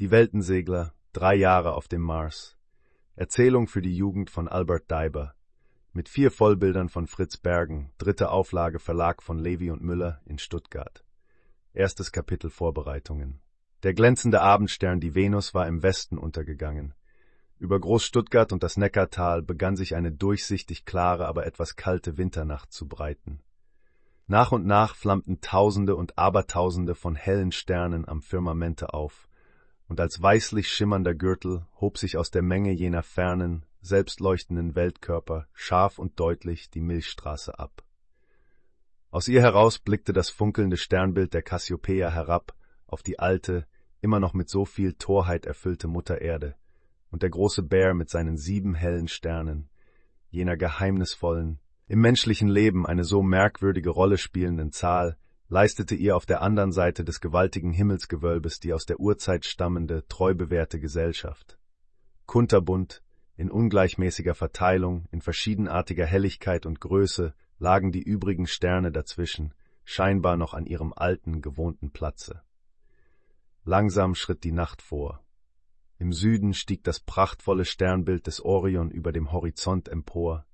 Die Weltensegler, drei Jahre auf dem Mars. Erzählung für die Jugend von Albert Deiber. Mit vier Vollbildern von Fritz Bergen, dritte Auflage Verlag von Levi und Müller in Stuttgart. Erstes Kapitel Vorbereitungen. Der glänzende Abendstern, die Venus, war im Westen untergegangen. Über Groß-Stuttgart und das Neckartal begann sich eine durchsichtig klare, aber etwas kalte Winternacht zu breiten. Nach und nach flammten Tausende und Abertausende von hellen Sternen am Firmamente auf, und als weißlich schimmernder Gürtel hob sich aus der Menge jener fernen, selbstleuchtenden Weltkörper scharf und deutlich die Milchstraße ab. Aus ihr heraus blickte das funkelnde Sternbild der Cassiopeia herab auf die alte, immer noch mit so viel Torheit erfüllte Mutter Erde, und der große Bär mit seinen sieben hellen Sternen, jener geheimnisvollen, im menschlichen Leben eine so merkwürdige Rolle spielenden Zahl, leistete ihr auf der anderen Seite des gewaltigen Himmelsgewölbes die aus der Urzeit stammende, treu bewährte Gesellschaft. Kunterbunt, in ungleichmäßiger Verteilung, in verschiedenartiger Helligkeit und Größe lagen die übrigen Sterne dazwischen, scheinbar noch an ihrem alten, gewohnten Platze. Langsam schritt die Nacht vor. Im Süden stieg das prachtvolle Sternbild des Orion über dem Horizont empor,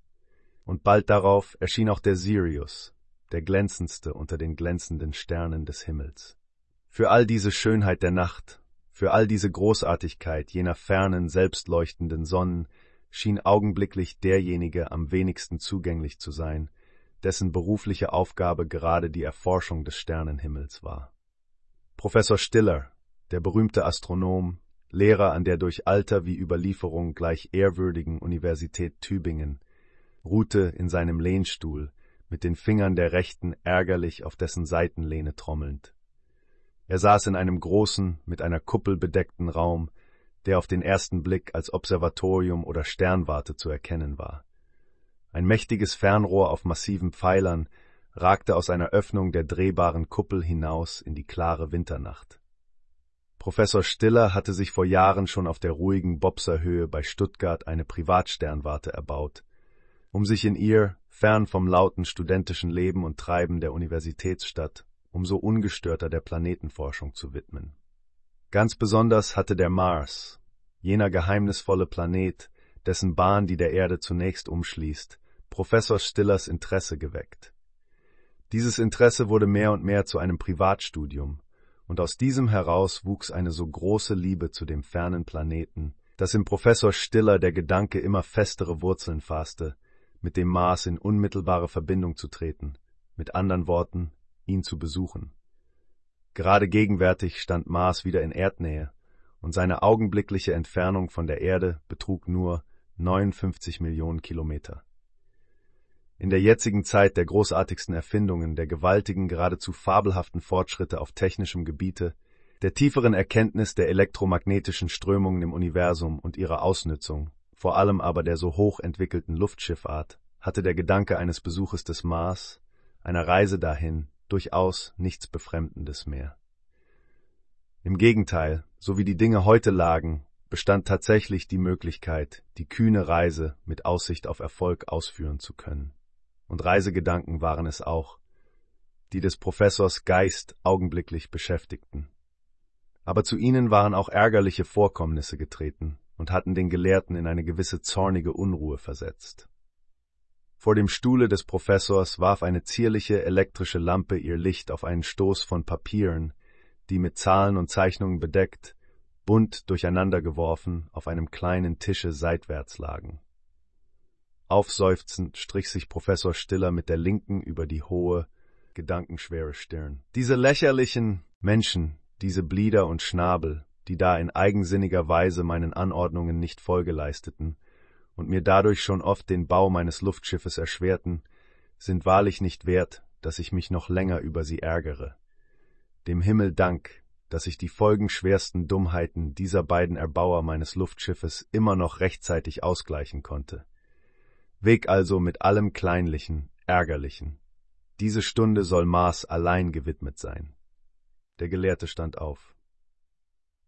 und bald darauf erschien auch der Sirius, der glänzendste unter den glänzenden Sternen des Himmels. Für all diese Schönheit der Nacht, für all diese Großartigkeit jener fernen, selbstleuchtenden Sonnen schien augenblicklich derjenige am wenigsten zugänglich zu sein, dessen berufliche Aufgabe gerade die Erforschung des Sternenhimmels war. Professor Stiller, der berühmte Astronom, Lehrer an der durch Alter wie Überlieferung gleich ehrwürdigen Universität Tübingen, ruhte in seinem Lehnstuhl, mit den Fingern der Rechten ärgerlich auf dessen Seitenlehne trommelnd. Er saß in einem großen, mit einer Kuppel bedeckten Raum, der auf den ersten Blick als Observatorium oder Sternwarte zu erkennen war. Ein mächtiges Fernrohr auf massiven Pfeilern ragte aus einer Öffnung der drehbaren Kuppel hinaus in die klare Winternacht. Professor Stiller hatte sich vor Jahren schon auf der ruhigen Bobserhöhe bei Stuttgart eine Privatsternwarte erbaut, um sich in ihr, fern vom lauten studentischen Leben und Treiben der Universitätsstadt, umso ungestörter der Planetenforschung zu widmen. Ganz besonders hatte der Mars, jener geheimnisvolle Planet, dessen Bahn die der Erde zunächst umschließt, Professor Stillers Interesse geweckt. Dieses Interesse wurde mehr und mehr zu einem Privatstudium, und aus diesem heraus wuchs eine so große Liebe zu dem fernen Planeten, dass im Professor Stiller der Gedanke immer festere Wurzeln fasste, mit dem Mars in unmittelbare Verbindung zu treten, mit anderen Worten, ihn zu besuchen. Gerade gegenwärtig stand Mars wieder in Erdnähe, und seine augenblickliche Entfernung von der Erde betrug nur 59 Millionen Kilometer. In der jetzigen Zeit der großartigsten Erfindungen, der gewaltigen, geradezu fabelhaften Fortschritte auf technischem Gebiete, der tieferen Erkenntnis der elektromagnetischen Strömungen im Universum und ihrer Ausnützung, vor allem aber der so hoch entwickelten Luftschifffahrt, hatte der Gedanke eines Besuches des Mars, einer Reise dahin, durchaus nichts Befremdendes mehr. Im Gegenteil, so wie die Dinge heute lagen, bestand tatsächlich die Möglichkeit, die kühne Reise mit Aussicht auf Erfolg ausführen zu können. Und Reisegedanken waren es auch, die des Professors Geist augenblicklich beschäftigten. Aber zu ihnen waren auch ärgerliche Vorkommnisse getreten, und hatten den Gelehrten in eine gewisse zornige Unruhe versetzt. Vor dem Stuhle des Professors warf eine zierliche elektrische Lampe ihr Licht auf einen Stoß von Papieren, die mit Zahlen und Zeichnungen bedeckt, bunt durcheinandergeworfen auf einem kleinen Tische seitwärts lagen. Aufseufzend strich sich Professor Stiller mit der linken über die hohe, gedankenschwere Stirn. Diese lächerlichen Menschen, diese Blieder und Schnabel, die da in eigensinniger Weise meinen Anordnungen nicht Folge leisteten und mir dadurch schon oft den Bau meines Luftschiffes erschwerten, sind wahrlich nicht wert, dass ich mich noch länger über sie ärgere. Dem Himmel Dank, dass ich die folgenschwersten Dummheiten dieser beiden Erbauer meines Luftschiffes immer noch rechtzeitig ausgleichen konnte. Weg also mit allem Kleinlichen, Ärgerlichen. Diese Stunde soll Mars allein gewidmet sein. Der Gelehrte stand auf.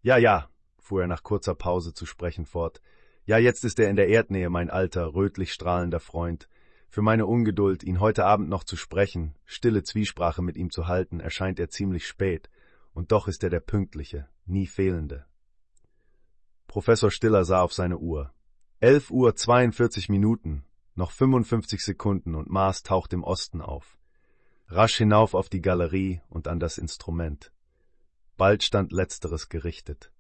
Ja, ja, fuhr er nach kurzer Pause zu sprechen fort. Ja, jetzt ist er in der Erdnähe, mein alter, rötlich strahlender Freund. Für meine Ungeduld, ihn heute Abend noch zu sprechen, stille Zwiesprache mit ihm zu halten, erscheint er ziemlich spät, und doch ist er der Pünktliche, nie Fehlende. Professor Stiller sah auf seine Uhr. Elf Uhr 42 Minuten, noch 55 Sekunden und Mars taucht im Osten auf. Rasch hinauf auf die Galerie und an das Instrument. Bald stand letzteres gerichtet.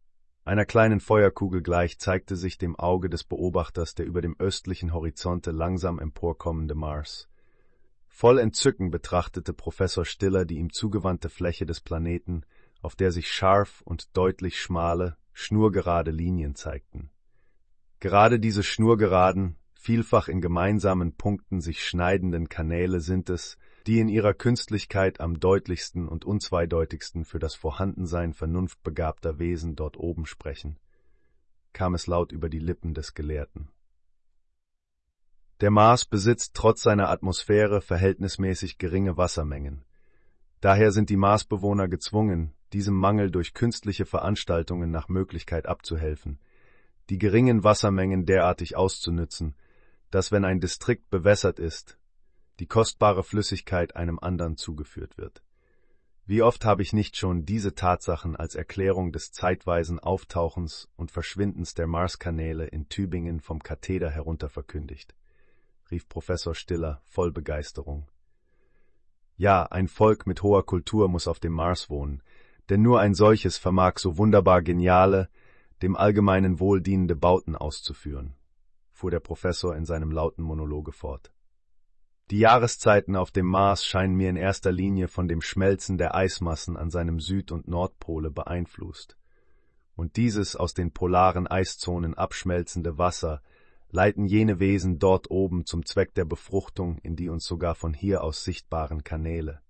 Einer kleinen Feuerkugel gleich zeigte sich dem Auge des Beobachters der über dem östlichen Horizonte langsam emporkommende Mars. Voll Entzücken betrachtete Professor Stiller die ihm zugewandte Fläche des Planeten, auf der sich scharf und deutlich schmale, schnurgerade Linien zeigten. Gerade diese schnurgeraden, vielfach in gemeinsamen Punkten sich schneidenden Kanäle sind es, die in ihrer Künstlichkeit am deutlichsten und unzweideutigsten für das Vorhandensein vernunftbegabter Wesen dort oben sprechen, kam es laut über die Lippen des Gelehrten. Der Mars besitzt trotz seiner Atmosphäre verhältnismäßig geringe Wassermengen. Daher sind die Marsbewohner gezwungen, diesem Mangel durch künstliche Veranstaltungen nach Möglichkeit abzuhelfen, die geringen Wassermengen derartig auszunützen, dass wenn ein Distrikt bewässert ist, die kostbare Flüssigkeit einem anderen zugeführt wird. Wie oft habe ich nicht schon diese Tatsachen als Erklärung des zeitweisen Auftauchens und Verschwindens der Marskanäle in Tübingen vom Katheder herunter verkündigt, rief Professor Stiller voll Begeisterung. Ja, ein Volk mit hoher Kultur muss auf dem Mars wohnen, denn nur ein solches vermag so wunderbar geniale, dem allgemeinen Wohl dienende Bauten auszuführen, fuhr der Professor in seinem lauten Monologe fort. Die Jahreszeiten auf dem Mars scheinen mir in erster Linie von dem Schmelzen der Eismassen an seinem Süd- und Nordpole beeinflusst. Und dieses aus den polaren Eiszonen abschmelzende Wasser leiten jene Wesen dort oben zum Zweck der Befruchtung in die uns sogar von hier aus sichtbaren Kanäle.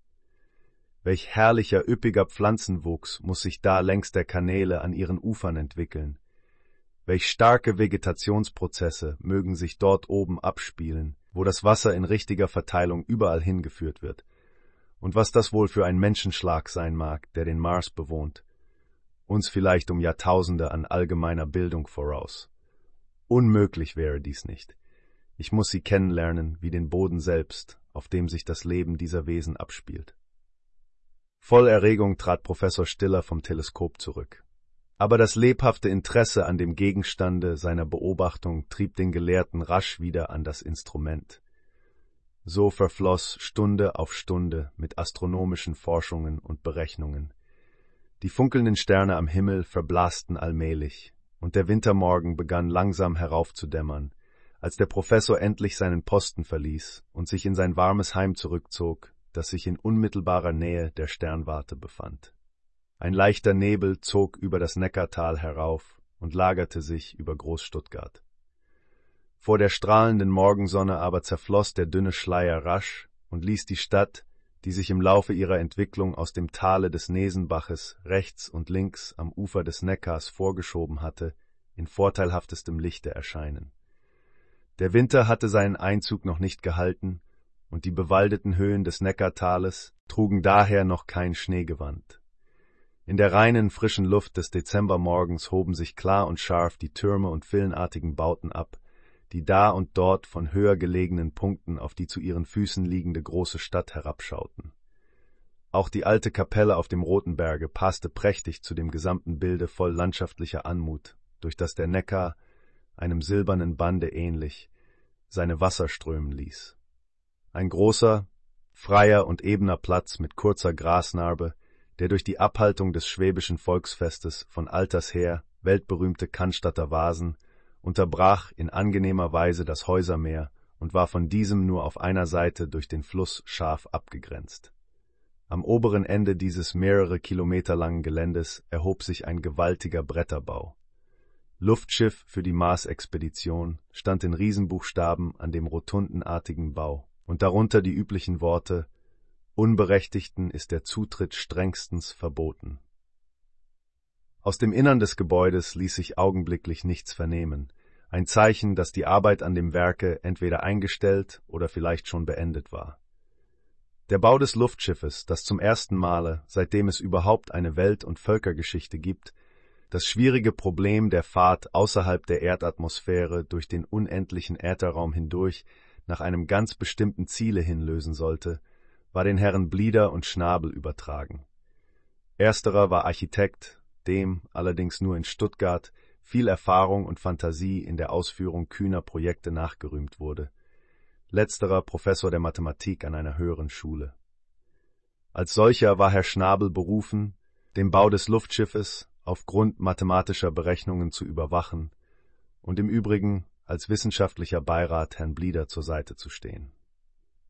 Welch herrlicher, üppiger Pflanzenwuchs muss sich da längs der Kanäle an ihren Ufern entwickeln. Welch starke Vegetationsprozesse mögen sich dort oben abspielen, wo das Wasser in richtiger Verteilung überall hingeführt wird. Und was das wohl für ein Menschenschlag sein mag, der den Mars bewohnt. Uns vielleicht um Jahrtausende an allgemeiner Bildung voraus. Unmöglich wäre dies nicht. Ich muss sie kennenlernen wie den Boden selbst, auf dem sich das Leben dieser Wesen abspielt. Voll Erregung trat Professor Stiller vom Teleskop zurück. Aber das lebhafte Interesse an dem Gegenstande seiner Beobachtung trieb den Gelehrten rasch wieder an das Instrument. So verfloss Stunde auf Stunde mit astronomischen Forschungen und Berechnungen. Die funkelnden Sterne am Himmel verblassten allmählich, und der Wintermorgen begann langsam heraufzudämmern, als der Professor endlich seinen Posten verließ und sich in sein warmes Heim zurückzog, das sich in unmittelbarer Nähe der Sternwarte befand. Ein leichter Nebel zog über das Neckartal herauf und lagerte sich über Großstuttgart. Vor der strahlenden Morgensonne aber zerfloss der dünne Schleier rasch und ließ die Stadt, die sich im Laufe ihrer Entwicklung aus dem Tale des Nesenbaches rechts und links am Ufer des Neckars vorgeschoben hatte, in vorteilhaftestem Lichte erscheinen. Der Winter hatte seinen Einzug noch nicht gehalten, und die bewaldeten Höhen des Neckartales trugen daher noch kein Schneegewand. In der reinen, frischen Luft des Dezembermorgens hoben sich klar und scharf die Türme und villenartigen Bauten ab, die da und dort von höher gelegenen Punkten auf die zu ihren Füßen liegende große Stadt herabschauten. Auch die alte Kapelle auf dem Roten Berge passte prächtig zu dem gesamten Bilde voll landschaftlicher Anmut, durch das der Neckar, einem silbernen Bande ähnlich, seine Wasser strömen ließ. Ein großer, freier und ebener Platz mit kurzer Grasnarbe, der durch die Abhaltung des schwäbischen Volksfestes von alters her weltberühmte Cannstatter Vasen unterbrach in angenehmer Weise das Häusermeer und war von diesem nur auf einer Seite durch den Fluss scharf abgegrenzt. Am oberen Ende dieses mehrere Kilometer langen Geländes erhob sich ein gewaltiger Bretterbau. Luftschiff für die Mars-Expedition stand in Riesenbuchstaben an dem rotundenartigen Bau und darunter die üblichen Worte Unberechtigten ist der Zutritt strengstens verboten. Aus dem Innern des Gebäudes ließ sich augenblicklich nichts vernehmen, ein Zeichen, dass die Arbeit an dem Werke entweder eingestellt oder vielleicht schon beendet war. Der Bau des Luftschiffes, das zum ersten Male, seitdem es überhaupt eine Welt- und Völkergeschichte gibt, das schwierige Problem der Fahrt außerhalb der Erdatmosphäre durch den unendlichen Ätherraum hindurch nach einem ganz bestimmten Ziele hinlösen sollte, war den Herren Blieder und Schnabel übertragen. Ersterer war Architekt, dem, allerdings nur in Stuttgart, viel Erfahrung und Fantasie in der Ausführung kühner Projekte nachgerühmt wurde. Letzterer Professor der Mathematik an einer höheren Schule. Als solcher war Herr Schnabel berufen, den Bau des Luftschiffes aufgrund mathematischer Berechnungen zu überwachen und im Übrigen als wissenschaftlicher Beirat Herrn Blieder zur Seite zu stehen.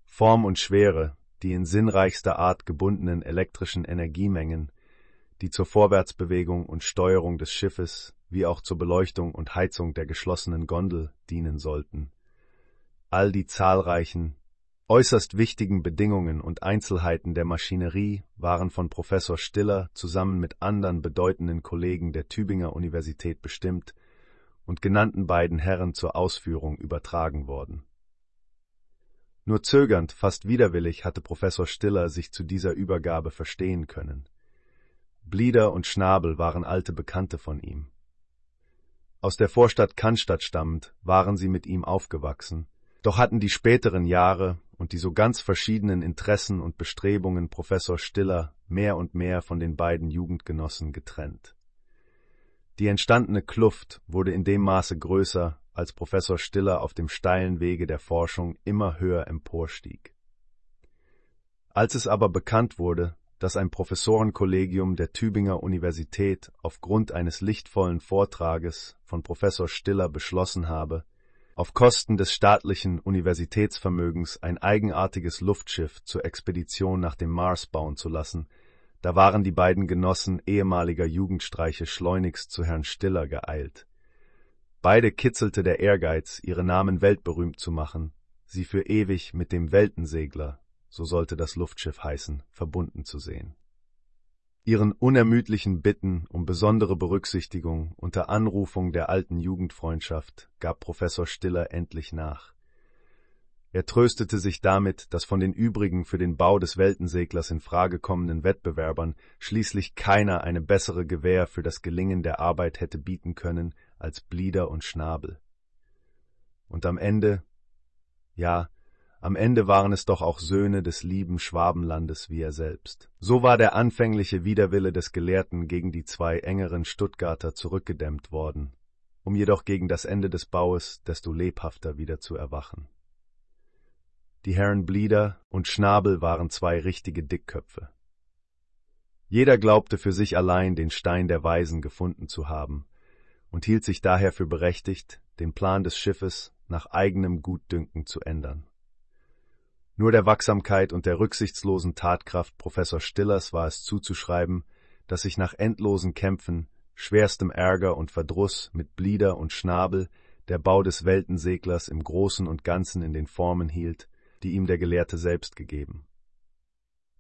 Form und Schwere, die in sinnreichster Art gebundenen elektrischen Energiemengen, die zur Vorwärtsbewegung und Steuerung des Schiffes wie auch zur Beleuchtung und Heizung der geschlossenen Gondel dienen sollten. All die zahlreichen, äußerst wichtigen Bedingungen und Einzelheiten der Maschinerie waren von Professor Stiller zusammen mit anderen bedeutenden Kollegen der Tübinger Universität bestimmt und genannten beiden Herren zur Ausführung übertragen worden. Nur zögernd, fast widerwillig hatte Professor Stiller sich zu dieser Übergabe verstehen können. Blieder und Schnabel waren alte Bekannte von ihm. Aus der Vorstadt Cannstatt stammend waren sie mit ihm aufgewachsen, doch hatten die späteren Jahre und die so ganz verschiedenen Interessen und Bestrebungen Professor Stiller mehr und mehr von den beiden Jugendgenossen getrennt. Die entstandene Kluft wurde in dem Maße größer, als Professor Stiller auf dem steilen Wege der Forschung immer höher emporstieg. Als es aber bekannt wurde, dass ein Professorenkollegium der Tübinger Universität aufgrund eines lichtvollen Vortrages von Professor Stiller beschlossen habe, auf Kosten des staatlichen Universitätsvermögens ein eigenartiges Luftschiff zur Expedition nach dem Mars bauen zu lassen, da waren die beiden Genossen ehemaliger Jugendstreiche schleunigst zu Herrn Stiller geeilt. Beide kitzelte der Ehrgeiz, ihre Namen weltberühmt zu machen, sie für ewig mit dem Weltensegler, so sollte das Luftschiff heißen, verbunden zu sehen. Ihren unermüdlichen Bitten um besondere Berücksichtigung unter Anrufung der alten Jugendfreundschaft gab Professor Stiller endlich nach. Er tröstete sich damit, dass von den übrigen für den Bau des Weltenseglers in Frage kommenden Wettbewerbern schließlich keiner eine bessere Gewähr für das Gelingen der Arbeit hätte bieten können als Blieder und Schnabel. Und am Ende, ja, am Ende waren es doch auch Söhne des lieben Schwabenlandes wie er selbst. So war der anfängliche Widerwille des Gelehrten gegen die zwei engeren Stuttgarter zurückgedämmt worden, um jedoch gegen das Ende des Baues desto lebhafter wieder zu erwachen. Die Herren Blieder und Schnabel waren zwei richtige Dickköpfe. Jeder glaubte für sich allein den Stein der Weisen gefunden zu haben und hielt sich daher für berechtigt, den Plan des Schiffes nach eigenem Gutdünken zu ändern. Nur der Wachsamkeit und der rücksichtslosen Tatkraft Professor Stillers war es zuzuschreiben, dass sich nach endlosen Kämpfen, schwerstem Ärger und Verdruss mit Blieder und Schnabel der Bau des Weltenseglers im Großen und Ganzen in den Formen hielt, die ihm der Gelehrte selbst gegeben.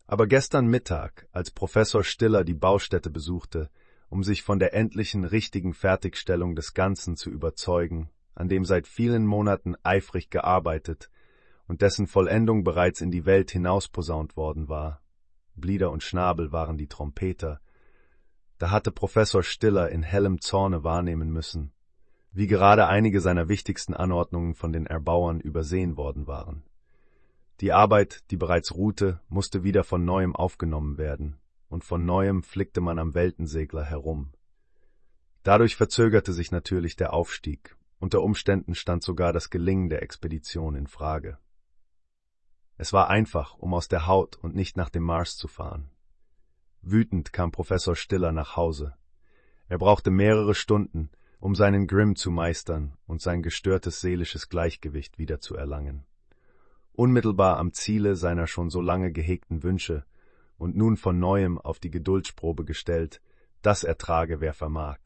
Aber gestern Mittag, als Professor Stiller die Baustätte besuchte, um sich von der endlichen richtigen Fertigstellung des Ganzen zu überzeugen, an dem seit vielen Monaten eifrig gearbeitet und dessen Vollendung bereits in die Welt hinausposaunt worden war, Blieder und Schnabel waren die Trompeter, da hatte Professor Stiller in hellem Zorne wahrnehmen müssen, wie gerade einige seiner wichtigsten Anordnungen von den Erbauern übersehen worden waren. Die Arbeit, die bereits ruhte, musste wieder von neuem aufgenommen werden, und von neuem flickte man am Weltensegler herum. Dadurch verzögerte sich natürlich der Aufstieg, unter Umständen stand sogar das Gelingen der Expedition in Frage. Es war einfach, um aus der Haut und nicht nach dem Mars zu fahren. Wütend kam Professor Stiller nach Hause. Er brauchte mehrere Stunden, um seinen Grimm zu meistern und sein gestörtes seelisches Gleichgewicht wieder zu erlangen unmittelbar am Ziele seiner schon so lange gehegten Wünsche und nun von neuem auf die Geduldsprobe gestellt, das ertrage wer vermag.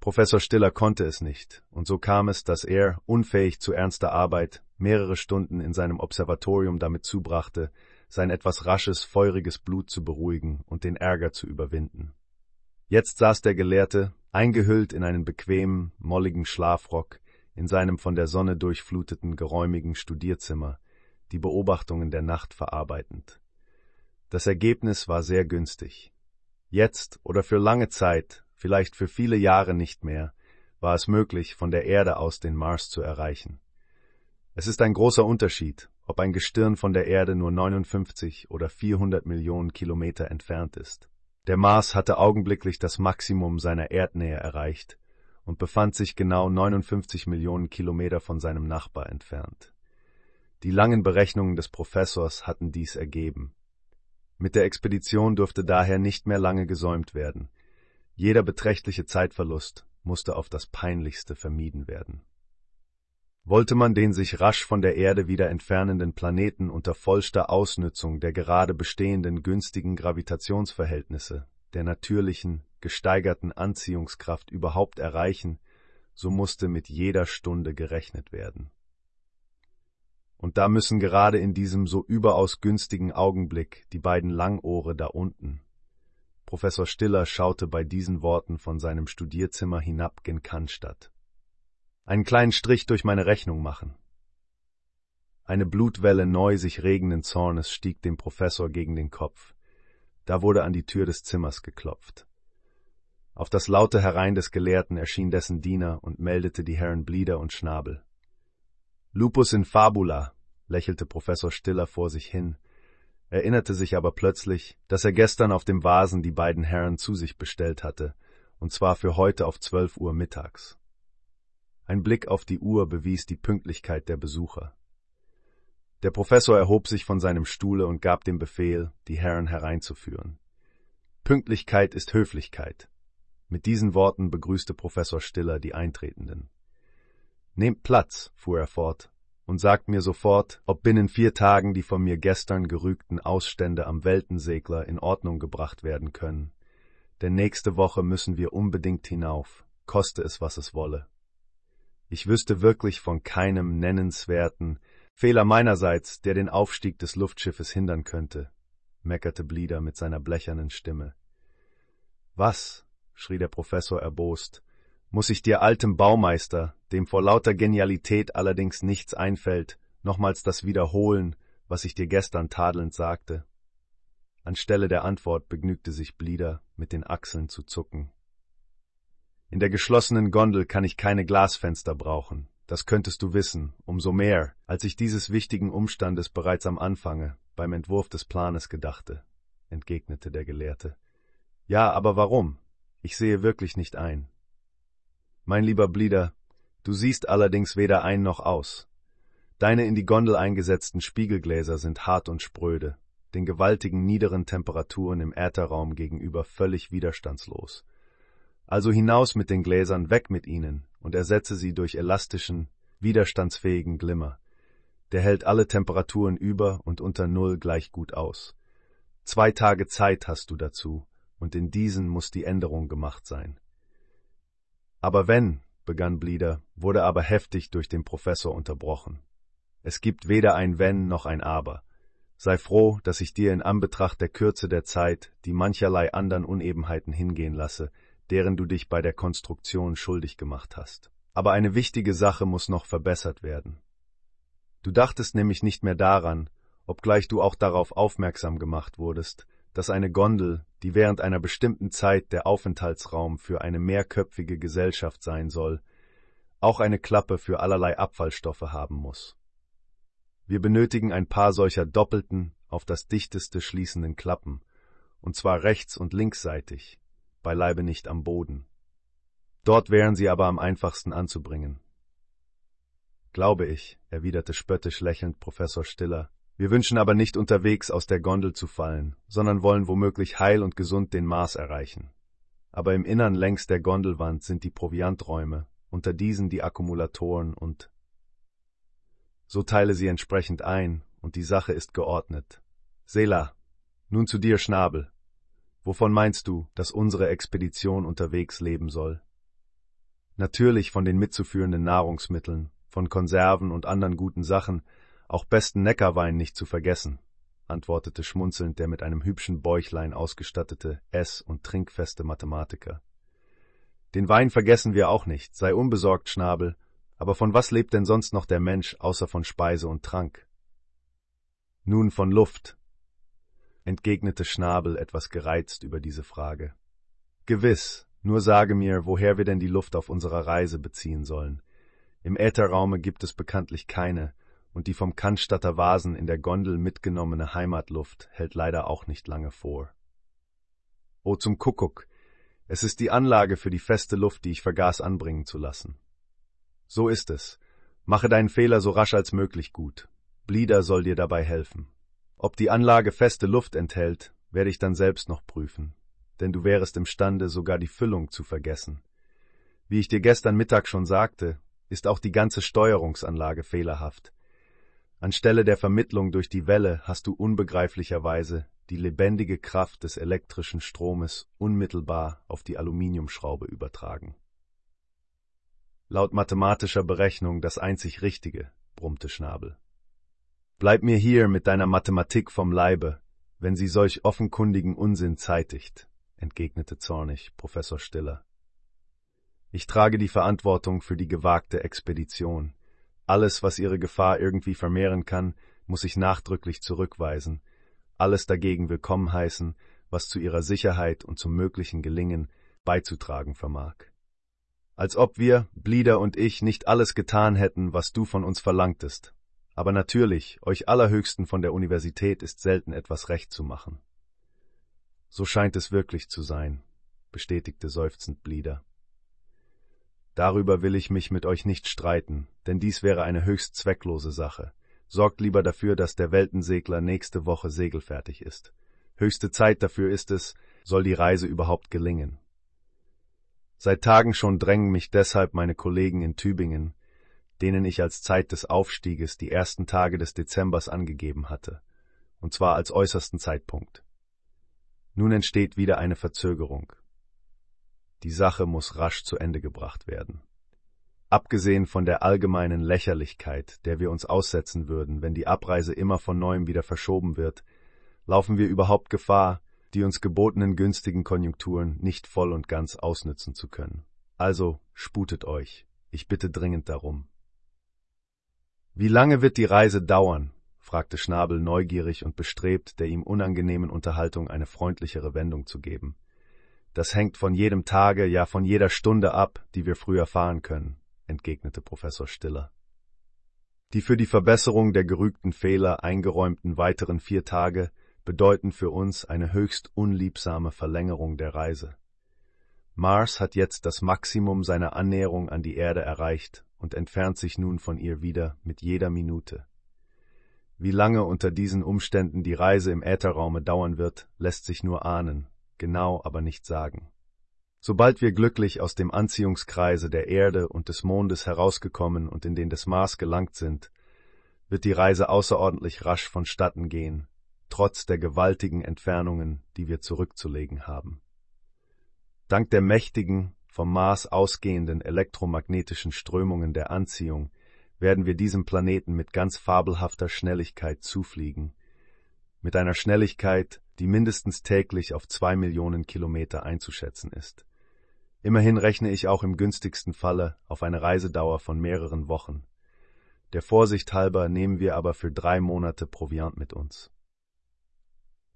Professor Stiller konnte es nicht, und so kam es, dass er, unfähig zu ernster Arbeit, mehrere Stunden in seinem Observatorium damit zubrachte, sein etwas rasches, feuriges Blut zu beruhigen und den Ärger zu überwinden. Jetzt saß der Gelehrte, eingehüllt in einen bequemen, molligen Schlafrock, in seinem von der Sonne durchfluteten, geräumigen Studierzimmer, die Beobachtungen der Nacht verarbeitend. Das Ergebnis war sehr günstig. Jetzt oder für lange Zeit, vielleicht für viele Jahre nicht mehr, war es möglich, von der Erde aus den Mars zu erreichen. Es ist ein großer Unterschied, ob ein Gestirn von der Erde nur 59 oder 400 Millionen Kilometer entfernt ist. Der Mars hatte augenblicklich das Maximum seiner Erdnähe erreicht und befand sich genau 59 Millionen Kilometer von seinem Nachbar entfernt. Die langen Berechnungen des Professors hatten dies ergeben. Mit der Expedition durfte daher nicht mehr lange gesäumt werden. Jeder beträchtliche Zeitverlust musste auf das Peinlichste vermieden werden. Wollte man den sich rasch von der Erde wieder entfernenden Planeten unter vollster Ausnützung der gerade bestehenden günstigen Gravitationsverhältnisse, der natürlichen, gesteigerten Anziehungskraft überhaupt erreichen, so musste mit jeder Stunde gerechnet werden. Und da müssen gerade in diesem so überaus günstigen Augenblick die beiden Langohre da unten. Professor Stiller schaute bei diesen Worten von seinem Studierzimmer hinab gen Cannstatt. Einen kleinen Strich durch meine Rechnung machen. Eine Blutwelle neu sich regenden Zornes stieg dem Professor gegen den Kopf. Da wurde an die Tür des Zimmers geklopft. Auf das laute Herein des Gelehrten erschien dessen Diener und meldete die Herren Blieder und Schnabel. Lupus in fabula, lächelte Professor Stiller vor sich hin, erinnerte sich aber plötzlich, dass er gestern auf dem Vasen die beiden Herren zu sich bestellt hatte, und zwar für heute auf zwölf Uhr mittags. Ein Blick auf die Uhr bewies die Pünktlichkeit der Besucher. Der Professor erhob sich von seinem Stuhle und gab den Befehl, die Herren hereinzuführen. Pünktlichkeit ist Höflichkeit. Mit diesen Worten begrüßte Professor Stiller die Eintretenden. Nehmt Platz, fuhr er fort, und sagt mir sofort, ob binnen vier Tagen die von mir gestern gerügten Ausstände am Weltensegler in Ordnung gebracht werden können. Denn nächste Woche müssen wir unbedingt hinauf, koste es, was es wolle. Ich wüsste wirklich von keinem nennenswerten Fehler meinerseits, der den Aufstieg des Luftschiffes hindern könnte, meckerte Blieder mit seiner blechernen Stimme. Was? schrie der Professor erbost, muss ich dir altem Baumeister, dem vor lauter Genialität allerdings nichts einfällt, nochmals das wiederholen, was ich dir gestern tadelnd sagte. Anstelle der Antwort begnügte sich Blieder, mit den Achseln zu zucken. In der geschlossenen Gondel kann ich keine Glasfenster brauchen, das könntest du wissen, umso mehr, als ich dieses wichtigen Umstandes bereits am Anfange, beim Entwurf des Planes gedachte, entgegnete der Gelehrte. Ja, aber warum? Ich sehe wirklich nicht ein. Mein lieber Blieder, du siehst allerdings weder ein noch aus. Deine in die Gondel eingesetzten Spiegelgläser sind hart und spröde, den gewaltigen niederen Temperaturen im Ätherraum gegenüber völlig widerstandslos. Also hinaus mit den Gläsern, weg mit ihnen und ersetze sie durch elastischen, widerstandsfähigen Glimmer. Der hält alle Temperaturen über und unter Null gleich gut aus. Zwei Tage Zeit hast du dazu, und in diesen muss die Änderung gemacht sein. Aber wenn, begann Blieder, wurde aber heftig durch den Professor unterbrochen. Es gibt weder ein Wenn noch ein Aber. Sei froh, dass ich dir in Anbetracht der Kürze der Zeit die mancherlei andern Unebenheiten hingehen lasse, deren du dich bei der Konstruktion schuldig gemacht hast. Aber eine wichtige Sache muss noch verbessert werden. Du dachtest nämlich nicht mehr daran, obgleich du auch darauf aufmerksam gemacht wurdest, dass eine Gondel, die während einer bestimmten Zeit der Aufenthaltsraum für eine mehrköpfige Gesellschaft sein soll, auch eine Klappe für allerlei Abfallstoffe haben muss. Wir benötigen ein paar solcher doppelten, auf das dichteste schließenden Klappen, und zwar rechts und linksseitig, beileibe nicht am Boden. Dort wären sie aber am einfachsten anzubringen. Glaube ich, erwiderte spöttisch lächelnd Professor Stiller, wir wünschen aber nicht unterwegs aus der Gondel zu fallen, sondern wollen womöglich heil und gesund den Mars erreichen. Aber im Innern längs der Gondelwand sind die Provianträume, unter diesen die Akkumulatoren und so teile sie entsprechend ein, und die Sache ist geordnet. Sela, nun zu dir, Schnabel. Wovon meinst du, dass unsere Expedition unterwegs leben soll? Natürlich von den mitzuführenden Nahrungsmitteln, von Konserven und anderen guten Sachen, auch besten Neckarwein nicht zu vergessen, antwortete schmunzelnd der mit einem hübschen Bäuchlein ausgestattete, ess- und trinkfeste Mathematiker. Den Wein vergessen wir auch nicht, sei unbesorgt, Schnabel, aber von was lebt denn sonst noch der Mensch außer von Speise und Trank? Nun von Luft, entgegnete Schnabel etwas gereizt über diese Frage. Gewiss, nur sage mir, woher wir denn die Luft auf unserer Reise beziehen sollen. Im Ätherraume gibt es bekanntlich keine, und die vom Cannstatter Vasen in der Gondel mitgenommene Heimatluft hält leider auch nicht lange vor. O zum Kuckuck! Es ist die Anlage für die feste Luft, die ich vergaß anbringen zu lassen. So ist es. Mache deinen Fehler so rasch als möglich gut. Blieder soll dir dabei helfen. Ob die Anlage feste Luft enthält, werde ich dann selbst noch prüfen, denn du wärest imstande, sogar die Füllung zu vergessen. Wie ich dir gestern Mittag schon sagte, ist auch die ganze Steuerungsanlage fehlerhaft. Anstelle der Vermittlung durch die Welle hast du unbegreiflicherweise die lebendige Kraft des elektrischen Stromes unmittelbar auf die Aluminiumschraube übertragen. Laut mathematischer Berechnung das einzig Richtige, brummte Schnabel. Bleib mir hier mit deiner Mathematik vom Leibe, wenn sie solch offenkundigen Unsinn zeitigt, entgegnete zornig Professor Stiller. Ich trage die Verantwortung für die gewagte Expedition. Alles, was ihre Gefahr irgendwie vermehren kann, muss ich nachdrücklich zurückweisen, alles dagegen willkommen heißen, was zu ihrer Sicherheit und zum möglichen Gelingen beizutragen vermag. Als ob wir, Blieder und ich, nicht alles getan hätten, was du von uns verlangtest. Aber natürlich, euch Allerhöchsten von der Universität ist selten etwas recht zu machen. So scheint es wirklich zu sein, bestätigte seufzend Blieder. Darüber will ich mich mit euch nicht streiten, denn dies wäre eine höchst zwecklose Sache. Sorgt lieber dafür, dass der Weltensegler nächste Woche segelfertig ist. Höchste Zeit dafür ist es, soll die Reise überhaupt gelingen. Seit Tagen schon drängen mich deshalb meine Kollegen in Tübingen, denen ich als Zeit des Aufstieges die ersten Tage des Dezembers angegeben hatte, und zwar als äußersten Zeitpunkt. Nun entsteht wieder eine Verzögerung. Die Sache muss rasch zu Ende gebracht werden. Abgesehen von der allgemeinen Lächerlichkeit, der wir uns aussetzen würden, wenn die Abreise immer von neuem wieder verschoben wird, laufen wir überhaupt Gefahr, die uns gebotenen günstigen Konjunkturen nicht voll und ganz ausnützen zu können. Also sputet euch, ich bitte dringend darum. Wie lange wird die Reise dauern? fragte Schnabel neugierig und bestrebt, der ihm unangenehmen Unterhaltung eine freundlichere Wendung zu geben. Das hängt von jedem Tage, ja von jeder Stunde ab, die wir früher fahren können, entgegnete Professor Stiller. Die für die Verbesserung der gerügten Fehler eingeräumten weiteren vier Tage bedeuten für uns eine höchst unliebsame Verlängerung der Reise. Mars hat jetzt das Maximum seiner Annäherung an die Erde erreicht und entfernt sich nun von ihr wieder mit jeder Minute. Wie lange unter diesen Umständen die Reise im Ätherraume dauern wird, lässt sich nur ahnen, genau aber nicht sagen. Sobald wir glücklich aus dem Anziehungskreise der Erde und des Mondes herausgekommen und in den des Mars gelangt sind, wird die Reise außerordentlich rasch vonstatten gehen, trotz der gewaltigen Entfernungen, die wir zurückzulegen haben. Dank der mächtigen, vom Mars ausgehenden elektromagnetischen Strömungen der Anziehung werden wir diesem Planeten mit ganz fabelhafter Schnelligkeit zufliegen, mit einer Schnelligkeit, die mindestens täglich auf zwei Millionen Kilometer einzuschätzen ist. Immerhin rechne ich auch im günstigsten Falle auf eine Reisedauer von mehreren Wochen. Der Vorsicht halber nehmen wir aber für drei Monate Proviant mit uns.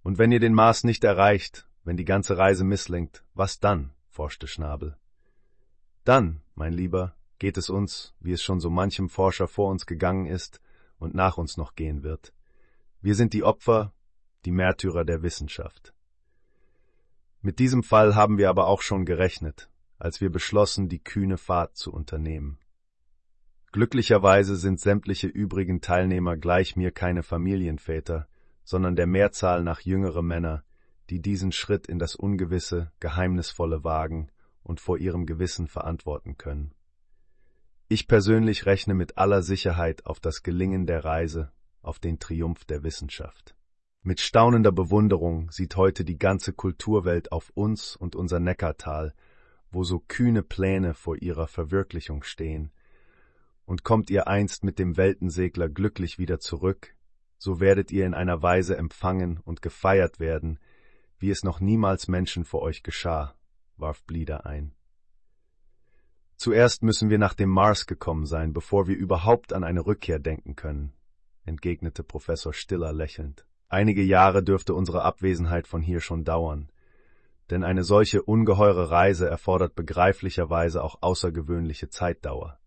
Und wenn ihr den Mars nicht erreicht, wenn die ganze Reise misslingt, was dann? forschte Schnabel. Dann, mein Lieber, geht es uns, wie es schon so manchem Forscher vor uns gegangen ist und nach uns noch gehen wird. Wir sind die Opfer, die Märtyrer der Wissenschaft. Mit diesem Fall haben wir aber auch schon gerechnet, als wir beschlossen, die kühne Fahrt zu unternehmen. Glücklicherweise sind sämtliche übrigen Teilnehmer gleich mir keine Familienväter, sondern der Mehrzahl nach jüngere Männer, die diesen Schritt in das Ungewisse, Geheimnisvolle wagen und vor ihrem Gewissen verantworten können. Ich persönlich rechne mit aller Sicherheit auf das Gelingen der Reise, auf den Triumph der Wissenschaft. Mit staunender Bewunderung sieht heute die ganze Kulturwelt auf uns und unser Neckartal, wo so kühne Pläne vor ihrer Verwirklichung stehen. Und kommt ihr einst mit dem Weltensegler glücklich wieder zurück, so werdet ihr in einer Weise empfangen und gefeiert werden, wie es noch niemals Menschen vor euch geschah, warf Blieder ein. Zuerst müssen wir nach dem Mars gekommen sein, bevor wir überhaupt an eine Rückkehr denken können, entgegnete Professor Stiller lächelnd. Einige Jahre dürfte unsere Abwesenheit von hier schon dauern, denn eine solche ungeheure Reise erfordert begreiflicherweise auch außergewöhnliche Zeitdauer.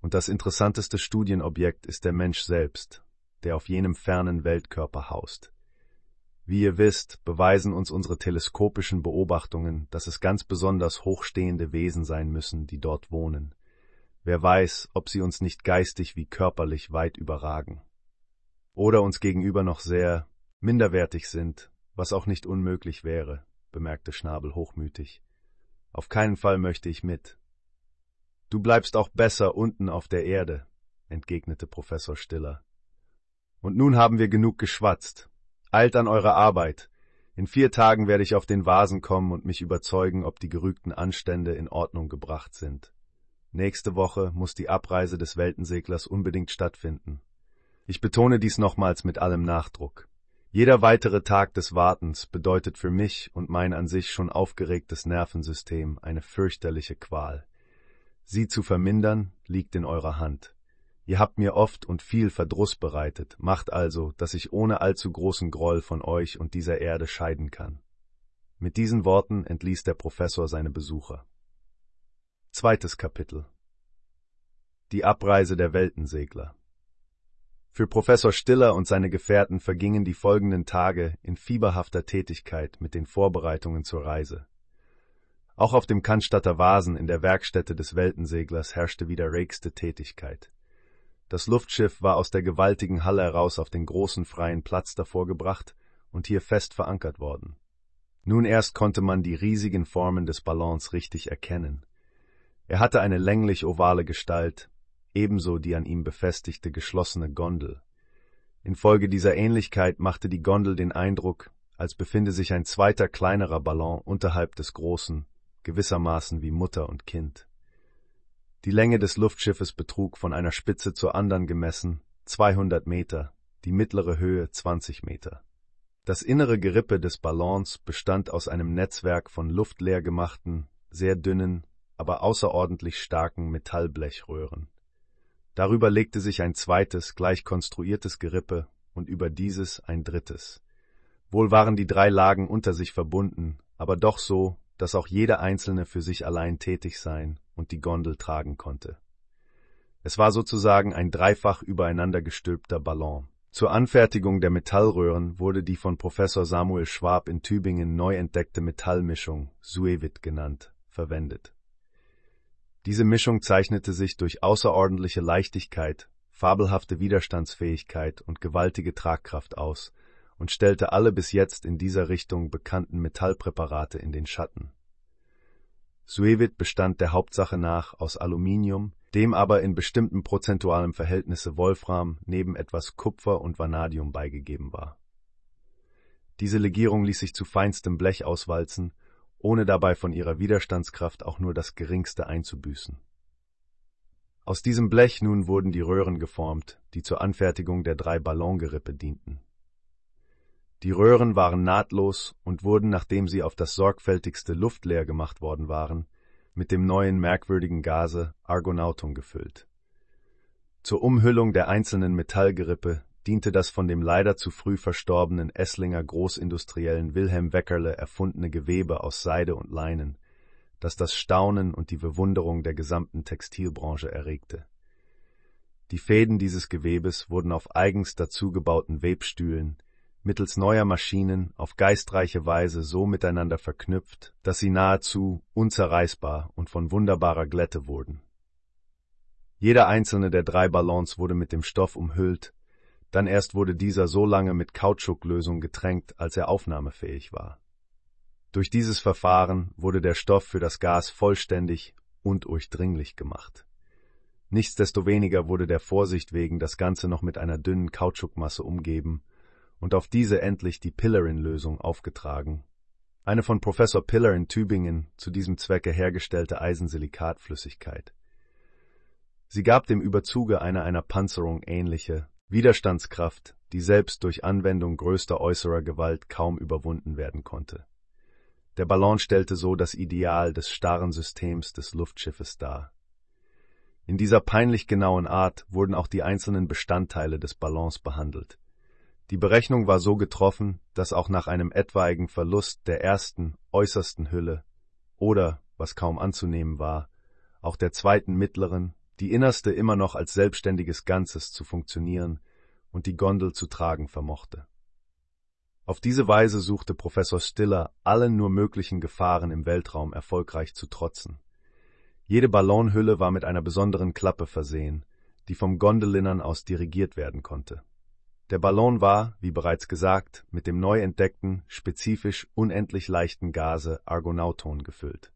Und das interessanteste Studienobjekt ist der Mensch selbst, der auf jenem fernen Weltkörper haust. Wie ihr wisst, beweisen uns unsere teleskopischen Beobachtungen, dass es ganz besonders hochstehende Wesen sein müssen, die dort wohnen. Wer weiß, ob sie uns nicht geistig wie körperlich weit überragen. Oder uns gegenüber noch sehr minderwertig sind, was auch nicht unmöglich wäre, bemerkte Schnabel hochmütig. Auf keinen Fall möchte ich mit. Du bleibst auch besser unten auf der Erde, entgegnete Professor Stiller. Und nun haben wir genug geschwatzt. Eilt an eure Arbeit. In vier Tagen werde ich auf den Vasen kommen und mich überzeugen, ob die gerügten Anstände in Ordnung gebracht sind. Nächste Woche muss die Abreise des Weltenseglers unbedingt stattfinden. Ich betone dies nochmals mit allem Nachdruck. Jeder weitere Tag des Wartens bedeutet für mich und mein an sich schon aufgeregtes Nervensystem eine fürchterliche Qual. Sie zu vermindern liegt in eurer Hand. Ihr habt mir oft und viel Verdruss bereitet, macht also, dass ich ohne allzu großen Groll von euch und dieser Erde scheiden kann. Mit diesen Worten entließ der Professor seine Besucher. Zweites Kapitel Die Abreise der Weltensegler Für Professor Stiller und seine Gefährten vergingen die folgenden Tage in fieberhafter Tätigkeit mit den Vorbereitungen zur Reise. Auch auf dem Cannstatter Vasen in der Werkstätte des Weltenseglers herrschte wieder regste Tätigkeit. Das Luftschiff war aus der gewaltigen Halle heraus auf den großen freien Platz davor gebracht und hier fest verankert worden. Nun erst konnte man die riesigen Formen des Ballons richtig erkennen. Er hatte eine länglich ovale Gestalt, ebenso die an ihm befestigte geschlossene Gondel. Infolge dieser Ähnlichkeit machte die Gondel den Eindruck, als befinde sich ein zweiter kleinerer Ballon unterhalb des großen, gewissermaßen wie Mutter und Kind. Die Länge des Luftschiffes betrug von einer Spitze zur anderen gemessen 200 Meter, die mittlere Höhe 20 Meter. Das innere Gerippe des Ballons bestand aus einem Netzwerk von luftleer gemachten, sehr dünnen, aber außerordentlich starken Metallblechröhren. Darüber legte sich ein zweites, gleich konstruiertes Gerippe und über dieses ein drittes. Wohl waren die drei Lagen unter sich verbunden, aber doch so, dass auch jede einzelne für sich allein tätig sein und die Gondel tragen konnte. Es war sozusagen ein dreifach übereinander gestülpter Ballon. Zur Anfertigung der Metallröhren wurde die von Professor Samuel Schwab in Tübingen neu entdeckte Metallmischung, Suevit genannt, verwendet. Diese Mischung zeichnete sich durch außerordentliche Leichtigkeit, fabelhafte Widerstandsfähigkeit und gewaltige Tragkraft aus und stellte alle bis jetzt in dieser Richtung bekannten Metallpräparate in den Schatten. Suevit bestand der Hauptsache nach aus Aluminium, dem aber in bestimmten prozentualen Verhältnisse Wolfram neben etwas Kupfer und Vanadium beigegeben war. Diese Legierung ließ sich zu feinstem Blech auswalzen, ohne dabei von ihrer Widerstandskraft auch nur das geringste einzubüßen. Aus diesem Blech nun wurden die Röhren geformt, die zur Anfertigung der drei Ballongerippe dienten. Die Röhren waren nahtlos und wurden, nachdem sie auf das sorgfältigste luftleer gemacht worden waren, mit dem neuen merkwürdigen Gase Argonautum gefüllt. Zur Umhüllung der einzelnen Metallgerippe diente das von dem leider zu früh verstorbenen Esslinger Großindustriellen Wilhelm Weckerle erfundene Gewebe aus Seide und Leinen, das das Staunen und die Bewunderung der gesamten Textilbranche erregte. Die Fäden dieses Gewebes wurden auf eigens dazu gebauten Webstühlen, mittels neuer Maschinen auf geistreiche Weise so miteinander verknüpft, dass sie nahezu unzerreißbar und von wunderbarer Glätte wurden. Jeder einzelne der drei Ballons wurde mit dem Stoff umhüllt, dann erst wurde dieser so lange mit Kautschuklösung getränkt, als er aufnahmefähig war. Durch dieses Verfahren wurde der Stoff für das Gas vollständig und durchdringlich gemacht. Nichtsdestoweniger wurde der Vorsicht wegen das Ganze noch mit einer dünnen Kautschukmasse umgeben, und auf diese endlich die Pillarin-Lösung aufgetragen, eine von Professor Pillar in Tübingen zu diesem Zwecke hergestellte Eisensilikatflüssigkeit. Sie gab dem Überzuge eine einer Panzerung ähnliche Widerstandskraft, die selbst durch Anwendung größter äußerer Gewalt kaum überwunden werden konnte. Der Ballon stellte so das Ideal des starren Systems des Luftschiffes dar. In dieser peinlich genauen Art wurden auch die einzelnen Bestandteile des Ballons behandelt, die Berechnung war so getroffen, dass auch nach einem etwaigen Verlust der ersten, äußersten Hülle oder, was kaum anzunehmen war, auch der zweiten mittleren, die innerste immer noch als selbstständiges Ganzes zu funktionieren und die Gondel zu tragen vermochte. Auf diese Weise suchte Professor Stiller, allen nur möglichen Gefahren im Weltraum erfolgreich zu trotzen. Jede Ballonhülle war mit einer besonderen Klappe versehen, die vom Gondelinnern aus dirigiert werden konnte. Der Ballon war, wie bereits gesagt, mit dem neu entdeckten, spezifisch unendlich leichten Gase Argonauton gefüllt.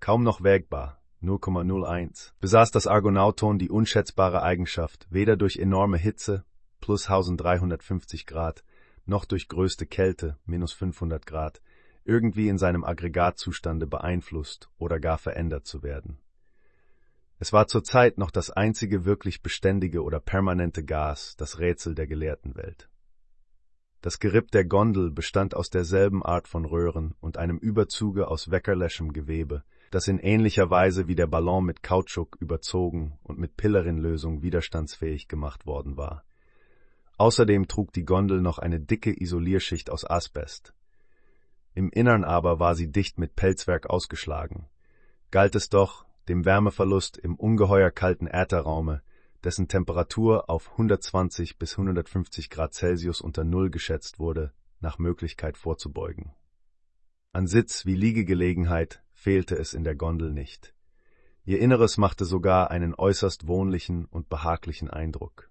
Kaum noch wägbar, 0,01, besaß das Argonauton die unschätzbare Eigenschaft, weder durch enorme Hitze, plus 1350 Grad, noch durch größte Kälte, minus 500 Grad, irgendwie in seinem Aggregatzustande beeinflusst oder gar verändert zu werden. Es war zur Zeit noch das einzige wirklich beständige oder permanente Gas, das Rätsel der Gelehrtenwelt. Das Geripp der Gondel bestand aus derselben Art von Röhren und einem Überzuge aus weckerläschem Gewebe, das in ähnlicher Weise wie der Ballon mit Kautschuk überzogen und mit Pillerinlösung widerstandsfähig gemacht worden war. Außerdem trug die Gondel noch eine dicke Isolierschicht aus Asbest. Im Innern aber war sie dicht mit Pelzwerk ausgeschlagen. Galt es doch, dem Wärmeverlust im ungeheuer kalten Ätherraume, dessen Temperatur auf 120 bis 150 Grad Celsius unter Null geschätzt wurde, nach Möglichkeit vorzubeugen. An Sitz wie Liegegelegenheit fehlte es in der Gondel nicht. Ihr Inneres machte sogar einen äußerst wohnlichen und behaglichen Eindruck.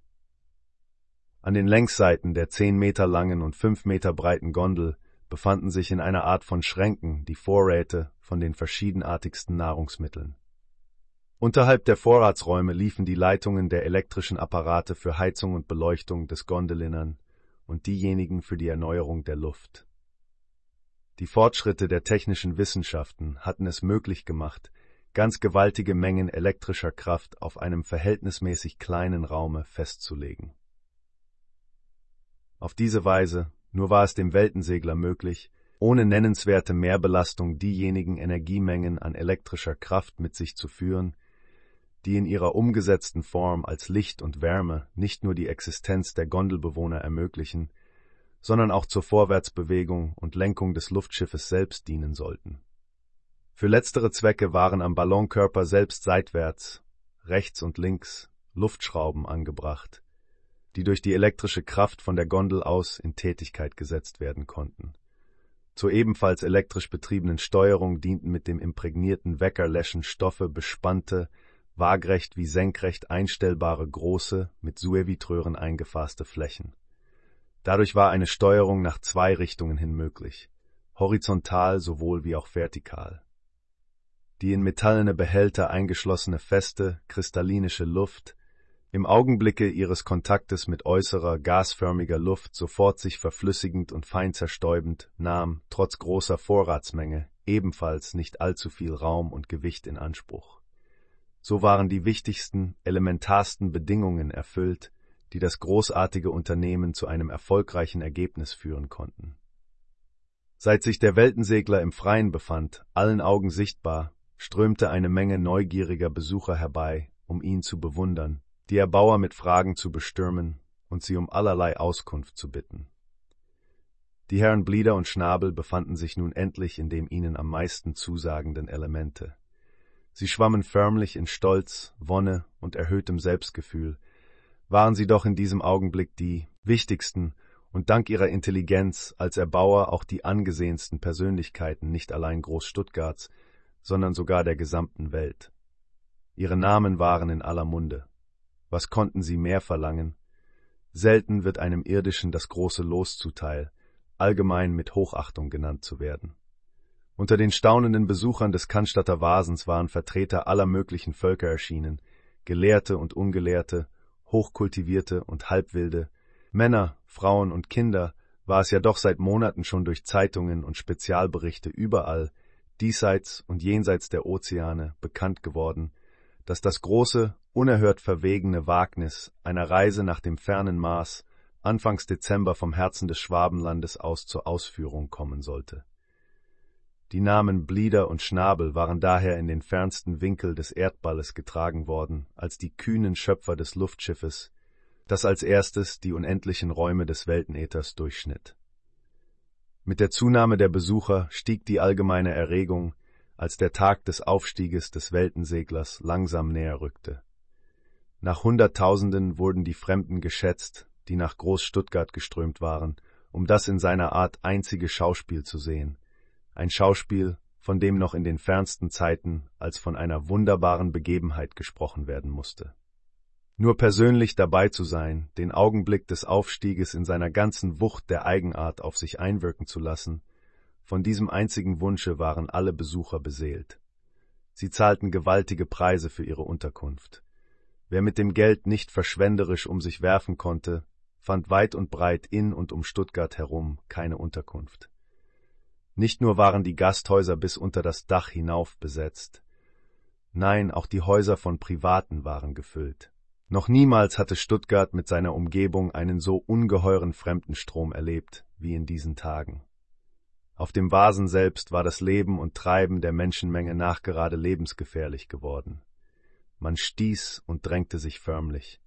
An den Längsseiten der zehn Meter langen und fünf Meter breiten Gondel befanden sich in einer Art von Schränken die Vorräte von den verschiedenartigsten Nahrungsmitteln. Unterhalb der Vorratsräume liefen die Leitungen der elektrischen Apparate für Heizung und Beleuchtung des Gondelinnern und diejenigen für die Erneuerung der Luft. Die Fortschritte der technischen Wissenschaften hatten es möglich gemacht, ganz gewaltige Mengen elektrischer Kraft auf einem verhältnismäßig kleinen Raume festzulegen. Auf diese Weise, nur war es dem Weltensegler möglich, ohne nennenswerte Mehrbelastung diejenigen Energiemengen an elektrischer Kraft mit sich zu führen, die in ihrer umgesetzten Form als Licht und Wärme nicht nur die Existenz der Gondelbewohner ermöglichen, sondern auch zur Vorwärtsbewegung und Lenkung des Luftschiffes selbst dienen sollten. Für letztere Zwecke waren am Ballonkörper selbst seitwärts, rechts und links, Luftschrauben angebracht, die durch die elektrische Kraft von der Gondel aus in Tätigkeit gesetzt werden konnten. Zur ebenfalls elektrisch betriebenen Steuerung dienten mit dem imprägnierten Weckerläschen Stoffe bespannte, waagrecht wie senkrecht einstellbare große, mit Suevitröhren eingefasste Flächen. Dadurch war eine Steuerung nach zwei Richtungen hin möglich, horizontal sowohl wie auch vertikal. Die in metallene Behälter eingeschlossene feste, kristallinische Luft, im Augenblicke ihres Kontaktes mit äußerer, gasförmiger Luft sofort sich verflüssigend und fein zerstäubend, nahm, trotz großer Vorratsmenge, ebenfalls nicht allzu viel Raum und Gewicht in Anspruch. So waren die wichtigsten, elementarsten Bedingungen erfüllt, die das großartige Unternehmen zu einem erfolgreichen Ergebnis führen konnten. Seit sich der Weltensegler im Freien befand, allen Augen sichtbar, strömte eine Menge neugieriger Besucher herbei, um ihn zu bewundern, die Erbauer mit Fragen zu bestürmen und sie um allerlei Auskunft zu bitten. Die Herren Blieder und Schnabel befanden sich nun endlich in dem ihnen am meisten zusagenden Elemente. Sie schwammen förmlich in Stolz, Wonne und erhöhtem Selbstgefühl, waren sie doch in diesem Augenblick die wichtigsten und dank ihrer Intelligenz als Erbauer auch die angesehensten Persönlichkeiten nicht allein Großstuttgarts, sondern sogar der gesamten Welt. Ihre Namen waren in aller Munde. Was konnten sie mehr verlangen? Selten wird einem Irdischen das große Los zuteil, allgemein mit Hochachtung genannt zu werden. Unter den staunenden Besuchern des Cannstatter Vasens waren Vertreter aller möglichen Völker erschienen, Gelehrte und Ungelehrte, Hochkultivierte und Halbwilde, Männer, Frauen und Kinder, war es ja doch seit Monaten schon durch Zeitungen und Spezialberichte überall, diesseits und jenseits der Ozeane, bekannt geworden, dass das große, unerhört verwegene Wagnis einer Reise nach dem fernen Mars Anfangs Dezember vom Herzen des Schwabenlandes aus zur Ausführung kommen sollte. Die Namen Blieder und Schnabel waren daher in den fernsten Winkel des Erdballes getragen worden, als die kühnen Schöpfer des Luftschiffes, das als erstes die unendlichen Räume des Weltenäthers durchschnitt. Mit der Zunahme der Besucher stieg die allgemeine Erregung, als der Tag des Aufstieges des Weltenseglers langsam näher rückte. Nach Hunderttausenden wurden die Fremden geschätzt, die nach Groß Stuttgart geströmt waren, um das in seiner Art einzige Schauspiel zu sehen, ein Schauspiel, von dem noch in den fernsten Zeiten als von einer wunderbaren Begebenheit gesprochen werden musste. Nur persönlich dabei zu sein, den Augenblick des Aufstieges in seiner ganzen Wucht der Eigenart auf sich einwirken zu lassen, von diesem einzigen Wunsche waren alle Besucher beseelt. Sie zahlten gewaltige Preise für ihre Unterkunft. Wer mit dem Geld nicht verschwenderisch um sich werfen konnte, fand weit und breit in und um Stuttgart herum keine Unterkunft. Nicht nur waren die Gasthäuser bis unter das Dach hinauf besetzt, nein, auch die Häuser von Privaten waren gefüllt. Noch niemals hatte Stuttgart mit seiner Umgebung einen so ungeheuren Fremdenstrom erlebt wie in diesen Tagen. Auf dem Vasen selbst war das Leben und Treiben der Menschenmenge nachgerade lebensgefährlich geworden. Man stieß und drängte sich förmlich.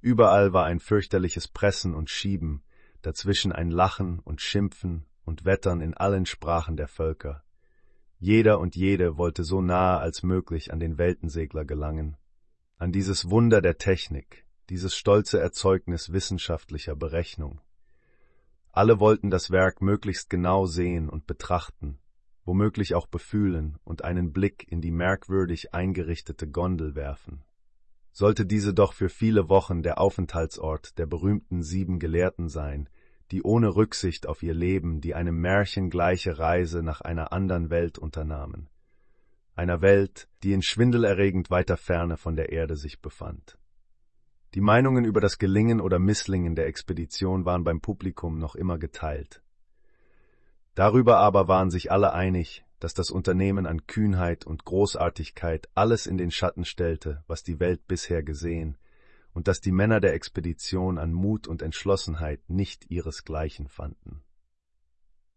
Überall war ein fürchterliches Pressen und Schieben, dazwischen ein Lachen und Schimpfen und Wettern in allen Sprachen der Völker. Jeder und jede wollte so nahe als möglich an den Weltensegler gelangen, an dieses Wunder der Technik, dieses stolze Erzeugnis wissenschaftlicher Berechnung. Alle wollten das Werk möglichst genau sehen und betrachten, womöglich auch befühlen und einen Blick in die merkwürdig eingerichtete Gondel werfen. Sollte diese doch für viele Wochen der Aufenthaltsort der berühmten sieben Gelehrten sein, die ohne Rücksicht auf ihr Leben die einem Märchen gleiche Reise nach einer andern Welt unternahmen, einer Welt, die in schwindelerregend weiter Ferne von der Erde sich befand. Die Meinungen über das Gelingen oder Misslingen der Expedition waren beim Publikum noch immer geteilt. Darüber aber waren sich alle einig, dass das Unternehmen an Kühnheit und Großartigkeit alles in den Schatten stellte, was die Welt bisher gesehen, und dass die Männer der Expedition an Mut und Entschlossenheit nicht ihresgleichen fanden.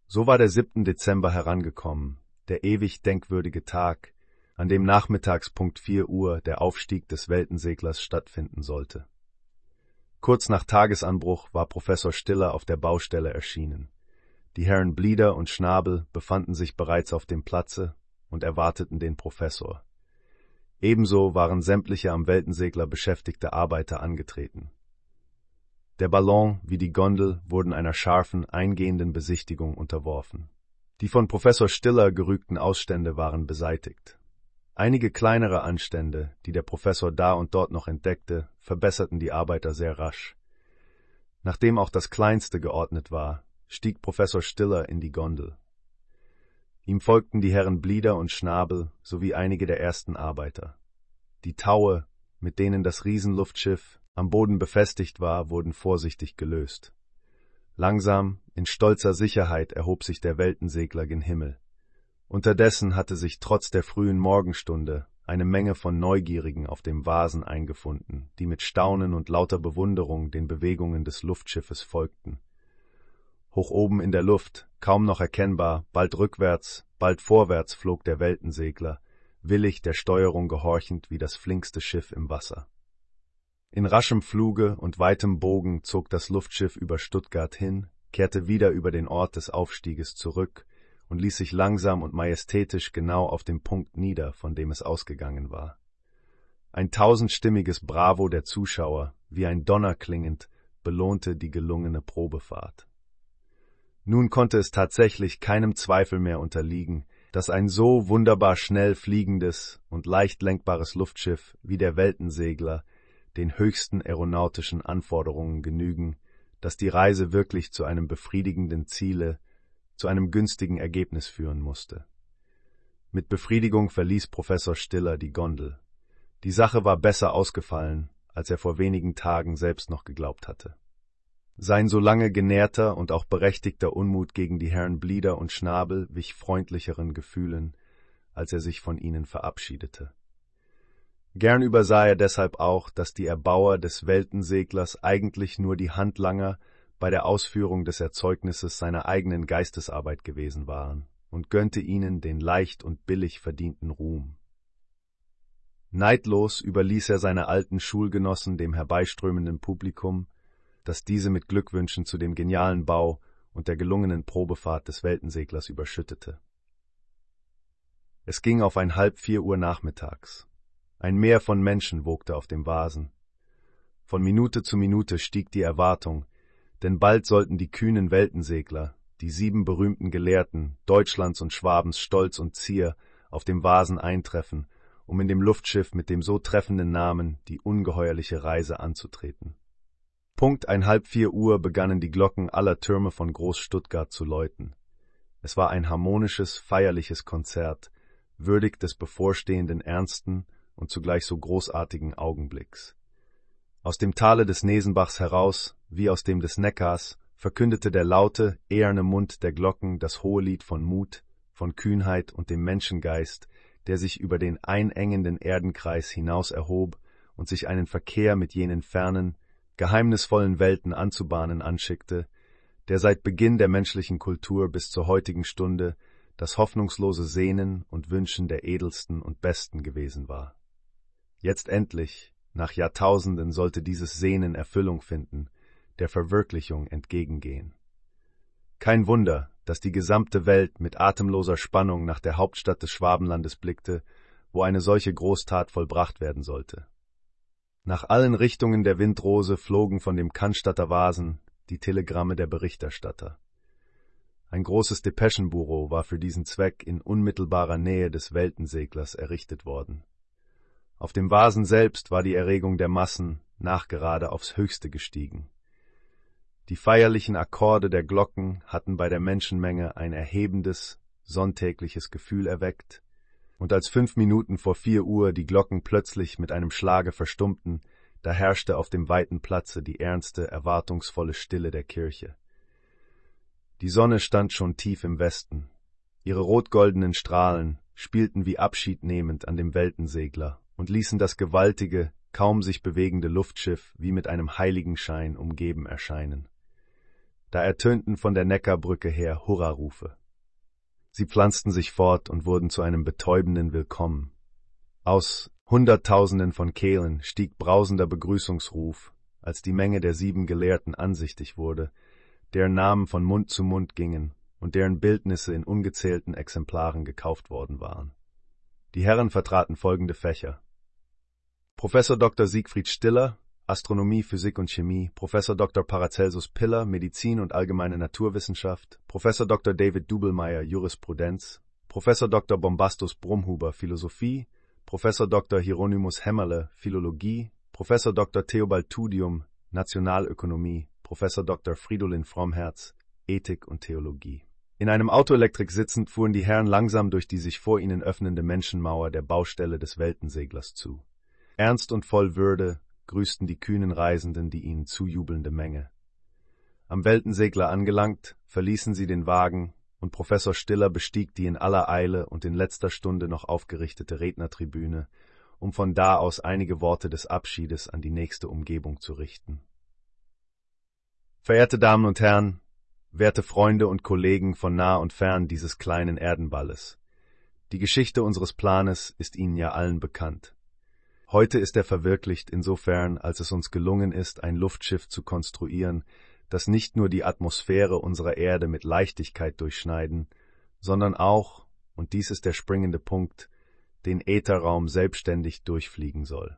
So war der 7. Dezember herangekommen, der ewig denkwürdige Tag, an dem nachmittags Punkt 4 Uhr der Aufstieg des Weltenseglers stattfinden sollte. Kurz nach Tagesanbruch war Professor Stiller auf der Baustelle erschienen. Die Herren Blieder und Schnabel befanden sich bereits auf dem Platze und erwarteten den Professor. Ebenso waren sämtliche am Weltensegler beschäftigte Arbeiter angetreten. Der Ballon wie die Gondel wurden einer scharfen, eingehenden Besichtigung unterworfen. Die von Professor Stiller gerügten Ausstände waren beseitigt. Einige kleinere Anstände, die der Professor da und dort noch entdeckte, verbesserten die Arbeiter sehr rasch. Nachdem auch das Kleinste geordnet war, stieg Professor Stiller in die Gondel. Ihm folgten die Herren Blieder und Schnabel sowie einige der ersten Arbeiter. Die Taue, mit denen das Riesenluftschiff am Boden befestigt war, wurden vorsichtig gelöst. Langsam, in stolzer Sicherheit erhob sich der Weltensegler gen Himmel. Unterdessen hatte sich trotz der frühen Morgenstunde eine Menge von Neugierigen auf dem Vasen eingefunden, die mit Staunen und lauter Bewunderung den Bewegungen des Luftschiffes folgten. Hoch oben in der Luft, kaum noch erkennbar, bald rückwärts, bald vorwärts flog der Weltensegler, willig der Steuerung gehorchend wie das flinkste Schiff im Wasser. In raschem Fluge und weitem Bogen zog das Luftschiff über Stuttgart hin, kehrte wieder über den Ort des Aufstieges zurück und ließ sich langsam und majestätisch genau auf dem Punkt nieder, von dem es ausgegangen war. Ein tausendstimmiges Bravo der Zuschauer, wie ein Donner klingend, belohnte die gelungene Probefahrt. Nun konnte es tatsächlich keinem Zweifel mehr unterliegen, dass ein so wunderbar schnell fliegendes und leicht lenkbares Luftschiff wie der Weltensegler den höchsten aeronautischen Anforderungen genügen, dass die Reise wirklich zu einem befriedigenden Ziele zu einem günstigen Ergebnis führen musste. Mit Befriedigung verließ Professor Stiller die Gondel. Die Sache war besser ausgefallen, als er vor wenigen Tagen selbst noch geglaubt hatte. Sein so lange genährter und auch berechtigter Unmut gegen die Herren Blieder und Schnabel wich freundlicheren Gefühlen, als er sich von ihnen verabschiedete. Gern übersah er deshalb auch, dass die Erbauer des Weltenseglers eigentlich nur die Handlanger bei der Ausführung des Erzeugnisses seiner eigenen Geistesarbeit gewesen waren und gönnte ihnen den leicht und billig verdienten Ruhm. Neidlos überließ er seine alten Schulgenossen dem herbeiströmenden Publikum, das diese mit Glückwünschen zu dem genialen Bau und der gelungenen Probefahrt des Weltenseglers überschüttete. Es ging auf ein halb vier Uhr nachmittags. Ein Meer von Menschen wogte auf dem Vasen. Von Minute zu Minute stieg die Erwartung, denn bald sollten die kühnen Weltensegler, die sieben berühmten Gelehrten Deutschlands und Schwabens Stolz und Zier, auf dem Vasen eintreffen, um in dem Luftschiff mit dem so treffenden Namen die ungeheuerliche Reise anzutreten. Punkt ein halb vier Uhr begannen die Glocken aller Türme von Groß Stuttgart zu läuten. Es war ein harmonisches, feierliches Konzert, würdig des bevorstehenden ernsten und zugleich so großartigen Augenblicks. Aus dem Tale des Nesenbachs heraus, wie aus dem des Neckars, verkündete der laute, eherne Mund der Glocken das hohe Lied von Mut, von Kühnheit und dem Menschengeist, der sich über den einengenden Erdenkreis hinaus erhob und sich einen Verkehr mit jenen fernen, geheimnisvollen Welten anzubahnen anschickte, der seit Beginn der menschlichen Kultur bis zur heutigen Stunde das hoffnungslose Sehnen und Wünschen der edelsten und besten gewesen war. Jetzt endlich, nach Jahrtausenden, sollte dieses Sehnen Erfüllung finden, der Verwirklichung entgegengehen. Kein Wunder, dass die gesamte Welt mit atemloser Spannung nach der Hauptstadt des Schwabenlandes blickte, wo eine solche Großtat vollbracht werden sollte. Nach allen Richtungen der Windrose flogen von dem Cannstatter Vasen die Telegramme der Berichterstatter. Ein großes Depeschenbüro war für diesen Zweck in unmittelbarer Nähe des Weltenseglers errichtet worden. Auf dem Vasen selbst war die Erregung der Massen nachgerade aufs Höchste gestiegen. Die feierlichen Akkorde der Glocken hatten bei der Menschenmenge ein erhebendes, sonntägliches Gefühl erweckt, und als fünf Minuten vor vier Uhr die Glocken plötzlich mit einem Schlage verstummten, da herrschte auf dem weiten Platze die ernste, erwartungsvolle Stille der Kirche. Die Sonne stand schon tief im Westen. Ihre rotgoldenen Strahlen spielten wie abschiednehmend an dem Weltensegler und ließen das gewaltige, kaum sich bewegende Luftschiff wie mit einem Heiligenschein umgeben erscheinen. Da ertönten von der Neckarbrücke her Hurrarufe. Sie pflanzten sich fort und wurden zu einem betäubenden Willkommen. Aus Hunderttausenden von Kehlen stieg brausender Begrüßungsruf, als die Menge der sieben Gelehrten ansichtig wurde, deren Namen von Mund zu Mund gingen und deren Bildnisse in ungezählten Exemplaren gekauft worden waren. Die Herren vertraten folgende Fächer. Professor Dr. Siegfried Stiller, Astronomie, Physik und Chemie, Professor Dr. Paracelsus Piller, Medizin und allgemeine Naturwissenschaft, Professor Dr. David Dubelmeier, Jurisprudenz, Professor Dr. Bombastus Brumhuber, Philosophie, Professor Dr. Hieronymus Hämmerle, Philologie, Professor Dr. Theobald Tudium, Nationalökonomie, Professor Dr. Fridolin Frommherz, Ethik und Theologie. In einem Autoelektrik sitzend fuhren die Herren langsam durch die sich vor ihnen öffnende Menschenmauer der Baustelle des Weltenseglers zu. Ernst und voll Würde, grüßten die kühnen Reisenden die ihnen zujubelnde Menge. Am Weltensegler angelangt, verließen sie den Wagen, und Professor Stiller bestieg die in aller Eile und in letzter Stunde noch aufgerichtete Rednertribüne, um von da aus einige Worte des Abschiedes an die nächste Umgebung zu richten. Verehrte Damen und Herren, werte Freunde und Kollegen von nah und fern dieses kleinen Erdenballes, die Geschichte unseres Planes ist Ihnen ja allen bekannt. Heute ist er verwirklicht insofern, als es uns gelungen ist, ein Luftschiff zu konstruieren, das nicht nur die Atmosphäre unserer Erde mit Leichtigkeit durchschneiden, sondern auch, und dies ist der springende Punkt, den Ätherraum selbstständig durchfliegen soll.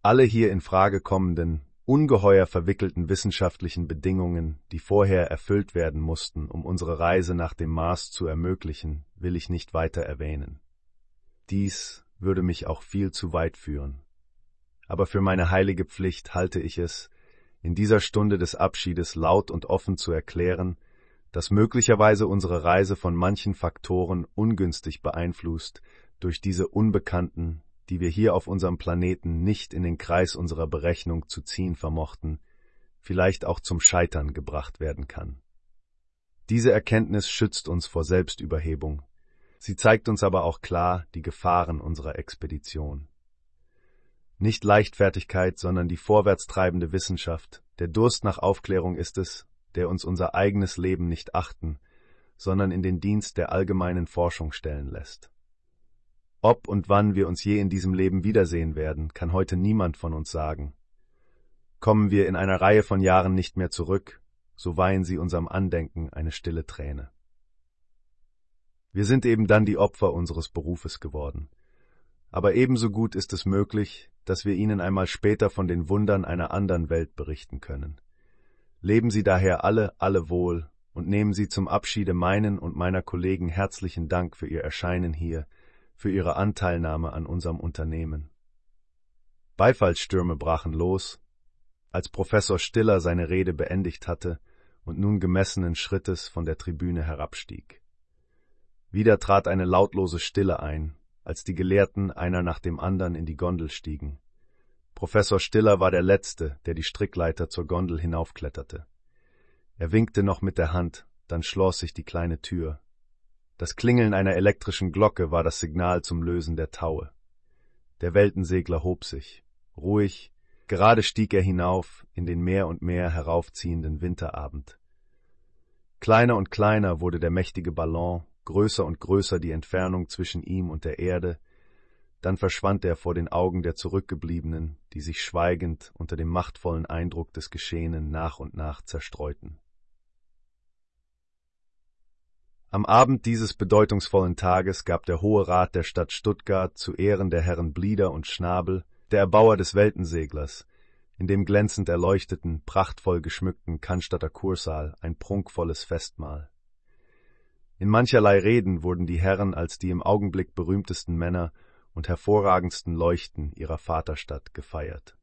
Alle hier in Frage kommenden, ungeheuer verwickelten wissenschaftlichen Bedingungen, die vorher erfüllt werden mussten, um unsere Reise nach dem Mars zu ermöglichen, will ich nicht weiter erwähnen. Dies würde mich auch viel zu weit führen. Aber für meine heilige Pflicht halte ich es, in dieser Stunde des Abschiedes laut und offen zu erklären, dass möglicherweise unsere Reise von manchen Faktoren ungünstig beeinflusst durch diese Unbekannten, die wir hier auf unserem Planeten nicht in den Kreis unserer Berechnung zu ziehen vermochten, vielleicht auch zum Scheitern gebracht werden kann. Diese Erkenntnis schützt uns vor Selbstüberhebung, Sie zeigt uns aber auch klar die Gefahren unserer Expedition. Nicht Leichtfertigkeit, sondern die vorwärtstreibende Wissenschaft, der Durst nach Aufklärung ist es, der uns unser eigenes Leben nicht achten, sondern in den Dienst der allgemeinen Forschung stellen lässt. Ob und wann wir uns je in diesem Leben wiedersehen werden, kann heute niemand von uns sagen. Kommen wir in einer Reihe von Jahren nicht mehr zurück, so weihen sie unserem Andenken eine stille Träne. Wir sind eben dann die Opfer unseres Berufes geworden. Aber ebenso gut ist es möglich, dass wir Ihnen einmal später von den Wundern einer anderen Welt berichten können. Leben Sie daher alle, alle wohl und nehmen Sie zum Abschiede meinen und meiner Kollegen herzlichen Dank für Ihr Erscheinen hier, für Ihre Anteilnahme an unserem Unternehmen. Beifallsstürme brachen los, als Professor Stiller seine Rede beendigt hatte und nun gemessenen Schrittes von der Tribüne herabstieg. Wieder trat eine lautlose Stille ein, als die Gelehrten einer nach dem anderen in die Gondel stiegen. Professor Stiller war der Letzte, der die Strickleiter zur Gondel hinaufkletterte. Er winkte noch mit der Hand, dann schloss sich die kleine Tür. Das Klingeln einer elektrischen Glocke war das Signal zum Lösen der Taue. Der Weltensegler hob sich. Ruhig, gerade stieg er hinauf in den mehr und mehr heraufziehenden Winterabend. Kleiner und kleiner wurde der mächtige Ballon, größer und größer die Entfernung zwischen ihm und der Erde, dann verschwand er vor den Augen der Zurückgebliebenen, die sich schweigend unter dem machtvollen Eindruck des Geschehenen nach und nach zerstreuten. Am Abend dieses bedeutungsvollen Tages gab der Hohe Rat der Stadt Stuttgart zu Ehren der Herren Blieder und Schnabel, der Erbauer des Weltenseglers, in dem glänzend erleuchteten, prachtvoll geschmückten Cannstatter Kursaal ein prunkvolles Festmahl. In mancherlei Reden wurden die Herren als die im Augenblick berühmtesten Männer und hervorragendsten Leuchten ihrer Vaterstadt gefeiert.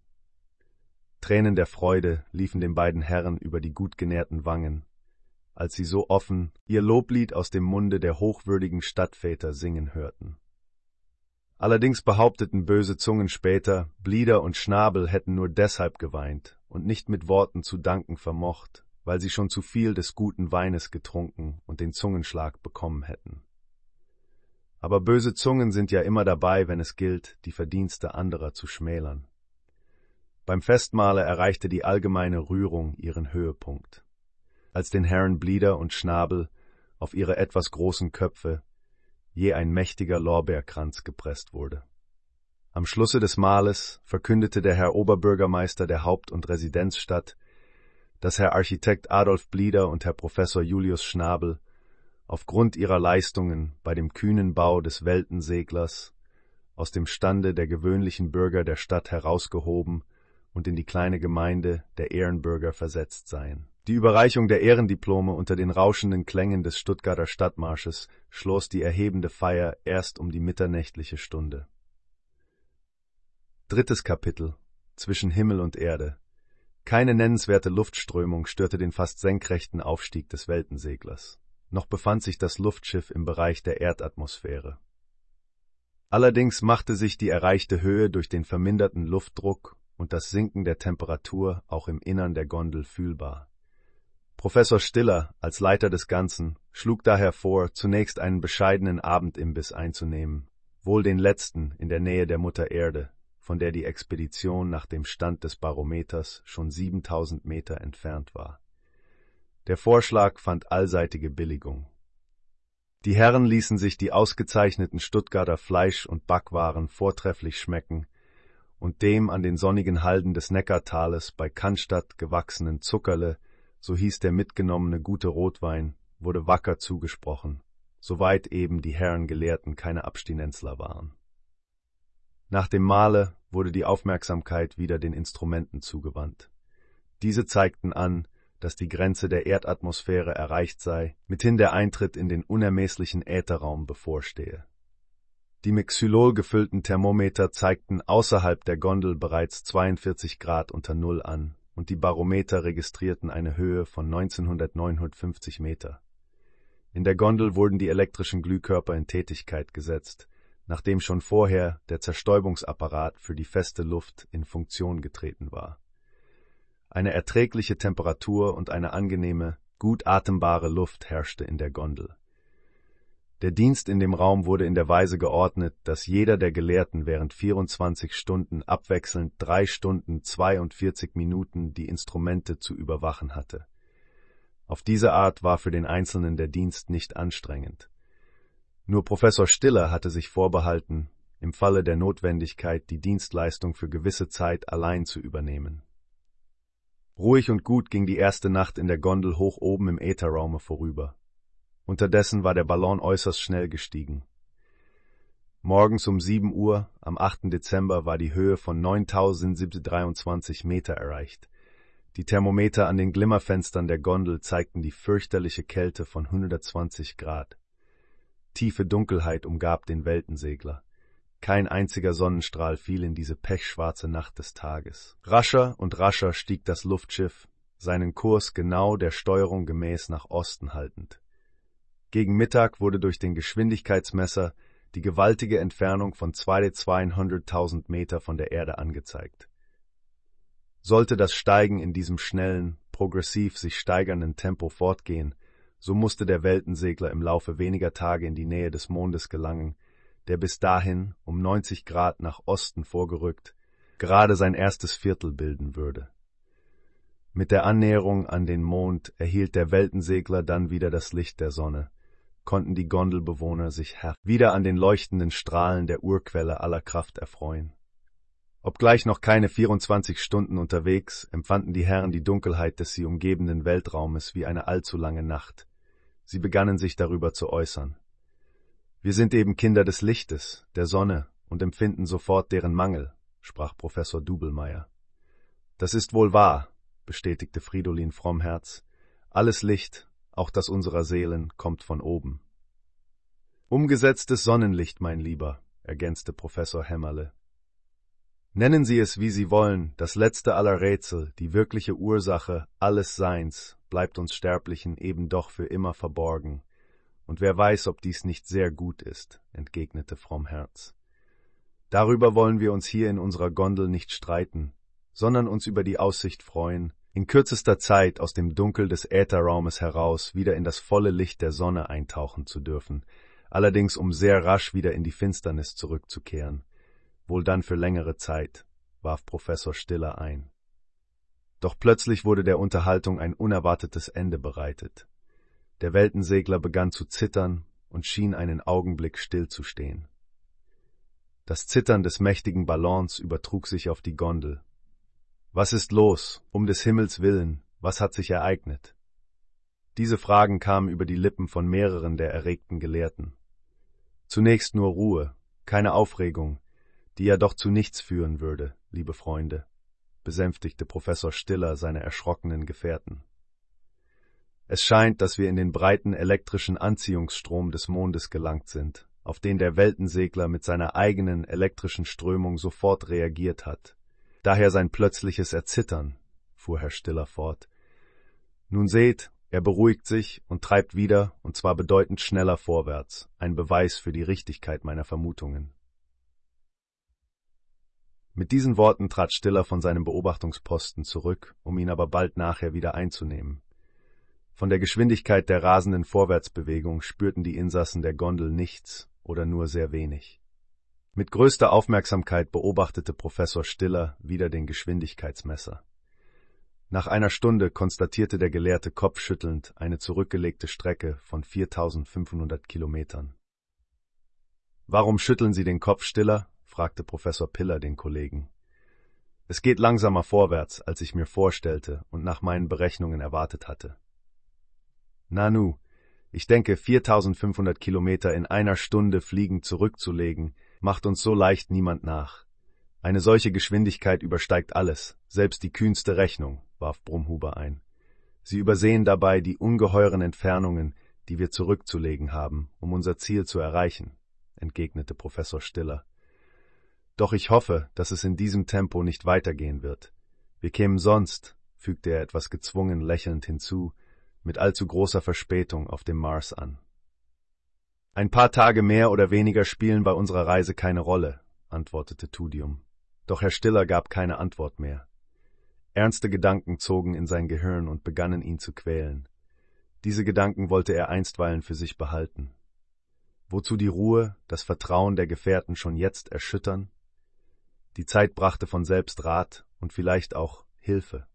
Tränen der Freude liefen den beiden Herren über die gut genährten Wangen, als sie so offen ihr Loblied aus dem Munde der hochwürdigen Stadtväter singen hörten. Allerdings behaupteten böse Zungen später, Blieder und Schnabel hätten nur deshalb geweint und nicht mit Worten zu danken vermocht, weil sie schon zu viel des guten Weines getrunken und den Zungenschlag bekommen hätten. Aber böse Zungen sind ja immer dabei, wenn es gilt, die Verdienste anderer zu schmälern. Beim Festmahle erreichte die allgemeine Rührung ihren Höhepunkt als den Herren Blieder und Schnabel auf ihre etwas großen Köpfe je ein mächtiger Lorbeerkranz gepresst wurde. Am Schlusse des Mahles verkündete der Herr Oberbürgermeister der Haupt- und Residenzstadt, dass Herr Architekt Adolf Blieder und Herr Professor Julius Schnabel aufgrund ihrer Leistungen bei dem kühnen Bau des Weltenseglers aus dem Stande der gewöhnlichen Bürger der Stadt herausgehoben und in die kleine Gemeinde der Ehrenbürger versetzt seien. Die Überreichung der Ehrendiplome unter den rauschenden Klängen des Stuttgarter Stadtmarsches schloss die erhebende Feier erst um die mitternächtliche Stunde. Drittes Kapitel Zwischen Himmel und Erde Keine nennenswerte Luftströmung störte den fast senkrechten Aufstieg des Weltenseglers. Noch befand sich das Luftschiff im Bereich der Erdatmosphäre. Allerdings machte sich die erreichte Höhe durch den verminderten Luftdruck und das Sinken der Temperatur auch im Innern der Gondel fühlbar. Professor Stiller als Leiter des Ganzen schlug daher vor, zunächst einen bescheidenen Abendimbiss einzunehmen, wohl den letzten in der Nähe der Mutter Erde, von der die Expedition nach dem Stand des Barometers schon 7000 Meter entfernt war. Der Vorschlag fand allseitige Billigung. Die Herren ließen sich die ausgezeichneten Stuttgarter Fleisch- und Backwaren vortrefflich schmecken und dem an den sonnigen Halden des Neckartales bei Cannstatt gewachsenen Zuckerle so hieß der mitgenommene gute Rotwein, wurde wacker zugesprochen, soweit eben die Herren Gelehrten keine Abstinenzler waren. Nach dem Mahle wurde die Aufmerksamkeit wieder den Instrumenten zugewandt. Diese zeigten an, dass die Grenze der Erdatmosphäre erreicht sei, mithin der Eintritt in den unermesslichen Ätherraum bevorstehe. Die mit Xylol gefüllten Thermometer zeigten außerhalb der Gondel bereits 42 Grad unter Null an, und die Barometer registrierten eine Höhe von 1959 Meter. In der Gondel wurden die elektrischen Glühkörper in Tätigkeit gesetzt, nachdem schon vorher der Zerstäubungsapparat für die feste Luft in Funktion getreten war. Eine erträgliche Temperatur und eine angenehme, gut atembare Luft herrschte in der Gondel. Der Dienst in dem Raum wurde in der Weise geordnet, dass jeder der Gelehrten während 24 Stunden abwechselnd drei Stunden 42 Minuten die Instrumente zu überwachen hatte. Auf diese Art war für den Einzelnen der Dienst nicht anstrengend. Nur Professor Stiller hatte sich vorbehalten, im Falle der Notwendigkeit die Dienstleistung für gewisse Zeit allein zu übernehmen. Ruhig und gut ging die erste Nacht in der Gondel hoch oben im Ätherraume vorüber. Unterdessen war der Ballon äußerst schnell gestiegen. Morgens um sieben Uhr am 8. Dezember war die Höhe von 9.723 Meter erreicht. Die Thermometer an den Glimmerfenstern der Gondel zeigten die fürchterliche Kälte von 120 Grad. Tiefe Dunkelheit umgab den Weltensegler. Kein einziger Sonnenstrahl fiel in diese pechschwarze Nacht des Tages. Rascher und rascher stieg das Luftschiff, seinen Kurs genau der Steuerung gemäß nach Osten haltend. Gegen Mittag wurde durch den Geschwindigkeitsmesser die gewaltige Entfernung von 200.000 Meter von der Erde angezeigt. Sollte das Steigen in diesem schnellen, progressiv sich steigernden Tempo fortgehen, so musste der Weltensegler im Laufe weniger Tage in die Nähe des Mondes gelangen, der bis dahin um 90 Grad nach Osten vorgerückt gerade sein erstes Viertel bilden würde. Mit der Annäherung an den Mond erhielt der Weltensegler dann wieder das Licht der Sonne, konnten die Gondelbewohner sich wieder an den leuchtenden Strahlen der Urquelle aller Kraft erfreuen. Obgleich noch keine 24 Stunden unterwegs, empfanden die Herren die Dunkelheit des sie umgebenden Weltraumes wie eine allzu lange Nacht. Sie begannen sich darüber zu äußern. Wir sind eben Kinder des Lichtes, der Sonne und empfinden sofort deren Mangel, sprach Professor Dubelmeier. Das ist wohl wahr, bestätigte Fridolin Frommherz. Alles Licht, auch das unserer Seelen, kommt von oben. Umgesetztes Sonnenlicht, mein Lieber, ergänzte Professor Hämmerle. Nennen Sie es, wie Sie wollen, das letzte aller Rätsel, die wirkliche Ursache alles Seins, bleibt uns Sterblichen eben doch für immer verborgen. Und wer weiß, ob dies nicht sehr gut ist, entgegnete Frommherz. Darüber wollen wir uns hier in unserer Gondel nicht streiten, sondern uns über die Aussicht freuen, in kürzester Zeit aus dem Dunkel des Ätherraumes heraus wieder in das volle Licht der Sonne eintauchen zu dürfen, allerdings um sehr rasch wieder in die Finsternis zurückzukehren, wohl dann für längere Zeit, warf Professor Stiller ein. Doch plötzlich wurde der Unterhaltung ein unerwartetes Ende bereitet. Der Weltensegler begann zu zittern und schien einen Augenblick stillzustehen. Das Zittern des mächtigen Ballons übertrug sich auf die Gondel. Was ist los? Um des Himmels willen, was hat sich ereignet? Diese Fragen kamen über die Lippen von mehreren der erregten Gelehrten. Zunächst nur Ruhe, keine Aufregung, die ja doch zu nichts führen würde, liebe Freunde, besänftigte Professor Stiller seine erschrockenen Gefährten. Es scheint, dass wir in den breiten elektrischen Anziehungsstrom des Mondes gelangt sind, auf den der Weltensegler mit seiner eigenen elektrischen Strömung sofort reagiert hat. Daher sein plötzliches Erzittern, fuhr Herr Stiller fort. Nun seht, er beruhigt sich und treibt wieder, und zwar bedeutend schneller vorwärts, ein Beweis für die Richtigkeit meiner Vermutungen. Mit diesen Worten trat Stiller von seinem Beobachtungsposten zurück, um ihn aber bald nachher wieder einzunehmen. Von der Geschwindigkeit der rasenden Vorwärtsbewegung spürten die Insassen der Gondel nichts oder nur sehr wenig. Mit größter Aufmerksamkeit beobachtete Professor Stiller wieder den Geschwindigkeitsmesser. Nach einer Stunde konstatierte der Gelehrte kopfschüttelnd eine zurückgelegte Strecke von 4500 Kilometern. Warum schütteln Sie den Kopf stiller? Fragte Professor Piller den Kollegen. Es geht langsamer vorwärts, als ich mir vorstellte und nach meinen Berechnungen erwartet hatte. Nanu, ich denke, 4500 Kilometer in einer Stunde fliegend zurückzulegen, macht uns so leicht niemand nach. Eine solche Geschwindigkeit übersteigt alles, selbst die kühnste Rechnung, warf Brumhuber ein. Sie übersehen dabei die ungeheuren Entfernungen, die wir zurückzulegen haben, um unser Ziel zu erreichen, entgegnete Professor Stiller. Doch ich hoffe, dass es in diesem Tempo nicht weitergehen wird. Wir kämen sonst, fügte er etwas gezwungen lächelnd hinzu, mit allzu großer Verspätung auf dem Mars an. Ein paar Tage mehr oder weniger spielen bei unserer Reise keine Rolle, antwortete Tudium. Doch Herr Stiller gab keine Antwort mehr. Ernste Gedanken zogen in sein Gehirn und begannen ihn zu quälen. Diese Gedanken wollte er einstweilen für sich behalten. Wozu die Ruhe, das Vertrauen der Gefährten schon jetzt erschüttern? Die Zeit brachte von selbst Rat und vielleicht auch Hilfe.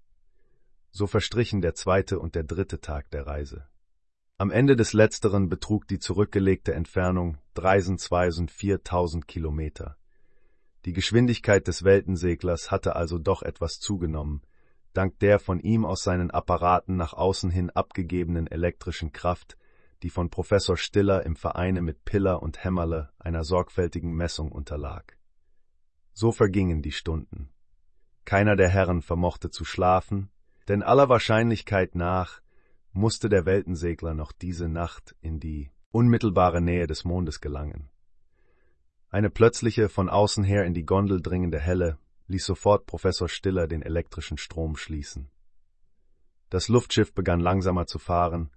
So verstrichen der zweite und der dritte Tag der Reise. Am Ende des letzteren betrug die zurückgelegte Entfernung dreisend viertausend Kilometer. Die Geschwindigkeit des Weltenseglers hatte also doch etwas zugenommen, dank der von ihm aus seinen Apparaten nach außen hin abgegebenen elektrischen Kraft, die von Professor Stiller im Vereine mit Piller und Hämmerle einer sorgfältigen Messung unterlag. So vergingen die Stunden. Keiner der Herren vermochte zu schlafen, Denn aller Wahrscheinlichkeit nach musste der Weltensegler noch diese Nacht in die unmittelbare Nähe des Mondes gelangen. Eine plötzliche, von außen her in die Gondel dringende Helle ließ sofort Professor Stiller den elektrischen Strom schließen. Das Luftschiff begann langsamer zu fahren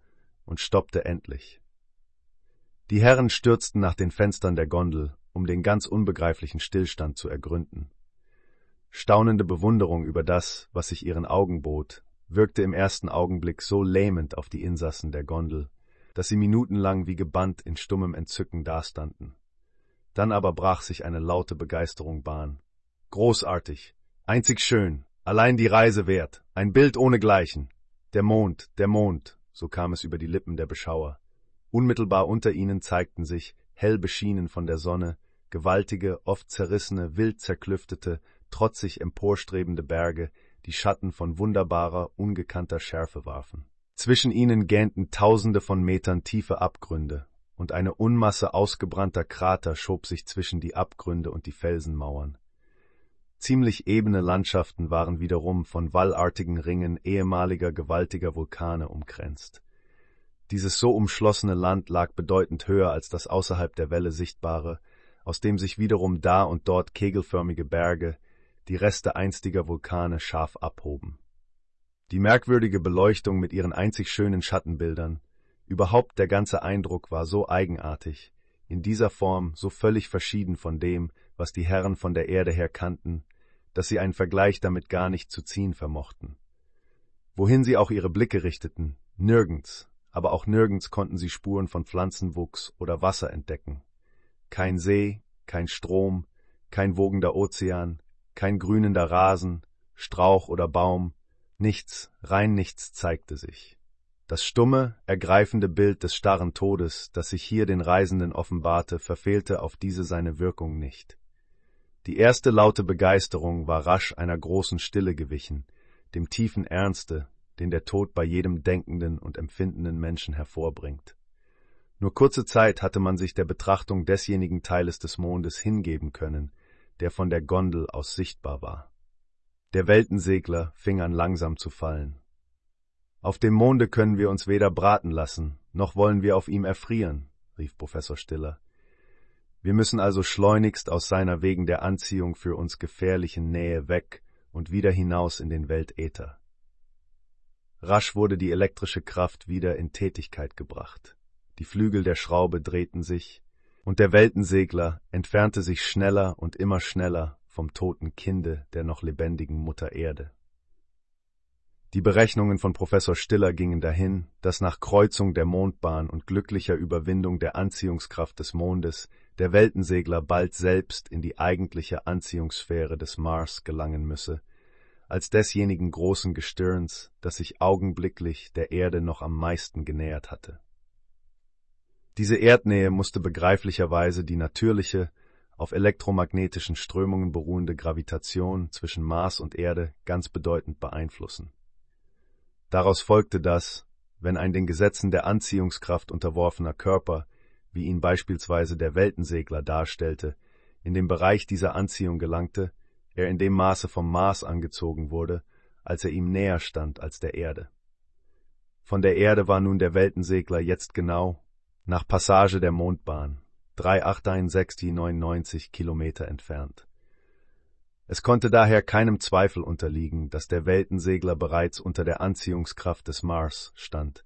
und stoppte endlich. Die Herren stürzten nach den Fenstern der Gondel, um den ganz unbegreiflichen Stillstand zu ergründen. Staunende Bewunderung über das, was sich ihren Augen bot, wirkte im ersten Augenblick so lähmend auf die Insassen der Gondel, dass sie minutenlang wie gebannt in stummem Entzücken dastanden. Dann aber brach sich eine laute Begeisterung Bahn. Großartig, einzig schön, allein die Reise wert, ein Bild ohnegleichen. Der Mond, der Mond, so kam es über die Lippen der Beschauer. Unmittelbar unter ihnen zeigten sich, hell beschienen von der Sonne, gewaltige, oft zerrissene, wild zerklüftete, trotzig emporstrebende Berge, die Schatten von wunderbarer, ungekannter Schärfe warfen. Zwischen ihnen gähnten tausende von Metern tiefe Abgründe, und eine Unmasse ausgebrannter Krater schob sich zwischen die Abgründe und die Felsenmauern. Ziemlich ebene Landschaften waren wiederum von wallartigen Ringen ehemaliger gewaltiger Vulkane umkränzt. Dieses so umschlossene Land lag bedeutend höher als das außerhalb der Welle sichtbare, aus dem sich wiederum da und dort kegelförmige Berge, die Reste einstiger Vulkane scharf abhoben. Die merkwürdige Beleuchtung mit ihren einzig schönen Schattenbildern, überhaupt der ganze Eindruck war so eigenartig, in dieser Form so völlig verschieden von dem, was die Herren von der Erde her kannten, dass sie einen Vergleich damit gar nicht zu ziehen vermochten. Wohin sie auch ihre Blicke richteten, nirgends, aber auch nirgends konnten sie Spuren von Pflanzenwuchs oder Wasser entdecken. Kein See, kein Strom, kein wogender Ozean, kein grünender Rasen, Strauch oder Baum, nichts, rein nichts zeigte sich. Das stumme, ergreifende Bild des starren Todes, das sich hier den Reisenden offenbarte, verfehlte auf diese seine Wirkung nicht. Die erste laute Begeisterung war rasch einer großen Stille gewichen, dem tiefen Ernste, den der Tod bei jedem denkenden und empfindenden Menschen hervorbringt. Nur kurze Zeit hatte man sich der Betrachtung desjenigen Teiles des Mondes hingeben können, der von der Gondel aus sichtbar war. Der Weltensegler fing an langsam zu fallen. Auf dem Monde können wir uns weder braten lassen, noch wollen wir auf ihm erfrieren, rief Professor Stiller. Wir müssen also schleunigst aus seiner wegen der Anziehung für uns gefährlichen Nähe weg und wieder hinaus in den Weltäther. Rasch wurde die elektrische Kraft wieder in Tätigkeit gebracht. Die Flügel der Schraube drehten sich, und der Weltensegler entfernte sich schneller und immer schneller vom toten Kinde der noch lebendigen Mutter Erde. Die Berechnungen von Professor Stiller gingen dahin, dass nach Kreuzung der Mondbahn und glücklicher Überwindung der Anziehungskraft des Mondes der Weltensegler bald selbst in die eigentliche Anziehungssphäre des Mars gelangen müsse, als desjenigen großen Gestirns, das sich augenblicklich der Erde noch am meisten genähert hatte. Diese Erdnähe musste begreiflicherweise die natürliche, auf elektromagnetischen Strömungen beruhende Gravitation zwischen Mars und Erde ganz bedeutend beeinflussen. Daraus folgte, dass, wenn ein den Gesetzen der Anziehungskraft unterworfener Körper, wie ihn beispielsweise der Weltensegler darstellte, in den Bereich dieser Anziehung gelangte, er in dem Maße vom Mars angezogen wurde, als er ihm näher stand als der Erde. Von der Erde war nun der Weltensegler jetzt genau nach Passage der Mondbahn, 38169 Kilometer entfernt. Es konnte daher keinem Zweifel unterliegen, dass der Weltensegler bereits unter der Anziehungskraft des Mars stand.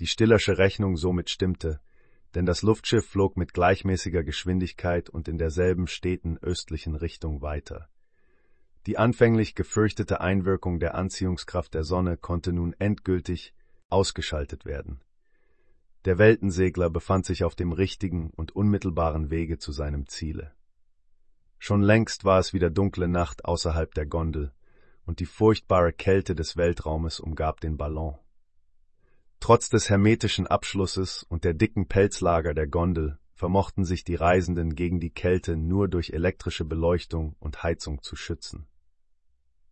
Die Stillersche Rechnung somit stimmte, denn das Luftschiff flog mit gleichmäßiger Geschwindigkeit und in derselben steten östlichen Richtung weiter. Die anfänglich gefürchtete Einwirkung der Anziehungskraft der Sonne konnte nun endgültig ausgeschaltet werden. Der Weltensegler befand sich auf dem richtigen und unmittelbaren Wege zu seinem Ziele. Schon längst war es wieder dunkle Nacht außerhalb der Gondel, und die furchtbare Kälte des Weltraumes umgab den Ballon. Trotz des hermetischen Abschlusses und der dicken Pelzlager der Gondel vermochten sich die Reisenden gegen die Kälte nur durch elektrische Beleuchtung und Heizung zu schützen.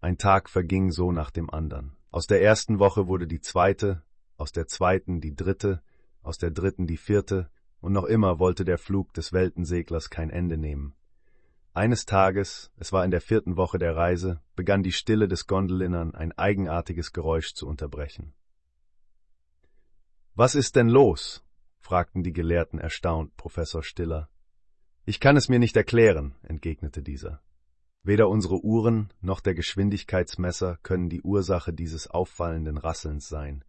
Ein Tag verging so nach dem andern. Aus der ersten Woche wurde die zweite, aus der zweiten die dritte, aus der dritten die vierte, und noch immer wollte der Flug des Weltenseglers kein Ende nehmen. Eines Tages, es war in der vierten Woche der Reise, begann die Stille des Gondelinnern ein eigenartiges Geräusch zu unterbrechen. Was ist denn los? fragten die Gelehrten erstaunt Professor Stiller. Ich kann es mir nicht erklären, entgegnete dieser. Weder unsere Uhren noch der Geschwindigkeitsmesser können die Ursache dieses auffallenden Rasselns sein.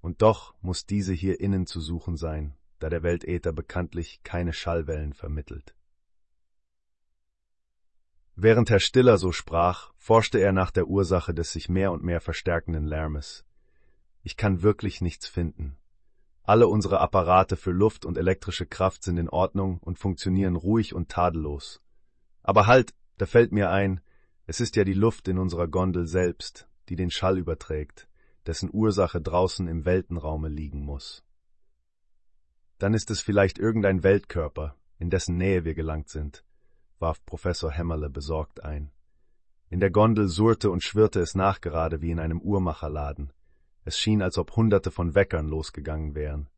Und doch muss diese hier innen zu suchen sein, da der Weltäther bekanntlich keine Schallwellen vermittelt. Während Herr Stiller so sprach, forschte er nach der Ursache des sich mehr und mehr verstärkenden Lärmes. Ich kann wirklich nichts finden. Alle unsere Apparate für Luft und elektrische Kraft sind in Ordnung und funktionieren ruhig und tadellos. Aber halt, da fällt mir ein, es ist ja die Luft in unserer Gondel selbst, die den Schall überträgt, dessen Ursache draußen im Weltenraume liegen muss. Dann ist es vielleicht irgendein Weltkörper, in dessen Nähe wir gelangt sind, warf Professor Hämmerle besorgt ein. In der Gondel surrte und schwirrte es nachgerade wie in einem Uhrmacherladen. Es schien, als ob hunderte von Weckern losgegangen wären.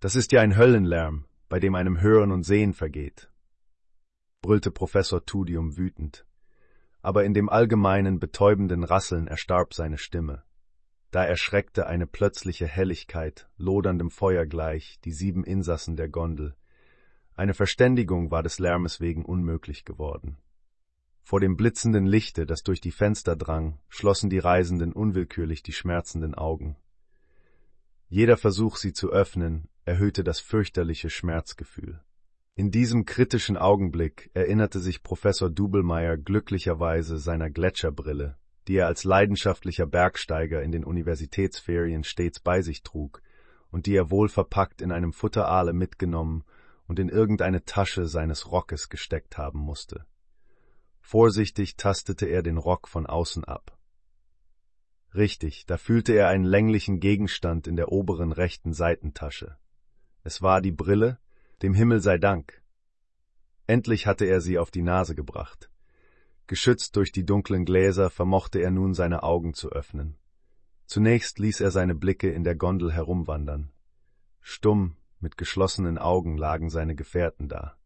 Das ist ja ein Höllenlärm, bei dem einem Hören und Sehen vergeht, brüllte Professor Tudium wütend. Aber in dem allgemeinen, betäubenden Rasseln erstarb seine Stimme. Da erschreckte eine plötzliche Helligkeit, loderndem Feuer gleich, die sieben Insassen der Gondel, eine Verständigung war des Lärmes wegen unmöglich geworden. Vor dem blitzenden Lichte, das durch die Fenster drang, schlossen die Reisenden unwillkürlich die schmerzenden Augen. Jeder Versuch, sie zu öffnen, erhöhte das fürchterliche Schmerzgefühl. In diesem kritischen Augenblick erinnerte sich Professor Dubelmeier glücklicherweise seiner Gletscherbrille, die er als leidenschaftlicher Bergsteiger in den Universitätsferien stets bei sich trug und die er wohl verpackt in einem Futterale mitgenommen und in irgendeine Tasche seines Rockes gesteckt haben musste. Vorsichtig tastete er den Rock von außen ab. Richtig, da fühlte er einen länglichen Gegenstand in der oberen rechten Seitentasche. Es war die Brille, dem Himmel sei Dank. Endlich hatte er sie auf die Nase gebracht. Geschützt durch die dunklen Gläser vermochte er nun seine Augen zu öffnen. Zunächst ließ er seine Blicke in der Gondel herumwandern. Stumm mit geschlossenen Augen lagen seine Gefährten da.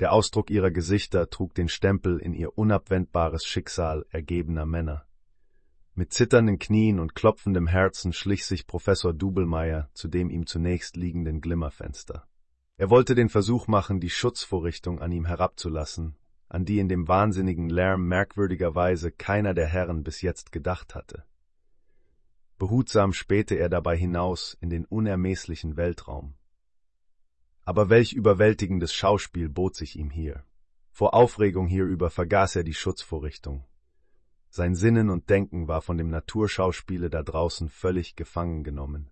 Der Ausdruck ihrer Gesichter trug den Stempel in ihr unabwendbares Schicksal ergebener Männer. Mit zitternden Knien und klopfendem Herzen schlich sich Professor Dubelmeier zu dem ihm zunächst liegenden Glimmerfenster. Er wollte den Versuch machen, die Schutzvorrichtung an ihm herabzulassen, an die in dem wahnsinnigen Lärm merkwürdigerweise keiner der Herren bis jetzt gedacht hatte. Behutsam spähte er dabei hinaus in den unermeßlichen Weltraum. Aber welch überwältigendes Schauspiel bot sich ihm hier. Vor Aufregung hierüber vergaß er die Schutzvorrichtung. Sein Sinnen und Denken war von dem Naturschauspiele da draußen völlig gefangen genommen.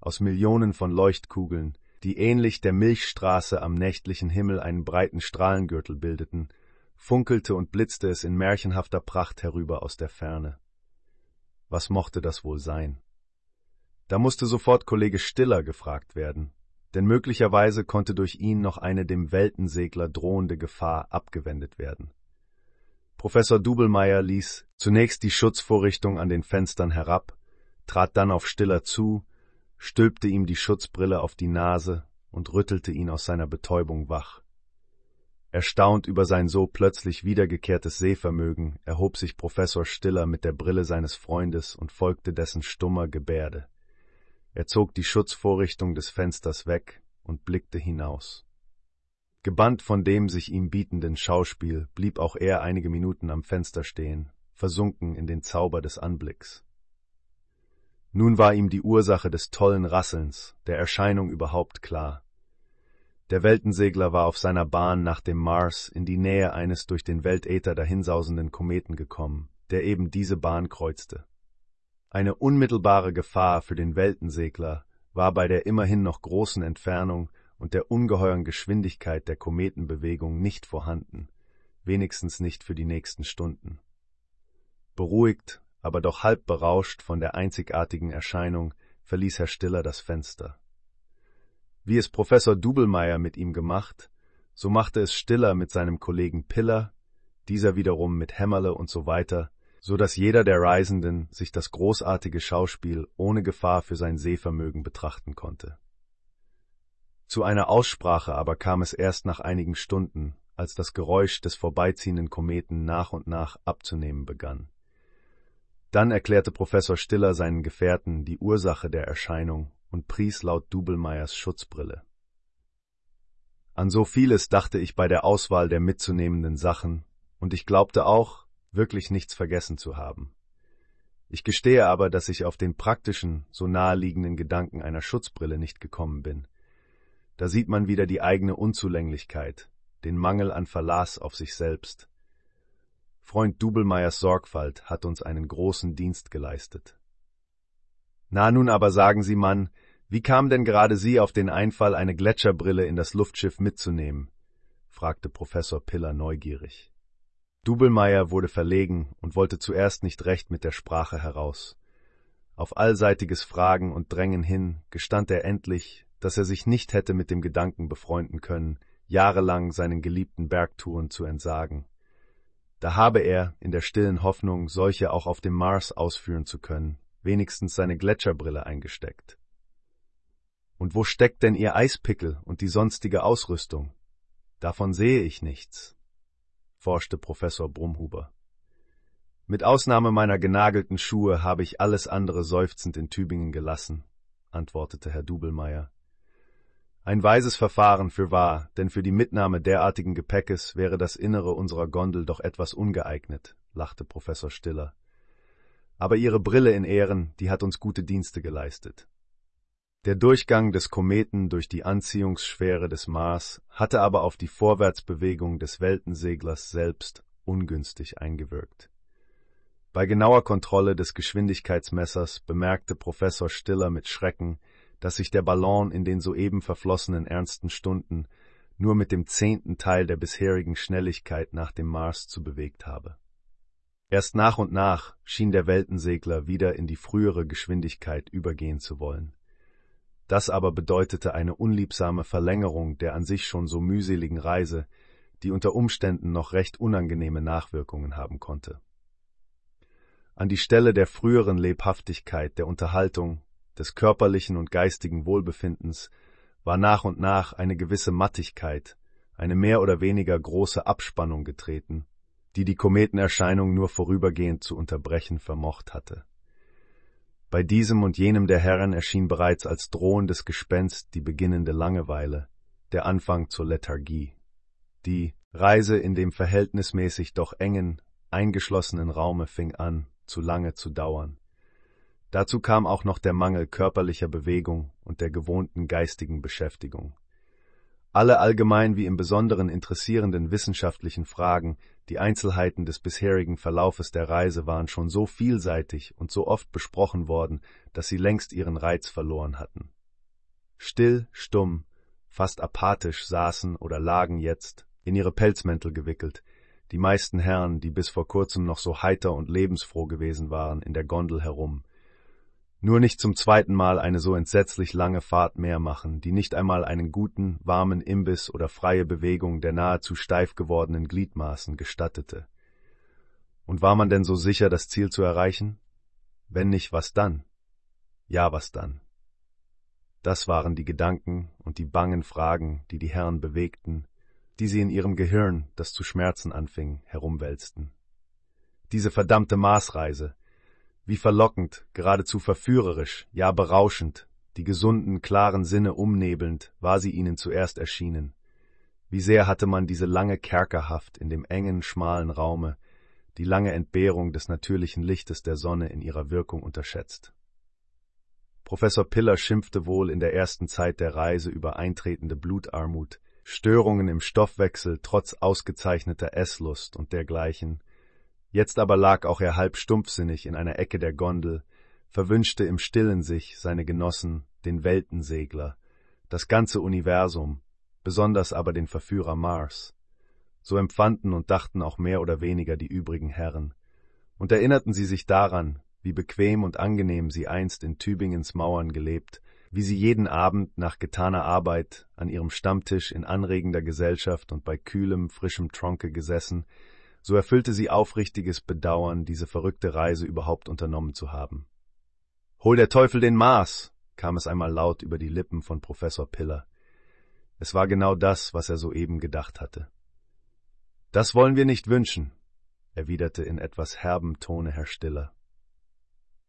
Aus Millionen von Leuchtkugeln, die ähnlich der Milchstraße am nächtlichen Himmel einen breiten Strahlengürtel bildeten, funkelte und blitzte es in märchenhafter Pracht herüber aus der Ferne. Was mochte das wohl sein? Da musste sofort Kollege Stiller gefragt werden, denn möglicherweise konnte durch ihn noch eine dem Weltensegler drohende Gefahr abgewendet werden. Professor Dubelmeier ließ zunächst die Schutzvorrichtung an den Fenstern herab, trat dann auf Stiller zu, stülpte ihm die Schutzbrille auf die Nase und rüttelte ihn aus seiner Betäubung wach. Erstaunt über sein so plötzlich wiedergekehrtes Sehvermögen erhob sich Professor Stiller mit der Brille seines Freundes und folgte dessen stummer Gebärde. Er zog die Schutzvorrichtung des Fensters weg und blickte hinaus. Gebannt von dem sich ihm bietenden Schauspiel blieb auch er einige Minuten am Fenster stehen, versunken in den Zauber des Anblicks. Nun war ihm die Ursache des tollen Rasselns, der Erscheinung überhaupt klar. Der Weltensegler war auf seiner Bahn nach dem Mars in die Nähe eines durch den Weltäther dahinsausenden Kometen gekommen, der eben diese Bahn kreuzte. Eine unmittelbare Gefahr für den Weltensegler war bei der immerhin noch großen Entfernung und der ungeheuren Geschwindigkeit der Kometenbewegung nicht vorhanden, wenigstens nicht für die nächsten Stunden. Beruhigt, aber doch halb berauscht von der einzigartigen Erscheinung, verließ Herr Stiller das Fenster. Wie es Professor Dubelmeier mit ihm gemacht, so machte es Stiller mit seinem Kollegen Piller, dieser wiederum mit Hämmerle und so weiter, so dass jeder der Reisenden sich das großartige Schauspiel ohne Gefahr für sein Sehvermögen betrachten konnte. Zu einer Aussprache aber kam es erst nach einigen Stunden, als das Geräusch des vorbeiziehenden Kometen nach und nach abzunehmen begann. Dann erklärte Professor Stiller seinen Gefährten die Ursache der Erscheinung und pries laut Dubelmeyers Schutzbrille. An so vieles dachte ich bei der Auswahl der mitzunehmenden Sachen, und ich glaubte auch, wirklich nichts vergessen zu haben. Ich gestehe aber, dass ich auf den praktischen, so naheliegenden Gedanken einer Schutzbrille nicht gekommen bin. Da sieht man wieder die eigene Unzulänglichkeit, den Mangel an Verlass auf sich selbst. Freund Dubelmeyers Sorgfalt hat uns einen großen Dienst geleistet. Na nun aber sagen Sie, Mann, wie kam denn gerade Sie auf den Einfall, eine Gletscherbrille in das Luftschiff mitzunehmen? fragte Professor Piller neugierig. Dubelmeier wurde verlegen und wollte zuerst nicht recht mit der Sprache heraus. Auf allseitiges Fragen und Drängen hin gestand er endlich, dass er sich nicht hätte mit dem Gedanken befreunden können, jahrelang seinen geliebten Bergtouren zu entsagen. Da habe er, in der stillen Hoffnung, solche auch auf dem Mars ausführen zu können, wenigstens seine Gletscherbrille eingesteckt. Und wo steckt denn Ihr Eispickel und die sonstige Ausrüstung? Davon sehe ich nichts forschte Professor Brumhuber. Mit Ausnahme meiner genagelten Schuhe habe ich alles andere seufzend in Tübingen gelassen, antwortete Herr Dubelmeier. Ein weises Verfahren für wahr, denn für die Mitnahme derartigen Gepäckes wäre das Innere unserer Gondel doch etwas ungeeignet, lachte Professor Stiller. Aber Ihre Brille in Ehren, die hat uns gute Dienste geleistet. Der Durchgang des Kometen durch die Anziehungsschwere des Mars hatte aber auf die Vorwärtsbewegung des Weltenseglers selbst ungünstig eingewirkt. Bei genauer Kontrolle des Geschwindigkeitsmessers bemerkte Professor Stiller mit Schrecken, dass sich der Ballon in den soeben verflossenen ernsten Stunden nur mit dem zehnten Teil der bisherigen Schnelligkeit nach dem Mars zu bewegt habe. Erst nach und nach schien der Weltensegler wieder in die frühere Geschwindigkeit übergehen zu wollen. Das aber bedeutete eine unliebsame Verlängerung der an sich schon so mühseligen Reise, die unter Umständen noch recht unangenehme Nachwirkungen haben konnte. An die Stelle der früheren Lebhaftigkeit der Unterhaltung, des körperlichen und geistigen Wohlbefindens war nach und nach eine gewisse Mattigkeit, eine mehr oder weniger große Abspannung getreten, die die Kometenerscheinung nur vorübergehend zu unterbrechen vermocht hatte. Bei diesem und jenem der Herren erschien bereits als drohendes Gespenst die beginnende Langeweile, der Anfang zur Lethargie. Die Reise in dem verhältnismäßig doch engen, eingeschlossenen Raume fing an, zu lange zu dauern. Dazu kam auch noch der Mangel körperlicher Bewegung und der gewohnten geistigen Beschäftigung. Alle allgemein wie im Besonderen interessierenden wissenschaftlichen Fragen, die Einzelheiten des bisherigen Verlaufes der Reise waren schon so vielseitig und so oft besprochen worden, dass sie längst ihren Reiz verloren hatten. Still, stumm, fast apathisch saßen oder lagen jetzt, in ihre Pelzmäntel gewickelt, die meisten Herren, die bis vor kurzem noch so heiter und lebensfroh gewesen waren, in der Gondel herum, nur nicht zum zweiten Mal eine so entsetzlich lange Fahrt mehr machen, die nicht einmal einen guten, warmen Imbiss oder freie Bewegung der nahezu steif gewordenen Gliedmaßen gestattete. Und war man denn so sicher, das Ziel zu erreichen? Wenn nicht, was dann? Ja, was dann? Das waren die Gedanken und die bangen Fragen, die die Herren bewegten, die sie in ihrem Gehirn, das zu schmerzen anfing, herumwälzten. Diese verdammte Maßreise, wie verlockend, geradezu verführerisch, ja berauschend, die gesunden, klaren Sinne umnebelnd, war sie ihnen zuerst erschienen. Wie sehr hatte man diese lange Kerkerhaft in dem engen, schmalen Raume, die lange Entbehrung des natürlichen Lichtes der Sonne in ihrer Wirkung unterschätzt. Professor Piller schimpfte wohl in der ersten Zeit der Reise über eintretende Blutarmut, Störungen im Stoffwechsel trotz ausgezeichneter Esslust und dergleichen, Jetzt aber lag auch er halb stumpfsinnig in einer Ecke der Gondel, verwünschte im stillen sich seine Genossen, den Weltensegler, das ganze Universum, besonders aber den Verführer Mars. So empfanden und dachten auch mehr oder weniger die übrigen Herren, und erinnerten sie sich daran, wie bequem und angenehm sie einst in Tübingens Mauern gelebt, wie sie jeden Abend nach getaner Arbeit an ihrem Stammtisch in anregender Gesellschaft und bei kühlem, frischem Tronke gesessen, so erfüllte sie aufrichtiges Bedauern, diese verrückte Reise überhaupt unternommen zu haben. Hol der Teufel den Mars, kam es einmal laut über die Lippen von Professor Piller. Es war genau das, was er soeben gedacht hatte. Das wollen wir nicht wünschen, erwiderte in etwas herbem Tone Herr Stiller.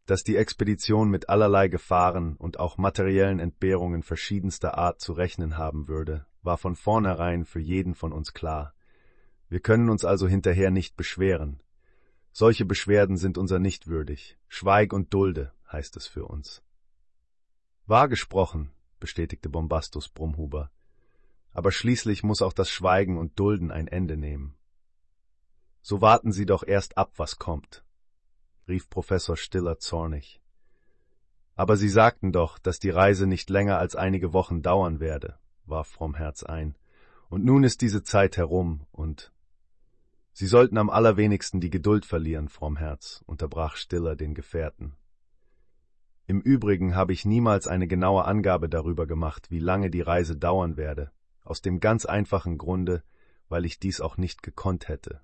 Dass die Expedition mit allerlei Gefahren und auch materiellen Entbehrungen verschiedenster Art zu rechnen haben würde, war von vornherein für jeden von uns klar. Wir können uns also hinterher nicht beschweren. Solche Beschwerden sind unser nicht würdig. Schweig und dulde, heißt es für uns. Wahr gesprochen, bestätigte Bombastus Brumhuber. Aber schließlich muss auch das Schweigen und Dulden ein Ende nehmen. So warten Sie doch erst ab, was kommt, rief Professor Stiller zornig. Aber Sie sagten doch, dass die Reise nicht länger als einige Wochen dauern werde, warf Frommherz ein. Und nun ist diese Zeit herum, und Sie sollten am allerwenigsten die Geduld verlieren, Frommherz, unterbrach Stiller den Gefährten. Im Übrigen habe ich niemals eine genaue Angabe darüber gemacht, wie lange die Reise dauern werde, aus dem ganz einfachen Grunde, weil ich dies auch nicht gekonnt hätte.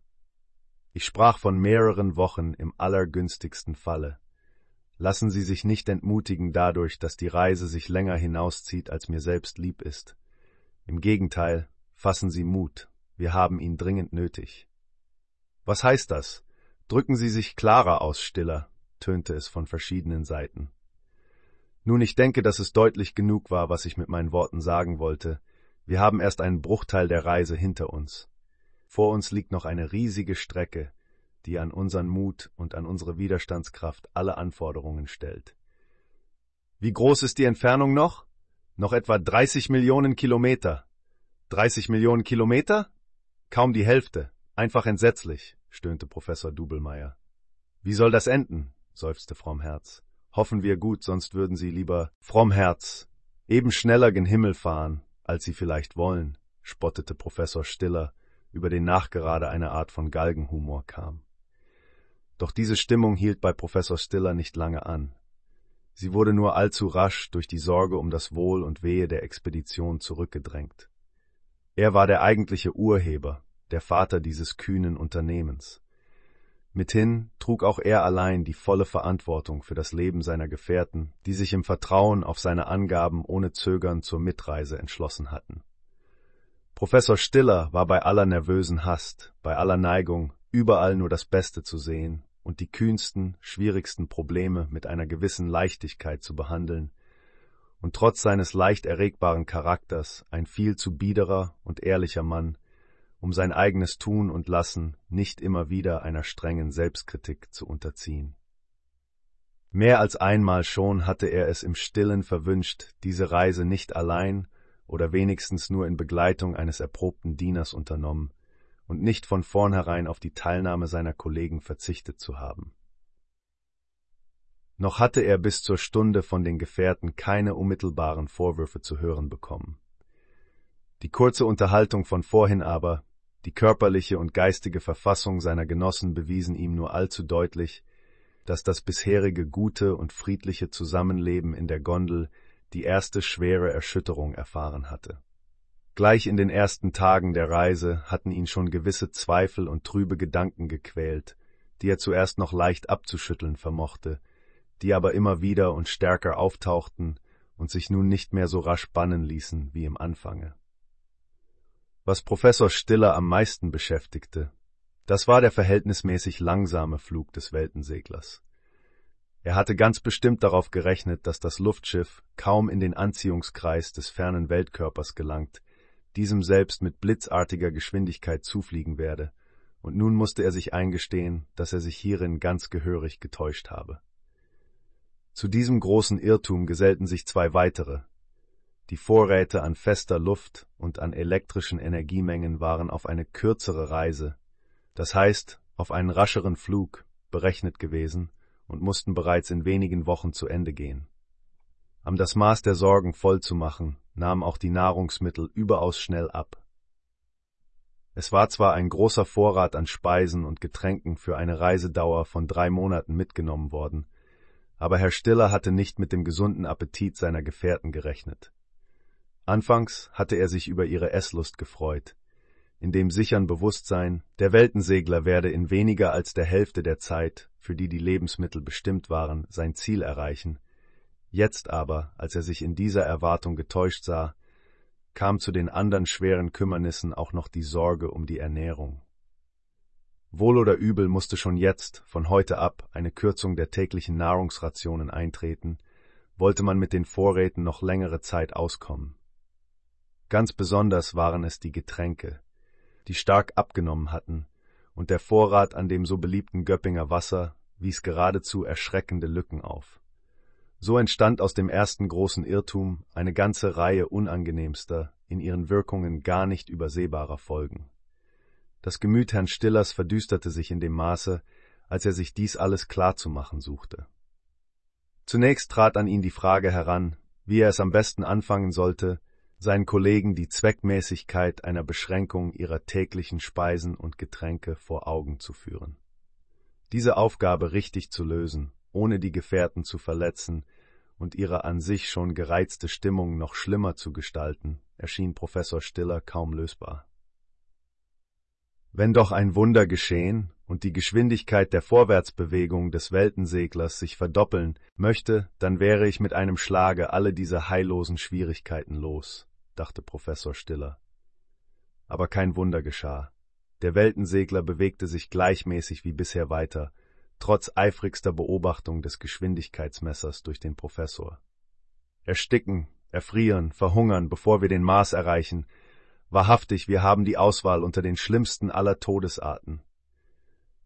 Ich sprach von mehreren Wochen im allergünstigsten Falle. Lassen Sie sich nicht entmutigen dadurch, dass die Reise sich länger hinauszieht, als mir selbst lieb ist. Im Gegenteil, fassen Sie Mut, wir haben ihn dringend nötig. Was heißt das? Drücken Sie sich klarer aus, Stiller, tönte es von verschiedenen Seiten. Nun, ich denke, dass es deutlich genug war, was ich mit meinen Worten sagen wollte. Wir haben erst einen Bruchteil der Reise hinter uns. Vor uns liegt noch eine riesige Strecke, die an unseren Mut und an unsere Widerstandskraft alle Anforderungen stellt. Wie groß ist die Entfernung noch? Noch etwa 30 Millionen Kilometer. 30 Millionen Kilometer? Kaum die Hälfte. Einfach entsetzlich, stöhnte Professor Dubelmeier. Wie soll das enden? seufzte Frommherz. Hoffen wir gut, sonst würden Sie lieber Frommherz eben schneller gen Himmel fahren, als Sie vielleicht wollen, spottete Professor Stiller über den nachgerade eine Art von Galgenhumor kam. Doch diese Stimmung hielt bei Professor Stiller nicht lange an. Sie wurde nur allzu rasch durch die Sorge um das Wohl und Wehe der Expedition zurückgedrängt. Er war der eigentliche Urheber, der Vater dieses kühnen Unternehmens. Mithin trug auch er allein die volle Verantwortung für das Leben seiner Gefährten, die sich im Vertrauen auf seine Angaben ohne Zögern zur Mitreise entschlossen hatten. Professor Stiller war bei aller nervösen Hast, bei aller Neigung, überall nur das Beste zu sehen und die kühnsten, schwierigsten Probleme mit einer gewissen Leichtigkeit zu behandeln, und trotz seines leicht erregbaren Charakters ein viel zu biederer und ehrlicher Mann, um sein eigenes Tun und Lassen nicht immer wieder einer strengen Selbstkritik zu unterziehen. Mehr als einmal schon hatte er es im stillen verwünscht, diese Reise nicht allein oder wenigstens nur in Begleitung eines erprobten Dieners unternommen und nicht von vornherein auf die Teilnahme seiner Kollegen verzichtet zu haben. Noch hatte er bis zur Stunde von den Gefährten keine unmittelbaren Vorwürfe zu hören bekommen. Die kurze Unterhaltung von vorhin aber, die körperliche und geistige Verfassung seiner Genossen bewiesen ihm nur allzu deutlich, dass das bisherige gute und friedliche Zusammenleben in der Gondel die erste schwere Erschütterung erfahren hatte. Gleich in den ersten Tagen der Reise hatten ihn schon gewisse Zweifel und trübe Gedanken gequält, die er zuerst noch leicht abzuschütteln vermochte, die aber immer wieder und stärker auftauchten und sich nun nicht mehr so rasch bannen ließen wie im Anfange. Was Professor Stiller am meisten beschäftigte, das war der verhältnismäßig langsame Flug des Weltenseglers. Er hatte ganz bestimmt darauf gerechnet, dass das Luftschiff kaum in den Anziehungskreis des fernen Weltkörpers gelangt, diesem selbst mit blitzartiger Geschwindigkeit zufliegen werde, und nun musste er sich eingestehen, dass er sich hierin ganz gehörig getäuscht habe. Zu diesem großen Irrtum gesellten sich zwei weitere. Die Vorräte an fester Luft und an elektrischen Energiemengen waren auf eine kürzere Reise, das heißt auf einen rascheren Flug, berechnet gewesen, und mussten bereits in wenigen Wochen zu Ende gehen. Um das Maß der Sorgen voll zu machen, nahmen auch die Nahrungsmittel überaus schnell ab. Es war zwar ein großer Vorrat an Speisen und Getränken für eine Reisedauer von drei Monaten mitgenommen worden, aber Herr Stiller hatte nicht mit dem gesunden Appetit seiner Gefährten gerechnet. Anfangs hatte er sich über ihre Esslust gefreut, in dem sichern Bewusstsein, der Weltensegler werde in weniger als der Hälfte der Zeit, für die die Lebensmittel bestimmt waren, sein Ziel erreichen. Jetzt aber, als er sich in dieser Erwartung getäuscht sah, kam zu den anderen schweren Kümmernissen auch noch die Sorge um die Ernährung. Wohl oder übel musste schon jetzt, von heute ab, eine Kürzung der täglichen Nahrungsrationen eintreten, wollte man mit den Vorräten noch längere Zeit auskommen. Ganz besonders waren es die Getränke, die stark abgenommen hatten, und der Vorrat an dem so beliebten Göppinger Wasser wies geradezu erschreckende Lücken auf. So entstand aus dem ersten großen Irrtum eine ganze Reihe unangenehmster, in ihren Wirkungen gar nicht übersehbarer Folgen. Das Gemüt Herrn Stillers verdüsterte sich in dem Maße, als er sich dies alles klarzumachen suchte. Zunächst trat an ihn die Frage heran, wie er es am besten anfangen sollte, seinen Kollegen die Zweckmäßigkeit einer Beschränkung ihrer täglichen Speisen und Getränke vor Augen zu führen. Diese Aufgabe richtig zu lösen, ohne die Gefährten zu verletzen und ihre an sich schon gereizte Stimmung noch schlimmer zu gestalten, erschien Professor Stiller kaum lösbar. Wenn doch ein Wunder geschehen und die Geschwindigkeit der Vorwärtsbewegung des Weltenseglers sich verdoppeln möchte, dann wäre ich mit einem Schlage alle diese heillosen Schwierigkeiten los, dachte Professor Stiller. Aber kein Wunder geschah. Der Weltensegler bewegte sich gleichmäßig wie bisher weiter, trotz eifrigster Beobachtung des Geschwindigkeitsmessers durch den Professor. Ersticken, erfrieren, verhungern, bevor wir den Mars erreichen, Wahrhaftig, wir haben die Auswahl unter den schlimmsten aller Todesarten.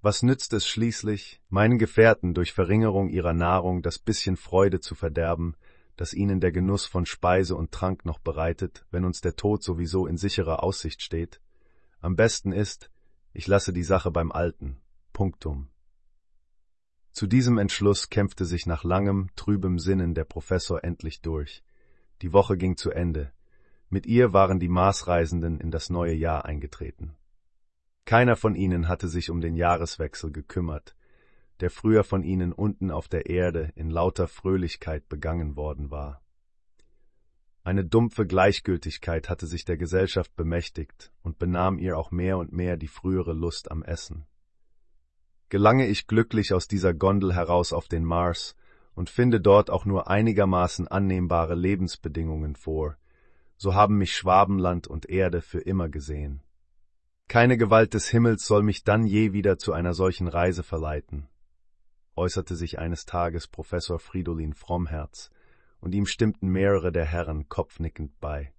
Was nützt es schließlich, meinen Gefährten durch Verringerung ihrer Nahrung das bisschen Freude zu verderben, das ihnen der Genuss von Speise und Trank noch bereitet, wenn uns der Tod sowieso in sicherer Aussicht steht? Am besten ist, ich lasse die Sache beim Alten. Punktum. Zu diesem Entschluss kämpfte sich nach langem, trübem Sinnen der Professor endlich durch. Die Woche ging zu Ende. Mit ihr waren die Marsreisenden in das neue Jahr eingetreten. Keiner von ihnen hatte sich um den Jahreswechsel gekümmert, der früher von ihnen unten auf der Erde in lauter Fröhlichkeit begangen worden war. Eine dumpfe Gleichgültigkeit hatte sich der Gesellschaft bemächtigt und benahm ihr auch mehr und mehr die frühere Lust am Essen. Gelange ich glücklich aus dieser Gondel heraus auf den Mars und finde dort auch nur einigermaßen annehmbare Lebensbedingungen vor, so haben mich Schwabenland und Erde für immer gesehen. Keine Gewalt des Himmels soll mich dann je wieder zu einer solchen Reise verleiten, äußerte sich eines Tages Professor Fridolin Frommherz, und ihm stimmten mehrere der Herren kopfnickend bei.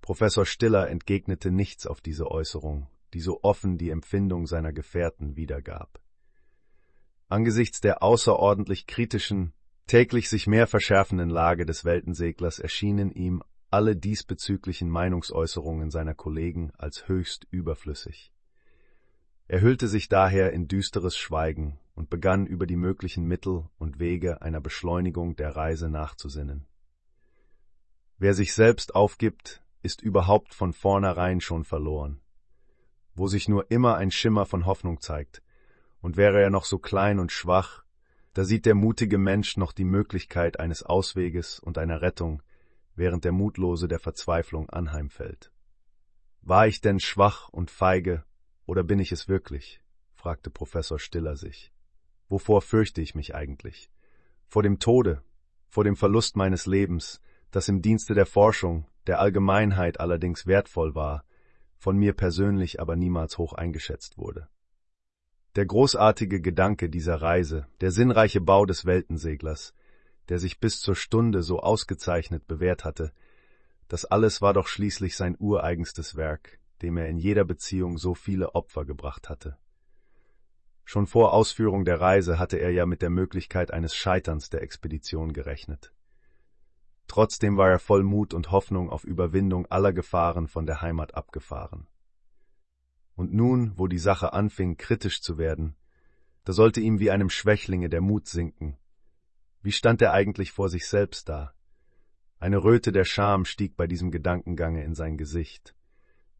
Professor Stiller entgegnete nichts auf diese Äußerung, die so offen die Empfindung seiner Gefährten wiedergab. Angesichts der außerordentlich kritischen, täglich sich mehr verschärfenden Lage des Weltenseglers erschienen ihm alle diesbezüglichen Meinungsäußerungen seiner Kollegen als höchst überflüssig. Er hüllte sich daher in düsteres Schweigen und begann über die möglichen Mittel und Wege einer Beschleunigung der Reise nachzusinnen. Wer sich selbst aufgibt, ist überhaupt von vornherein schon verloren. Wo sich nur immer ein Schimmer von Hoffnung zeigt, und wäre er noch so klein und schwach, da sieht der mutige Mensch noch die Möglichkeit eines Ausweges und einer Rettung, während der Mutlose der Verzweiflung anheimfällt. War ich denn schwach und feige, oder bin ich es wirklich? fragte Professor Stiller sich. Wovor fürchte ich mich eigentlich? Vor dem Tode, vor dem Verlust meines Lebens, das im Dienste der Forschung, der Allgemeinheit allerdings wertvoll war, von mir persönlich aber niemals hoch eingeschätzt wurde. Der großartige Gedanke dieser Reise, der sinnreiche Bau des Weltenseglers, der sich bis zur Stunde so ausgezeichnet bewährt hatte, das alles war doch schließlich sein ureigenstes Werk, dem er in jeder Beziehung so viele Opfer gebracht hatte. Schon vor Ausführung der Reise hatte er ja mit der Möglichkeit eines Scheiterns der Expedition gerechnet. Trotzdem war er voll Mut und Hoffnung auf Überwindung aller Gefahren von der Heimat abgefahren. Und nun, wo die Sache anfing, kritisch zu werden, da sollte ihm wie einem Schwächlinge der Mut sinken, wie stand er eigentlich vor sich selbst da? Eine Röte der Scham stieg bei diesem Gedankengange in sein Gesicht.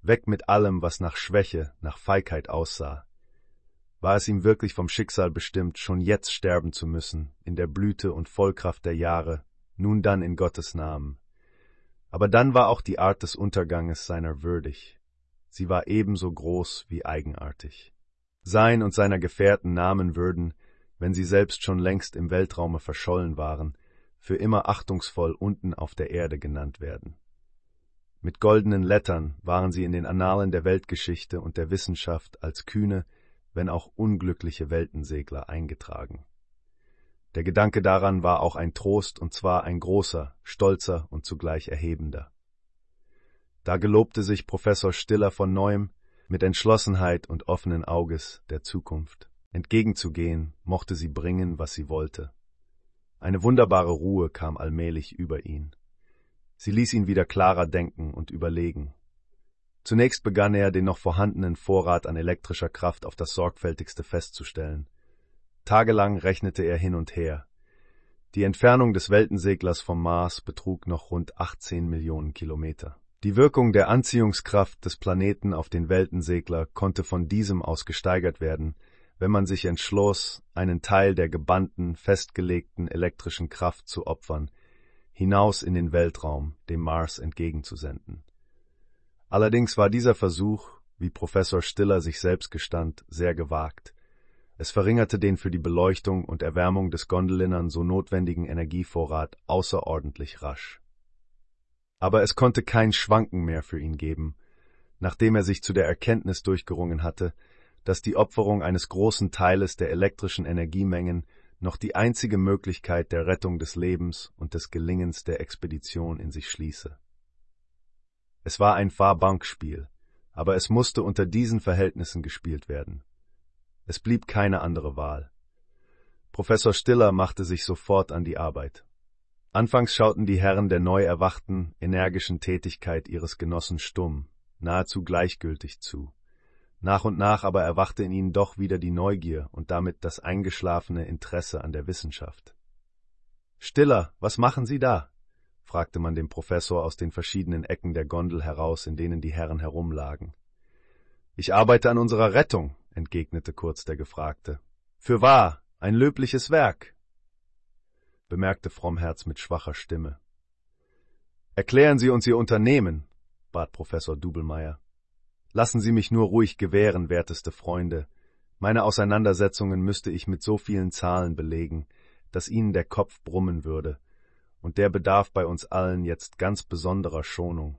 Weg mit allem, was nach Schwäche, nach Feigheit aussah. War es ihm wirklich vom Schicksal bestimmt, schon jetzt sterben zu müssen, in der Blüte und Vollkraft der Jahre, nun dann in Gottes Namen. Aber dann war auch die Art des Unterganges seiner würdig. Sie war ebenso groß wie eigenartig. Sein und seiner Gefährten Namen würden, wenn sie selbst schon längst im Weltraume verschollen waren, für immer achtungsvoll unten auf der Erde genannt werden. Mit goldenen Lettern waren sie in den Annalen der Weltgeschichte und der Wissenschaft als kühne, wenn auch unglückliche Weltensegler eingetragen. Der Gedanke daran war auch ein Trost, und zwar ein großer, stolzer und zugleich erhebender. Da gelobte sich Professor Stiller von neuem, mit Entschlossenheit und offenen Auges der Zukunft. Entgegenzugehen mochte sie bringen, was sie wollte. Eine wunderbare Ruhe kam allmählich über ihn. Sie ließ ihn wieder klarer denken und überlegen. Zunächst begann er, den noch vorhandenen Vorrat an elektrischer Kraft auf das sorgfältigste festzustellen. Tagelang rechnete er hin und her. Die Entfernung des Weltenseglers vom Mars betrug noch rund 18 Millionen Kilometer. Die Wirkung der Anziehungskraft des Planeten auf den Weltensegler konnte von diesem aus gesteigert werden, wenn man sich entschloss, einen Teil der gebannten, festgelegten elektrischen Kraft zu opfern, hinaus in den Weltraum, dem Mars entgegenzusenden. Allerdings war dieser Versuch, wie Professor Stiller sich selbst gestand, sehr gewagt. Es verringerte den für die Beleuchtung und Erwärmung des Gondelinnern so notwendigen Energievorrat außerordentlich rasch. Aber es konnte kein Schwanken mehr für ihn geben, nachdem er sich zu der Erkenntnis durchgerungen hatte, dass die Opferung eines großen Teiles der elektrischen Energiemengen noch die einzige Möglichkeit der Rettung des Lebens und des Gelingens der Expedition in sich schließe. Es war ein Fahrbankspiel, aber es musste unter diesen Verhältnissen gespielt werden. Es blieb keine andere Wahl. Professor Stiller machte sich sofort an die Arbeit. Anfangs schauten die Herren der neu erwachten, energischen Tätigkeit ihres Genossen stumm, nahezu gleichgültig zu. Nach und nach aber erwachte in ihnen doch wieder die Neugier und damit das eingeschlafene Interesse an der Wissenschaft. Stiller, was machen Sie da? fragte man dem Professor aus den verschiedenen Ecken der Gondel heraus, in denen die Herren herumlagen. Ich arbeite an unserer Rettung, entgegnete kurz der Gefragte. Fürwahr, ein löbliches Werk, bemerkte Frommherz mit schwacher Stimme. Erklären Sie uns Ihr Unternehmen, bat Professor Dubelmeier. Lassen Sie mich nur ruhig gewähren, werteste Freunde. Meine Auseinandersetzungen müsste ich mit so vielen Zahlen belegen, dass Ihnen der Kopf brummen würde, und der bedarf bei uns allen jetzt ganz besonderer Schonung.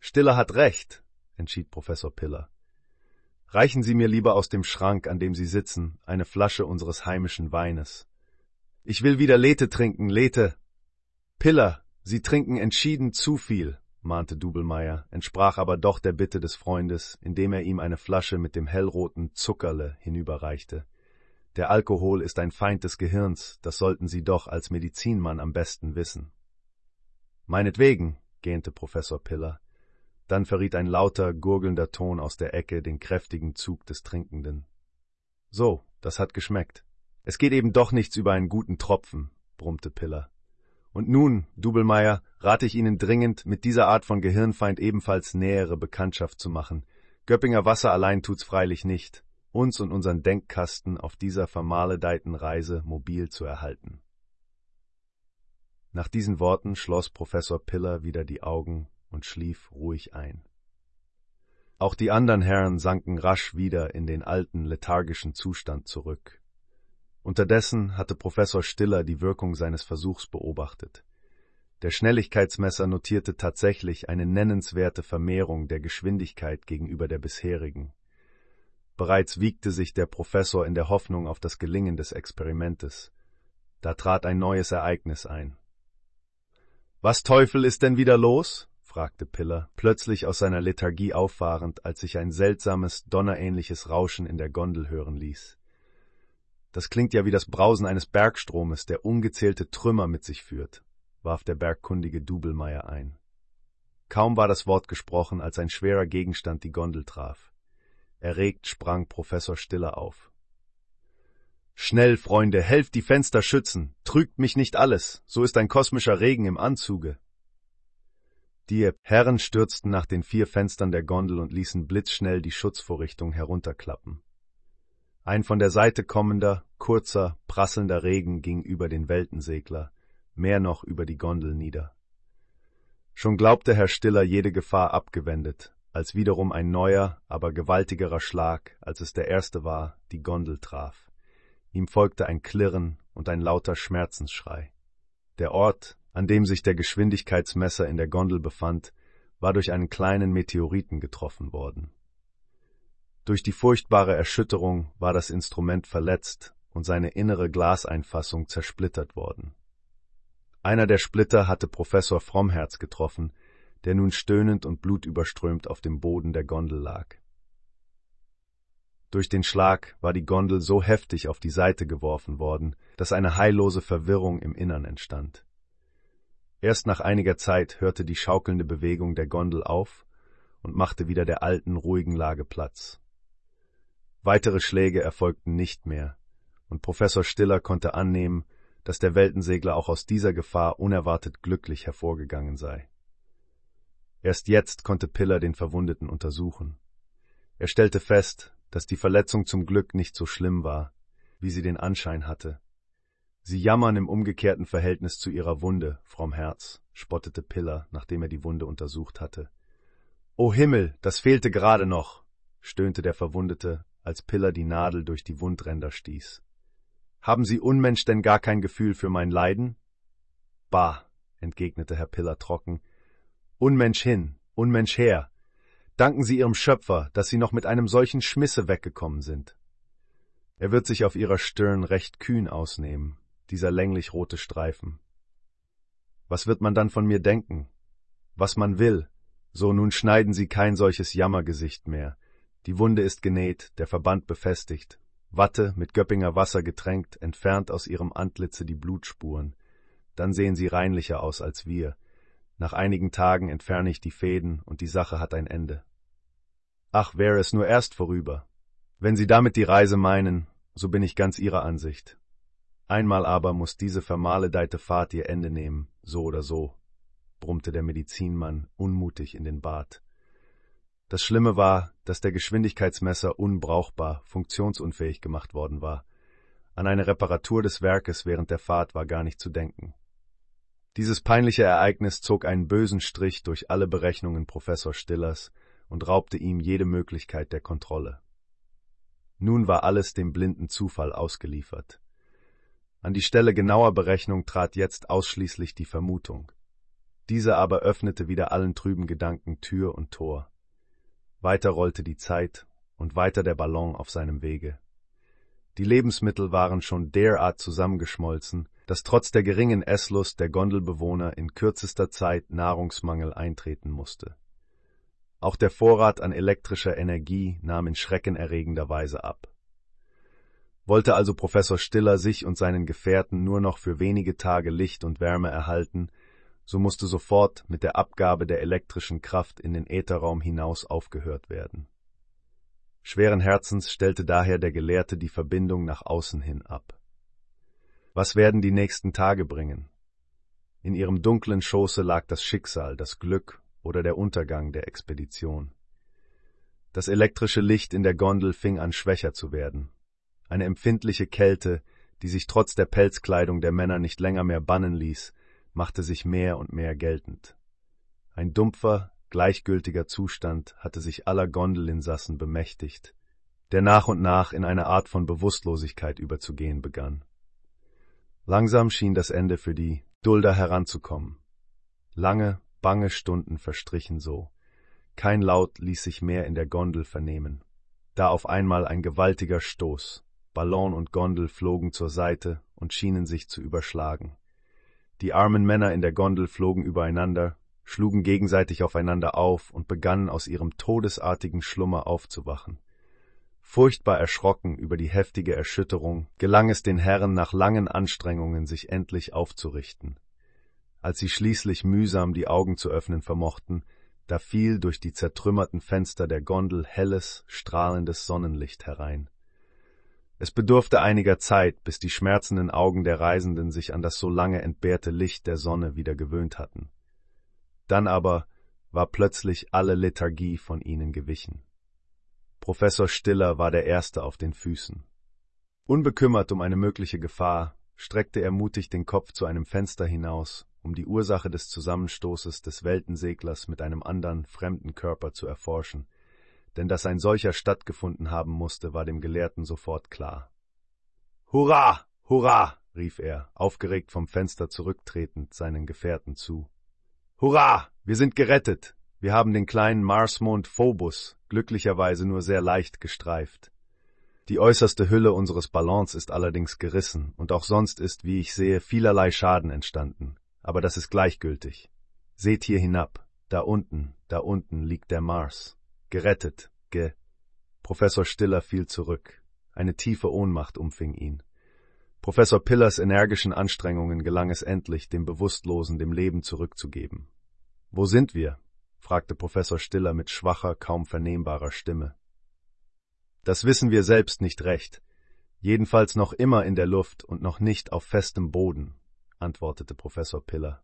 Stiller hat recht, entschied Professor Piller. Reichen Sie mir lieber aus dem Schrank, an dem Sie sitzen, eine Flasche unseres heimischen Weines. Ich will wieder Lethe trinken, Lethe. Piller, Sie trinken entschieden zu viel mahnte Dubelmeier, entsprach aber doch der Bitte des Freundes, indem er ihm eine Flasche mit dem hellroten Zuckerle hinüberreichte. Der Alkohol ist ein Feind des Gehirns, das sollten Sie doch als Medizinmann am besten wissen. Meinetwegen, gähnte Professor Piller. Dann verriet ein lauter, gurgelnder Ton aus der Ecke den kräftigen Zug des Trinkenden. So, das hat geschmeckt. Es geht eben doch nichts über einen guten Tropfen, brummte Piller. Und nun, Dubelmeier, rate ich Ihnen dringend, mit dieser Art von Gehirnfeind ebenfalls nähere Bekanntschaft zu machen. Göppinger Wasser allein tut's freilich nicht, uns und unseren Denkkasten auf dieser vermaledeiten Reise mobil zu erhalten. Nach diesen Worten schloss Professor Piller wieder die Augen und schlief ruhig ein. Auch die anderen Herren sanken rasch wieder in den alten lethargischen Zustand zurück. Unterdessen hatte Professor Stiller die Wirkung seines Versuchs beobachtet. Der Schnelligkeitsmesser notierte tatsächlich eine nennenswerte Vermehrung der Geschwindigkeit gegenüber der bisherigen. Bereits wiegte sich der Professor in der Hoffnung auf das Gelingen des Experimentes. Da trat ein neues Ereignis ein. Was Teufel ist denn wieder los? fragte Piller, plötzlich aus seiner Lethargie auffahrend, als sich ein seltsames, donnerähnliches Rauschen in der Gondel hören ließ. Das klingt ja wie das Brausen eines Bergstromes, der ungezählte Trümmer mit sich führt, warf der bergkundige Dubelmeier ein. Kaum war das Wort gesprochen, als ein schwerer Gegenstand die Gondel traf. Erregt sprang Professor Stiller auf. Schnell, Freunde, helft die Fenster schützen, trügt mich nicht alles, so ist ein kosmischer Regen im Anzuge. Die Herren stürzten nach den vier Fenstern der Gondel und ließen blitzschnell die Schutzvorrichtung herunterklappen. Ein von der Seite kommender, kurzer, prasselnder Regen ging über den Weltensegler, mehr noch über die Gondel nieder. Schon glaubte Herr Stiller jede Gefahr abgewendet, als wiederum ein neuer, aber gewaltigerer Schlag, als es der erste war, die Gondel traf. Ihm folgte ein Klirren und ein lauter Schmerzensschrei. Der Ort, an dem sich der Geschwindigkeitsmesser in der Gondel befand, war durch einen kleinen Meteoriten getroffen worden. Durch die furchtbare Erschütterung war das Instrument verletzt und seine innere Glaseinfassung zersplittert worden. Einer der Splitter hatte Professor Frommherz getroffen, der nun stöhnend und blutüberströmt auf dem Boden der Gondel lag. Durch den Schlag war die Gondel so heftig auf die Seite geworfen worden, dass eine heillose Verwirrung im Innern entstand. Erst nach einiger Zeit hörte die schaukelnde Bewegung der Gondel auf und machte wieder der alten, ruhigen Lage Platz. Weitere Schläge erfolgten nicht mehr, und Professor Stiller konnte annehmen, dass der Weltensegler auch aus dieser Gefahr unerwartet glücklich hervorgegangen sei. Erst jetzt konnte Piller den Verwundeten untersuchen. Er stellte fest, dass die Verletzung zum Glück nicht so schlimm war, wie sie den Anschein hatte. Sie jammern im umgekehrten Verhältnis zu ihrer Wunde, fromm Herz, spottete Piller, nachdem er die Wunde untersucht hatte. O Himmel, das fehlte gerade noch, stöhnte der Verwundete, als Piller die Nadel durch die Wundränder stieß. Haben Sie Unmensch denn gar kein Gefühl für mein Leiden? Bah, entgegnete Herr Piller trocken. Unmensch hin, Unmensch her. Danken Sie Ihrem Schöpfer, dass Sie noch mit einem solchen Schmisse weggekommen sind. Er wird sich auf Ihrer Stirn recht kühn ausnehmen, dieser länglich rote Streifen. Was wird man dann von mir denken? Was man will. So nun schneiden Sie kein solches Jammergesicht mehr. Die Wunde ist genäht, der Verband befestigt. Watte mit Göppinger Wasser getränkt, entfernt aus ihrem Antlitze die Blutspuren. Dann sehen sie reinlicher aus als wir. Nach einigen Tagen entferne ich die Fäden und die Sache hat ein Ende. Ach, wäre es nur erst vorüber. Wenn Sie damit die Reise meinen, so bin ich ganz Ihrer Ansicht. Einmal aber muss diese vermaledeite Fahrt ihr Ende nehmen, so oder so, brummte der Medizinmann unmutig in den Bart. Das Schlimme war, dass der Geschwindigkeitsmesser unbrauchbar, funktionsunfähig gemacht worden war. An eine Reparatur des Werkes während der Fahrt war gar nicht zu denken. Dieses peinliche Ereignis zog einen bösen Strich durch alle Berechnungen Professor Stillers und raubte ihm jede Möglichkeit der Kontrolle. Nun war alles dem blinden Zufall ausgeliefert. An die Stelle genauer Berechnung trat jetzt ausschließlich die Vermutung. Diese aber öffnete wieder allen trüben Gedanken Tür und Tor. Weiter rollte die Zeit und weiter der Ballon auf seinem Wege. Die Lebensmittel waren schon derart zusammengeschmolzen, dass trotz der geringen Esslust der Gondelbewohner in kürzester Zeit Nahrungsmangel eintreten musste. Auch der Vorrat an elektrischer Energie nahm in schreckenerregender Weise ab. Wollte also Professor Stiller sich und seinen Gefährten nur noch für wenige Tage Licht und Wärme erhalten, so musste sofort mit der Abgabe der elektrischen Kraft in den Ätherraum hinaus aufgehört werden. Schweren Herzens stellte daher der Gelehrte die Verbindung nach außen hin ab. Was werden die nächsten Tage bringen? In ihrem dunklen Schoße lag das Schicksal, das Glück oder der Untergang der Expedition. Das elektrische Licht in der Gondel fing an schwächer zu werden. Eine empfindliche Kälte, die sich trotz der Pelzkleidung der Männer nicht länger mehr bannen ließ, machte sich mehr und mehr geltend. Ein dumpfer, gleichgültiger Zustand hatte sich aller Gondelinsassen bemächtigt, der nach und nach in eine Art von Bewusstlosigkeit überzugehen begann. Langsam schien das Ende für die Dulder heranzukommen. Lange, bange Stunden verstrichen so. Kein Laut ließ sich mehr in der Gondel vernehmen. Da auf einmal ein gewaltiger Stoß. Ballon und Gondel flogen zur Seite und schienen sich zu überschlagen. Die armen Männer in der Gondel flogen übereinander, schlugen gegenseitig aufeinander auf und begannen aus ihrem todesartigen Schlummer aufzuwachen. Furchtbar erschrocken über die heftige Erschütterung, gelang es den Herren nach langen Anstrengungen, sich endlich aufzurichten. Als sie schließlich mühsam die Augen zu öffnen vermochten, da fiel durch die zertrümmerten Fenster der Gondel helles, strahlendes Sonnenlicht herein. Es bedurfte einiger Zeit, bis die schmerzenden Augen der Reisenden sich an das so lange entbehrte Licht der Sonne wieder gewöhnt hatten. Dann aber war plötzlich alle Lethargie von ihnen gewichen. Professor Stiller war der Erste auf den Füßen. Unbekümmert um eine mögliche Gefahr, streckte er mutig den Kopf zu einem Fenster hinaus, um die Ursache des Zusammenstoßes des Weltenseglers mit einem anderen, fremden Körper zu erforschen, denn dass ein solcher stattgefunden haben musste, war dem Gelehrten sofort klar. Hurra! Hurra! rief er, aufgeregt vom Fenster zurücktretend, seinen Gefährten zu. Hurra! Wir sind gerettet! Wir haben den kleinen Marsmond Phobos, glücklicherweise nur sehr leicht gestreift. Die äußerste Hülle unseres Ballons ist allerdings gerissen, und auch sonst ist, wie ich sehe, vielerlei Schaden entstanden. Aber das ist gleichgültig. Seht hier hinab, da unten, da unten liegt der Mars. Gerettet, ge. Professor Stiller fiel zurück. Eine tiefe Ohnmacht umfing ihn. Professor Pillers energischen Anstrengungen gelang es endlich, dem Bewusstlosen dem Leben zurückzugeben. Wo sind wir? fragte Professor Stiller mit schwacher, kaum vernehmbarer Stimme. Das wissen wir selbst nicht recht. Jedenfalls noch immer in der Luft und noch nicht auf festem Boden, antwortete Professor Piller.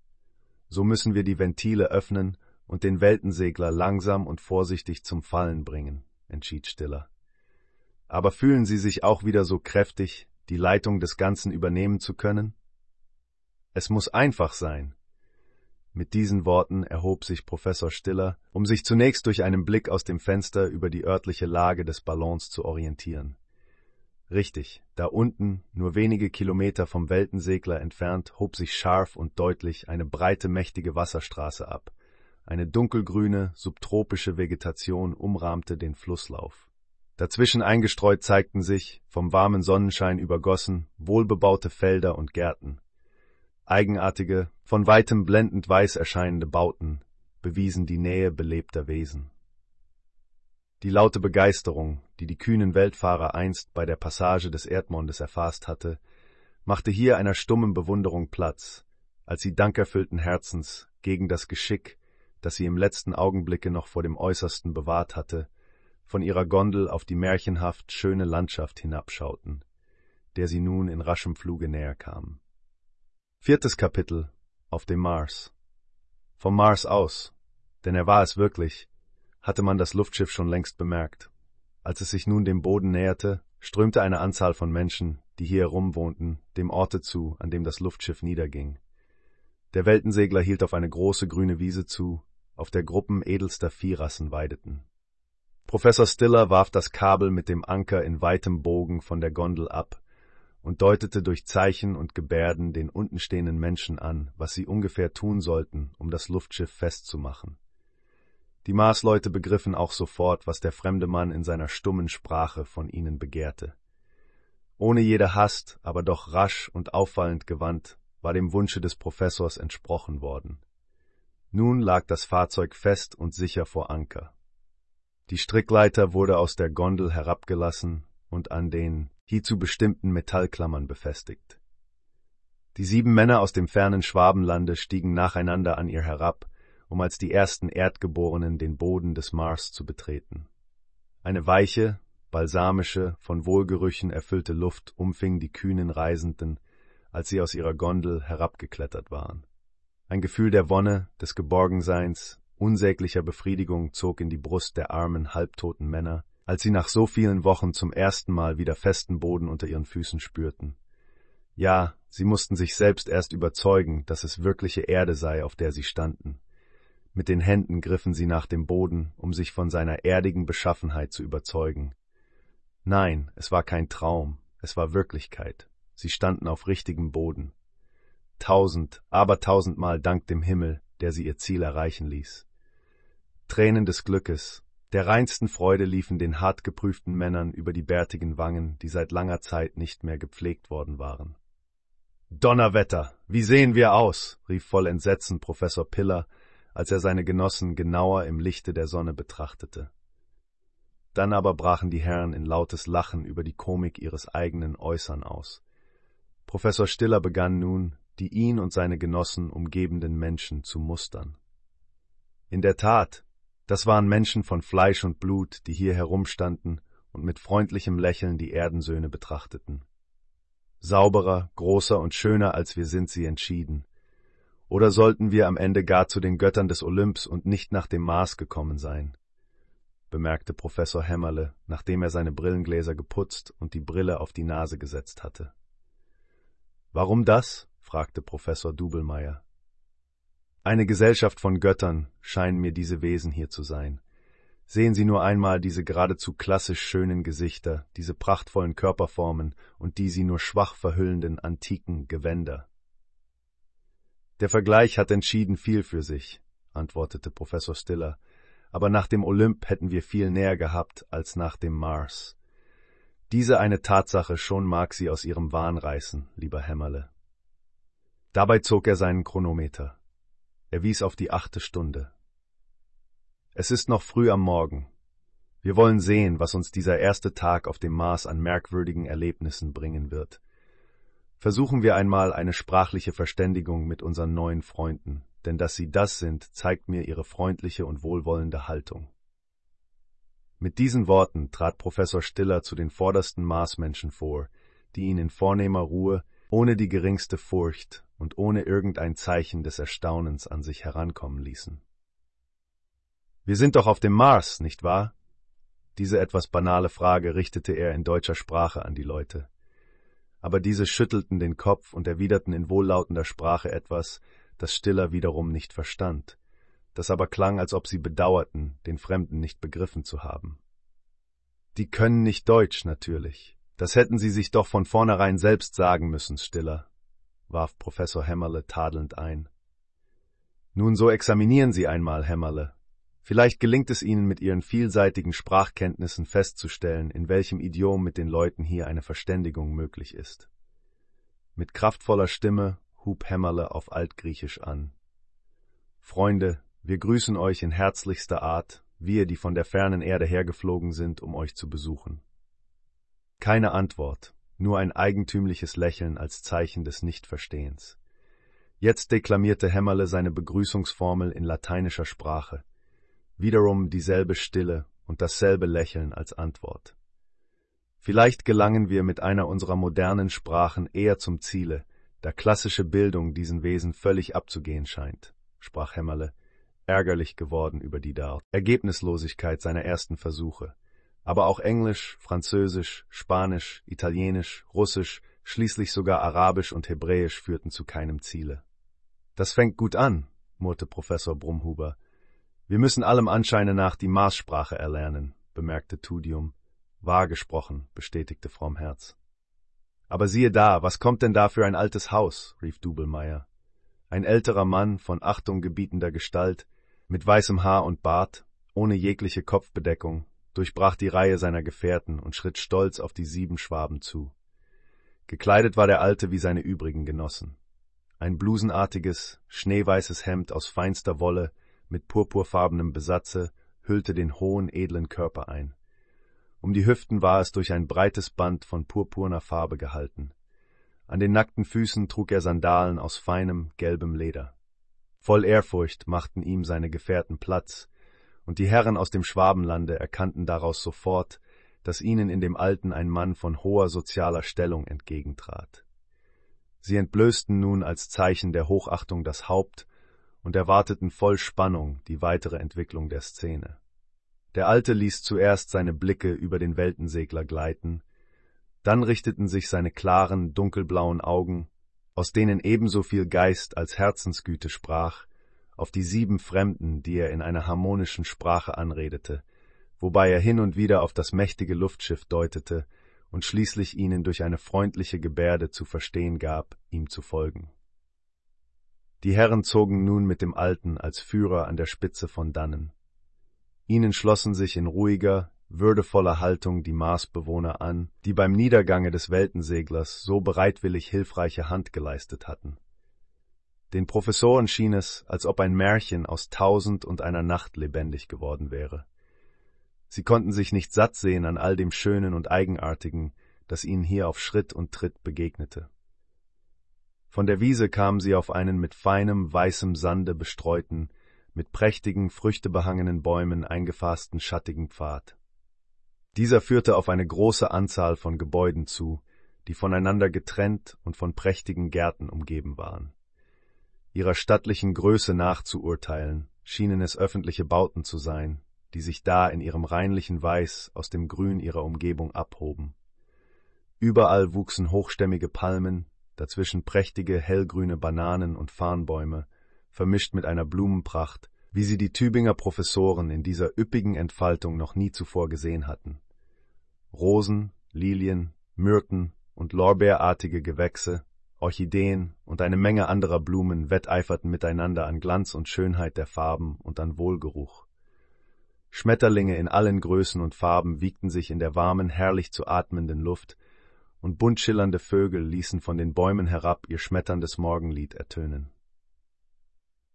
So müssen wir die Ventile öffnen und den Weltensegler langsam und vorsichtig zum Fallen bringen, entschied Stiller. Aber fühlen Sie sich auch wieder so kräftig, die Leitung des Ganzen übernehmen zu können? Es muss einfach sein. Mit diesen Worten erhob sich Professor Stiller, um sich zunächst durch einen Blick aus dem Fenster über die örtliche Lage des Ballons zu orientieren. Richtig, da unten, nur wenige Kilometer vom Weltensegler entfernt, hob sich scharf und deutlich eine breite, mächtige Wasserstraße ab. Eine dunkelgrüne, subtropische Vegetation umrahmte den Flusslauf. Dazwischen eingestreut zeigten sich, vom warmen Sonnenschein übergossen, wohlbebaute Felder und Gärten. Eigenartige, von weitem blendend weiß erscheinende Bauten bewiesen die Nähe belebter Wesen. Die laute Begeisterung, die die kühnen Weltfahrer einst bei der Passage des Erdmondes erfasst hatte, machte hier einer stummen Bewunderung Platz, als sie dankerfüllten Herzens gegen das Geschick, das sie im letzten Augenblicke noch vor dem Äußersten bewahrt hatte, von ihrer Gondel auf die märchenhaft schöne Landschaft hinabschauten, der sie nun in raschem Fluge näher kamen. Viertes Kapitel auf dem Mars. Vom Mars aus, denn er war es wirklich, hatte man das Luftschiff schon längst bemerkt. Als es sich nun dem Boden näherte, strömte eine Anzahl von Menschen, die hier herumwohnten, dem Orte zu, an dem das Luftschiff niederging. Der Weltensegler hielt auf eine große grüne Wiese zu, auf der Gruppen edelster Viehrassen weideten. Professor Stiller warf das Kabel mit dem Anker in weitem Bogen von der Gondel ab und deutete durch Zeichen und Gebärden den untenstehenden Menschen an, was sie ungefähr tun sollten, um das Luftschiff festzumachen. Die Marsleute begriffen auch sofort, was der fremde Mann in seiner stummen Sprache von ihnen begehrte. Ohne jede Hast, aber doch rasch und auffallend gewandt, war dem Wunsche des Professors entsprochen worden. Nun lag das Fahrzeug fest und sicher vor Anker. Die Strickleiter wurde aus der Gondel herabgelassen und an den hierzu bestimmten Metallklammern befestigt. Die sieben Männer aus dem fernen Schwabenlande stiegen nacheinander an ihr herab, um als die ersten Erdgeborenen den Boden des Mars zu betreten. Eine weiche, balsamische, von Wohlgerüchen erfüllte Luft umfing die kühnen Reisenden, als sie aus ihrer Gondel herabgeklettert waren. Ein Gefühl der Wonne, des Geborgenseins, unsäglicher Befriedigung zog in die Brust der armen, halbtoten Männer, als sie nach so vielen Wochen zum ersten Mal wieder festen Boden unter ihren Füßen spürten. Ja, sie mussten sich selbst erst überzeugen, dass es wirkliche Erde sei, auf der sie standen. Mit den Händen griffen sie nach dem Boden, um sich von seiner erdigen Beschaffenheit zu überzeugen. Nein, es war kein Traum, es war Wirklichkeit. Sie standen auf richtigem Boden. Tausend, aber tausendmal Dank dem Himmel, der sie ihr Ziel erreichen ließ. Tränen des Glückes, der reinsten Freude liefen den hart geprüften Männern über die bärtigen Wangen, die seit langer Zeit nicht mehr gepflegt worden waren. Donnerwetter, wie sehen wir aus? rief voll Entsetzen Professor Piller, als er seine Genossen genauer im Lichte der Sonne betrachtete. Dann aber brachen die Herren in lautes Lachen über die Komik ihres eigenen Äußern aus. Professor Stiller begann nun, die ihn und seine Genossen umgebenden Menschen zu mustern. In der Tat, das waren Menschen von Fleisch und Blut, die hier herumstanden und mit freundlichem Lächeln die Erdensöhne betrachteten. Sauberer, großer und schöner als wir sind sie entschieden. Oder sollten wir am Ende gar zu den Göttern des Olymps und nicht nach dem Mars gekommen sein? bemerkte Professor Hämmerle, nachdem er seine Brillengläser geputzt und die Brille auf die Nase gesetzt hatte. Warum das? Fragte Professor Dubelmeier. Eine Gesellschaft von Göttern scheinen mir diese Wesen hier zu sein. Sehen Sie nur einmal diese geradezu klassisch schönen Gesichter, diese prachtvollen Körperformen und die sie nur schwach verhüllenden antiken Gewänder. Der Vergleich hat entschieden viel für sich, antwortete Professor Stiller, aber nach dem Olymp hätten wir viel näher gehabt als nach dem Mars. Diese eine Tatsache schon mag sie aus ihrem Wahn reißen, lieber Hämmerle. Dabei zog er seinen Chronometer. Er wies auf die achte Stunde. Es ist noch früh am Morgen. Wir wollen sehen, was uns dieser erste Tag auf dem Mars an merkwürdigen Erlebnissen bringen wird. Versuchen wir einmal eine sprachliche Verständigung mit unseren neuen Freunden, denn dass sie das sind, zeigt mir ihre freundliche und wohlwollende Haltung. Mit diesen Worten trat Professor Stiller zu den vordersten Marsmenschen vor, die ihn in vornehmer Ruhe, ohne die geringste Furcht und ohne irgendein Zeichen des Erstaunens an sich herankommen ließen. Wir sind doch auf dem Mars, nicht wahr? Diese etwas banale Frage richtete er in deutscher Sprache an die Leute. Aber diese schüttelten den Kopf und erwiderten in wohllautender Sprache etwas, das Stiller wiederum nicht verstand, das aber klang, als ob sie bedauerten, den Fremden nicht begriffen zu haben. Die können nicht Deutsch, natürlich. Das hätten sie sich doch von vornherein selbst sagen müssen, Stiller, warf Professor Hämmerle tadelnd ein. Nun so examinieren Sie einmal, Hämmerle. Vielleicht gelingt es Ihnen mit Ihren vielseitigen Sprachkenntnissen festzustellen, in welchem Idiom mit den Leuten hier eine Verständigung möglich ist. Mit kraftvoller Stimme hub Hämmerle auf Altgriechisch an. Freunde, wir grüßen euch in herzlichster Art, wir, die von der fernen Erde hergeflogen sind, um euch zu besuchen. Keine Antwort, nur ein eigentümliches Lächeln als Zeichen des Nichtverstehens. Jetzt deklamierte Hämmerle seine Begrüßungsformel in lateinischer Sprache. Wiederum dieselbe Stille und dasselbe Lächeln als Antwort. Vielleicht gelangen wir mit einer unserer modernen Sprachen eher zum Ziele, da klassische Bildung diesen Wesen völlig abzugehen scheint, sprach Hämmerle, ärgerlich geworden über die dort Ergebnislosigkeit seiner ersten Versuche. Aber auch Englisch, Französisch, Spanisch, Italienisch, Russisch, schließlich sogar Arabisch und Hebräisch führten zu keinem Ziele. Das fängt gut an, murrte Professor Brumhuber. Wir müssen allem Anscheine nach die Marssprache erlernen, bemerkte Tudium. Wahr gesprochen, bestätigte Frommherz. Aber siehe da, was kommt denn da für ein altes Haus? rief Dubelmeier. Ein älterer Mann von Achtung gebietender Gestalt, mit weißem Haar und Bart, ohne jegliche Kopfbedeckung, durchbrach die Reihe seiner Gefährten und schritt stolz auf die sieben Schwaben zu. Gekleidet war der Alte wie seine übrigen Genossen. Ein blusenartiges, schneeweißes Hemd aus feinster Wolle mit purpurfarbenem Besatze hüllte den hohen, edlen Körper ein. Um die Hüften war es durch ein breites Band von purpurner Farbe gehalten. An den nackten Füßen trug er Sandalen aus feinem, gelbem Leder. Voll Ehrfurcht machten ihm seine Gefährten Platz, und die Herren aus dem Schwabenlande erkannten daraus sofort, dass ihnen in dem Alten ein Mann von hoher sozialer Stellung entgegentrat. Sie entblößten nun als Zeichen der Hochachtung das Haupt und erwarteten voll Spannung die weitere Entwicklung der Szene. Der Alte ließ zuerst seine Blicke über den Weltensegler gleiten, dann richteten sich seine klaren, dunkelblauen Augen, aus denen ebenso viel Geist als Herzensgüte sprach, auf die sieben Fremden, die er in einer harmonischen Sprache anredete, wobei er hin und wieder auf das mächtige Luftschiff deutete und schließlich ihnen durch eine freundliche Gebärde zu verstehen gab, ihm zu folgen. Die Herren zogen nun mit dem Alten als Führer an der Spitze von dannen. Ihnen schlossen sich in ruhiger, würdevoller Haltung die Marsbewohner an, die beim Niedergange des Weltenseglers so bereitwillig hilfreiche Hand geleistet hatten. Den Professoren schien es, als ob ein Märchen aus tausend und einer Nacht lebendig geworden wäre. Sie konnten sich nicht satt sehen an all dem Schönen und Eigenartigen, das ihnen hier auf Schritt und Tritt begegnete. Von der Wiese kamen sie auf einen mit feinem, weißem Sande bestreuten, mit prächtigen, früchtebehangenen Bäumen eingefassten schattigen Pfad. Dieser führte auf eine große Anzahl von Gebäuden zu, die voneinander getrennt und von prächtigen Gärten umgeben waren. Ihrer stattlichen Größe nachzuurteilen, schienen es öffentliche Bauten zu sein, die sich da in ihrem reinlichen Weiß aus dem Grün ihrer Umgebung abhoben. Überall wuchsen hochstämmige Palmen, dazwischen prächtige hellgrüne Bananen und Farnbäume, vermischt mit einer Blumenpracht, wie sie die Tübinger Professoren in dieser üppigen Entfaltung noch nie zuvor gesehen hatten. Rosen, Lilien, Myrten und lorbeerartige Gewächse, Orchideen und eine Menge anderer Blumen wetteiferten miteinander an Glanz und Schönheit der Farben und an Wohlgeruch. Schmetterlinge in allen Größen und Farben wiegten sich in der warmen, herrlich zu atmenden Luft, und bunt schillernde Vögel ließen von den Bäumen herab ihr schmetterndes Morgenlied ertönen.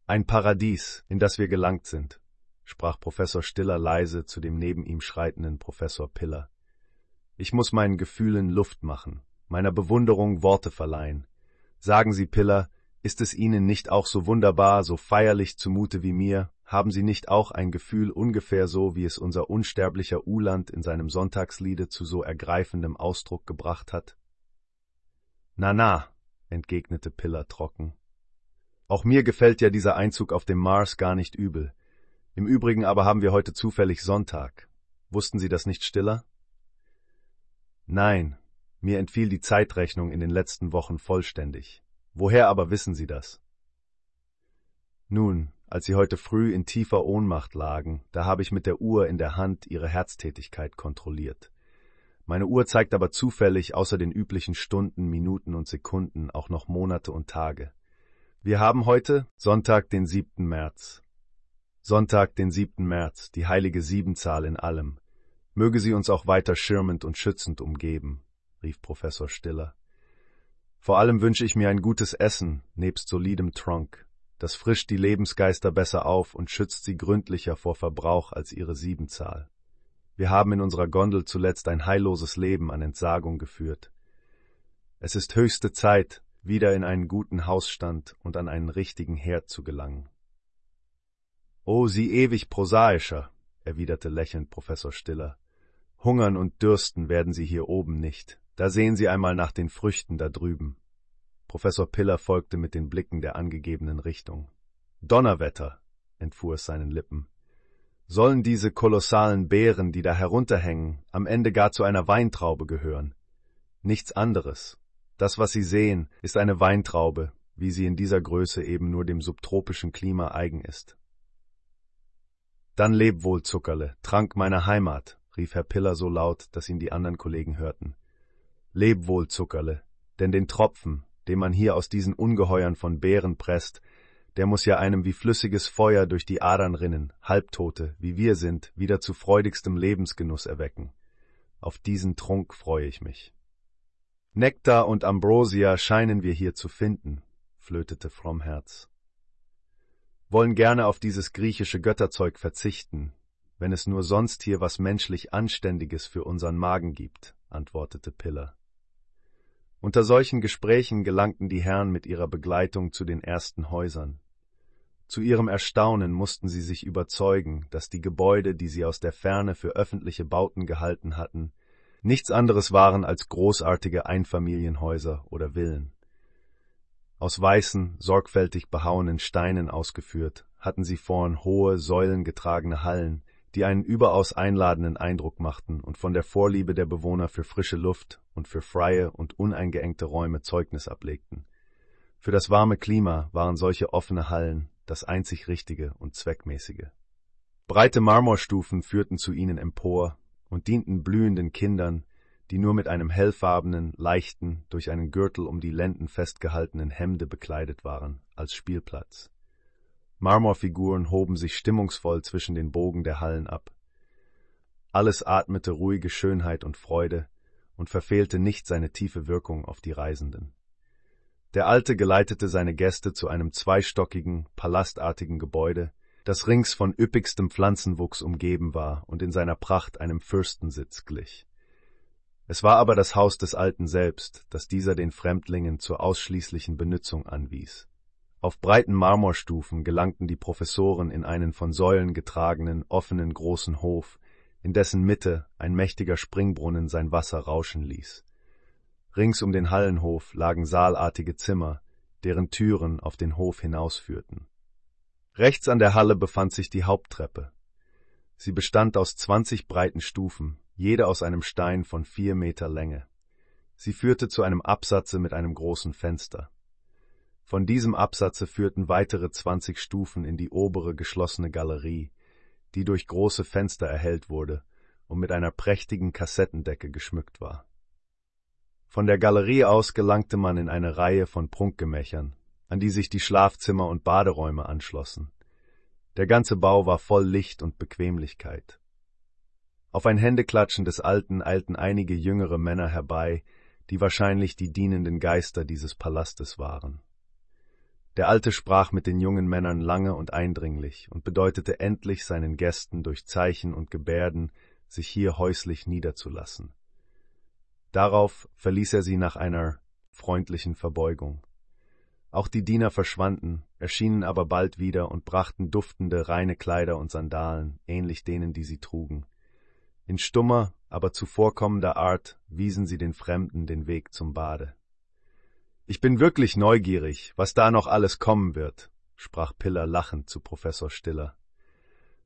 Ein Paradies, in das wir gelangt sind, sprach Professor Stiller leise zu dem neben ihm schreitenden Professor Piller. Ich muss meinen Gefühlen Luft machen, meiner Bewunderung Worte verleihen. Sagen Sie, Piller, ist es Ihnen nicht auch so wunderbar, so feierlich zumute wie mir? Haben Sie nicht auch ein Gefühl ungefähr so, wie es unser unsterblicher Uland in seinem Sonntagsliede zu so ergreifendem Ausdruck gebracht hat? Na na, entgegnete Piller trocken. Auch mir gefällt ja dieser Einzug auf dem Mars gar nicht übel. Im Übrigen aber haben wir heute zufällig Sonntag. Wussten Sie das nicht stiller? Nein, mir entfiel die Zeitrechnung in den letzten Wochen vollständig. Woher aber wissen Sie das? Nun, als Sie heute früh in tiefer Ohnmacht lagen, da habe ich mit der Uhr in der Hand Ihre Herztätigkeit kontrolliert. Meine Uhr zeigt aber zufällig außer den üblichen Stunden, Minuten und Sekunden auch noch Monate und Tage. Wir haben heute Sonntag, den 7. März. Sonntag, den 7. März, die heilige Siebenzahl in allem. Möge sie uns auch weiter schirmend und schützend umgeben, rief Professor Stiller. Vor allem wünsche ich mir ein gutes Essen nebst solidem Trunk. Das frischt die Lebensgeister besser auf und schützt sie gründlicher vor Verbrauch als ihre Siebenzahl. Wir haben in unserer Gondel zuletzt ein heilloses Leben an Entsagung geführt. Es ist höchste Zeit, wieder in einen guten Hausstand und an einen richtigen Herd zu gelangen. O Sie ewig prosaischer, erwiderte lächelnd Professor Stiller. Hungern und dürsten werden Sie hier oben nicht. Da sehen Sie einmal nach den Früchten da drüben. Professor Piller folgte mit den Blicken der angegebenen Richtung. Donnerwetter, entfuhr es seinen Lippen. Sollen diese kolossalen Beeren, die da herunterhängen, am Ende gar zu einer Weintraube gehören? Nichts anderes. Das, was Sie sehen, ist eine Weintraube, wie sie in dieser Größe eben nur dem subtropischen Klima eigen ist. Dann leb wohl, Zuckerle, Trank meiner Heimat, rief Herr Piller so laut, dass ihn die anderen Kollegen hörten. Leb wohl, Zuckerle, denn den Tropfen, den man hier aus diesen Ungeheuern von Bären presst, der muss ja einem wie flüssiges Feuer durch die Adern rinnen, Halbtote, wie wir sind, wieder zu freudigstem Lebensgenuss erwecken. Auf diesen Trunk freue ich mich. Nektar und Ambrosia scheinen wir hier zu finden, flötete Frommherz. Wollen gerne auf dieses griechische Götterzeug verzichten, wenn es nur sonst hier was menschlich Anständiges für unseren Magen gibt, antwortete Piller. Unter solchen Gesprächen gelangten die Herren mit ihrer Begleitung zu den ersten Häusern. Zu ihrem Erstaunen mussten sie sich überzeugen, dass die Gebäude, die sie aus der Ferne für öffentliche Bauten gehalten hatten, nichts anderes waren als großartige Einfamilienhäuser oder Villen. Aus weißen, sorgfältig behauenen Steinen ausgeführt, hatten sie vorn hohe, säulengetragene Hallen, die einen überaus einladenden Eindruck machten und von der Vorliebe der Bewohner für frische Luft und für freie und uneingeengte Räume Zeugnis ablegten. Für das warme Klima waren solche offene Hallen das einzig Richtige und Zweckmäßige. Breite Marmorstufen führten zu ihnen empor und dienten blühenden Kindern, die nur mit einem hellfarbenen, leichten, durch einen Gürtel um die Lenden festgehaltenen Hemde bekleidet waren, als Spielplatz. Marmorfiguren hoben sich stimmungsvoll zwischen den Bogen der Hallen ab. Alles atmete ruhige Schönheit und Freude und verfehlte nicht seine tiefe Wirkung auf die Reisenden. Der Alte geleitete seine Gäste zu einem zweistockigen, palastartigen Gebäude, das rings von üppigstem Pflanzenwuchs umgeben war und in seiner Pracht einem Fürstensitz glich. Es war aber das Haus des Alten selbst, das dieser den Fremdlingen zur ausschließlichen Benützung anwies. Auf breiten Marmorstufen gelangten die Professoren in einen von Säulen getragenen, offenen großen Hof, in dessen Mitte ein mächtiger Springbrunnen sein Wasser rauschen ließ. Rings um den Hallenhof lagen saalartige Zimmer, deren Türen auf den Hof hinausführten. Rechts an der Halle befand sich die Haupttreppe. Sie bestand aus zwanzig breiten Stufen, jede aus einem Stein von vier Meter Länge. Sie führte zu einem Absatze mit einem großen Fenster. Von diesem Absatze führten weitere zwanzig Stufen in die obere geschlossene Galerie, die durch große Fenster erhellt wurde und mit einer prächtigen Kassettendecke geschmückt war. Von der Galerie aus gelangte man in eine Reihe von Prunkgemächern, an die sich die Schlafzimmer und Baderäume anschlossen. Der ganze Bau war voll Licht und Bequemlichkeit. Auf ein Händeklatschen des Alten eilten einige jüngere Männer herbei, die wahrscheinlich die dienenden Geister dieses Palastes waren. Der Alte sprach mit den jungen Männern lange und eindringlich und bedeutete endlich seinen Gästen durch Zeichen und Gebärden, sich hier häuslich niederzulassen. Darauf verließ er sie nach einer freundlichen Verbeugung. Auch die Diener verschwanden, erschienen aber bald wieder und brachten duftende, reine Kleider und Sandalen, ähnlich denen, die sie trugen. In stummer, aber zuvorkommender Art wiesen sie den Fremden den Weg zum Bade. Ich bin wirklich neugierig, was da noch alles kommen wird, sprach Piller lachend zu Professor Stiller.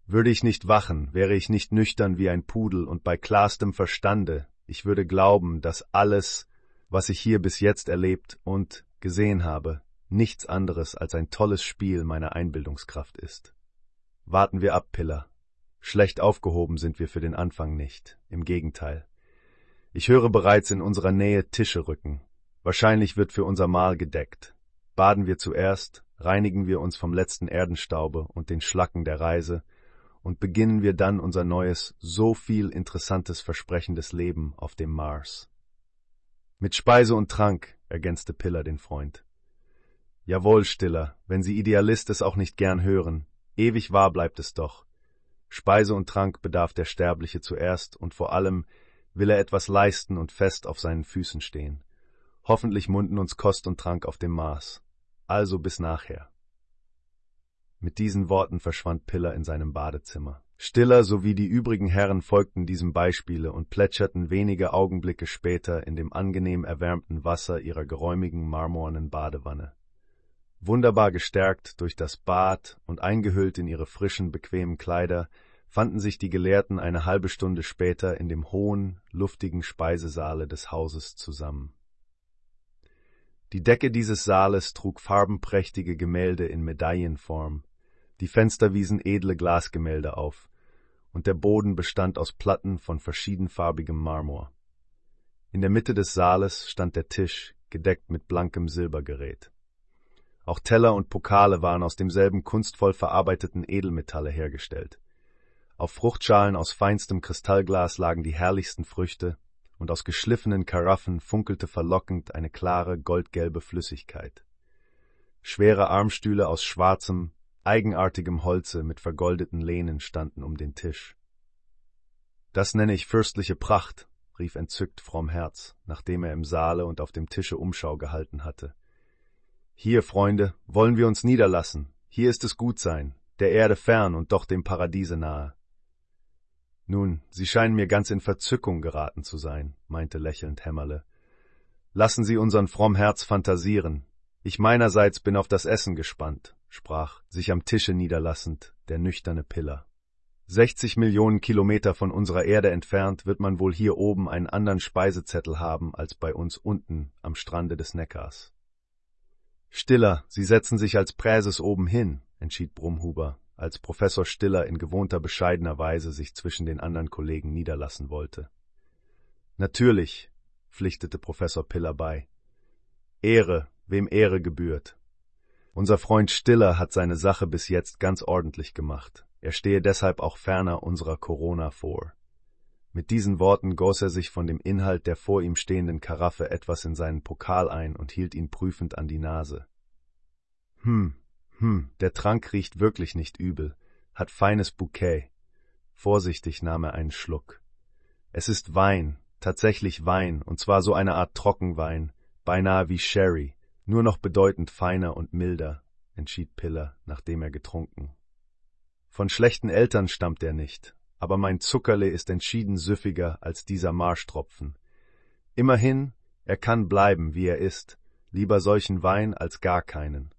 Würde ich nicht wachen, wäre ich nicht nüchtern wie ein Pudel und bei klarstem Verstande, ich würde glauben, dass alles, was ich hier bis jetzt erlebt und gesehen habe, nichts anderes als ein tolles Spiel meiner Einbildungskraft ist. Warten wir ab, Piller. Schlecht aufgehoben sind wir für den Anfang nicht, im Gegenteil. Ich höre bereits in unserer Nähe Tische rücken. Wahrscheinlich wird für unser Mahl gedeckt. Baden wir zuerst, reinigen wir uns vom letzten Erdenstaube und den Schlacken der Reise, und beginnen wir dann unser neues, so viel interessantes versprechendes Leben auf dem Mars. Mit Speise und Trank, ergänzte Piller den Freund. Jawohl, Stiller, wenn Sie Idealist es auch nicht gern hören, ewig wahr bleibt es doch. Speise und Trank bedarf der Sterbliche zuerst, und vor allem will er etwas leisten und fest auf seinen Füßen stehen. Hoffentlich munden uns Kost und Trank auf dem Maß. Also bis nachher. Mit diesen Worten verschwand Piller in seinem Badezimmer. Stiller sowie die übrigen Herren folgten diesem Beispiele und plätscherten wenige Augenblicke später in dem angenehm erwärmten Wasser ihrer geräumigen marmornen Badewanne. Wunderbar gestärkt durch das Bad und eingehüllt in ihre frischen, bequemen Kleider, fanden sich die Gelehrten eine halbe Stunde später in dem hohen, luftigen Speisesaale des Hauses zusammen. Die Decke dieses Saales trug farbenprächtige Gemälde in Medaillenform, die Fenster wiesen edle Glasgemälde auf, und der Boden bestand aus Platten von verschiedenfarbigem Marmor. In der Mitte des Saales stand der Tisch, gedeckt mit blankem Silbergerät. Auch Teller und Pokale waren aus demselben kunstvoll verarbeiteten Edelmetalle hergestellt. Auf Fruchtschalen aus feinstem Kristallglas lagen die herrlichsten Früchte, und aus geschliffenen Karaffen funkelte verlockend eine klare, goldgelbe Flüssigkeit. Schwere Armstühle aus schwarzem, eigenartigem Holze mit vergoldeten Lehnen standen um den Tisch. Das nenne ich fürstliche Pracht, rief entzückt Fromm Herz, nachdem er im Saale und auf dem Tische Umschau gehalten hatte. Hier, Freunde, wollen wir uns niederlassen. Hier ist es gut sein, der Erde fern und doch dem Paradiese nahe. Nun, Sie scheinen mir ganz in Verzückung geraten zu sein, meinte lächelnd Hämmerle. Lassen Sie unseren fromm Herz fantasieren. Ich meinerseits bin auf das Essen gespannt, sprach, sich am Tische niederlassend, der nüchterne Piller. Sechzig Millionen Kilometer von unserer Erde entfernt wird man wohl hier oben einen anderen Speisezettel haben als bei uns unten am Strande des Neckars. Stiller, Sie setzen sich als Präses oben hin, entschied Brumhuber, als Professor Stiller in gewohnter bescheidener Weise sich zwischen den anderen Kollegen niederlassen wollte. Natürlich, pflichtete Professor Piller bei. Ehre, wem Ehre gebührt. Unser Freund Stiller hat seine Sache bis jetzt ganz ordentlich gemacht. Er stehe deshalb auch ferner unserer Corona vor. Mit diesen Worten goss er sich von dem Inhalt der vor ihm stehenden Karaffe etwas in seinen Pokal ein und hielt ihn prüfend an die Nase. Hm, hm, der Trank riecht wirklich nicht übel, hat feines Bouquet. Vorsichtig nahm er einen Schluck. Es ist Wein, tatsächlich Wein, und zwar so eine Art Trockenwein, beinahe wie Sherry, nur noch bedeutend feiner und milder, entschied Piller, nachdem er getrunken. Von schlechten Eltern stammt er nicht, aber mein Zuckerle ist entschieden süffiger als dieser Marschtropfen. Immerhin, er kann bleiben, wie er ist, lieber solchen Wein als gar keinen.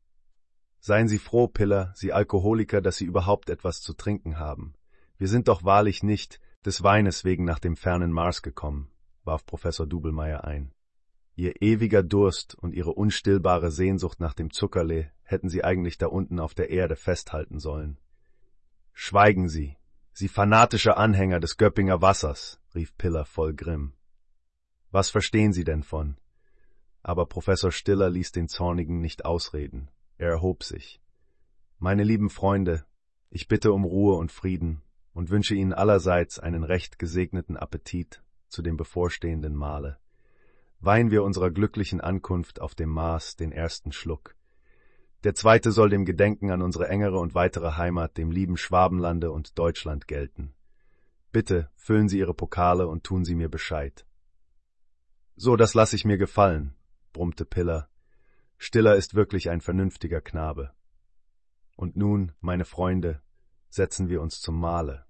Seien Sie froh, Piller, Sie Alkoholiker, dass Sie überhaupt etwas zu trinken haben. Wir sind doch wahrlich nicht des Weines wegen nach dem fernen Mars gekommen, warf Professor Dubelmeier ein. Ihr ewiger Durst und Ihre unstillbare Sehnsucht nach dem Zuckerle hätten Sie eigentlich da unten auf der Erde festhalten sollen. Schweigen Sie, Sie fanatischer Anhänger des Göppinger Wassers, rief Piller voll Grimm. Was verstehen Sie denn von? Aber Professor Stiller ließ den Zornigen nicht ausreden. Er erhob sich. Meine lieben Freunde, Ich bitte um Ruhe und Frieden und wünsche Ihnen allerseits einen recht gesegneten Appetit zu dem bevorstehenden Mahle. Weihen wir unserer glücklichen Ankunft auf dem Mars den ersten Schluck. Der zweite soll dem Gedenken an unsere engere und weitere Heimat, dem lieben Schwabenlande und Deutschland gelten. Bitte füllen Sie Ihre Pokale und tun Sie mir Bescheid. So, das lasse ich mir gefallen, brummte Piller. Stiller ist wirklich ein vernünftiger Knabe. Und nun, meine Freunde, setzen wir uns zum Mahle.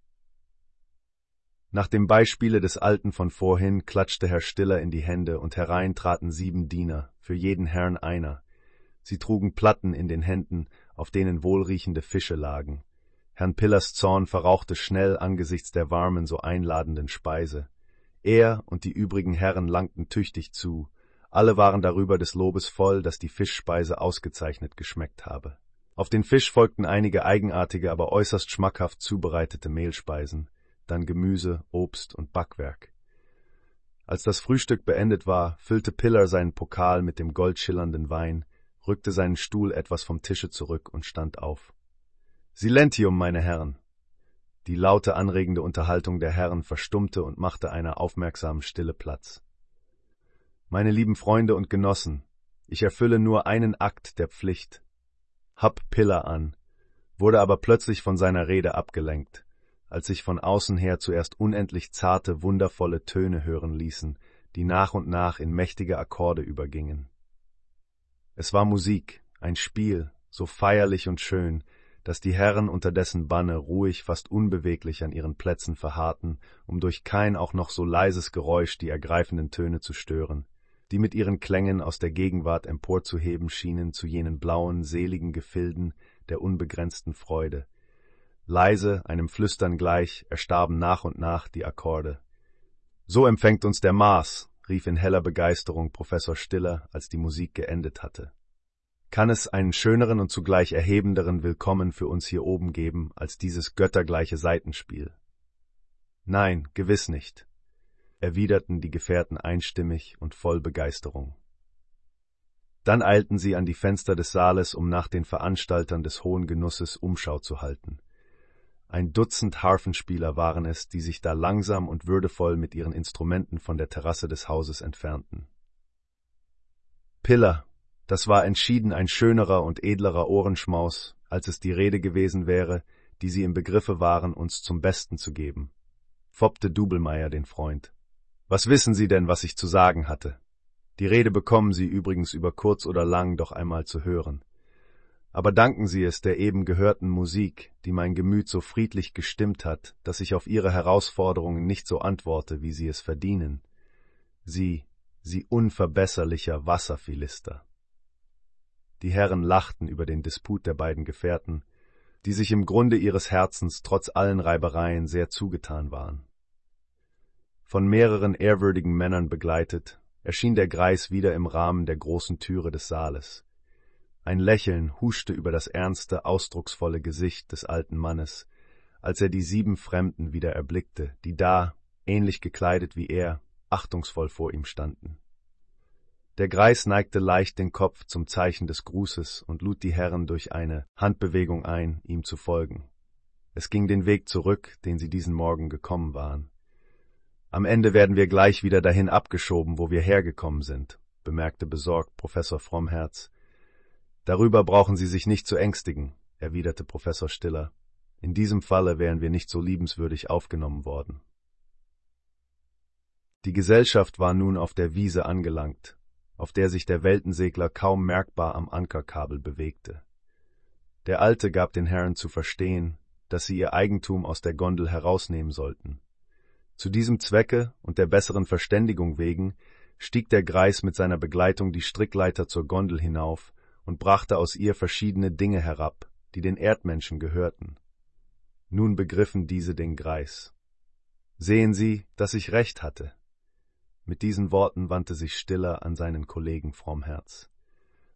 Nach dem Beispiele des Alten von vorhin klatschte Herr Stiller in die Hände, und herein traten sieben Diener, für jeden Herrn einer. Sie trugen Platten in den Händen, auf denen wohlriechende Fische lagen. Herrn Pillers Zorn verrauchte schnell angesichts der warmen, so einladenden Speise. Er und die übrigen Herren langten tüchtig zu, alle waren darüber des Lobes voll, dass die Fischspeise ausgezeichnet geschmeckt habe. Auf den Fisch folgten einige eigenartige, aber äußerst schmackhaft zubereitete Mehlspeisen dann Gemüse, Obst und Backwerk. Als das Frühstück beendet war, füllte Piller seinen Pokal mit dem goldschillernden Wein, rückte seinen Stuhl etwas vom Tische zurück und stand auf. Silentium, meine Herren! Die laute, anregende Unterhaltung der Herren verstummte und machte einer aufmerksamen Stille Platz. Meine lieben Freunde und Genossen, ich erfülle nur einen Akt der Pflicht. Hab Piller an, wurde aber plötzlich von seiner Rede abgelenkt als sich von außen her zuerst unendlich zarte, wundervolle Töne hören ließen, die nach und nach in mächtige Akkorde übergingen. Es war Musik, ein Spiel, so feierlich und schön, dass die Herren unter dessen Banne ruhig, fast unbeweglich an ihren Plätzen verharrten, um durch kein auch noch so leises Geräusch die ergreifenden Töne zu stören, die mit ihren Klängen aus der Gegenwart emporzuheben schienen zu jenen blauen, seligen Gefilden der unbegrenzten Freude, Leise, einem Flüstern gleich, erstarben nach und nach die Akkorde. So empfängt uns der Mars, rief in heller Begeisterung Professor Stiller, als die Musik geendet hatte. Kann es einen schöneren und zugleich erhebenderen Willkommen für uns hier oben geben als dieses göttergleiche Seitenspiel? Nein, gewiss nicht, erwiderten die Gefährten einstimmig und voll Begeisterung. Dann eilten sie an die Fenster des Saales, um nach den Veranstaltern des hohen Genusses Umschau zu halten. Ein Dutzend Harfenspieler waren es, die sich da langsam und würdevoll mit ihren Instrumenten von der Terrasse des Hauses entfernten. Piller, das war entschieden ein schönerer und edlerer Ohrenschmaus, als es die Rede gewesen wäre, die sie im Begriffe waren, uns zum Besten zu geben, foppte Dubelmeier den Freund. Was wissen Sie denn, was ich zu sagen hatte? Die Rede bekommen Sie übrigens über kurz oder lang doch einmal zu hören aber danken Sie es der eben gehörten Musik, die mein Gemüt so friedlich gestimmt hat, dass ich auf Ihre Herausforderungen nicht so antworte, wie Sie es verdienen. Sie, Sie unverbesserlicher Wasserphilister. Die Herren lachten über den Disput der beiden Gefährten, die sich im Grunde ihres Herzens trotz allen Reibereien sehr zugetan waren. Von mehreren ehrwürdigen Männern begleitet, erschien der Greis wieder im Rahmen der großen Türe des Saales. Ein Lächeln huschte über das ernste, ausdrucksvolle Gesicht des alten Mannes, als er die sieben Fremden wieder erblickte, die da, ähnlich gekleidet wie er, achtungsvoll vor ihm standen. Der Greis neigte leicht den Kopf zum Zeichen des Grußes und lud die Herren durch eine Handbewegung ein, ihm zu folgen. Es ging den Weg zurück, den sie diesen Morgen gekommen waren. Am Ende werden wir gleich wieder dahin abgeschoben, wo wir hergekommen sind, bemerkte besorgt Professor Frommherz, Darüber brauchen Sie sich nicht zu ängstigen, erwiderte Professor Stiller. In diesem Falle wären wir nicht so liebenswürdig aufgenommen worden. Die Gesellschaft war nun auf der Wiese angelangt, auf der sich der Weltensegler kaum merkbar am Ankerkabel bewegte. Der Alte gab den Herren zu verstehen, dass sie ihr Eigentum aus der Gondel herausnehmen sollten. Zu diesem Zwecke und der besseren Verständigung wegen stieg der Greis mit seiner Begleitung die Strickleiter zur Gondel hinauf und brachte aus ihr verschiedene Dinge herab, die den Erdmenschen gehörten. Nun begriffen diese den Greis. Sehen Sie, dass ich recht hatte. Mit diesen Worten wandte sich Stiller an seinen Kollegen Frommherz.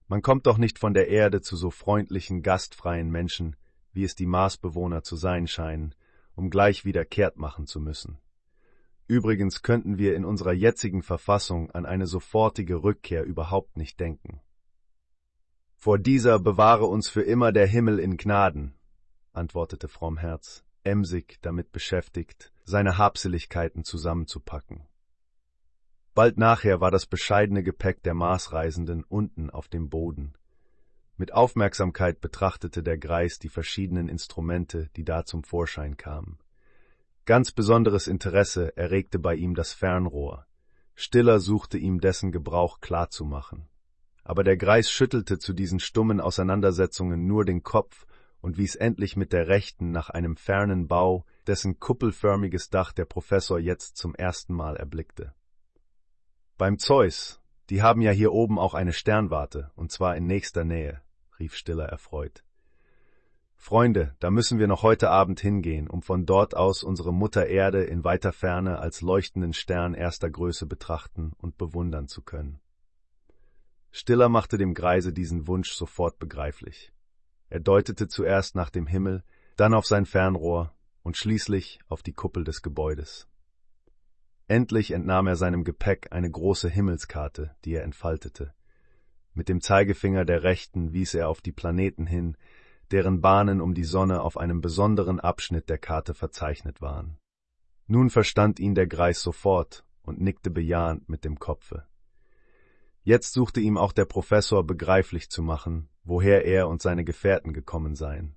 Man kommt doch nicht von der Erde zu so freundlichen, gastfreien Menschen, wie es die Marsbewohner zu sein scheinen, um gleich wieder kehrt machen zu müssen. Übrigens könnten wir in unserer jetzigen Verfassung an eine sofortige Rückkehr überhaupt nicht denken. Vor dieser bewahre uns für immer der Himmel in Gnaden. antwortete Frommherz, emsig damit beschäftigt, seine Habseligkeiten zusammenzupacken. Bald nachher war das bescheidene Gepäck der Marsreisenden unten auf dem Boden. Mit Aufmerksamkeit betrachtete der Greis die verschiedenen Instrumente, die da zum Vorschein kamen. Ganz besonderes Interesse erregte bei ihm das Fernrohr. Stiller suchte ihm dessen Gebrauch klarzumachen. Aber der Greis schüttelte zu diesen stummen Auseinandersetzungen nur den Kopf und wies endlich mit der rechten nach einem fernen Bau, dessen kuppelförmiges Dach der Professor jetzt zum ersten Mal erblickte. Beim Zeus, die haben ja hier oben auch eine Sternwarte, und zwar in nächster Nähe, rief Stiller erfreut. Freunde, da müssen wir noch heute Abend hingehen, um von dort aus unsere Mutter Erde in weiter Ferne als leuchtenden Stern erster Größe betrachten und bewundern zu können. Stiller machte dem Greise diesen Wunsch sofort begreiflich. Er deutete zuerst nach dem Himmel, dann auf sein Fernrohr und schließlich auf die Kuppel des Gebäudes. Endlich entnahm er seinem Gepäck eine große Himmelskarte, die er entfaltete. Mit dem Zeigefinger der Rechten wies er auf die Planeten hin, deren Bahnen um die Sonne auf einem besonderen Abschnitt der Karte verzeichnet waren. Nun verstand ihn der Greis sofort und nickte bejahend mit dem Kopfe. Jetzt suchte ihm auch der Professor begreiflich zu machen, woher er und seine Gefährten gekommen seien.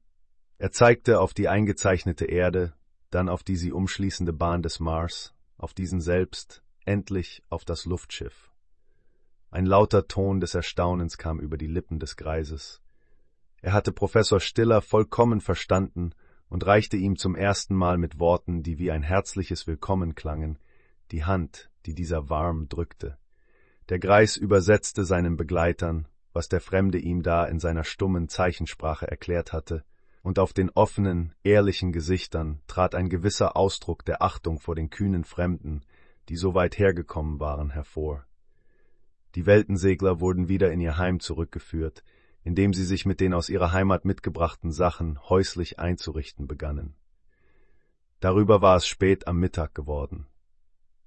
Er zeigte auf die eingezeichnete Erde, dann auf die sie umschließende Bahn des Mars, auf diesen selbst, endlich auf das Luftschiff. Ein lauter Ton des Erstaunens kam über die Lippen des Greises. Er hatte Professor Stiller vollkommen verstanden und reichte ihm zum ersten Mal mit Worten, die wie ein herzliches Willkommen klangen, die Hand, die dieser warm drückte. Der Greis übersetzte seinen Begleitern, was der Fremde ihm da in seiner stummen Zeichensprache erklärt hatte, und auf den offenen, ehrlichen Gesichtern trat ein gewisser Ausdruck der Achtung vor den kühnen Fremden, die so weit hergekommen waren, hervor. Die Weltensegler wurden wieder in ihr Heim zurückgeführt, indem sie sich mit den aus ihrer Heimat mitgebrachten Sachen häuslich einzurichten begannen. Darüber war es spät am Mittag geworden.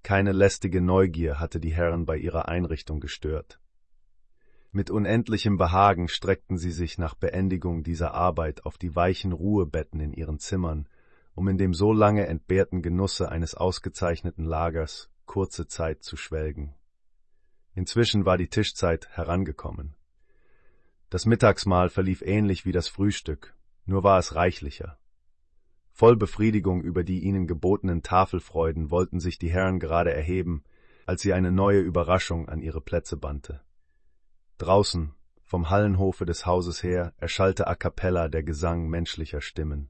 Keine lästige Neugier hatte die Herren bei ihrer Einrichtung gestört. Mit unendlichem Behagen streckten sie sich nach Beendigung dieser Arbeit auf die weichen Ruhebetten in ihren Zimmern, um in dem so lange entbehrten Genusse eines ausgezeichneten Lagers kurze Zeit zu schwelgen. Inzwischen war die Tischzeit herangekommen. Das Mittagsmahl verlief ähnlich wie das Frühstück, nur war es reichlicher. Voll Befriedigung über die ihnen gebotenen Tafelfreuden wollten sich die Herren gerade erheben, als sie eine neue Überraschung an ihre Plätze bannte. Draußen, vom Hallenhofe des Hauses her, erschallte a cappella der Gesang menschlicher Stimmen.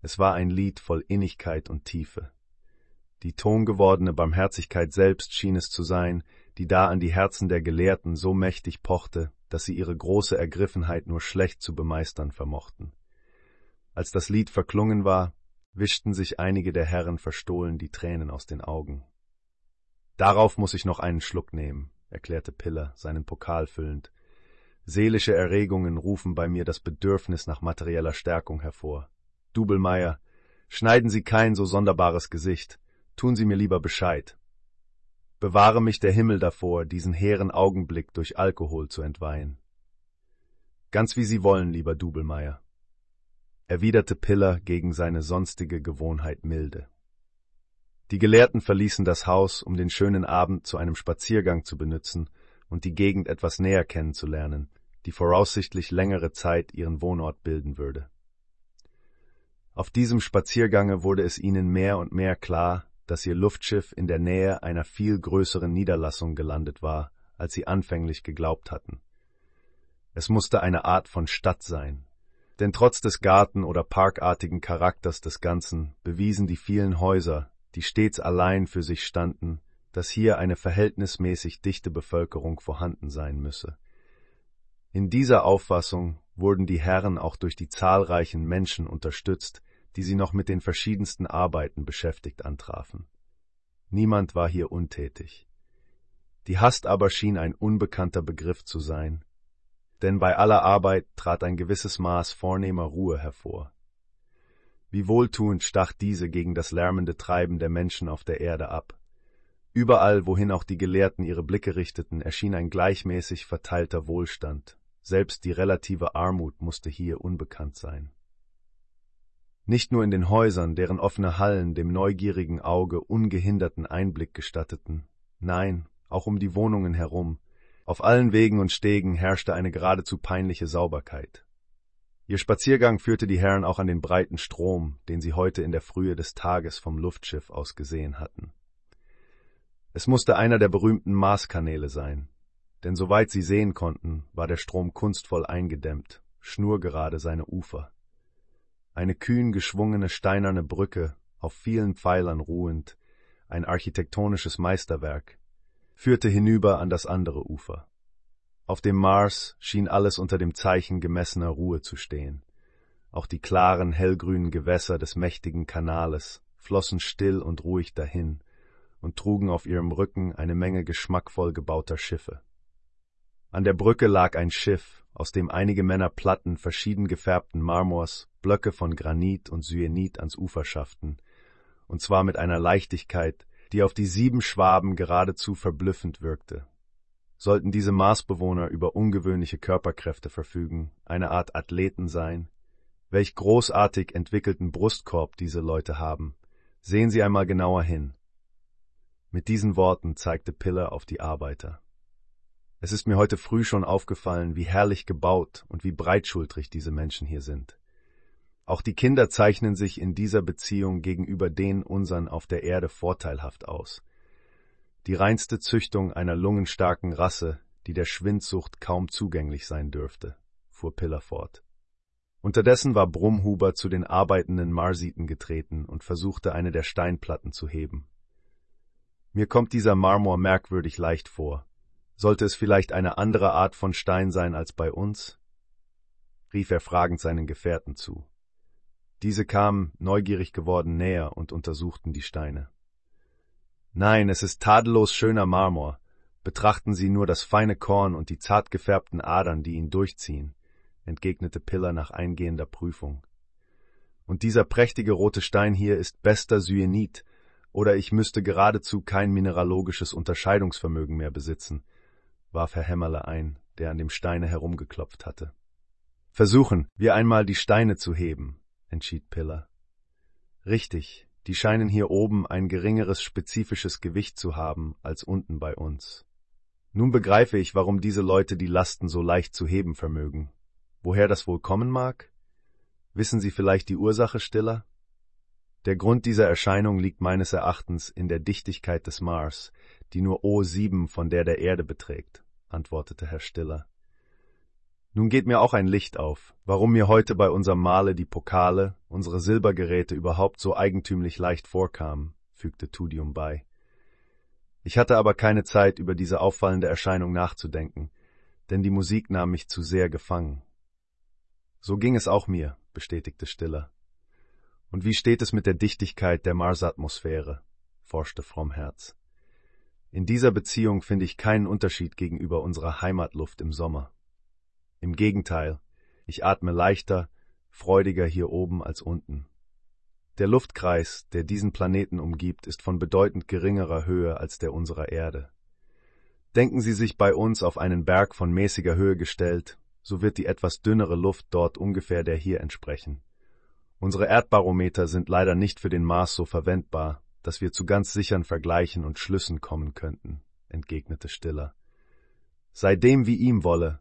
Es war ein Lied voll Innigkeit und Tiefe. Die tongewordene Barmherzigkeit selbst schien es zu sein, die da an die Herzen der Gelehrten so mächtig pochte, dass sie ihre große Ergriffenheit nur schlecht zu bemeistern vermochten. Als das Lied verklungen war, wischten sich einige der Herren verstohlen die Tränen aus den Augen. Darauf muss ich noch einen Schluck nehmen, erklärte Piller, seinen Pokal füllend. Seelische Erregungen rufen bei mir das Bedürfnis nach materieller Stärkung hervor. Dubelmeier, schneiden Sie kein so sonderbares Gesicht, tun Sie mir lieber Bescheid. Bewahre mich der Himmel davor, diesen hehren Augenblick durch Alkohol zu entweihen. Ganz wie Sie wollen, lieber Dubelmeier, erwiderte Piller gegen seine sonstige Gewohnheit milde. Die Gelehrten verließen das Haus, um den schönen Abend zu einem Spaziergang zu benützen und die Gegend etwas näher kennenzulernen, die voraussichtlich längere Zeit ihren Wohnort bilden würde. Auf diesem Spaziergange wurde es ihnen mehr und mehr klar, dass ihr Luftschiff in der Nähe einer viel größeren Niederlassung gelandet war, als sie anfänglich geglaubt hatten. Es musste eine Art von Stadt sein, denn trotz des garten- oder parkartigen Charakters des Ganzen bewiesen die vielen Häuser, die stets allein für sich standen, dass hier eine verhältnismäßig dichte Bevölkerung vorhanden sein müsse. In dieser Auffassung wurden die Herren auch durch die zahlreichen Menschen unterstützt, die sie noch mit den verschiedensten Arbeiten beschäftigt antrafen. Niemand war hier untätig. Die Hast aber schien ein unbekannter Begriff zu sein, denn bei aller Arbeit trat ein gewisses Maß vornehmer Ruhe hervor. Wie wohltuend stach diese gegen das lärmende Treiben der Menschen auf der Erde ab. Überall, wohin auch die Gelehrten ihre Blicke richteten, erschien ein gleichmäßig verteilter Wohlstand. Selbst die relative Armut musste hier unbekannt sein. Nicht nur in den Häusern, deren offene Hallen dem neugierigen Auge ungehinderten Einblick gestatteten, nein, auch um die Wohnungen herum, auf allen Wegen und Stegen herrschte eine geradezu peinliche Sauberkeit. Ihr Spaziergang führte die Herren auch an den breiten Strom, den sie heute in der Frühe des Tages vom Luftschiff aus gesehen hatten. Es musste einer der berühmten Marskanäle sein, denn soweit sie sehen konnten, war der Strom kunstvoll eingedämmt, schnurgerade seine Ufer. Eine kühn geschwungene steinerne Brücke, auf vielen Pfeilern ruhend, ein architektonisches Meisterwerk, führte hinüber an das andere Ufer. Auf dem Mars schien alles unter dem Zeichen gemessener Ruhe zu stehen. Auch die klaren, hellgrünen Gewässer des mächtigen Kanales flossen still und ruhig dahin und trugen auf ihrem Rücken eine Menge geschmackvoll gebauter Schiffe. An der Brücke lag ein Schiff, aus dem einige Männer Platten verschieden gefärbten Marmors, Blöcke von Granit und Syenit ans Ufer schafften, und zwar mit einer Leichtigkeit, die auf die sieben Schwaben geradezu verblüffend wirkte. Sollten diese Marsbewohner über ungewöhnliche Körperkräfte verfügen, eine Art Athleten sein? Welch großartig entwickelten Brustkorb diese Leute haben. Sehen Sie einmal genauer hin. Mit diesen Worten zeigte Piller auf die Arbeiter. Es ist mir heute früh schon aufgefallen, wie herrlich gebaut und wie breitschultrig diese Menschen hier sind. Auch die Kinder zeichnen sich in dieser Beziehung gegenüber den unseren auf der Erde vorteilhaft aus die reinste Züchtung einer lungenstarken Rasse, die der Schwindsucht kaum zugänglich sein dürfte, fuhr Piller fort. Unterdessen war Brummhuber zu den arbeitenden Marsiten getreten und versuchte eine der Steinplatten zu heben. Mir kommt dieser Marmor merkwürdig leicht vor. Sollte es vielleicht eine andere Art von Stein sein als bei uns? rief er fragend seinen Gefährten zu. Diese kamen, neugierig geworden, näher und untersuchten die Steine. Nein, es ist tadellos schöner Marmor. Betrachten Sie nur das feine Korn und die zart gefärbten Adern, die ihn durchziehen, entgegnete Piller nach eingehender Prüfung. Und dieser prächtige rote Stein hier ist bester Syenit, oder ich müsste geradezu kein mineralogisches Unterscheidungsvermögen mehr besitzen, warf Herr Hämmerle ein, der an dem Steine herumgeklopft hatte. Versuchen wir einmal die Steine zu heben, entschied Piller. Richtig, die scheinen hier oben ein geringeres spezifisches Gewicht zu haben als unten bei uns. Nun begreife ich, warum diese Leute die Lasten so leicht zu heben vermögen. Woher das wohl kommen mag? Wissen Sie vielleicht die Ursache, Stiller? Der Grund dieser Erscheinung liegt meines Erachtens in der Dichtigkeit des Mars, die nur O7 von der der Erde beträgt, antwortete Herr Stiller. Nun geht mir auch ein Licht auf, warum mir heute bei unserem Male die Pokale, unsere Silbergeräte überhaupt so eigentümlich leicht vorkamen, fügte Tudium bei. Ich hatte aber keine Zeit, über diese auffallende Erscheinung nachzudenken, denn die Musik nahm mich zu sehr gefangen. So ging es auch mir, bestätigte Stiller. Und wie steht es mit der Dichtigkeit der Marsatmosphäre? forschte Frommherz. In dieser Beziehung finde ich keinen Unterschied gegenüber unserer Heimatluft im Sommer. Im Gegenteil, ich atme leichter, freudiger hier oben als unten. Der Luftkreis, der diesen Planeten umgibt, ist von bedeutend geringerer Höhe als der unserer Erde. Denken Sie sich bei uns auf einen Berg von mäßiger Höhe gestellt, so wird die etwas dünnere Luft dort ungefähr der hier entsprechen. Unsere Erdbarometer sind leider nicht für den Mars so verwendbar, dass wir zu ganz sichern Vergleichen und Schlüssen kommen könnten, entgegnete Stiller. Sei dem wie ihm wolle,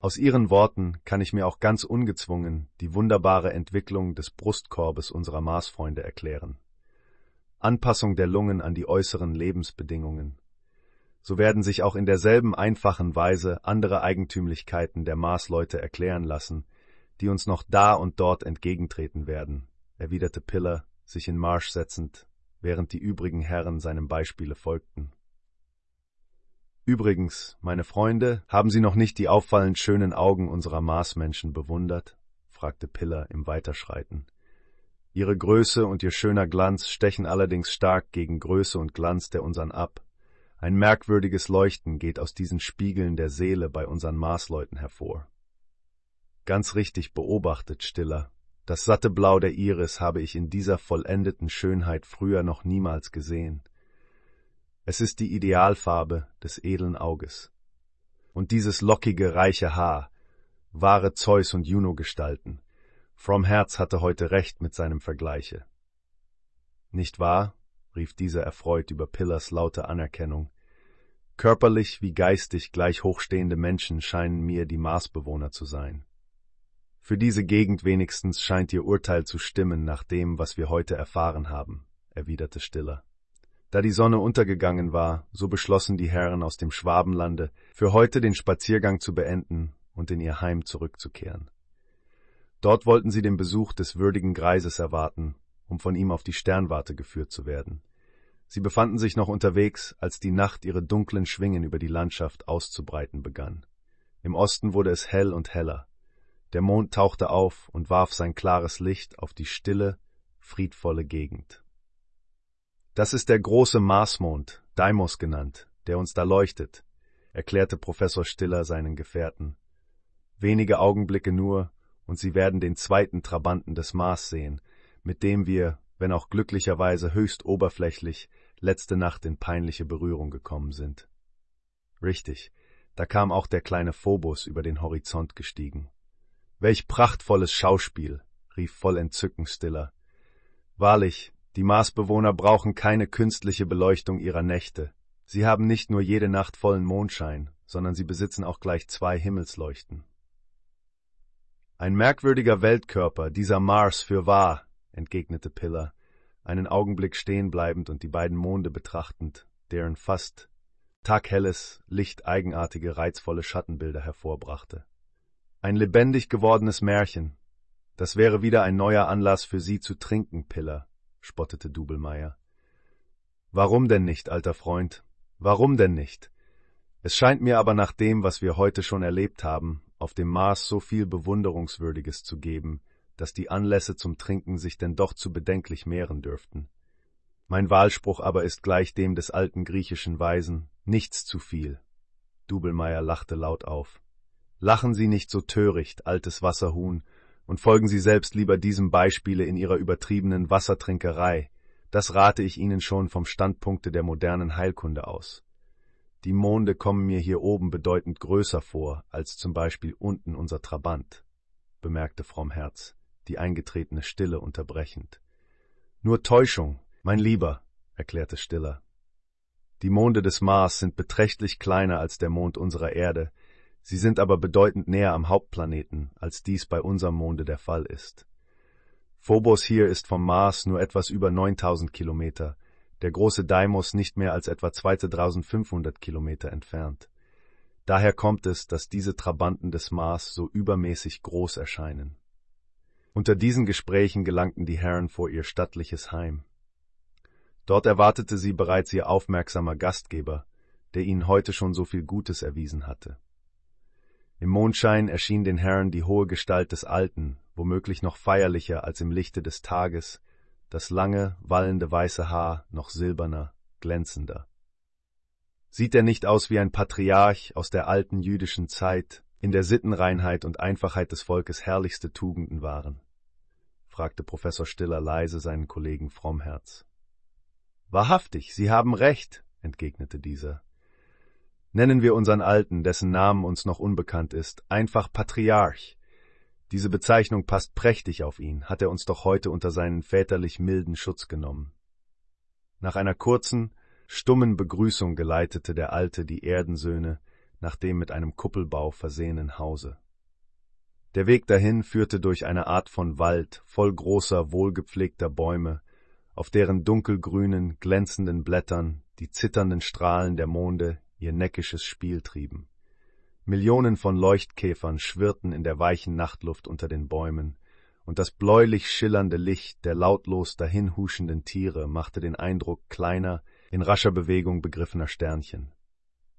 aus Ihren Worten kann ich mir auch ganz ungezwungen die wunderbare Entwicklung des Brustkorbes unserer Marsfreunde erklären. Anpassung der Lungen an die äußeren Lebensbedingungen. So werden sich auch in derselben einfachen Weise andere Eigentümlichkeiten der Marsleute erklären lassen, die uns noch da und dort entgegentreten werden, erwiderte Piller, sich in Marsch setzend, während die übrigen Herren seinem Beispiele folgten. Übrigens, meine Freunde, haben Sie noch nicht die auffallend schönen Augen unserer Marsmenschen bewundert? fragte Piller im Weiterschreiten. Ihre Größe und ihr schöner Glanz stechen allerdings stark gegen Größe und Glanz der unseren ab. Ein merkwürdiges Leuchten geht aus diesen Spiegeln der Seele bei unseren Marsleuten hervor. Ganz richtig beobachtet, Stiller. Das satte Blau der Iris habe ich in dieser vollendeten Schönheit früher noch niemals gesehen. Es ist die Idealfarbe des edlen Auges. Und dieses lockige, reiche Haar, wahre Zeus und Juno Gestalten, From Herz hatte heute recht mit seinem Vergleiche. Nicht wahr? rief dieser erfreut über Pillars laute Anerkennung. Körperlich wie geistig gleich hochstehende Menschen scheinen mir die Marsbewohner zu sein. Für diese Gegend wenigstens scheint ihr Urteil zu stimmen nach dem, was wir heute erfahren haben, erwiderte Stiller. Da die Sonne untergegangen war, so beschlossen die Herren aus dem Schwabenlande, für heute den Spaziergang zu beenden und in ihr Heim zurückzukehren. Dort wollten sie den Besuch des würdigen Greises erwarten, um von ihm auf die Sternwarte geführt zu werden. Sie befanden sich noch unterwegs, als die Nacht ihre dunklen Schwingen über die Landschaft auszubreiten begann. Im Osten wurde es hell und heller. Der Mond tauchte auf und warf sein klares Licht auf die stille, friedvolle Gegend. Das ist der große Marsmond, Deimos genannt, der uns da leuchtet, erklärte Professor Stiller seinen Gefährten. Wenige Augenblicke nur, und sie werden den zweiten Trabanten des Mars sehen, mit dem wir, wenn auch glücklicherweise höchst oberflächlich, letzte Nacht in peinliche Berührung gekommen sind. Richtig, da kam auch der kleine Phobos über den Horizont gestiegen. Welch prachtvolles Schauspiel, rief voll Entzücken Stiller. Wahrlich, die Marsbewohner brauchen keine künstliche Beleuchtung ihrer Nächte. Sie haben nicht nur jede Nacht vollen Mondschein, sondern sie besitzen auch gleich zwei Himmelsleuchten. Ein merkwürdiger Weltkörper, dieser Mars für wahr, entgegnete Piller, einen Augenblick stehen bleibend und die beiden Monde betrachtend, deren fast taghelles Licht eigenartige, reizvolle Schattenbilder hervorbrachte. Ein lebendig gewordenes Märchen. Das wäre wieder ein neuer Anlass für Sie zu trinken, Piller, spottete Dubelmeier. Warum denn nicht, alter Freund? Warum denn nicht? Es scheint mir aber nach dem, was wir heute schon erlebt haben, auf dem Mars so viel Bewunderungswürdiges zu geben, dass die Anlässe zum Trinken sich denn doch zu bedenklich mehren dürften. Mein Wahlspruch aber ist gleich dem des alten griechischen Weisen, nichts zu viel. Dubelmeier lachte laut auf. Lachen Sie nicht so töricht, altes Wasserhuhn, und folgen Sie selbst lieber diesem Beispiele in Ihrer übertriebenen Wassertrinkerei, das rate ich Ihnen schon vom Standpunkte der modernen Heilkunde aus. Die Monde kommen mir hier oben bedeutend größer vor als zum Beispiel unten unser Trabant, bemerkte Frommherz, die eingetretene Stille unterbrechend. Nur Täuschung, mein Lieber, erklärte Stiller. Die Monde des Mars sind beträchtlich kleiner als der Mond unserer Erde, Sie sind aber bedeutend näher am Hauptplaneten, als dies bei unserem Monde der Fall ist. Phobos hier ist vom Mars nur etwas über 9000 Kilometer, der große Deimos nicht mehr als etwa 2500 Kilometer entfernt. Daher kommt es, dass diese Trabanten des Mars so übermäßig groß erscheinen. Unter diesen Gesprächen gelangten die Herren vor ihr stattliches Heim. Dort erwartete sie bereits ihr aufmerksamer Gastgeber, der ihnen heute schon so viel Gutes erwiesen hatte. Im Mondschein erschien den Herren die hohe Gestalt des Alten, womöglich noch feierlicher als im Lichte des Tages, das lange, wallende weiße Haar noch silberner, glänzender. Sieht er nicht aus wie ein Patriarch aus der alten jüdischen Zeit, in der Sittenreinheit und Einfachheit des Volkes herrlichste Tugenden waren? fragte Professor Stiller leise seinen Kollegen Frommherz. Wahrhaftig, Sie haben recht, entgegnete dieser. Nennen wir unseren Alten, dessen Namen uns noch unbekannt ist, einfach Patriarch. Diese Bezeichnung passt prächtig auf ihn, hat er uns doch heute unter seinen väterlich milden Schutz genommen. Nach einer kurzen, stummen Begrüßung geleitete der Alte die Erdensöhne nach dem mit einem Kuppelbau versehenen Hause. Der Weg dahin führte durch eine Art von Wald voll großer, wohlgepflegter Bäume, auf deren dunkelgrünen, glänzenden Blättern die zitternden Strahlen der Monde ihr neckisches Spiel trieben. Millionen von Leuchtkäfern schwirrten in der weichen Nachtluft unter den Bäumen, und das bläulich schillernde Licht der lautlos dahinhuschenden Tiere machte den Eindruck kleiner, in rascher Bewegung begriffener Sternchen.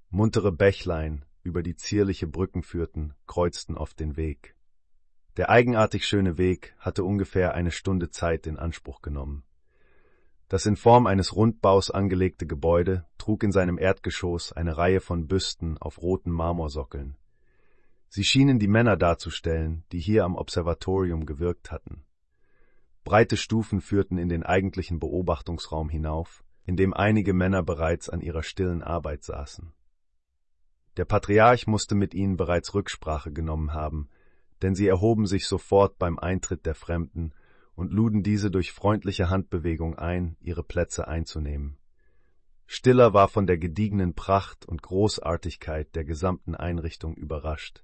Muntere Bächlein, über die zierliche Brücken führten, kreuzten oft den Weg. Der eigenartig schöne Weg hatte ungefähr eine Stunde Zeit in Anspruch genommen. Das in Form eines Rundbaus angelegte Gebäude trug in seinem Erdgeschoss eine Reihe von Büsten auf roten Marmorsockeln. Sie schienen die Männer darzustellen, die hier am Observatorium gewirkt hatten. Breite Stufen führten in den eigentlichen Beobachtungsraum hinauf, in dem einige Männer bereits an ihrer stillen Arbeit saßen. Der Patriarch musste mit ihnen bereits Rücksprache genommen haben, denn sie erhoben sich sofort beim Eintritt der Fremden und luden diese durch freundliche Handbewegung ein, ihre Plätze einzunehmen. Stiller war von der gediegenen Pracht und Großartigkeit der gesamten Einrichtung überrascht.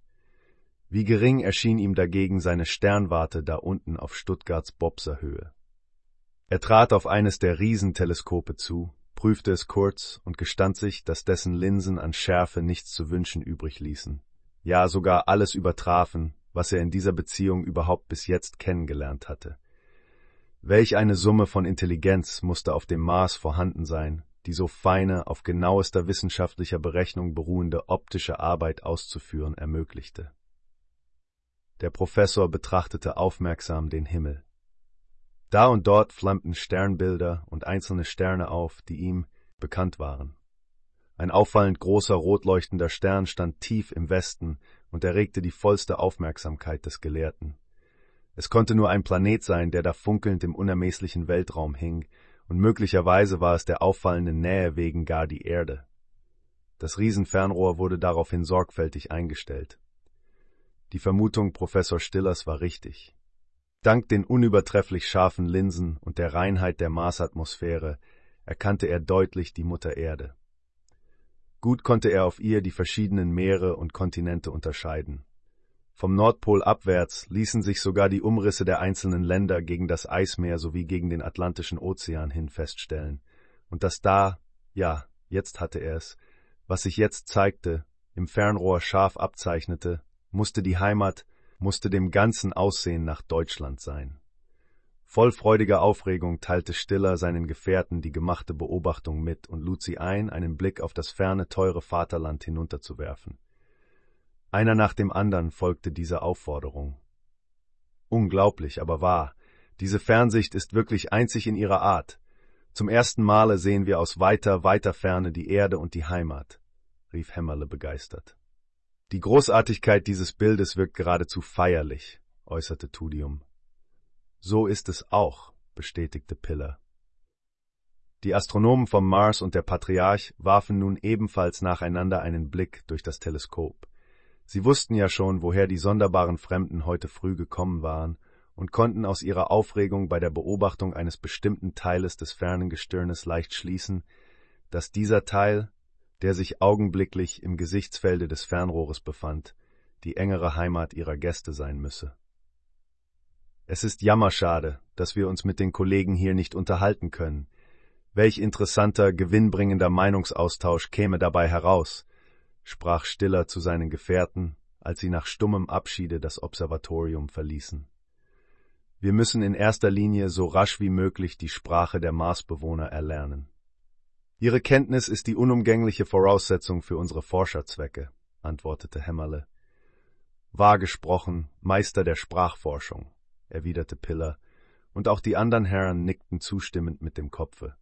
Wie gering erschien ihm dagegen seine Sternwarte da unten auf Stuttgarts Bobser Höhe. Er trat auf eines der Riesenteleskope zu, prüfte es kurz und gestand sich, dass dessen Linsen an Schärfe nichts zu wünschen übrig ließen, ja sogar alles übertrafen, was er in dieser Beziehung überhaupt bis jetzt kennengelernt hatte. Welch eine Summe von Intelligenz musste auf dem Mars vorhanden sein, die so feine, auf genauester wissenschaftlicher Berechnung beruhende optische Arbeit auszuführen ermöglichte. Der Professor betrachtete aufmerksam den Himmel. Da und dort flammten Sternbilder und einzelne Sterne auf, die ihm bekannt waren. Ein auffallend großer rotleuchtender Stern stand tief im Westen und erregte die vollste Aufmerksamkeit des Gelehrten. Es konnte nur ein Planet sein, der da funkelnd im unermesslichen Weltraum hing, und möglicherweise war es der auffallenden Nähe wegen gar die Erde. Das Riesenfernrohr wurde daraufhin sorgfältig eingestellt. Die Vermutung Professor Stillers war richtig. Dank den unübertrefflich scharfen Linsen und der Reinheit der Marsatmosphäre erkannte er deutlich die Mutter Erde. Gut konnte er auf ihr die verschiedenen Meere und Kontinente unterscheiden. Vom Nordpol abwärts ließen sich sogar die Umrisse der einzelnen Länder gegen das Eismeer sowie gegen den Atlantischen Ozean hin feststellen. Und das da, ja, jetzt hatte er es, was sich jetzt zeigte, im Fernrohr scharf abzeichnete, musste die Heimat, musste dem ganzen Aussehen nach Deutschland sein. Voll freudiger Aufregung teilte Stiller seinen Gefährten die gemachte Beobachtung mit und lud sie ein, einen Blick auf das ferne, teure Vaterland hinunterzuwerfen. Einer nach dem anderen folgte dieser Aufforderung. Unglaublich, aber wahr. Diese Fernsicht ist wirklich einzig in ihrer Art. Zum ersten Male sehen wir aus weiter, weiter Ferne die Erde und die Heimat, rief Hämmerle begeistert. Die Großartigkeit dieses Bildes wirkt geradezu feierlich, äußerte Tudium. So ist es auch, bestätigte Piller. Die Astronomen vom Mars und der Patriarch warfen nun ebenfalls nacheinander einen Blick durch das Teleskop. Sie wussten ja schon, woher die sonderbaren Fremden heute früh gekommen waren und konnten aus ihrer Aufregung bei der Beobachtung eines bestimmten Teiles des fernen Gestirnes leicht schließen, dass dieser Teil, der sich augenblicklich im Gesichtsfelde des Fernrohres befand, die engere Heimat ihrer Gäste sein müsse. Es ist jammerschade, dass wir uns mit den Kollegen hier nicht unterhalten können. Welch interessanter, gewinnbringender Meinungsaustausch käme dabei heraus, sprach Stiller zu seinen Gefährten, als sie nach stummem Abschiede das Observatorium verließen. Wir müssen in erster Linie so rasch wie möglich die Sprache der Marsbewohner erlernen. Ihre Kenntnis ist die unumgängliche Voraussetzung für unsere Forscherzwecke, antwortete Hämmerle. Wahr gesprochen, Meister der Sprachforschung, erwiderte Piller, und auch die anderen Herren nickten zustimmend mit dem Kopfe.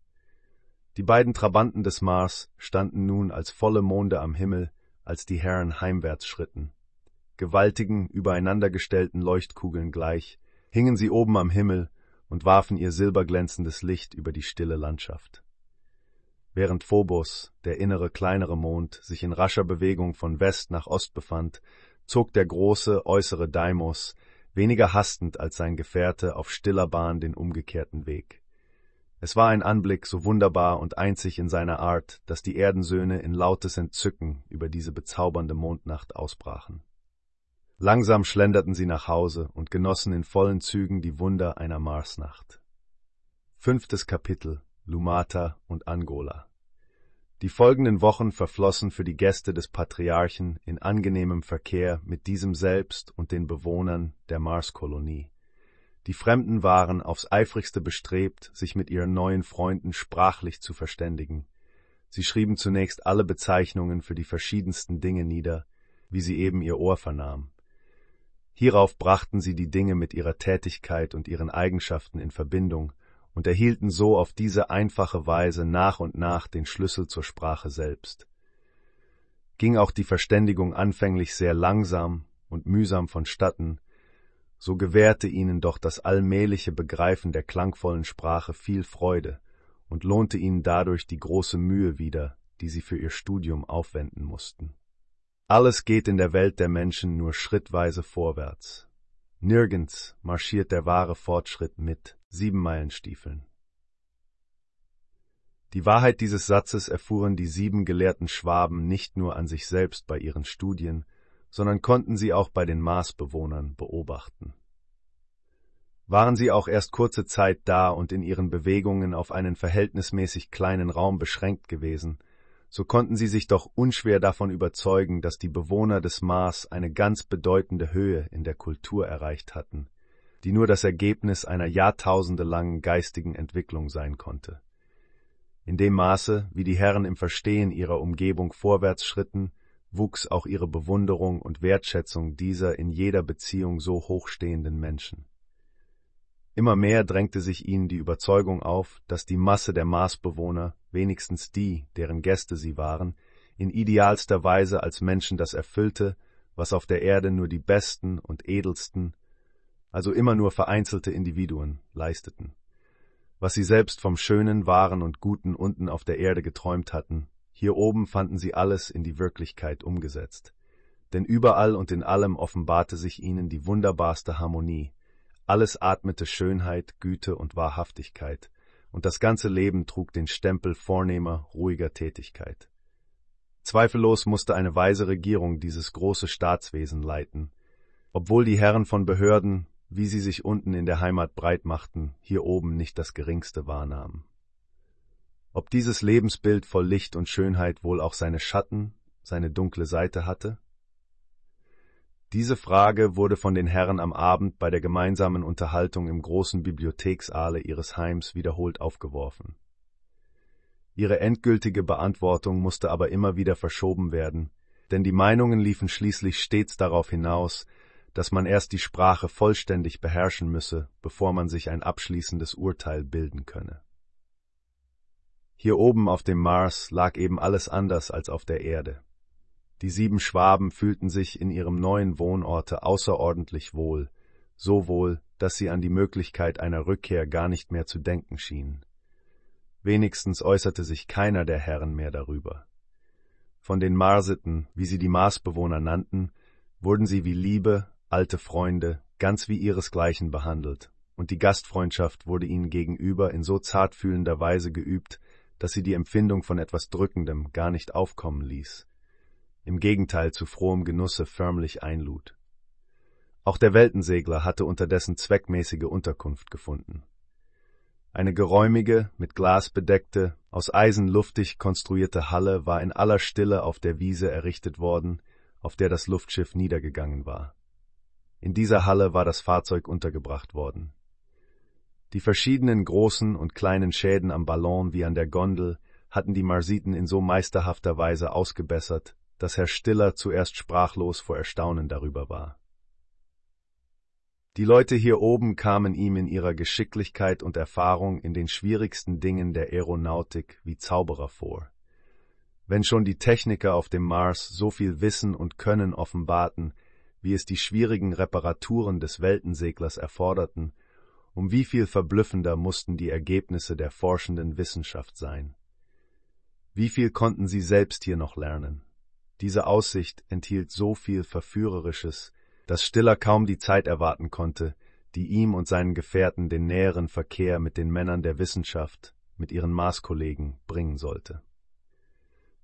Die beiden Trabanten des Mars standen nun als volle Monde am Himmel, als die Herren heimwärts schritten. Gewaltigen, übereinandergestellten Leuchtkugeln gleich, hingen sie oben am Himmel und warfen ihr silberglänzendes Licht über die stille Landschaft. Während Phobos, der innere kleinere Mond, sich in rascher Bewegung von West nach Ost befand, zog der große äußere Deimos weniger hastend als sein Gefährte auf stiller Bahn den umgekehrten Weg. Es war ein Anblick so wunderbar und einzig in seiner Art, dass die Erdensöhne in lautes Entzücken über diese bezaubernde Mondnacht ausbrachen. Langsam schlenderten sie nach Hause und genossen in vollen Zügen die Wunder einer Marsnacht. Fünftes Kapitel Lumata und Angola Die folgenden Wochen verflossen für die Gäste des Patriarchen in angenehmem Verkehr mit diesem selbst und den Bewohnern der Marskolonie. Die Fremden waren aufs eifrigste bestrebt, sich mit ihren neuen Freunden sprachlich zu verständigen. Sie schrieben zunächst alle Bezeichnungen für die verschiedensten Dinge nieder, wie sie eben ihr Ohr vernahm. Hierauf brachten sie die Dinge mit ihrer Tätigkeit und ihren Eigenschaften in Verbindung und erhielten so auf diese einfache Weise nach und nach den Schlüssel zur Sprache selbst. Ging auch die Verständigung anfänglich sehr langsam und mühsam vonstatten, so gewährte ihnen doch das allmähliche Begreifen der klangvollen Sprache viel Freude und lohnte ihnen dadurch die große Mühe wieder, die sie für ihr Studium aufwenden mussten. Alles geht in der Welt der Menschen nur schrittweise vorwärts. Nirgends marschiert der wahre Fortschritt mit Siebenmeilenstiefeln. Die Wahrheit dieses Satzes erfuhren die sieben gelehrten Schwaben nicht nur an sich selbst bei ihren Studien, sondern konnten sie auch bei den Marsbewohnern beobachten. Waren sie auch erst kurze Zeit da und in ihren Bewegungen auf einen verhältnismäßig kleinen Raum beschränkt gewesen, so konnten sie sich doch unschwer davon überzeugen, dass die Bewohner des Mars eine ganz bedeutende Höhe in der Kultur erreicht hatten, die nur das Ergebnis einer jahrtausendelangen geistigen Entwicklung sein konnte. In dem Maße, wie die Herren im Verstehen ihrer Umgebung vorwärts schritten, wuchs auch ihre Bewunderung und Wertschätzung dieser in jeder Beziehung so hochstehenden Menschen. Immer mehr drängte sich ihnen die Überzeugung auf, dass die Masse der Marsbewohner, wenigstens die, deren Gäste sie waren, in idealster Weise als Menschen das erfüllte, was auf der Erde nur die besten und edelsten, also immer nur vereinzelte Individuen, leisteten. Was sie selbst vom Schönen, Wahren und Guten unten auf der Erde geträumt hatten, hier oben fanden sie alles in die Wirklichkeit umgesetzt. Denn überall und in allem offenbarte sich ihnen die wunderbarste Harmonie, alles atmete Schönheit, Güte und Wahrhaftigkeit, und das ganze Leben trug den Stempel vornehmer, ruhiger Tätigkeit. Zweifellos musste eine weise Regierung dieses große Staatswesen leiten, obwohl die Herren von Behörden, wie sie sich unten in der Heimat breit machten, hier oben nicht das geringste wahrnahmen. Ob dieses Lebensbild voll Licht und Schönheit wohl auch seine Schatten, seine dunkle Seite hatte? Diese Frage wurde von den Herren am Abend bei der gemeinsamen Unterhaltung im großen Bibliothekssaale ihres Heims wiederholt aufgeworfen. Ihre endgültige Beantwortung musste aber immer wieder verschoben werden, denn die Meinungen liefen schließlich stets darauf hinaus, dass man erst die Sprache vollständig beherrschen müsse, bevor man sich ein abschließendes Urteil bilden könne. Hier oben auf dem Mars lag eben alles anders als auf der Erde. Die sieben Schwaben fühlten sich in ihrem neuen Wohnorte außerordentlich wohl, so wohl, dass sie an die Möglichkeit einer Rückkehr gar nicht mehr zu denken schienen. Wenigstens äußerte sich keiner der Herren mehr darüber. Von den Marsiten, wie sie die Marsbewohner nannten, wurden sie wie liebe, alte Freunde, ganz wie ihresgleichen behandelt, und die Gastfreundschaft wurde ihnen gegenüber in so zartfühlender Weise geübt, dass sie die Empfindung von etwas Drückendem gar nicht aufkommen ließ, im Gegenteil zu frohem Genusse förmlich einlud. Auch der Weltensegler hatte unterdessen zweckmäßige Unterkunft gefunden. Eine geräumige, mit Glas bedeckte, aus Eisen luftig konstruierte Halle war in aller Stille auf der Wiese errichtet worden, auf der das Luftschiff niedergegangen war. In dieser Halle war das Fahrzeug untergebracht worden. Die verschiedenen großen und kleinen Schäden am Ballon wie an der Gondel hatten die Marsiten in so meisterhafter Weise ausgebessert, dass Herr Stiller zuerst sprachlos vor Erstaunen darüber war. Die Leute hier oben kamen ihm in ihrer Geschicklichkeit und Erfahrung in den schwierigsten Dingen der Aeronautik wie Zauberer vor. Wenn schon die Techniker auf dem Mars so viel Wissen und Können offenbarten, wie es die schwierigen Reparaturen des Weltenseglers erforderten, um wie viel verblüffender mussten die Ergebnisse der forschenden Wissenschaft sein. Wie viel konnten sie selbst hier noch lernen? Diese Aussicht enthielt so viel Verführerisches, dass Stiller kaum die Zeit erwarten konnte, die ihm und seinen Gefährten den näheren Verkehr mit den Männern der Wissenschaft, mit ihren Maßkollegen, bringen sollte.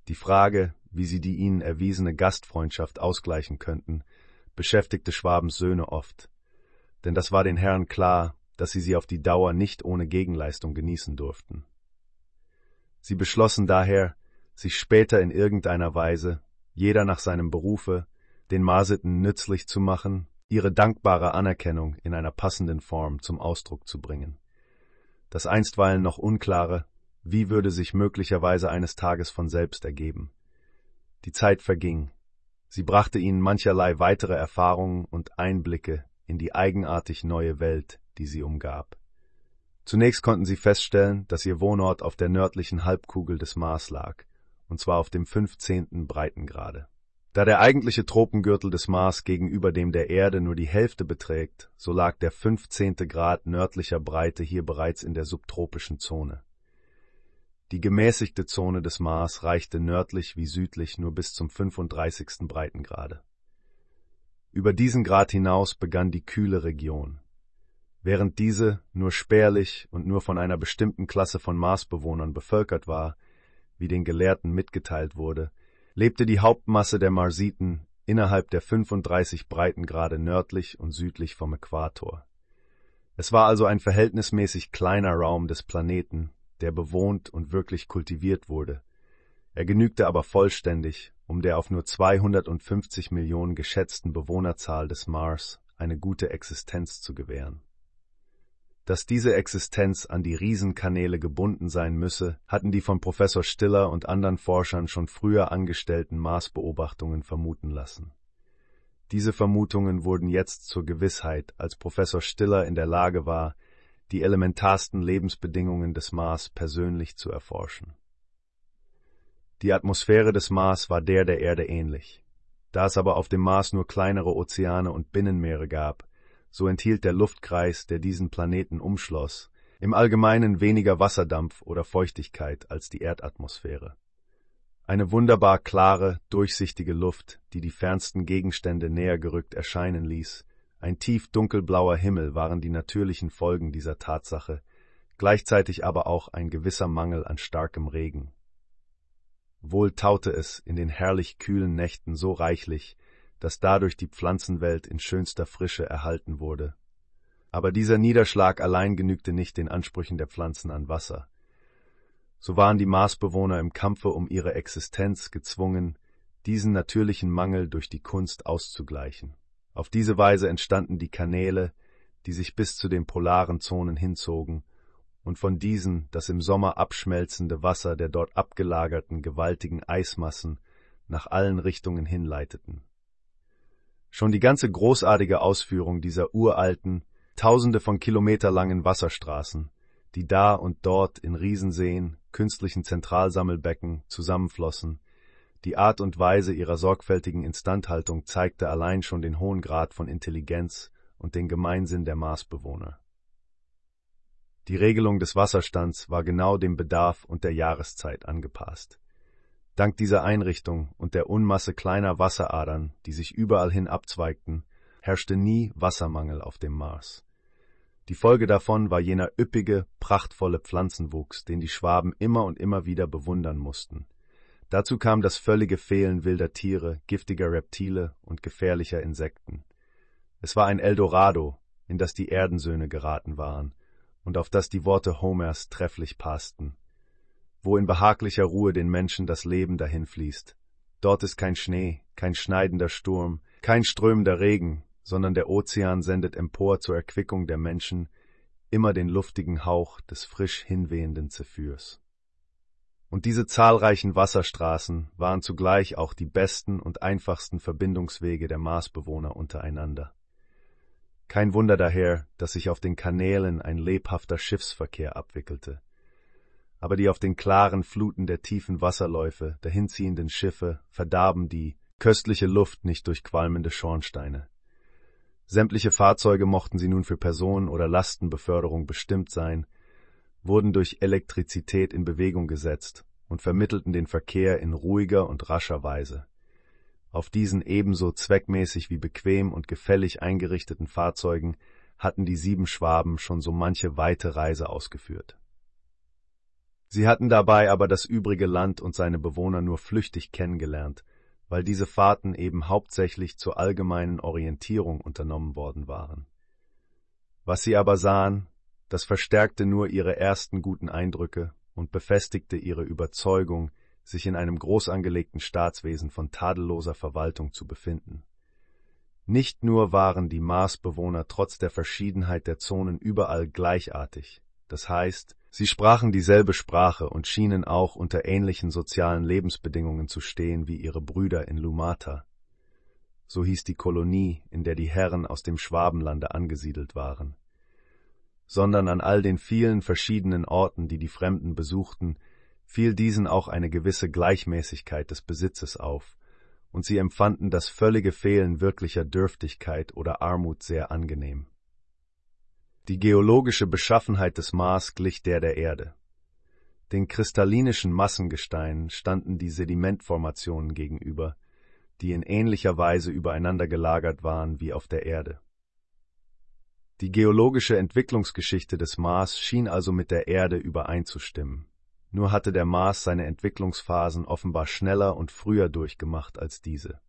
Die Frage, wie sie die ihnen erwiesene Gastfreundschaft ausgleichen könnten, beschäftigte Schwabens Söhne oft, denn das war den Herren klar, dass sie sie auf die Dauer nicht ohne Gegenleistung genießen durften. Sie beschlossen daher, sich später in irgendeiner Weise jeder nach seinem Berufe, den Marsiten nützlich zu machen, ihre dankbare Anerkennung in einer passenden Form zum Ausdruck zu bringen. Das einstweilen noch unklare, wie würde sich möglicherweise eines Tages von selbst ergeben. Die Zeit verging. Sie brachte ihnen mancherlei weitere Erfahrungen und Einblicke in die eigenartig neue Welt, die sie umgab. Zunächst konnten sie feststellen, dass ihr Wohnort auf der nördlichen Halbkugel des Mars lag und zwar auf dem 15. Breitengrade. Da der eigentliche Tropengürtel des Mars gegenüber dem der Erde nur die Hälfte beträgt, so lag der 15. Grad nördlicher Breite hier bereits in der subtropischen Zone. Die gemäßigte Zone des Mars reichte nördlich wie südlich nur bis zum 35. Breitengrade. Über diesen Grad hinaus begann die kühle Region. Während diese nur spärlich und nur von einer bestimmten Klasse von Marsbewohnern bevölkert war, wie den Gelehrten mitgeteilt wurde, lebte die Hauptmasse der Marsiten innerhalb der 35 Breitengrade nördlich und südlich vom Äquator. Es war also ein verhältnismäßig kleiner Raum des Planeten, der bewohnt und wirklich kultiviert wurde. Er genügte aber vollständig, um der auf nur 250 Millionen geschätzten Bewohnerzahl des Mars eine gute Existenz zu gewähren. Dass diese Existenz an die Riesenkanäle gebunden sein müsse, hatten die von Professor Stiller und anderen Forschern schon früher angestellten Marsbeobachtungen vermuten lassen. Diese Vermutungen wurden jetzt zur Gewissheit, als Professor Stiller in der Lage war, die elementarsten Lebensbedingungen des Mars persönlich zu erforschen. Die Atmosphäre des Mars war der der Erde ähnlich. Da es aber auf dem Mars nur kleinere Ozeane und Binnenmeere gab, so enthielt der Luftkreis, der diesen Planeten umschloss, im Allgemeinen weniger Wasserdampf oder Feuchtigkeit als die Erdatmosphäre. Eine wunderbar klare, durchsichtige Luft, die die fernsten Gegenstände näher gerückt erscheinen ließ, ein tief dunkelblauer Himmel waren die natürlichen Folgen dieser Tatsache, gleichzeitig aber auch ein gewisser Mangel an starkem Regen. Wohl taute es in den herrlich kühlen Nächten so reichlich, dass dadurch die Pflanzenwelt in schönster Frische erhalten wurde. Aber dieser Niederschlag allein genügte nicht den Ansprüchen der Pflanzen an Wasser. So waren die Marsbewohner im Kampfe um ihre Existenz gezwungen, diesen natürlichen Mangel durch die Kunst auszugleichen. Auf diese Weise entstanden die Kanäle, die sich bis zu den polaren Zonen hinzogen und von diesen das im Sommer abschmelzende Wasser der dort abgelagerten gewaltigen Eismassen nach allen Richtungen hinleiteten. Schon die ganze großartige Ausführung dieser uralten, tausende von Kilometer langen Wasserstraßen, die da und dort in Riesenseen, künstlichen Zentralsammelbecken zusammenflossen, die Art und Weise ihrer sorgfältigen Instandhaltung zeigte allein schon den hohen Grad von Intelligenz und den Gemeinsinn der Marsbewohner. Die Regelung des Wasserstands war genau dem Bedarf und der Jahreszeit angepasst. Dank dieser Einrichtung und der Unmasse kleiner Wasseradern, die sich überall hin abzweigten, herrschte nie Wassermangel auf dem Mars. Die Folge davon war jener üppige, prachtvolle Pflanzenwuchs, den die Schwaben immer und immer wieder bewundern mussten – Dazu kam das völlige Fehlen wilder Tiere, giftiger Reptile und gefährlicher Insekten. Es war ein Eldorado, in das die Erdensöhne geraten waren und auf das die Worte Homers trefflich passten. Wo in behaglicher Ruhe den Menschen das Leben dahinfließt. Dort ist kein Schnee, kein schneidender Sturm, kein strömender Regen, sondern der Ozean sendet empor zur Erquickung der Menschen immer den luftigen Hauch des frisch hinwehenden Zephyrs. Und diese zahlreichen Wasserstraßen waren zugleich auch die besten und einfachsten Verbindungswege der Marsbewohner untereinander. Kein Wunder daher, dass sich auf den Kanälen ein lebhafter Schiffsverkehr abwickelte. Aber die auf den klaren Fluten der tiefen Wasserläufe dahinziehenden Schiffe verdarben die köstliche Luft nicht durch qualmende Schornsteine. Sämtliche Fahrzeuge mochten sie nun für Personen- oder Lastenbeförderung bestimmt sein, wurden durch Elektrizität in Bewegung gesetzt und vermittelten den Verkehr in ruhiger und rascher Weise. Auf diesen ebenso zweckmäßig wie bequem und gefällig eingerichteten Fahrzeugen hatten die sieben Schwaben schon so manche weite Reise ausgeführt. Sie hatten dabei aber das übrige Land und seine Bewohner nur flüchtig kennengelernt, weil diese Fahrten eben hauptsächlich zur allgemeinen Orientierung unternommen worden waren. Was sie aber sahen, das verstärkte nur ihre ersten guten Eindrücke und befestigte ihre Überzeugung, sich in einem groß angelegten Staatswesen von tadelloser Verwaltung zu befinden. Nicht nur waren die Marsbewohner trotz der Verschiedenheit der Zonen überall gleichartig, das heißt, sie sprachen dieselbe Sprache und schienen auch unter ähnlichen sozialen Lebensbedingungen zu stehen wie ihre Brüder in Lumata. So hieß die Kolonie, in der die Herren aus dem Schwabenlande angesiedelt waren sondern an all den vielen verschiedenen Orten, die die Fremden besuchten, fiel diesen auch eine gewisse Gleichmäßigkeit des Besitzes auf, und sie empfanden das völlige Fehlen wirklicher Dürftigkeit oder Armut sehr angenehm. Die geologische Beschaffenheit des Mars glich der der Erde. Den kristallinischen Massengesteinen standen die Sedimentformationen gegenüber, die in ähnlicher Weise übereinander gelagert waren wie auf der Erde. Die geologische Entwicklungsgeschichte des Mars schien also mit der Erde übereinzustimmen. Nur hatte der Mars seine Entwicklungsphasen offenbar schneller und früher durchgemacht als diese.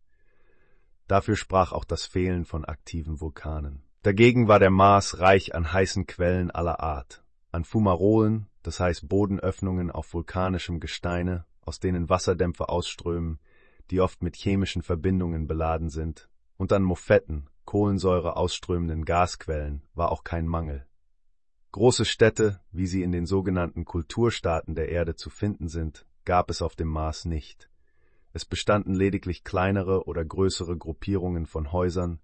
Dafür sprach auch das Fehlen von aktiven Vulkanen. Dagegen war der Mars reich an heißen Quellen aller Art, an Fumarolen, das heißt Bodenöffnungen auf vulkanischem Gesteine, aus denen Wasserdämpfe ausströmen, die oft mit chemischen Verbindungen beladen sind, und an Mofetten, Kohlensäure ausströmenden Gasquellen, war auch kein Mangel. Große Städte, wie sie in den sogenannten Kulturstaaten der Erde zu finden sind, gab es auf dem Mars nicht. Es bestanden lediglich kleinere oder größere Gruppierungen von Häusern,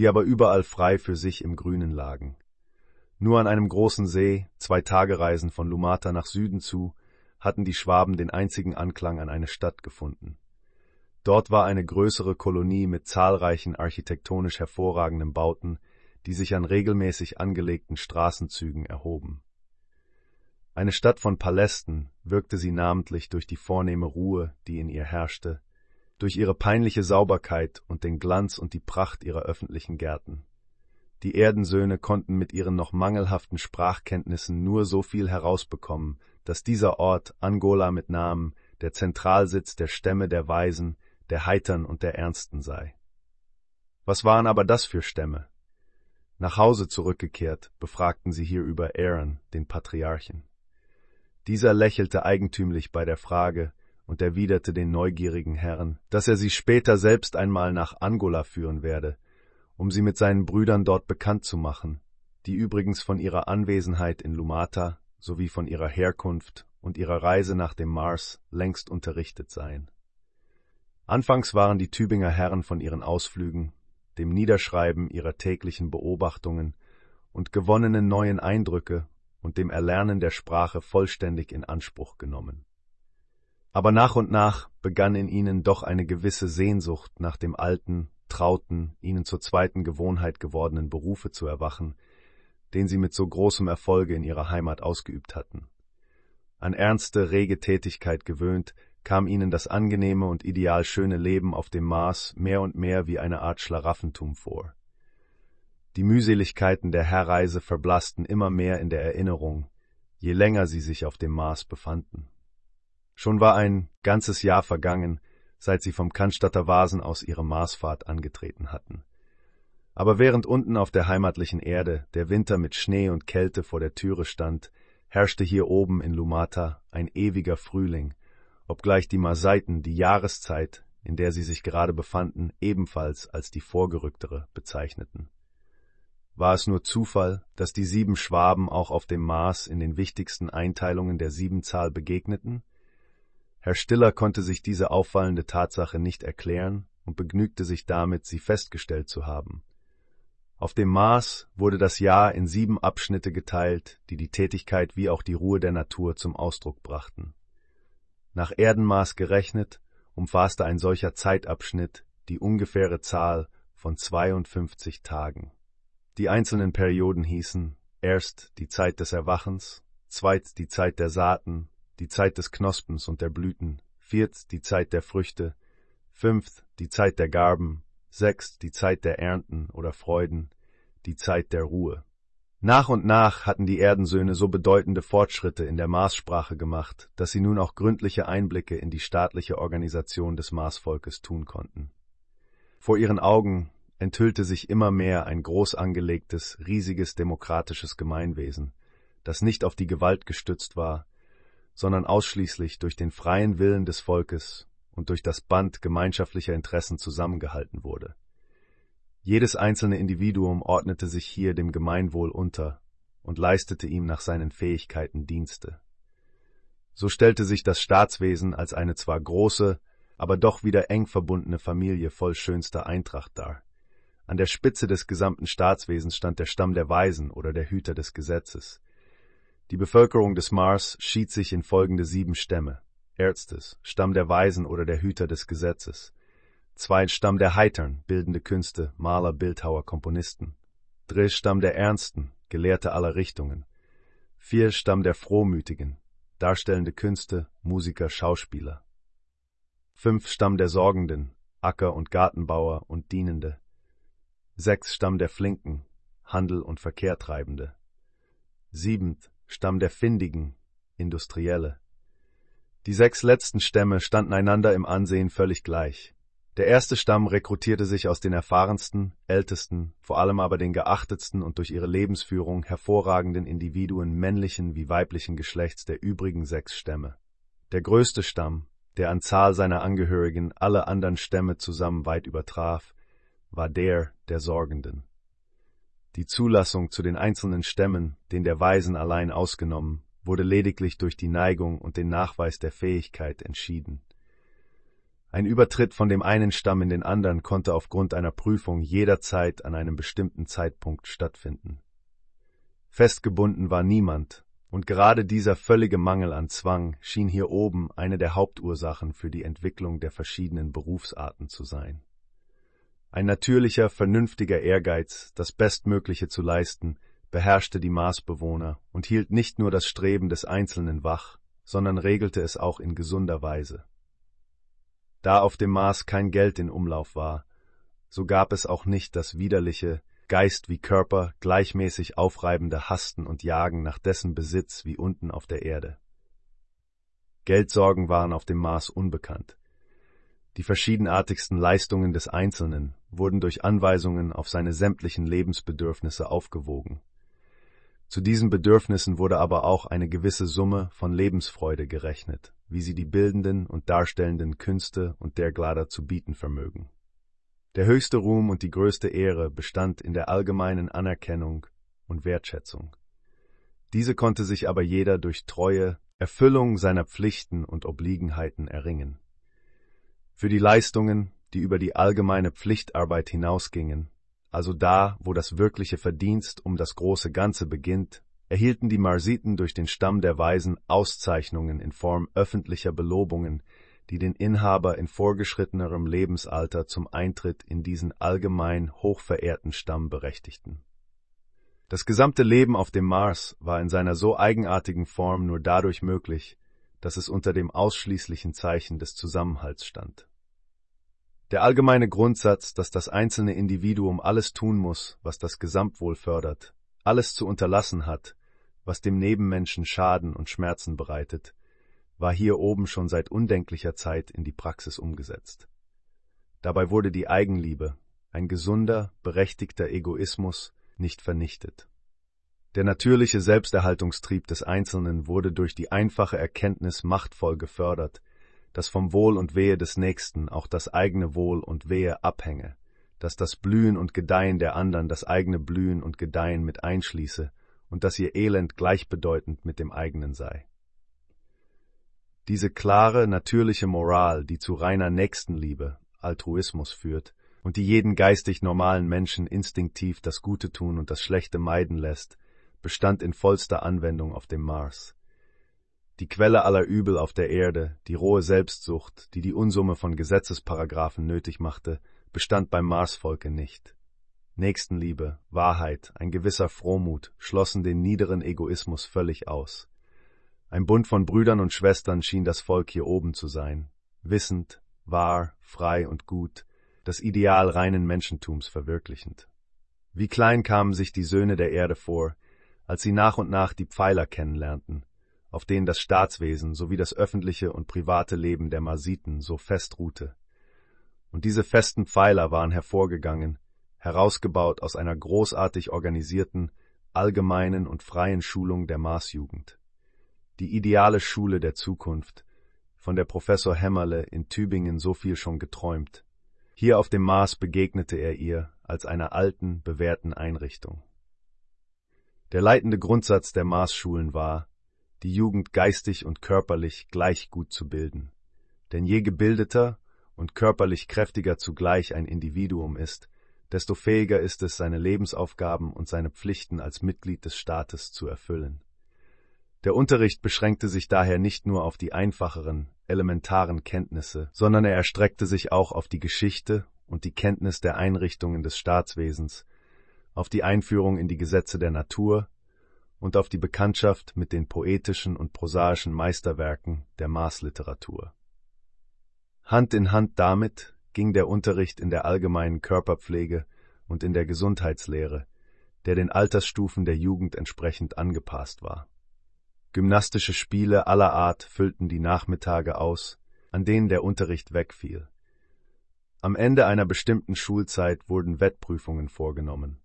die aber überall frei für sich im Grünen lagen. Nur an einem großen See, zwei Tagereisen von Lumata nach Süden zu, hatten die Schwaben den einzigen Anklang an eine Stadt gefunden. Dort war eine größere Kolonie mit zahlreichen architektonisch hervorragenden Bauten, die sich an regelmäßig angelegten Straßenzügen erhoben. Eine Stadt von Palästen wirkte sie namentlich durch die vornehme Ruhe, die in ihr herrschte, durch ihre peinliche Sauberkeit und den Glanz und die Pracht ihrer öffentlichen Gärten. Die Erdensöhne konnten mit ihren noch mangelhaften Sprachkenntnissen nur so viel herausbekommen, dass dieser Ort Angola mit Namen der Zentralsitz der Stämme der Weisen, der Heitern und der Ernsten sei. Was waren aber das für Stämme? Nach Hause zurückgekehrt, befragten sie hier über Aaron, den Patriarchen. Dieser lächelte eigentümlich bei der Frage und erwiderte den neugierigen Herren, dass er sie später selbst einmal nach Angola führen werde, um sie mit seinen Brüdern dort bekannt zu machen, die übrigens von ihrer Anwesenheit in Lumata sowie von ihrer Herkunft und ihrer Reise nach dem Mars längst unterrichtet seien. Anfangs waren die Tübinger Herren von ihren Ausflügen dem Niederschreiben ihrer täglichen Beobachtungen und gewonnenen neuen Eindrücke und dem Erlernen der Sprache vollständig in Anspruch genommen. Aber nach und nach begann in ihnen doch eine gewisse Sehnsucht nach dem alten, trauten, ihnen zur zweiten Gewohnheit gewordenen Berufe zu erwachen, den sie mit so großem Erfolge in ihrer Heimat ausgeübt hatten. An ernste, rege Tätigkeit gewöhnt, kam ihnen das angenehme und ideal schöne Leben auf dem Mars mehr und mehr wie eine Art Schlaraffentum vor. Die Mühseligkeiten der Herreise verblassten immer mehr in der Erinnerung, je länger sie sich auf dem Mars befanden. Schon war ein ganzes Jahr vergangen, seit sie vom Cannstatter Vasen aus ihre Marsfahrt angetreten hatten. Aber während unten auf der heimatlichen Erde der Winter mit Schnee und Kälte vor der Türe stand, herrschte hier oben in Lumata ein ewiger Frühling, obgleich die Marseiten die Jahreszeit, in der sie sich gerade befanden, ebenfalls als die vorgerücktere bezeichneten. War es nur Zufall, dass die sieben Schwaben auch auf dem Mars in den wichtigsten Einteilungen der Siebenzahl begegneten? Herr Stiller konnte sich diese auffallende Tatsache nicht erklären und begnügte sich damit, sie festgestellt zu haben. Auf dem Mars wurde das Jahr in sieben Abschnitte geteilt, die die Tätigkeit wie auch die Ruhe der Natur zum Ausdruck brachten. Nach Erdenmaß gerechnet umfasste ein solcher Zeitabschnitt die ungefähre Zahl von 52 Tagen. Die einzelnen Perioden hießen erst die Zeit des Erwachens, zweit die Zeit der Saaten, die Zeit des Knospens und der Blüten, viert die Zeit der Früchte, fünft die Zeit der Garben, sechst die Zeit der Ernten oder Freuden, die Zeit der Ruhe. Nach und nach hatten die Erdensöhne so bedeutende Fortschritte in der Marssprache gemacht, dass sie nun auch gründliche Einblicke in die staatliche Organisation des Marsvolkes tun konnten. Vor ihren Augen enthüllte sich immer mehr ein groß angelegtes, riesiges demokratisches Gemeinwesen, das nicht auf die Gewalt gestützt war, sondern ausschließlich durch den freien Willen des Volkes und durch das Band gemeinschaftlicher Interessen zusammengehalten wurde. Jedes einzelne Individuum ordnete sich hier dem Gemeinwohl unter und leistete ihm nach seinen Fähigkeiten Dienste. So stellte sich das Staatswesen als eine zwar große, aber doch wieder eng verbundene Familie voll schönster Eintracht dar. An der Spitze des gesamten Staatswesens stand der Stamm der Weisen oder der Hüter des Gesetzes. Die Bevölkerung des Mars schied sich in folgende sieben Stämme. Erstes, Stamm der Weisen oder der Hüter des Gesetzes. Zweit Stamm der Heitern, bildende Künste, Maler, Bildhauer, Komponisten. Dritt Stamm der Ernsten, Gelehrte aller Richtungen. Vier Stamm der Frohmütigen, darstellende Künste, Musiker, Schauspieler. Fünf Stamm der Sorgenden, Acker- und Gartenbauer und Dienende. Sechs Stamm der Flinken, Handel und Verkehrtreibende. Siebent Stamm der Findigen, Industrielle. Die sechs letzten Stämme standen einander im Ansehen völlig gleich. Der erste Stamm rekrutierte sich aus den erfahrensten, ältesten, vor allem aber den geachtetsten und durch ihre Lebensführung hervorragenden Individuen männlichen wie weiblichen Geschlechts der übrigen sechs Stämme. Der größte Stamm, der an Zahl seiner Angehörigen alle anderen Stämme zusammen weit übertraf, war der der Sorgenden. Die Zulassung zu den einzelnen Stämmen, den der Weisen allein ausgenommen, wurde lediglich durch die Neigung und den Nachweis der Fähigkeit entschieden. Ein Übertritt von dem einen Stamm in den anderen konnte aufgrund einer Prüfung jederzeit an einem bestimmten Zeitpunkt stattfinden. Festgebunden war niemand, und gerade dieser völlige Mangel an Zwang schien hier oben eine der Hauptursachen für die Entwicklung der verschiedenen Berufsarten zu sein. Ein natürlicher, vernünftiger Ehrgeiz, das Bestmögliche zu leisten, beherrschte die Marsbewohner und hielt nicht nur das Streben des Einzelnen wach, sondern regelte es auch in gesunder Weise. Da auf dem Mars kein Geld in Umlauf war, so gab es auch nicht das widerliche, Geist wie Körper gleichmäßig aufreibende Hasten und Jagen nach dessen Besitz wie unten auf der Erde. Geldsorgen waren auf dem Mars unbekannt. Die verschiedenartigsten Leistungen des Einzelnen wurden durch Anweisungen auf seine sämtlichen Lebensbedürfnisse aufgewogen. Zu diesen Bedürfnissen wurde aber auch eine gewisse Summe von Lebensfreude gerechnet, wie sie die bildenden und darstellenden Künste und derglader zu bieten vermögen. Der höchste Ruhm und die größte Ehre bestand in der allgemeinen Anerkennung und Wertschätzung. Diese konnte sich aber jeder durch treue Erfüllung seiner Pflichten und Obliegenheiten erringen. Für die Leistungen, die über die allgemeine Pflichtarbeit hinausgingen, also da, wo das wirkliche Verdienst um das große Ganze beginnt, erhielten die Marsiten durch den Stamm der Weisen Auszeichnungen in Form öffentlicher Belobungen, die den Inhaber in vorgeschrittenerem Lebensalter zum Eintritt in diesen allgemein hochverehrten Stamm berechtigten. Das gesamte Leben auf dem Mars war in seiner so eigenartigen Form nur dadurch möglich, dass es unter dem ausschließlichen Zeichen des Zusammenhalts stand. Der allgemeine Grundsatz, dass das einzelne Individuum alles tun muss, was das Gesamtwohl fördert, alles zu unterlassen hat, was dem Nebenmenschen Schaden und Schmerzen bereitet, war hier oben schon seit undenklicher Zeit in die Praxis umgesetzt. Dabei wurde die Eigenliebe, ein gesunder, berechtigter Egoismus, nicht vernichtet. Der natürliche Selbsterhaltungstrieb des Einzelnen wurde durch die einfache Erkenntnis machtvoll gefördert, dass vom Wohl und Wehe des Nächsten auch das eigene Wohl und Wehe abhänge, dass das Blühen und Gedeihen der anderen das eigene Blühen und Gedeihen mit einschließe und dass ihr Elend gleichbedeutend mit dem eigenen sei. Diese klare, natürliche Moral, die zu reiner Nächstenliebe, Altruismus führt und die jeden geistig normalen Menschen instinktiv das Gute tun und das Schlechte meiden lässt, bestand in vollster Anwendung auf dem Mars die Quelle aller Übel auf der Erde, die rohe Selbstsucht, die die Unsumme von Gesetzesparagraphen nötig machte, bestand beim Marsvolke nicht. Nächstenliebe, Wahrheit, ein gewisser Frohmut schlossen den niederen Egoismus völlig aus. Ein Bund von Brüdern und Schwestern schien das Volk hier oben zu sein, wissend, wahr, frei und gut, das Ideal reinen Menschentums verwirklichend. Wie klein kamen sich die Söhne der Erde vor, als sie nach und nach die Pfeiler kennenlernten, auf denen das Staatswesen sowie das öffentliche und private Leben der Marsiten so fest ruhte. Und diese festen Pfeiler waren hervorgegangen, herausgebaut aus einer großartig organisierten, allgemeinen und freien Schulung der Marsjugend. Die ideale Schule der Zukunft, von der Professor Hämmerle in Tübingen so viel schon geträumt. Hier auf dem Mars begegnete er ihr als einer alten, bewährten Einrichtung. Der leitende Grundsatz der Marsschulen war, die Jugend geistig und körperlich gleich gut zu bilden. Denn je gebildeter und körperlich kräftiger zugleich ein Individuum ist, desto fähiger ist es, seine Lebensaufgaben und seine Pflichten als Mitglied des Staates zu erfüllen. Der Unterricht beschränkte sich daher nicht nur auf die einfacheren, elementaren Kenntnisse, sondern er erstreckte sich auch auf die Geschichte und die Kenntnis der Einrichtungen des Staatswesens, auf die Einführung in die Gesetze der Natur und auf die Bekanntschaft mit den poetischen und prosaischen Meisterwerken der Maßliteratur. Hand in Hand damit ging der Unterricht in der allgemeinen Körperpflege und in der Gesundheitslehre, der den Altersstufen der Jugend entsprechend angepasst war. Gymnastische Spiele aller Art füllten die Nachmittage aus, an denen der Unterricht wegfiel. Am Ende einer bestimmten Schulzeit wurden Wettprüfungen vorgenommen.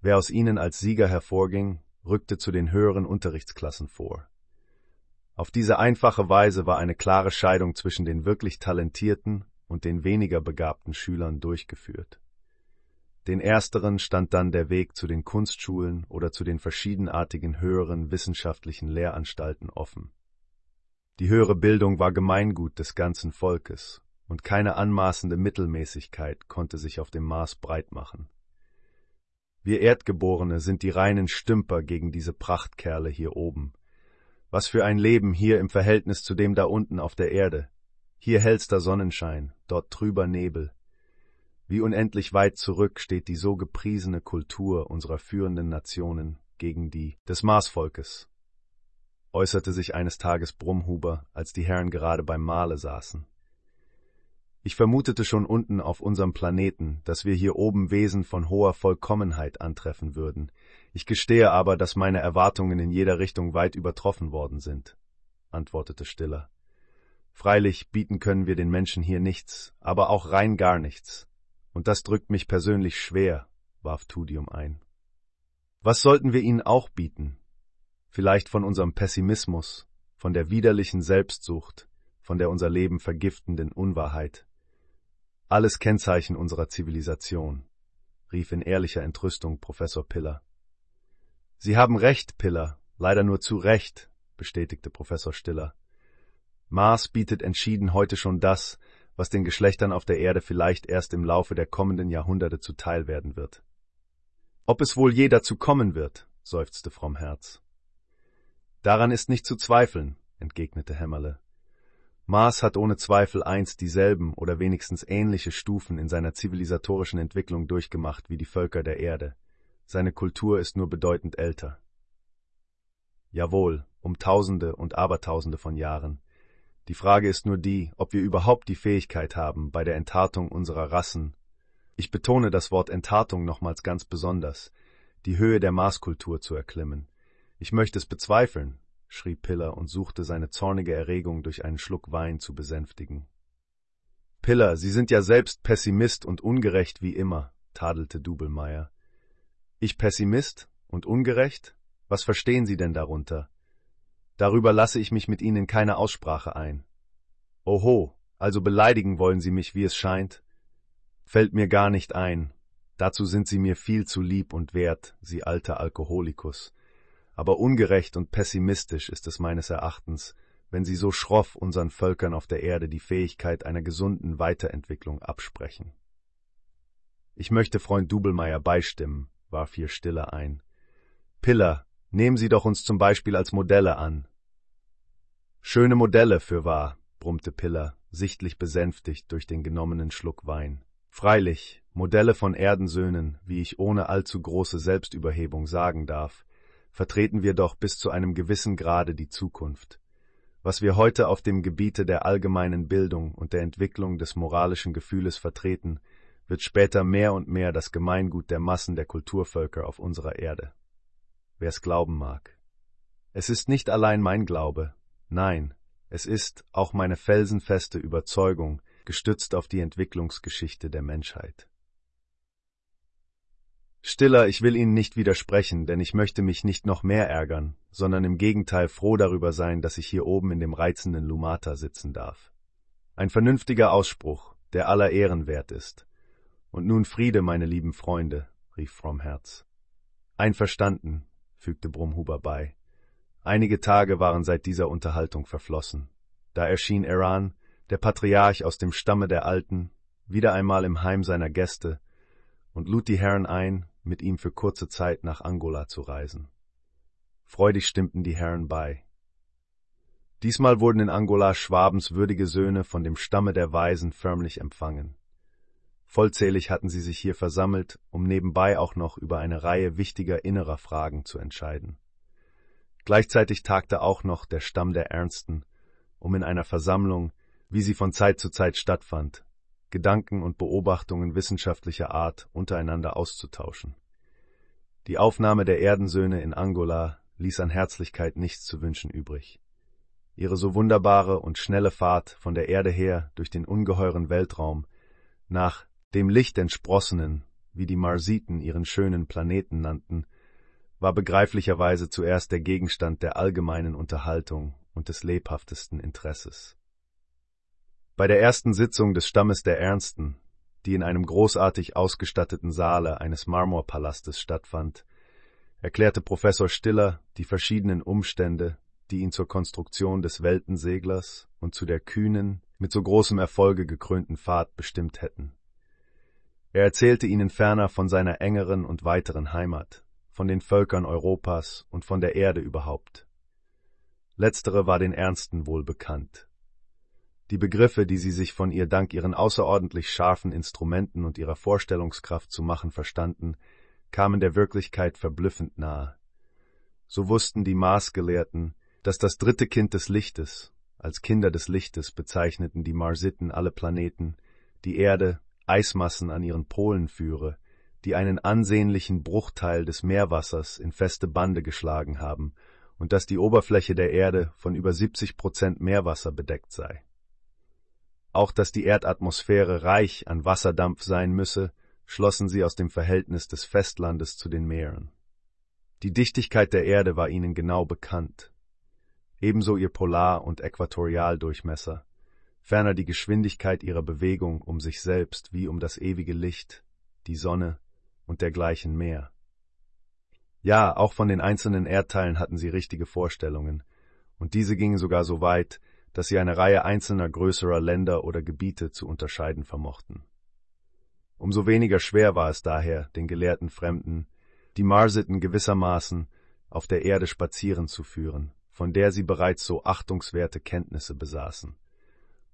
Wer aus ihnen als Sieger hervorging, rückte zu den höheren Unterrichtsklassen vor. Auf diese einfache Weise war eine klare Scheidung zwischen den wirklich talentierten und den weniger begabten Schülern durchgeführt. Den ersteren stand dann der Weg zu den Kunstschulen oder zu den verschiedenartigen höheren wissenschaftlichen Lehranstalten offen. Die höhere Bildung war Gemeingut des ganzen Volkes, und keine anmaßende Mittelmäßigkeit konnte sich auf dem Mars breit machen. Wir Erdgeborene sind die reinen Stümper gegen diese Prachtkerle hier oben. Was für ein Leben hier im Verhältnis zu dem da unten auf der Erde. Hier hellster Sonnenschein, dort trüber Nebel. Wie unendlich weit zurück steht die so gepriesene Kultur unserer führenden Nationen gegen die des Marsvolkes, äußerte sich eines Tages Brummhuber, als die Herren gerade beim Mahle saßen. Ich vermutete schon unten auf unserem Planeten, dass wir hier oben Wesen von hoher Vollkommenheit antreffen würden. Ich gestehe aber, dass meine Erwartungen in jeder Richtung weit übertroffen worden sind, antwortete Stiller. Freilich bieten können wir den Menschen hier nichts, aber auch rein gar nichts. Und das drückt mich persönlich schwer, warf Tudium ein. Was sollten wir ihnen auch bieten? Vielleicht von unserem Pessimismus, von der widerlichen Selbstsucht, von der unser Leben vergiftenden Unwahrheit, alles Kennzeichen unserer Zivilisation, rief in ehrlicher Entrüstung Professor Piller. Sie haben recht, Piller, leider nur zu Recht, bestätigte Professor Stiller. Mars bietet entschieden heute schon das, was den Geschlechtern auf der Erde vielleicht erst im Laufe der kommenden Jahrhunderte zuteil werden wird. Ob es wohl je dazu kommen wird, seufzte Frommherz. Daran ist nicht zu zweifeln, entgegnete Hämmerle. Mars hat ohne Zweifel einst dieselben oder wenigstens ähnliche Stufen in seiner zivilisatorischen Entwicklung durchgemacht wie die Völker der Erde. Seine Kultur ist nur bedeutend älter. Jawohl, um Tausende und Abertausende von Jahren. Die Frage ist nur die, ob wir überhaupt die Fähigkeit haben, bei der Enttartung unserer Rassen, ich betone das Wort Enttartung nochmals ganz besonders, die Höhe der Marskultur zu erklimmen. Ich möchte es bezweifeln, schrie Piller und suchte seine zornige Erregung durch einen Schluck Wein zu besänftigen. Piller, Sie sind ja selbst Pessimist und ungerecht wie immer, tadelte Dubelmeier. Ich Pessimist und ungerecht? Was verstehen Sie denn darunter? Darüber lasse ich mich mit Ihnen keine Aussprache ein. Oho, also beleidigen wollen Sie mich, wie es scheint? Fällt mir gar nicht ein. Dazu sind Sie mir viel zu lieb und wert, Sie alter Alkoholikus aber ungerecht und pessimistisch ist es meines Erachtens, wenn sie so schroff unseren Völkern auf der Erde die Fähigkeit einer gesunden Weiterentwicklung absprechen. Ich möchte Freund Dubelmeier beistimmen, warf hier Stille ein. Piller, nehmen Sie doch uns zum Beispiel als Modelle an. Schöne Modelle, für wahr, brummte Piller, sichtlich besänftigt durch den genommenen Schluck Wein. Freilich, Modelle von Erdensöhnen, wie ich ohne allzu große Selbstüberhebung sagen darf, vertreten wir doch bis zu einem gewissen Grade die Zukunft. Was wir heute auf dem Gebiete der allgemeinen Bildung und der Entwicklung des moralischen Gefühles vertreten, wird später mehr und mehr das Gemeingut der Massen der Kulturvölker auf unserer Erde. Wer es glauben mag. Es ist nicht allein mein Glaube, nein, es ist auch meine felsenfeste Überzeugung, gestützt auf die Entwicklungsgeschichte der Menschheit. Stiller, ich will Ihnen nicht widersprechen, denn ich möchte mich nicht noch mehr ärgern, sondern im Gegenteil froh darüber sein, dass ich hier oben in dem reizenden Lumata sitzen darf. Ein vernünftiger Ausspruch, der aller Ehren wert ist. Und nun Friede, meine lieben Freunde, rief Frommherz. Einverstanden, fügte Brumhuber bei. Einige Tage waren seit dieser Unterhaltung verflossen. Da erschien Iran, der Patriarch aus dem Stamme der Alten, wieder einmal im Heim seiner Gäste, und lud die Herren ein, mit ihm für kurze Zeit nach Angola zu reisen. Freudig stimmten die Herren bei. Diesmal wurden in Angola Schwabens würdige Söhne von dem Stamme der Weisen förmlich empfangen. Vollzählig hatten sie sich hier versammelt, um nebenbei auch noch über eine Reihe wichtiger innerer Fragen zu entscheiden. Gleichzeitig tagte auch noch der Stamm der Ernsten, um in einer Versammlung, wie sie von Zeit zu Zeit stattfand, Gedanken und Beobachtungen wissenschaftlicher Art untereinander auszutauschen. Die Aufnahme der Erdensöhne in Angola ließ an Herzlichkeit nichts zu wünschen übrig. Ihre so wunderbare und schnelle Fahrt von der Erde her durch den ungeheuren Weltraum nach dem Licht entsprossenen, wie die Marsiten ihren schönen Planeten nannten, war begreiflicherweise zuerst der Gegenstand der allgemeinen Unterhaltung und des lebhaftesten Interesses. Bei der ersten Sitzung des Stammes der Ernsten, die in einem großartig ausgestatteten Saale eines Marmorpalastes stattfand, erklärte Professor Stiller die verschiedenen Umstände, die ihn zur Konstruktion des Weltenseglers und zu der kühnen, mit so großem Erfolge gekrönten Fahrt bestimmt hätten. Er erzählte ihnen ferner von seiner engeren und weiteren Heimat, von den Völkern Europas und von der Erde überhaupt. Letztere war den Ernsten wohl bekannt. Die Begriffe, die sie sich von ihr dank ihren außerordentlich scharfen Instrumenten und ihrer Vorstellungskraft zu machen verstanden, kamen der Wirklichkeit verblüffend nahe. So wussten die Maßgelehrten, dass das dritte Kind des Lichtes, als Kinder des Lichtes bezeichneten die Marsiten alle Planeten, die Erde, Eismassen an ihren Polen führe, die einen ansehnlichen Bruchteil des Meerwassers in feste Bande geschlagen haben und dass die Oberfläche der Erde von über 70 Prozent Meerwasser bedeckt sei. Auch dass die Erdatmosphäre reich an Wasserdampf sein müsse, schlossen sie aus dem Verhältnis des Festlandes zu den Meeren. Die Dichtigkeit der Erde war ihnen genau bekannt, ebenso ihr Polar- und Äquatorialdurchmesser, ferner die Geschwindigkeit ihrer Bewegung um sich selbst wie um das ewige Licht, die Sonne und dergleichen mehr. Ja, auch von den einzelnen Erdteilen hatten sie richtige Vorstellungen, und diese gingen sogar so weit, dass sie eine Reihe einzelner größerer Länder oder Gebiete zu unterscheiden vermochten. Umso weniger schwer war es daher, den gelehrten Fremden, die Marsiten gewissermaßen auf der Erde spazieren zu führen, von der sie bereits so achtungswerte Kenntnisse besaßen.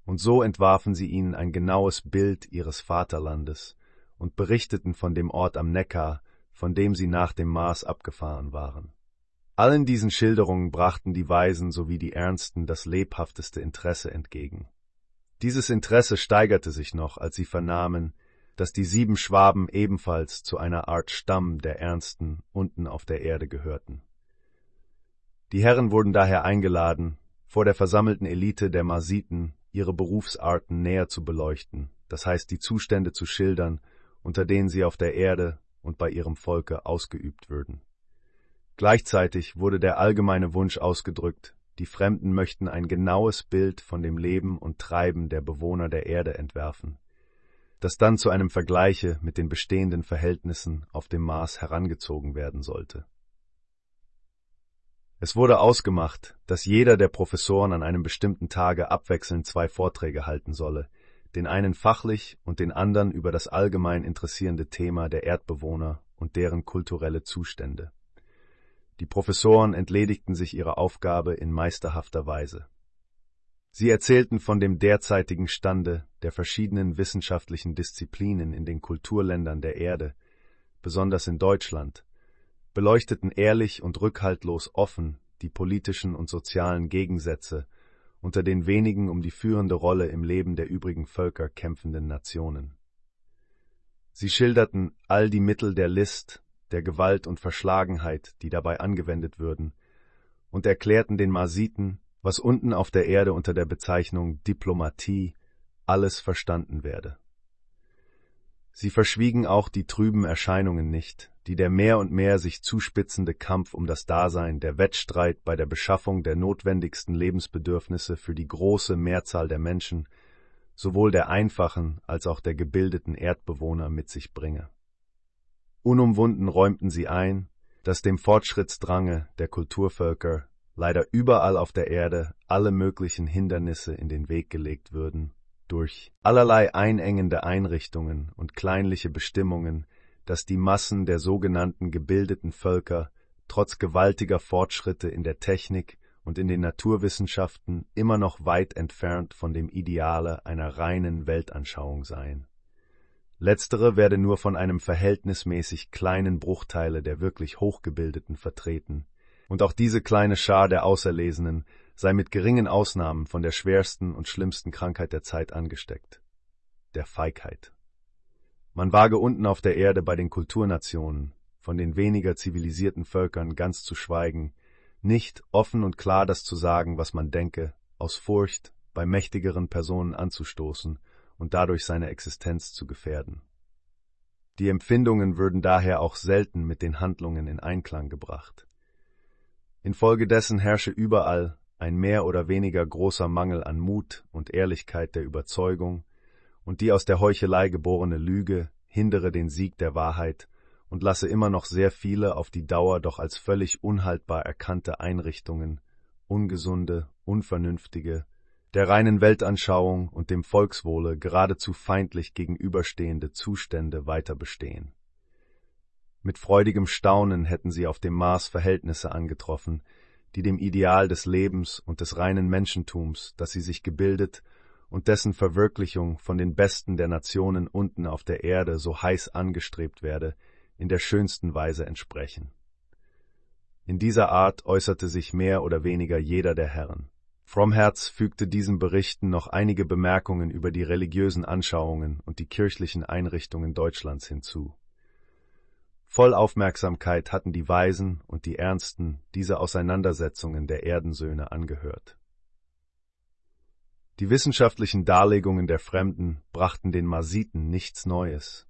Und so entwarfen sie ihnen ein genaues Bild ihres Vaterlandes und berichteten von dem Ort am Neckar, von dem sie nach dem Mars abgefahren waren. Allen diesen Schilderungen brachten die Weisen sowie die Ernsten das lebhafteste Interesse entgegen. Dieses Interesse steigerte sich noch, als sie vernahmen, dass die sieben Schwaben ebenfalls zu einer Art Stamm der Ernsten unten auf der Erde gehörten. Die Herren wurden daher eingeladen, vor der versammelten Elite der Marsiten ihre Berufsarten näher zu beleuchten, das heißt die Zustände zu schildern, unter denen sie auf der Erde und bei ihrem Volke ausgeübt würden. Gleichzeitig wurde der allgemeine Wunsch ausgedrückt, die Fremden möchten ein genaues Bild von dem Leben und Treiben der Bewohner der Erde entwerfen das dann zu einem Vergleiche mit den bestehenden Verhältnissen auf dem Mars herangezogen werden sollte. Es wurde ausgemacht, dass jeder der Professoren an einem bestimmten Tage abwechselnd zwei Vorträge halten solle, den einen fachlich und den anderen über das allgemein interessierende Thema der Erdbewohner und deren kulturelle Zustände. Die Professoren entledigten sich ihrer Aufgabe in meisterhafter Weise. Sie erzählten von dem derzeitigen Stande der verschiedenen wissenschaftlichen Disziplinen in den Kulturländern der Erde, besonders in Deutschland, beleuchteten ehrlich und rückhaltlos offen die politischen und sozialen Gegensätze unter den wenigen um die führende Rolle im Leben der übrigen Völker kämpfenden Nationen. Sie schilderten all die Mittel der List, der Gewalt und Verschlagenheit, die dabei angewendet würden, und erklärten den Marsiten, was unten auf der Erde unter der Bezeichnung Diplomatie alles verstanden werde. Sie verschwiegen auch die trüben Erscheinungen nicht, die der mehr und mehr sich zuspitzende Kampf um das Dasein, der Wettstreit bei der Beschaffung der notwendigsten Lebensbedürfnisse für die große Mehrzahl der Menschen, sowohl der einfachen als auch der gebildeten Erdbewohner mit sich bringe. Unumwunden räumten sie ein, dass dem Fortschrittsdrange der Kulturvölker leider überall auf der Erde alle möglichen Hindernisse in den Weg gelegt würden, durch allerlei einengende Einrichtungen und kleinliche Bestimmungen, dass die Massen der sogenannten gebildeten Völker trotz gewaltiger Fortschritte in der Technik und in den Naturwissenschaften immer noch weit entfernt von dem Ideale einer reinen Weltanschauung seien. Letztere werde nur von einem verhältnismäßig kleinen Bruchteile der wirklich Hochgebildeten vertreten, Und auch diese kleine Schar der Auserlesenen sei mit geringen Ausnahmen von der schwersten und schlimmsten Krankheit der Zeit angesteckt. Der Feigheit. Man wage unten auf der Erde bei den Kulturnationen, von den weniger zivilisierten Völkern ganz zu schweigen, nicht offen und klar das zu sagen, was man denke, aus Furcht, bei mächtigeren Personen anzustoßen und dadurch seine Existenz zu gefährden. Die Empfindungen würden daher auch selten mit den Handlungen in Einklang gebracht. Infolgedessen herrsche überall ein mehr oder weniger großer Mangel an Mut und Ehrlichkeit der Überzeugung, und die aus der Heuchelei geborene Lüge hindere den Sieg der Wahrheit und lasse immer noch sehr viele auf die Dauer doch als völlig unhaltbar erkannte Einrichtungen, ungesunde, unvernünftige, der reinen Weltanschauung und dem Volkswohle geradezu feindlich gegenüberstehende Zustände weiter bestehen. Mit freudigem Staunen hätten sie auf dem Mars Verhältnisse angetroffen, die dem Ideal des Lebens und des reinen Menschentums, das sie sich gebildet und dessen Verwirklichung von den Besten der Nationen unten auf der Erde so heiß angestrebt werde, in der schönsten Weise entsprechen. In dieser Art äußerte sich mehr oder weniger jeder der Herren. Fromherz fügte diesen Berichten noch einige Bemerkungen über die religiösen Anschauungen und die kirchlichen Einrichtungen Deutschlands hinzu. Voll Aufmerksamkeit hatten die Weisen und die Ernsten diese Auseinandersetzungen der Erdensöhne angehört. Die wissenschaftlichen Darlegungen der Fremden brachten den Marsiten nichts Neues.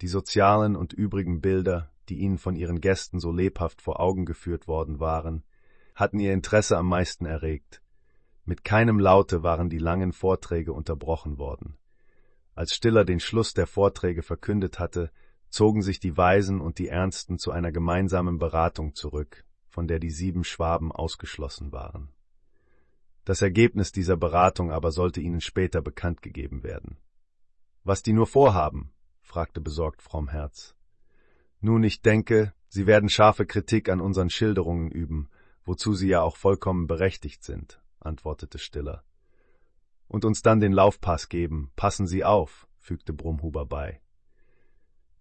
Die sozialen und übrigen Bilder, die ihnen von ihren Gästen so lebhaft vor Augen geführt worden waren, hatten ihr Interesse am meisten erregt. Mit keinem Laute waren die langen Vorträge unterbrochen worden. Als Stiller den Schluss der Vorträge verkündet hatte, zogen sich die Weisen und die Ernsten zu einer gemeinsamen Beratung zurück, von der die sieben Schwaben ausgeschlossen waren. Das Ergebnis dieser Beratung aber sollte ihnen später bekannt gegeben werden. Was die nur vorhaben? fragte besorgt Fromm Herz. Nun, ich denke, sie werden scharfe Kritik an unseren Schilderungen üben, wozu sie ja auch vollkommen berechtigt sind, antwortete Stiller. Und uns dann den Laufpass geben, passen Sie auf, fügte Brumhuber bei.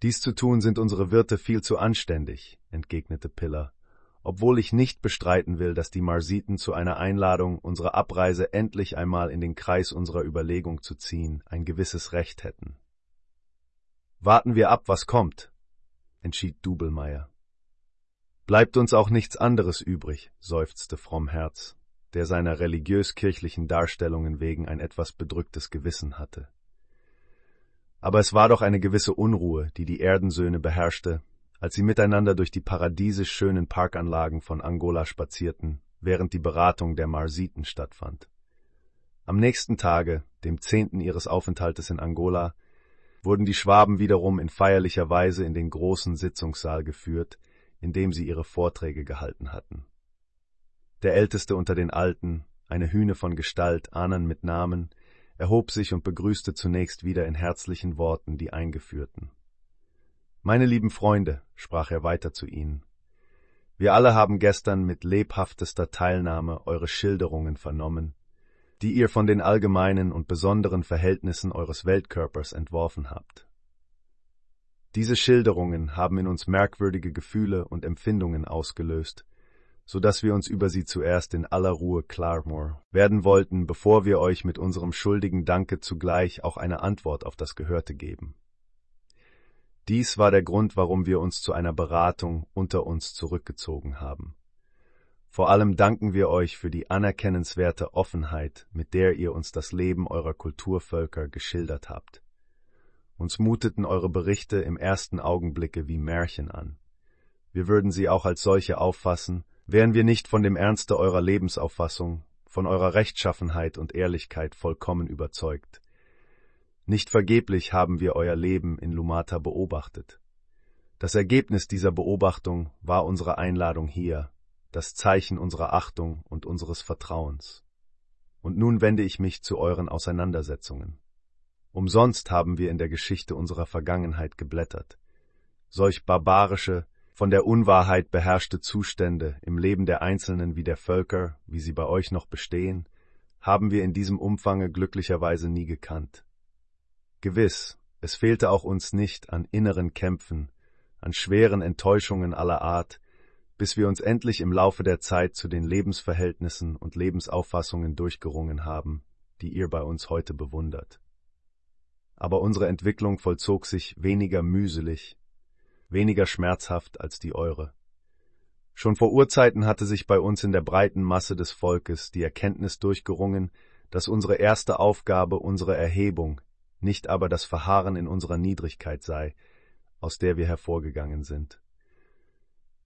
Dies zu tun sind unsere Wirte viel zu anständig, entgegnete Piller obwohl ich nicht bestreiten will, dass die Marsiten zu einer Einladung, unsere Abreise endlich einmal in den Kreis unserer Überlegung zu ziehen, ein gewisses Recht hätten. Warten wir ab, was kommt, entschied Dubelmeier. Bleibt uns auch nichts anderes übrig, seufzte Frommherz, der seiner religiös-kirchlichen Darstellungen wegen ein etwas bedrücktes Gewissen hatte. Aber es war doch eine gewisse Unruhe, die die Erdensöhne beherrschte, als sie miteinander durch die paradiesisch schönen Parkanlagen von Angola spazierten, während die Beratung der Marsiten stattfand. Am nächsten Tage, dem zehnten ihres Aufenthaltes in Angola, wurden die Schwaben wiederum in feierlicher Weise in den großen Sitzungssaal geführt, in dem sie ihre Vorträge gehalten hatten. Der älteste unter den Alten, eine Hühne von Gestalt, Ahnen mit Namen, erhob sich und begrüßte zunächst wieder in herzlichen Worten die Eingeführten. Meine lieben Freunde, sprach er weiter zu ihnen, wir alle haben gestern mit lebhaftester Teilnahme eure Schilderungen vernommen, die ihr von den allgemeinen und besonderen Verhältnissen eures Weltkörpers entworfen habt. Diese Schilderungen haben in uns merkwürdige Gefühle und Empfindungen ausgelöst, so dass wir uns über sie zuerst in aller Ruhe klar werden wollten, bevor wir euch mit unserem schuldigen Danke zugleich auch eine Antwort auf das Gehörte geben. Dies war der Grund, warum wir uns zu einer Beratung unter uns zurückgezogen haben. Vor allem danken wir euch für die anerkennenswerte Offenheit, mit der ihr uns das Leben eurer Kulturvölker geschildert habt. Uns muteten eure Berichte im ersten Augenblicke wie Märchen an. Wir würden sie auch als solche auffassen, wären wir nicht von dem Ernste eurer Lebensauffassung, von eurer Rechtschaffenheit und Ehrlichkeit vollkommen überzeugt. Nicht vergeblich haben wir euer Leben in Lumata beobachtet. Das Ergebnis dieser Beobachtung war unsere Einladung hier, das Zeichen unserer Achtung und unseres Vertrauens. Und nun wende ich mich zu euren Auseinandersetzungen. Umsonst haben wir in der Geschichte unserer Vergangenheit geblättert. Solch barbarische, von der Unwahrheit beherrschte Zustände im Leben der Einzelnen wie der Völker, wie sie bei euch noch bestehen, haben wir in diesem Umfange glücklicherweise nie gekannt. Gewiss, es fehlte auch uns nicht an inneren Kämpfen, an schweren Enttäuschungen aller Art, bis wir uns endlich im Laufe der Zeit zu den Lebensverhältnissen und Lebensauffassungen durchgerungen haben, die ihr bei uns heute bewundert. Aber unsere Entwicklung vollzog sich weniger mühselig, weniger schmerzhaft als die eure. Schon vor Urzeiten hatte sich bei uns in der breiten Masse des Volkes die Erkenntnis durchgerungen, dass unsere erste Aufgabe unsere Erhebung, nicht aber das Verharren in unserer Niedrigkeit sei, aus der wir hervorgegangen sind.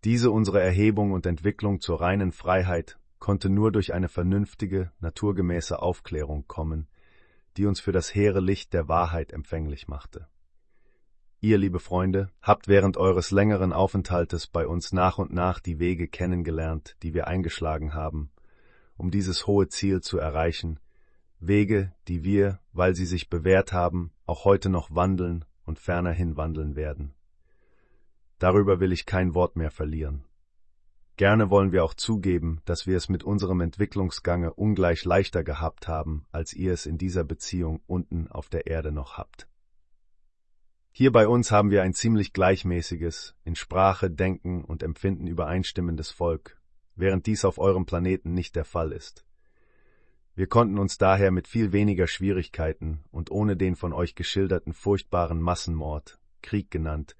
Diese unsere Erhebung und Entwicklung zur reinen Freiheit konnte nur durch eine vernünftige, naturgemäße Aufklärung kommen, die uns für das hehre Licht der Wahrheit empfänglich machte. Ihr, liebe Freunde, habt während eures längeren Aufenthaltes bei uns nach und nach die Wege kennengelernt, die wir eingeschlagen haben, um dieses hohe Ziel zu erreichen, Wege, die wir, weil sie sich bewährt haben, auch heute noch wandeln und fernerhin wandeln werden. Darüber will ich kein Wort mehr verlieren. Gerne wollen wir auch zugeben, dass wir es mit unserem Entwicklungsgange ungleich leichter gehabt haben, als ihr es in dieser Beziehung unten auf der Erde noch habt. Hier bei uns haben wir ein ziemlich gleichmäßiges, in Sprache, Denken und Empfinden übereinstimmendes Volk, während dies auf eurem Planeten nicht der Fall ist. Wir konnten uns daher mit viel weniger Schwierigkeiten und ohne den von euch geschilderten furchtbaren Massenmord, Krieg genannt,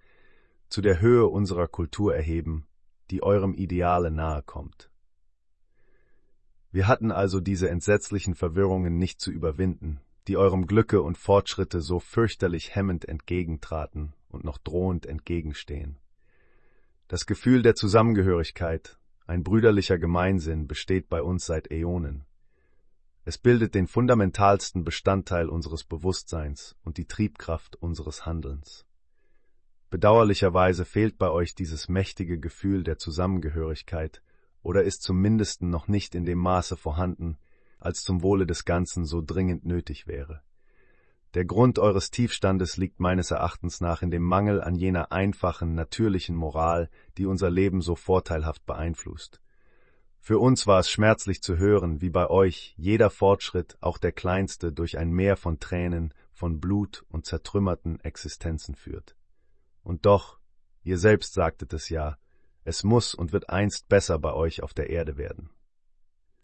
zu der Höhe unserer Kultur erheben, die eurem Ideale nahe kommt. Wir hatten also diese entsetzlichen Verwirrungen nicht zu überwinden, die eurem Glücke und Fortschritte so fürchterlich hemmend entgegentraten und noch drohend entgegenstehen. Das Gefühl der Zusammengehörigkeit, ein brüderlicher Gemeinsinn besteht bei uns seit Äonen. Es bildet den fundamentalsten Bestandteil unseres Bewusstseins und die Triebkraft unseres Handelns. Bedauerlicherweise fehlt bei euch dieses mächtige Gefühl der Zusammengehörigkeit oder ist zumindest noch nicht in dem Maße vorhanden, als zum Wohle des Ganzen so dringend nötig wäre. Der Grund eures Tiefstandes liegt meines Erachtens nach in dem Mangel an jener einfachen, natürlichen Moral, die unser Leben so vorteilhaft beeinflusst. Für uns war es schmerzlich zu hören, wie bei euch jeder Fortschritt, auch der kleinste, durch ein Meer von Tränen, von Blut und zertrümmerten Existenzen führt. Und doch, ihr selbst sagtet es ja, es muss und wird einst besser bei euch auf der Erde werden.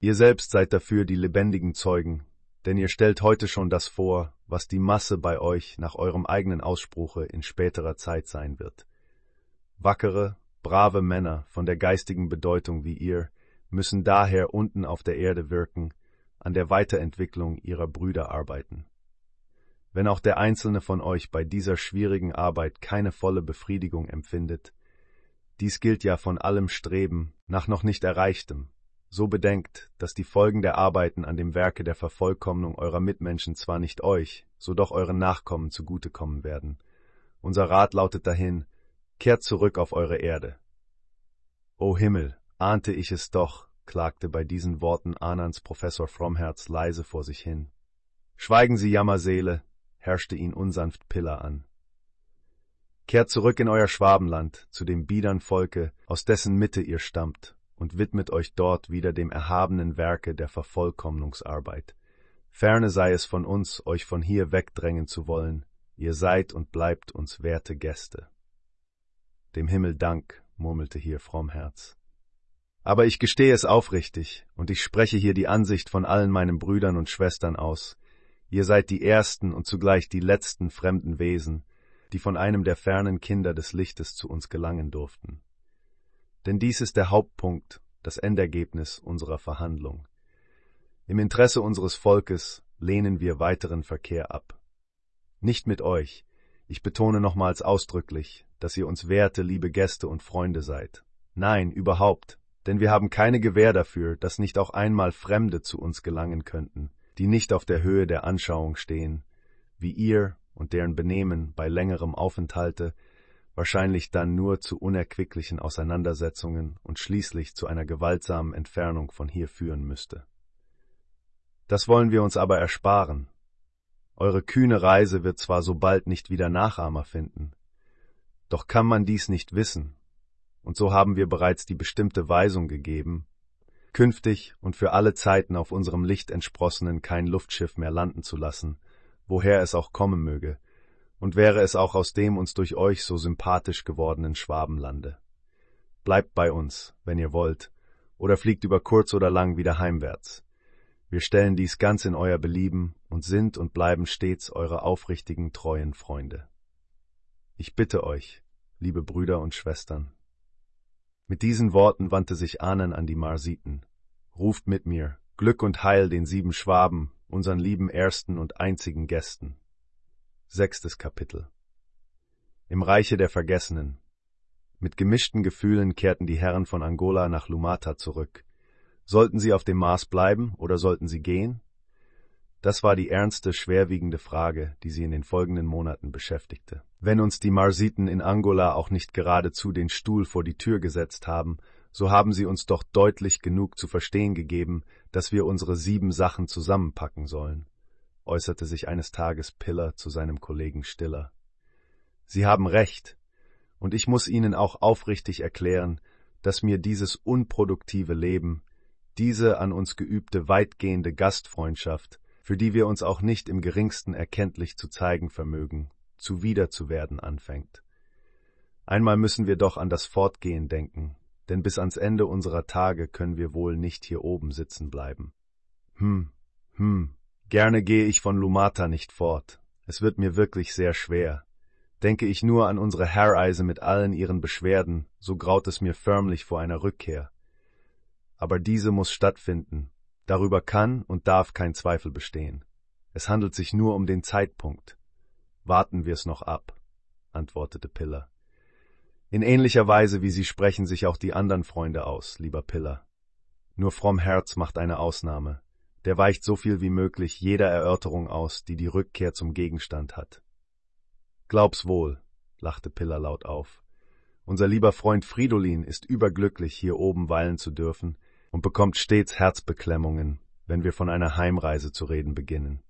Ihr selbst seid dafür die lebendigen Zeugen, denn ihr stellt heute schon das vor, was die Masse bei euch nach eurem eigenen Ausspruche in späterer Zeit sein wird. Wackere, brave Männer von der geistigen Bedeutung wie ihr müssen daher unten auf der Erde wirken, an der Weiterentwicklung ihrer Brüder arbeiten. Wenn auch der einzelne von euch bei dieser schwierigen Arbeit keine volle Befriedigung empfindet, dies gilt ja von allem Streben nach noch nicht Erreichtem, so bedenkt, dass die Folgen der Arbeiten an dem Werke der Vervollkommnung eurer Mitmenschen zwar nicht euch, so doch euren Nachkommen zugutekommen werden. Unser Rat lautet dahin, kehrt zurück auf eure Erde. O Himmel, ahnte ich es doch, klagte bei diesen Worten Anans Professor Frommherz leise vor sich hin. Schweigen Sie, Jammerseele, herrschte ihn unsanft Piller an. Kehrt zurück in euer Schwabenland, zu dem biedern Volke, aus dessen Mitte ihr stammt, und widmet euch dort wieder dem erhabenen Werke der Vervollkommnungsarbeit. Ferne sei es von uns, euch von hier wegdrängen zu wollen, ihr seid und bleibt uns werte Gäste. Dem Himmel Dank, murmelte hier Frommherz. Aber ich gestehe es aufrichtig, und ich spreche hier die Ansicht von allen meinen Brüdern und Schwestern aus, Ihr seid die ersten und zugleich die letzten fremden Wesen, die von einem der fernen Kinder des Lichtes zu uns gelangen durften. Denn dies ist der Hauptpunkt, das Endergebnis unserer Verhandlung. Im Interesse unseres Volkes lehnen wir weiteren Verkehr ab. Nicht mit euch, ich betone nochmals ausdrücklich, dass ihr uns werte, liebe Gäste und Freunde seid. Nein, überhaupt, denn wir haben keine Gewähr dafür, dass nicht auch einmal Fremde zu uns gelangen könnten, die nicht auf der Höhe der Anschauung stehen, wie ihr und deren Benehmen bei längerem Aufenthalte wahrscheinlich dann nur zu unerquicklichen Auseinandersetzungen und schließlich zu einer gewaltsamen Entfernung von hier führen müsste. Das wollen wir uns aber ersparen. Eure kühne Reise wird zwar so bald nicht wieder Nachahmer finden, doch kann man dies nicht wissen, und so haben wir bereits die bestimmte Weisung gegeben, künftig und für alle Zeiten auf unserem Licht entsprossenen kein Luftschiff mehr landen zu lassen, woher es auch kommen möge, und wäre es auch aus dem uns durch euch so sympathisch gewordenen Schwabenlande. bleibt bei uns, wenn ihr wollt, oder fliegt über kurz oder lang wieder heimwärts. Wir stellen dies ganz in euer Belieben und sind und bleiben stets eure aufrichtigen, treuen Freunde. Ich bitte euch, liebe Brüder und Schwestern. Mit diesen Worten wandte sich Ahnen an die Marsiten. Ruft mit mir, Glück und Heil den sieben Schwaben, unseren lieben ersten und einzigen Gästen. Sechstes Kapitel Im Reiche der Vergessenen. Mit gemischten Gefühlen kehrten die Herren von Angola nach Lumata zurück, Sollten sie auf dem Mars bleiben oder sollten sie gehen? Das war die ernste, schwerwiegende Frage, die sie in den folgenden Monaten beschäftigte. Wenn uns die Marsiten in Angola auch nicht geradezu den Stuhl vor die Tür gesetzt haben, so haben sie uns doch deutlich genug zu verstehen gegeben, dass wir unsere sieben Sachen zusammenpacken sollen, äußerte sich eines Tages Piller zu seinem Kollegen Stiller. Sie haben recht, und ich muss Ihnen auch aufrichtig erklären, dass mir dieses unproduktive Leben, diese an uns geübte weitgehende Gastfreundschaft, für die wir uns auch nicht im geringsten erkenntlich zu zeigen vermögen, zuwider zu werden anfängt. Einmal müssen wir doch an das Fortgehen denken, denn bis ans Ende unserer Tage können wir wohl nicht hier oben sitzen bleiben. Hm, hm, gerne gehe ich von Lumata nicht fort. Es wird mir wirklich sehr schwer. Denke ich nur an unsere Herreise mit allen ihren Beschwerden, so graut es mir förmlich vor einer Rückkehr aber diese muss stattfinden. Darüber kann und darf kein Zweifel bestehen. Es handelt sich nur um den Zeitpunkt. Warten wir es noch ab, antwortete Piller. In ähnlicher Weise, wie Sie sprechen sich auch die anderen Freunde aus, lieber Piller. Nur fromm Herz macht eine Ausnahme. Der weicht so viel wie möglich jeder Erörterung aus, die die Rückkehr zum Gegenstand hat. Glaub's wohl, lachte Piller laut auf. Unser lieber Freund Fridolin ist überglücklich, hier oben weilen zu dürfen, und bekommt stets Herzbeklemmungen, wenn wir von einer Heimreise zu reden beginnen.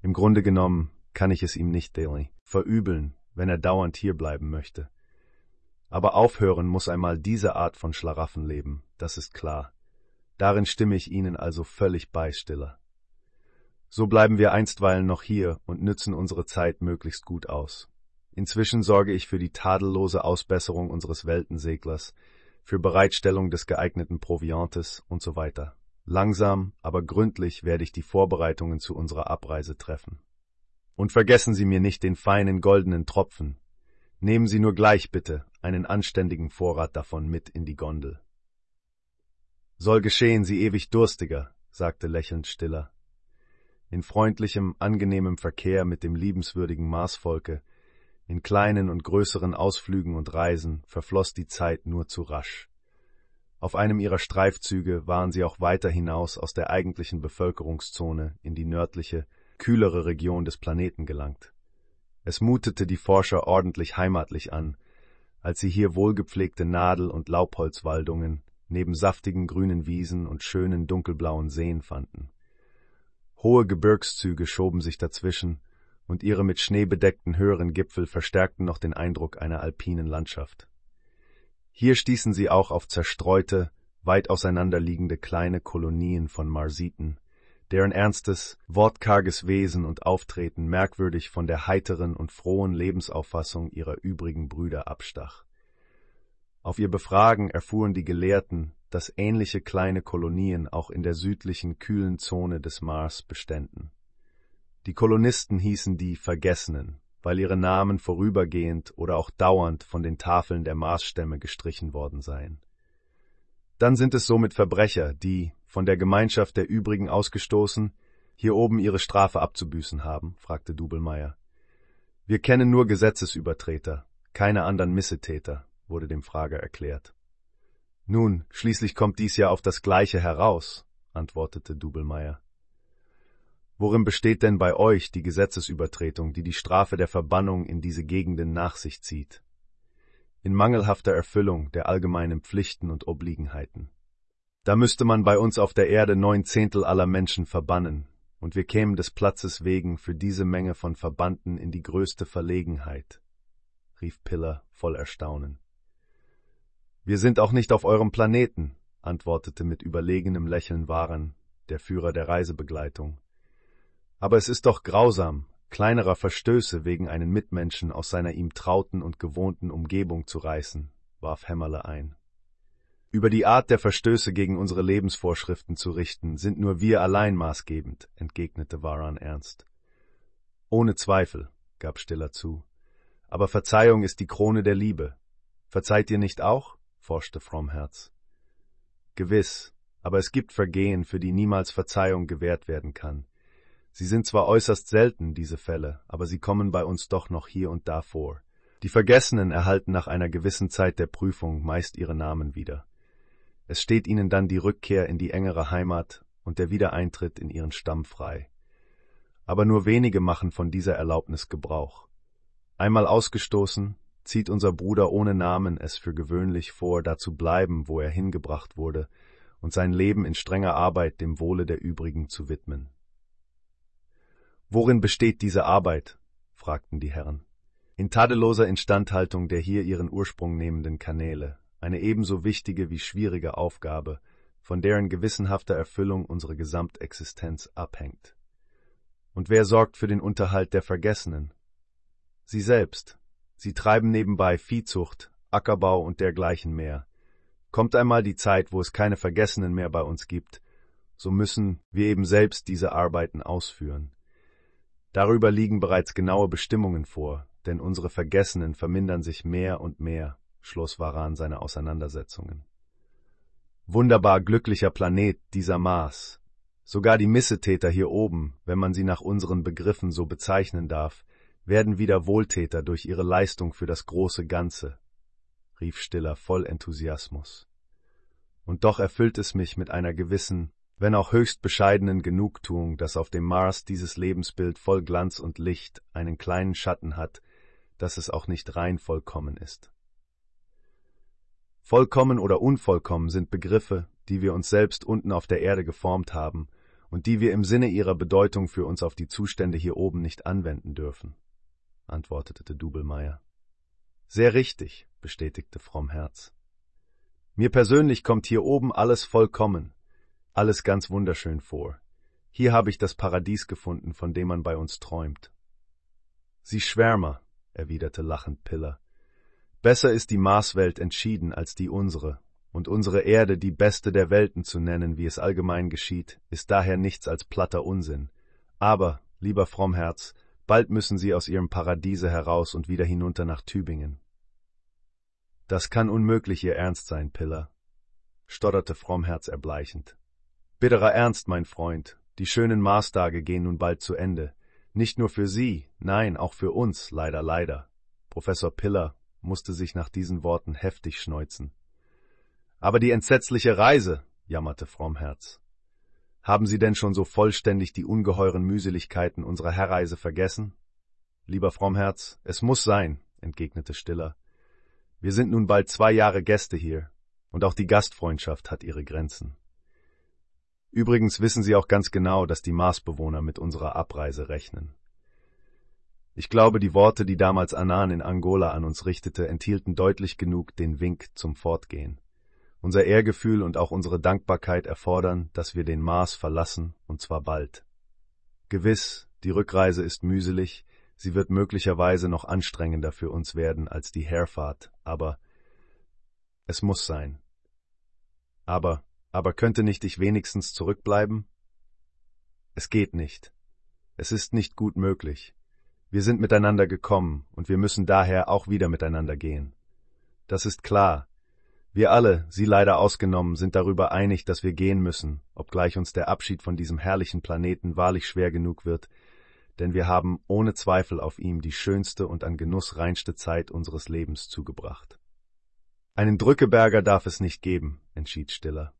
Im Grunde genommen kann ich es ihm nicht, Daly, verübeln, wenn er dauernd hierbleiben möchte. Aber aufhören muss einmal diese Art von Schlaraffenleben, das ist klar. Darin stimme ich Ihnen also völlig bei, Stiller. So bleiben wir einstweilen noch hier und nützen unsere Zeit möglichst gut aus. Inzwischen sorge ich für die tadellose Ausbesserung unseres Weltenseglers, für Bereitstellung des geeigneten Proviantes und so weiter. Langsam, aber gründlich werde ich die Vorbereitungen zu unserer Abreise treffen. Und vergessen Sie mir nicht den feinen goldenen Tropfen. Nehmen Sie nur gleich bitte einen anständigen Vorrat davon mit in die Gondel. Soll geschehen, Sie ewig Durstiger, sagte lächelnd Stiller. In freundlichem, angenehmem Verkehr mit dem liebenswürdigen Marsvolke in kleinen und größeren Ausflügen und Reisen verfloss die Zeit nur zu rasch. Auf einem ihrer Streifzüge waren sie auch weiter hinaus aus der eigentlichen Bevölkerungszone in die nördliche, kühlere Region des Planeten gelangt. Es mutete die Forscher ordentlich heimatlich an, als sie hier wohlgepflegte Nadel- und Laubholzwaldungen neben saftigen grünen Wiesen und schönen dunkelblauen Seen fanden. Hohe Gebirgszüge schoben sich dazwischen, und ihre mit Schnee bedeckten höheren Gipfel verstärkten noch den Eindruck einer alpinen Landschaft. Hier stießen sie auch auf zerstreute, weit auseinanderliegende kleine Kolonien von Marsiten, deren ernstes, wortkarges Wesen und Auftreten merkwürdig von der heiteren und frohen Lebensauffassung ihrer übrigen Brüder abstach. Auf ihr Befragen erfuhren die Gelehrten, dass ähnliche kleine Kolonien auch in der südlichen kühlen Zone des Mars beständen. Die Kolonisten hießen die Vergessenen, weil ihre Namen vorübergehend oder auch dauernd von den Tafeln der Marsstämme gestrichen worden seien. Dann sind es somit Verbrecher, die, von der Gemeinschaft der übrigen ausgestoßen, hier oben ihre Strafe abzubüßen haben, fragte Dubelmeier. Wir kennen nur Gesetzesübertreter, keine anderen Missetäter, wurde dem Frager erklärt. Nun, schließlich kommt dies ja auf das Gleiche heraus, antwortete Dubelmeier. Worin besteht denn bei euch die Gesetzesübertretung, die die Strafe der Verbannung in diese Gegenden nach sich zieht? In mangelhafter Erfüllung der allgemeinen Pflichten und Obliegenheiten. Da müsste man bei uns auf der Erde neun Zehntel aller Menschen verbannen, und wir kämen des Platzes wegen für diese Menge von Verbannten in die größte Verlegenheit, rief Piller voll Erstaunen. Wir sind auch nicht auf eurem Planeten, antwortete mit überlegenem Lächeln Waren, der Führer der Reisebegleitung. Aber es ist doch grausam, kleinerer Verstöße wegen einen Mitmenschen aus seiner ihm trauten und gewohnten Umgebung zu reißen, warf Hämmerle ein. Über die Art der Verstöße gegen unsere Lebensvorschriften zu richten, sind nur wir allein maßgebend, entgegnete Varan ernst. Ohne Zweifel, gab Stiller zu. Aber Verzeihung ist die Krone der Liebe. Verzeiht ihr nicht auch? Forschte Frommherz. Gewiss, aber es gibt Vergehen, für die niemals Verzeihung gewährt werden kann. Sie sind zwar äußerst selten, diese Fälle, aber sie kommen bei uns doch noch hier und da vor. Die Vergessenen erhalten nach einer gewissen Zeit der Prüfung meist ihre Namen wieder. Es steht ihnen dann die Rückkehr in die engere Heimat und der Wiedereintritt in ihren Stamm frei. Aber nur wenige machen von dieser Erlaubnis Gebrauch. Einmal ausgestoßen, zieht unser Bruder ohne Namen es für gewöhnlich vor, da zu bleiben, wo er hingebracht wurde, und sein Leben in strenger Arbeit dem Wohle der übrigen zu widmen. Worin besteht diese Arbeit? fragten die Herren. In tadelloser Instandhaltung der hier ihren Ursprung nehmenden Kanäle, eine ebenso wichtige wie schwierige Aufgabe, von deren gewissenhafter Erfüllung unsere Gesamtexistenz abhängt. Und wer sorgt für den Unterhalt der Vergessenen? Sie selbst. Sie treiben nebenbei Viehzucht, Ackerbau und dergleichen mehr. Kommt einmal die Zeit, wo es keine Vergessenen mehr bei uns gibt, so müssen wir eben selbst diese Arbeiten ausführen. Darüber liegen bereits genaue Bestimmungen vor, denn unsere Vergessenen vermindern sich mehr und mehr schloss Varan seine Auseinandersetzungen. Wunderbar glücklicher Planet dieser Mars. Sogar die Missetäter hier oben, wenn man sie nach unseren Begriffen so bezeichnen darf, werden wieder Wohltäter durch ihre Leistung für das große Ganze, rief Stiller voll Enthusiasmus. Und doch erfüllt es mich mit einer gewissen, wenn auch höchst bescheidenen Genugtuung, dass auf dem Mars dieses Lebensbild voll Glanz und Licht einen kleinen Schatten hat, dass es auch nicht rein vollkommen ist. Vollkommen oder unvollkommen sind Begriffe, die wir uns selbst unten auf der Erde geformt haben und die wir im Sinne ihrer Bedeutung für uns auf die Zustände hier oben nicht anwenden dürfen, antwortete Dubelmeier. Sehr richtig, bestätigte Frommherz. Mir persönlich kommt hier oben alles vollkommen, alles ganz wunderschön vor. Hier habe ich das Paradies gefunden, von dem man bei uns träumt. Sie Schwärmer, erwiderte lachend Piller, Besser ist die Marswelt entschieden als die unsere, und unsere Erde die beste der Welten zu nennen, wie es allgemein geschieht, ist daher nichts als platter Unsinn. Aber, lieber Frommherz, bald müssen Sie aus Ihrem Paradiese heraus und wieder hinunter nach Tübingen. Das kann unmöglich Ihr Ernst sein, Piller, stotterte Frommherz erbleichend. Bitterer Ernst, mein Freund, die schönen Marstage gehen nun bald zu Ende. Nicht nur für Sie, nein, auch für uns, leider, leider. Professor Piller, musste sich nach diesen Worten heftig schneuzen. Aber die entsetzliche Reise, jammerte Frommherz. Haben Sie denn schon so vollständig die ungeheuren Mühseligkeiten unserer Herreise vergessen? Lieber Frommherz, es muss sein, entgegnete Stiller. Wir sind nun bald zwei Jahre Gäste hier, und auch die Gastfreundschaft hat ihre Grenzen. Übrigens wissen Sie auch ganz genau, dass die Marsbewohner mit unserer Abreise rechnen. Ich glaube, die Worte, die damals Anan in Angola an uns richtete, enthielten deutlich genug den Wink zum Fortgehen. Unser Ehrgefühl und auch unsere Dankbarkeit erfordern, dass wir den Mars verlassen, und zwar bald. Gewiss, die Rückreise ist mühselig, sie wird möglicherweise noch anstrengender für uns werden als die Herfahrt, aber es muss sein. Aber, aber könnte nicht ich wenigstens zurückbleiben? Es geht nicht. Es ist nicht gut möglich. Wir sind miteinander gekommen, und wir müssen daher auch wieder miteinander gehen. Das ist klar. Wir alle, Sie leider ausgenommen, sind darüber einig, dass wir gehen müssen, obgleich uns der Abschied von diesem herrlichen Planeten wahrlich schwer genug wird, denn wir haben ohne Zweifel auf ihm die schönste und an Genuss reinste Zeit unseres Lebens zugebracht. Einen Drückeberger darf es nicht geben, entschied Stiller.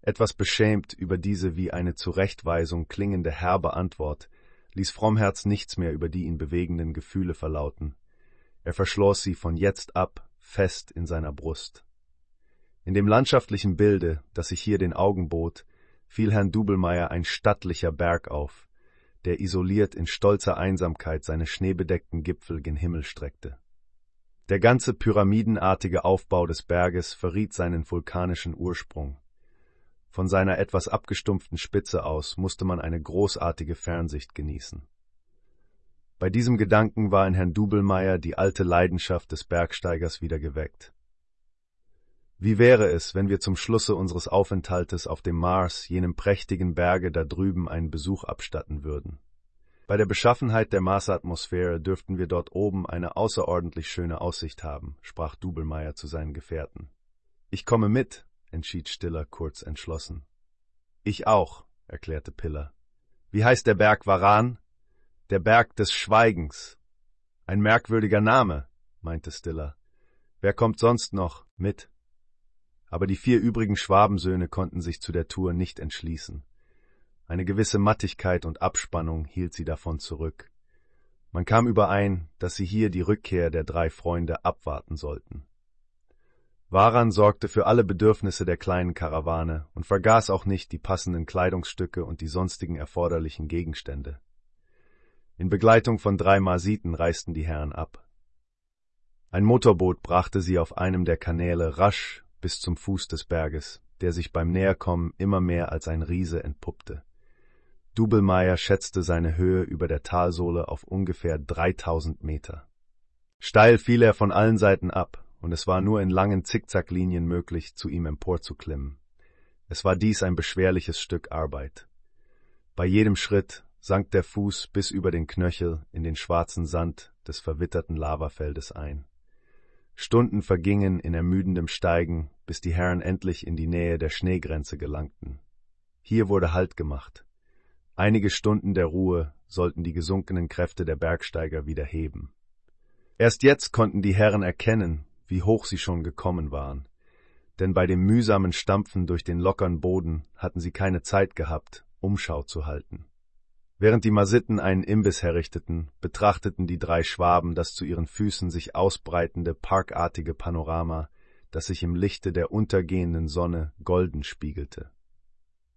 Etwas beschämt über diese wie eine Zurechtweisung klingende herbe Antwort ließ Frommherz nichts mehr über die ihn bewegenden Gefühle verlauten. Er verschloss sie von jetzt ab fest in seiner Brust. In dem landschaftlichen Bilde, das sich hier den Augen bot, fiel Herrn Dubelmeier ein stattlicher Berg auf, der isoliert in stolzer Einsamkeit seine schneebedeckten Gipfel gen Himmel streckte. Der ganze pyramidenartige Aufbau des Berges verriet seinen vulkanischen Ursprung. Von seiner etwas abgestumpften Spitze aus musste man eine großartige Fernsicht genießen. Bei diesem Gedanken war in Herrn Dubelmeier die alte Leidenschaft des Bergsteigers wieder geweckt. Wie wäre es, wenn wir zum Schlusse unseres Aufenthaltes auf dem Mars jenem prächtigen Berge da drüben einen Besuch abstatten würden? Bei der Beschaffenheit der Marsatmosphäre dürften wir dort oben eine außerordentlich schöne Aussicht haben, sprach Dubelmeier zu seinen Gefährten. Ich komme mit, entschied Stiller kurz entschlossen. Ich auch, erklärte Piller. Wie heißt der Berg Varan? Der Berg des Schweigens. Ein merkwürdiger Name, meinte Stiller. Wer kommt sonst noch mit? aber die vier übrigen Schwabensöhne konnten sich zu der Tour nicht entschließen. Eine gewisse Mattigkeit und Abspannung hielt sie davon zurück. Man kam überein, dass sie hier die Rückkehr der drei Freunde abwarten sollten. Waran sorgte für alle Bedürfnisse der kleinen Karawane und vergaß auch nicht die passenden Kleidungsstücke und die sonstigen erforderlichen Gegenstände. In Begleitung von drei Marsiten reisten die Herren ab. Ein Motorboot brachte sie auf einem der Kanäle rasch bis zum Fuß des Berges, der sich beim Näherkommen immer mehr als ein Riese entpuppte. Dubelmeier schätzte seine Höhe über der Talsohle auf ungefähr 3000 Meter. Steil fiel er von allen Seiten ab, und es war nur in langen Zickzacklinien möglich, zu ihm emporzuklimmen. Es war dies ein beschwerliches Stück Arbeit. Bei jedem Schritt sank der Fuß bis über den Knöchel in den schwarzen Sand des verwitterten Lavafeldes ein. Stunden vergingen in ermüdendem Steigen, bis die Herren endlich in die Nähe der Schneegrenze gelangten. Hier wurde Halt gemacht. Einige Stunden der Ruhe sollten die gesunkenen Kräfte der Bergsteiger wieder heben. Erst jetzt konnten die Herren erkennen, wie hoch sie schon gekommen waren, denn bei dem mühsamen Stampfen durch den lockern Boden hatten sie keine Zeit gehabt, Umschau zu halten. Während die Masitten einen Imbiss herrichteten, betrachteten die drei Schwaben das zu ihren Füßen sich ausbreitende, parkartige Panorama, das sich im Lichte der untergehenden Sonne golden spiegelte.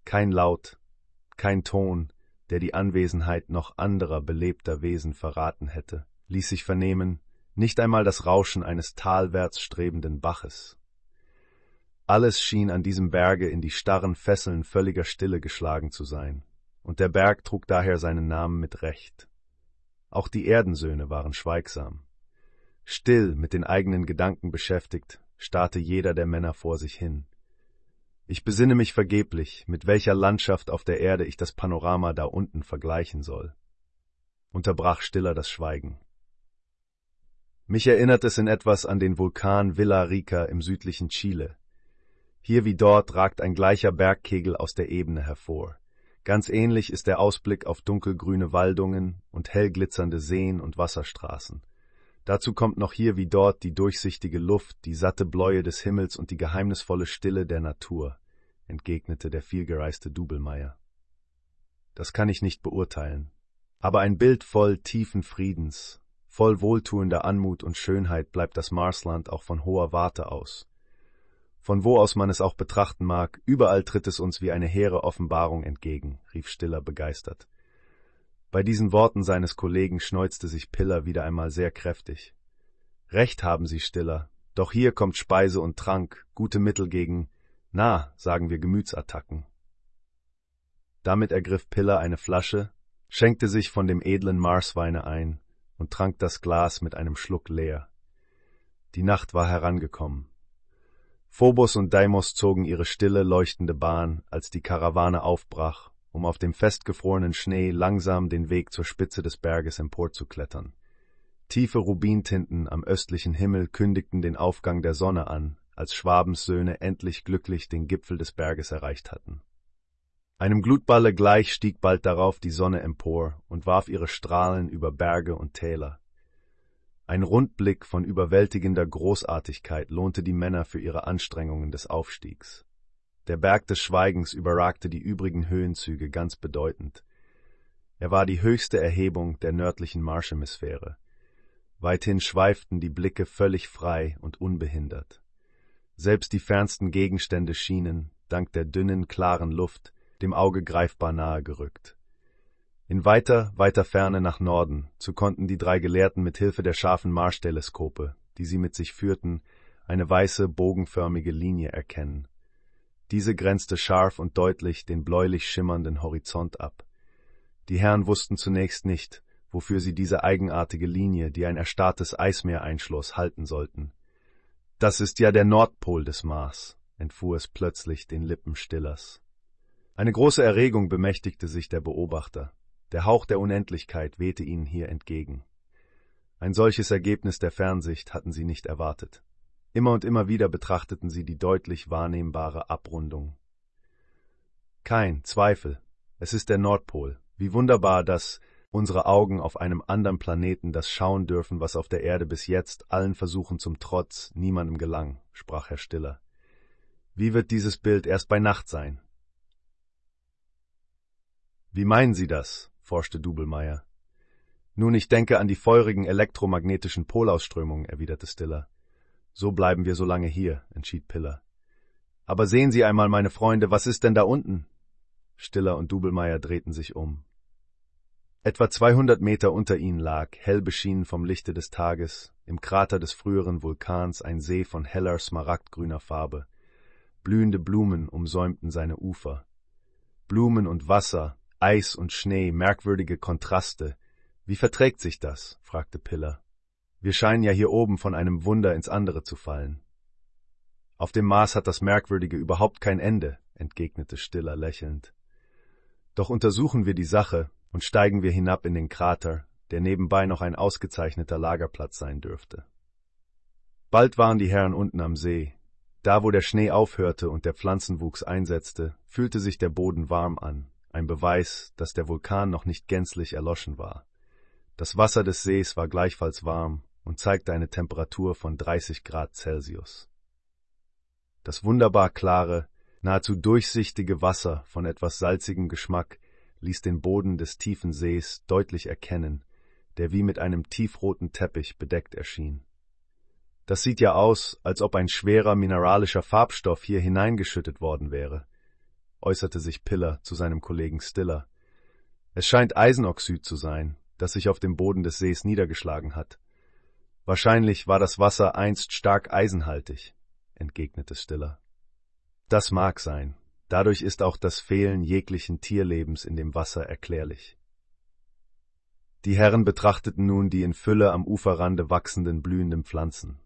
Kein Laut, kein Ton, der die Anwesenheit noch anderer belebter Wesen verraten hätte, ließ sich vernehmen, nicht einmal das Rauschen eines talwärts strebenden Baches. Alles schien an diesem Berge in die starren Fesseln völliger Stille geschlagen zu sein, und der Berg trug daher seinen Namen mit Recht. Auch die Erdensöhne waren schweigsam. Still mit den eigenen Gedanken beschäftigt, starrte jeder der Männer vor sich hin. Ich besinne mich vergeblich, mit welcher Landschaft auf der Erde ich das Panorama da unten vergleichen soll. Unterbrach Stiller das Schweigen. Mich erinnert es in etwas an den Vulkan Villa Rica im südlichen Chile. Hier wie dort ragt ein gleicher Bergkegel aus der Ebene hervor. Ganz ähnlich ist der Ausblick auf dunkelgrüne Waldungen und hell glitzernde Seen und Wasserstraßen. Dazu kommt noch hier wie dort die durchsichtige Luft, die satte Bläue des Himmels und die geheimnisvolle Stille der Natur, entgegnete der vielgereiste Dubelmeier. Das kann ich nicht beurteilen. Aber ein Bild voll tiefen Friedens, voll wohltuender Anmut und Schönheit bleibt das Marsland auch von hoher Warte aus. Von wo aus man es auch betrachten mag, überall tritt es uns wie eine hehre Offenbarung entgegen, rief Stiller begeistert. Bei diesen Worten seines Kollegen schneuzte sich Piller wieder einmal sehr kräftig. Recht haben Sie, Stiller, doch hier kommt Speise und Trank, gute Mittel gegen, na, sagen wir Gemütsattacken. Damit ergriff Piller eine Flasche, schenkte sich von dem edlen Marsweine ein und trank das Glas mit einem Schluck leer. Die Nacht war herangekommen. Phobos und Deimos zogen ihre stille, leuchtende Bahn, als die Karawane aufbrach, um auf dem festgefrorenen Schnee langsam den Weg zur Spitze des Berges emporzuklettern. Tiefe Rubintinten am östlichen Himmel kündigten den Aufgang der Sonne an, als Schwabens Söhne endlich glücklich den Gipfel des Berges erreicht hatten. Einem Glutballe gleich stieg bald darauf die Sonne empor und warf ihre Strahlen über Berge und Täler. Ein Rundblick von überwältigender Großartigkeit lohnte die Männer für ihre Anstrengungen des Aufstiegs. Der Berg des Schweigens überragte die übrigen Höhenzüge ganz bedeutend. Er war die höchste Erhebung der nördlichen Marschhemisphäre. Weithin schweiften die Blicke völlig frei und unbehindert. Selbst die fernsten Gegenstände schienen, dank der dünnen, klaren Luft, dem Auge greifbar nahe gerückt. In weiter, weiter Ferne nach Norden, so konnten die drei Gelehrten mit Hilfe der scharfen Marschteleskope, die sie mit sich führten, eine weiße, bogenförmige Linie erkennen. Diese grenzte scharf und deutlich den bläulich schimmernden Horizont ab. Die Herren wussten zunächst nicht, wofür sie diese eigenartige Linie, die ein erstarrtes Eismeer einschloss, halten sollten. Das ist ja der Nordpol des Mars, entfuhr es plötzlich den Lippen Stillers. Eine große Erregung bemächtigte sich der Beobachter. Der Hauch der Unendlichkeit wehte ihnen hier entgegen. Ein solches Ergebnis der Fernsicht hatten sie nicht erwartet. Immer und immer wieder betrachteten sie die deutlich wahrnehmbare Abrundung. Kein Zweifel, es ist der Nordpol. Wie wunderbar, dass unsere Augen auf einem anderen Planeten das schauen dürfen, was auf der Erde bis jetzt allen Versuchen zum Trotz niemandem gelang, sprach Herr Stiller. Wie wird dieses Bild erst bei Nacht sein? Wie meinen Sie das? Forschte Dubelmeier. Nun, ich denke an die feurigen elektromagnetischen Polausströmungen, erwiderte Stiller. So bleiben wir so lange hier, entschied Piller. Aber sehen Sie einmal, meine Freunde, was ist denn da unten? Stiller und Dubelmeier drehten sich um. Etwa 200 Meter unter ihnen lag, hell beschienen vom Lichte des Tages, im Krater des früheren Vulkans ein See von heller smaragdgrüner Farbe. Blühende Blumen umsäumten seine Ufer. Blumen und Wasser, Eis und Schnee, merkwürdige Kontraste. Wie verträgt sich das? fragte Piller. Wir scheinen ja hier oben von einem Wunder ins andere zu fallen. Auf dem Mars hat das Merkwürdige überhaupt kein Ende, entgegnete Stiller lächelnd. Doch untersuchen wir die Sache und steigen wir hinab in den Krater, der nebenbei noch ein ausgezeichneter Lagerplatz sein dürfte. Bald waren die Herren unten am See. Da, wo der Schnee aufhörte und der Pflanzenwuchs einsetzte, fühlte sich der Boden warm an, ein Beweis, dass der Vulkan noch nicht gänzlich erloschen war. Das Wasser des Sees war gleichfalls warm und zeigte eine Temperatur von 30 Grad Celsius. Das wunderbar klare, nahezu durchsichtige Wasser von etwas salzigem Geschmack ließ den Boden des tiefen Sees deutlich erkennen, der wie mit einem tiefroten Teppich bedeckt erschien. Das sieht ja aus, als ob ein schwerer mineralischer Farbstoff hier hineingeschüttet worden wäre, äußerte sich Piller zu seinem Kollegen Stiller. Es scheint Eisenoxid zu sein, das sich auf dem Boden des Sees niedergeschlagen hat. Wahrscheinlich war das Wasser einst stark eisenhaltig, entgegnete Stiller. Das mag sein. Dadurch ist auch das Fehlen jeglichen Tierlebens in dem Wasser erklärlich. Die Herren betrachteten nun die in Fülle am Uferrande wachsenden blühenden Pflanzen.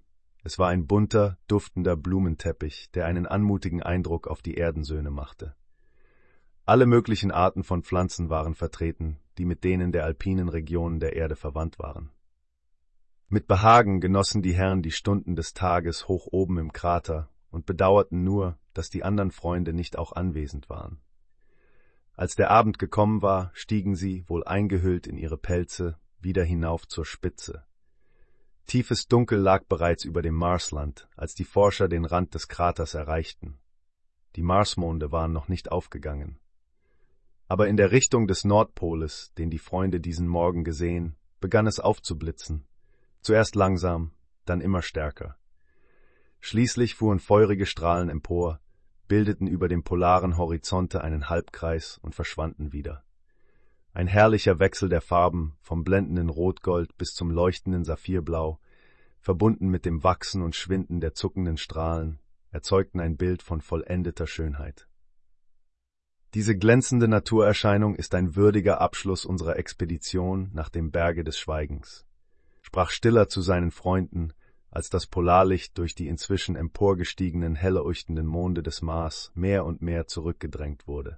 Es war ein bunter, duftender Blumenteppich, der einen anmutigen Eindruck auf die Erdensöhne machte. Alle möglichen Arten von Pflanzen waren vertreten, die mit denen der alpinen Regionen der Erde verwandt waren. Mit Behagen genossen die Herren die Stunden des Tages hoch oben im Krater und bedauerten nur, dass die anderen Freunde nicht auch anwesend waren. Als der Abend gekommen war, stiegen sie, wohl eingehüllt in ihre Pelze, wieder hinauf zur Spitze. Tiefes Dunkel lag bereits über dem Marsland, als die Forscher den Rand des Kraters erreichten. Die Marsmonde waren noch nicht aufgegangen. Aber in der Richtung des Nordpoles, den die Freunde diesen Morgen gesehen, begann es aufzublitzen. Zuerst langsam, dann immer stärker. Schließlich fuhren feurige Strahlen empor, bildeten über dem polaren Horizonte einen Halbkreis und verschwanden wieder. Ein herrlicher Wechsel der Farben, vom blendenden Rotgold bis zum leuchtenden Saphirblau, verbunden mit dem Wachsen und Schwinden der zuckenden Strahlen, erzeugten ein Bild von vollendeter Schönheit. Diese glänzende Naturerscheinung ist ein würdiger Abschluss unserer Expedition nach dem Berge des Schweigens, sprach Stiller zu seinen Freunden, als das Polarlicht durch die inzwischen emporgestiegenen helle Monde des Mars mehr und mehr zurückgedrängt wurde.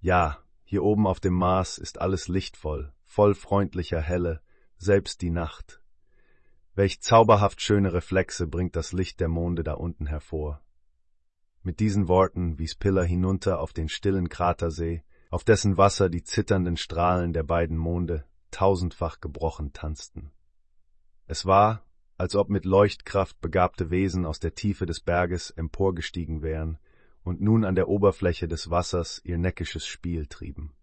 Ja, hier oben auf dem Mars ist alles lichtvoll, voll freundlicher Helle, selbst die Nacht. Welch zauberhaft schöne Reflexe bringt das Licht der Monde da unten hervor. Mit diesen Worten wies Piller hinunter auf den stillen Kratersee, auf dessen Wasser die zitternden Strahlen der beiden Monde tausendfach gebrochen tanzten. Es war, als ob mit Leuchtkraft begabte Wesen aus der Tiefe des Berges emporgestiegen wären und nun an der Oberfläche des Wassers ihr neckisches Spiel trieben.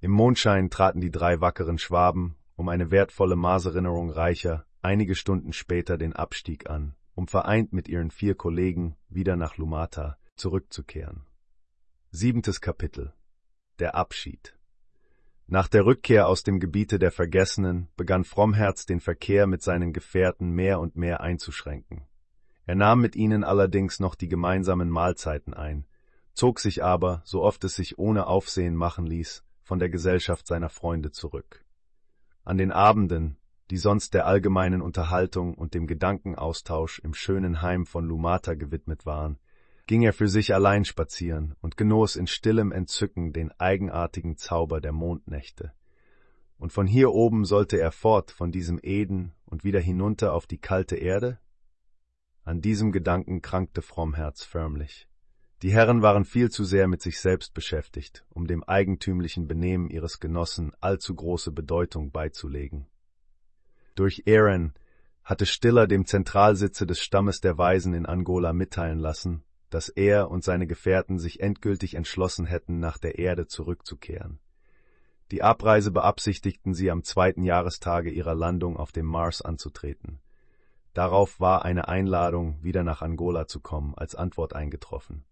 Im Mondschein traten die drei wackeren Schwaben, um eine wertvolle Marserinnerung reicher, einige Stunden später den Abstieg an, um vereint mit ihren vier Kollegen wieder nach Lumata zurückzukehren. Siebentes Kapitel Der Abschied nach der Rückkehr aus dem Gebiete der Vergessenen begann Frommherz den Verkehr mit seinen Gefährten mehr und mehr einzuschränken. Er nahm mit ihnen allerdings noch die gemeinsamen Mahlzeiten ein, zog sich aber, so oft es sich ohne Aufsehen machen ließ, von der Gesellschaft seiner Freunde zurück. An den Abenden, die sonst der allgemeinen Unterhaltung und dem Gedankenaustausch im schönen Heim von Lumata gewidmet waren, ging er für sich allein spazieren und genoss in stillem Entzücken den eigenartigen Zauber der Mondnächte. Und von hier oben sollte er fort von diesem Eden und wieder hinunter auf die kalte Erde? An diesem Gedanken krankte Frommherz förmlich. Die Herren waren viel zu sehr mit sich selbst beschäftigt, um dem eigentümlichen Benehmen ihres Genossen allzu große Bedeutung beizulegen. Durch Aaron hatte Stiller dem Zentralsitze des Stammes der Weisen in Angola mitteilen lassen, dass er und seine Gefährten sich endgültig entschlossen hätten, nach der Erde zurückzukehren. Die Abreise beabsichtigten sie am zweiten Jahrestage ihrer Landung auf dem Mars anzutreten. Darauf war eine Einladung, wieder nach Angola zu kommen, als Antwort eingetroffen.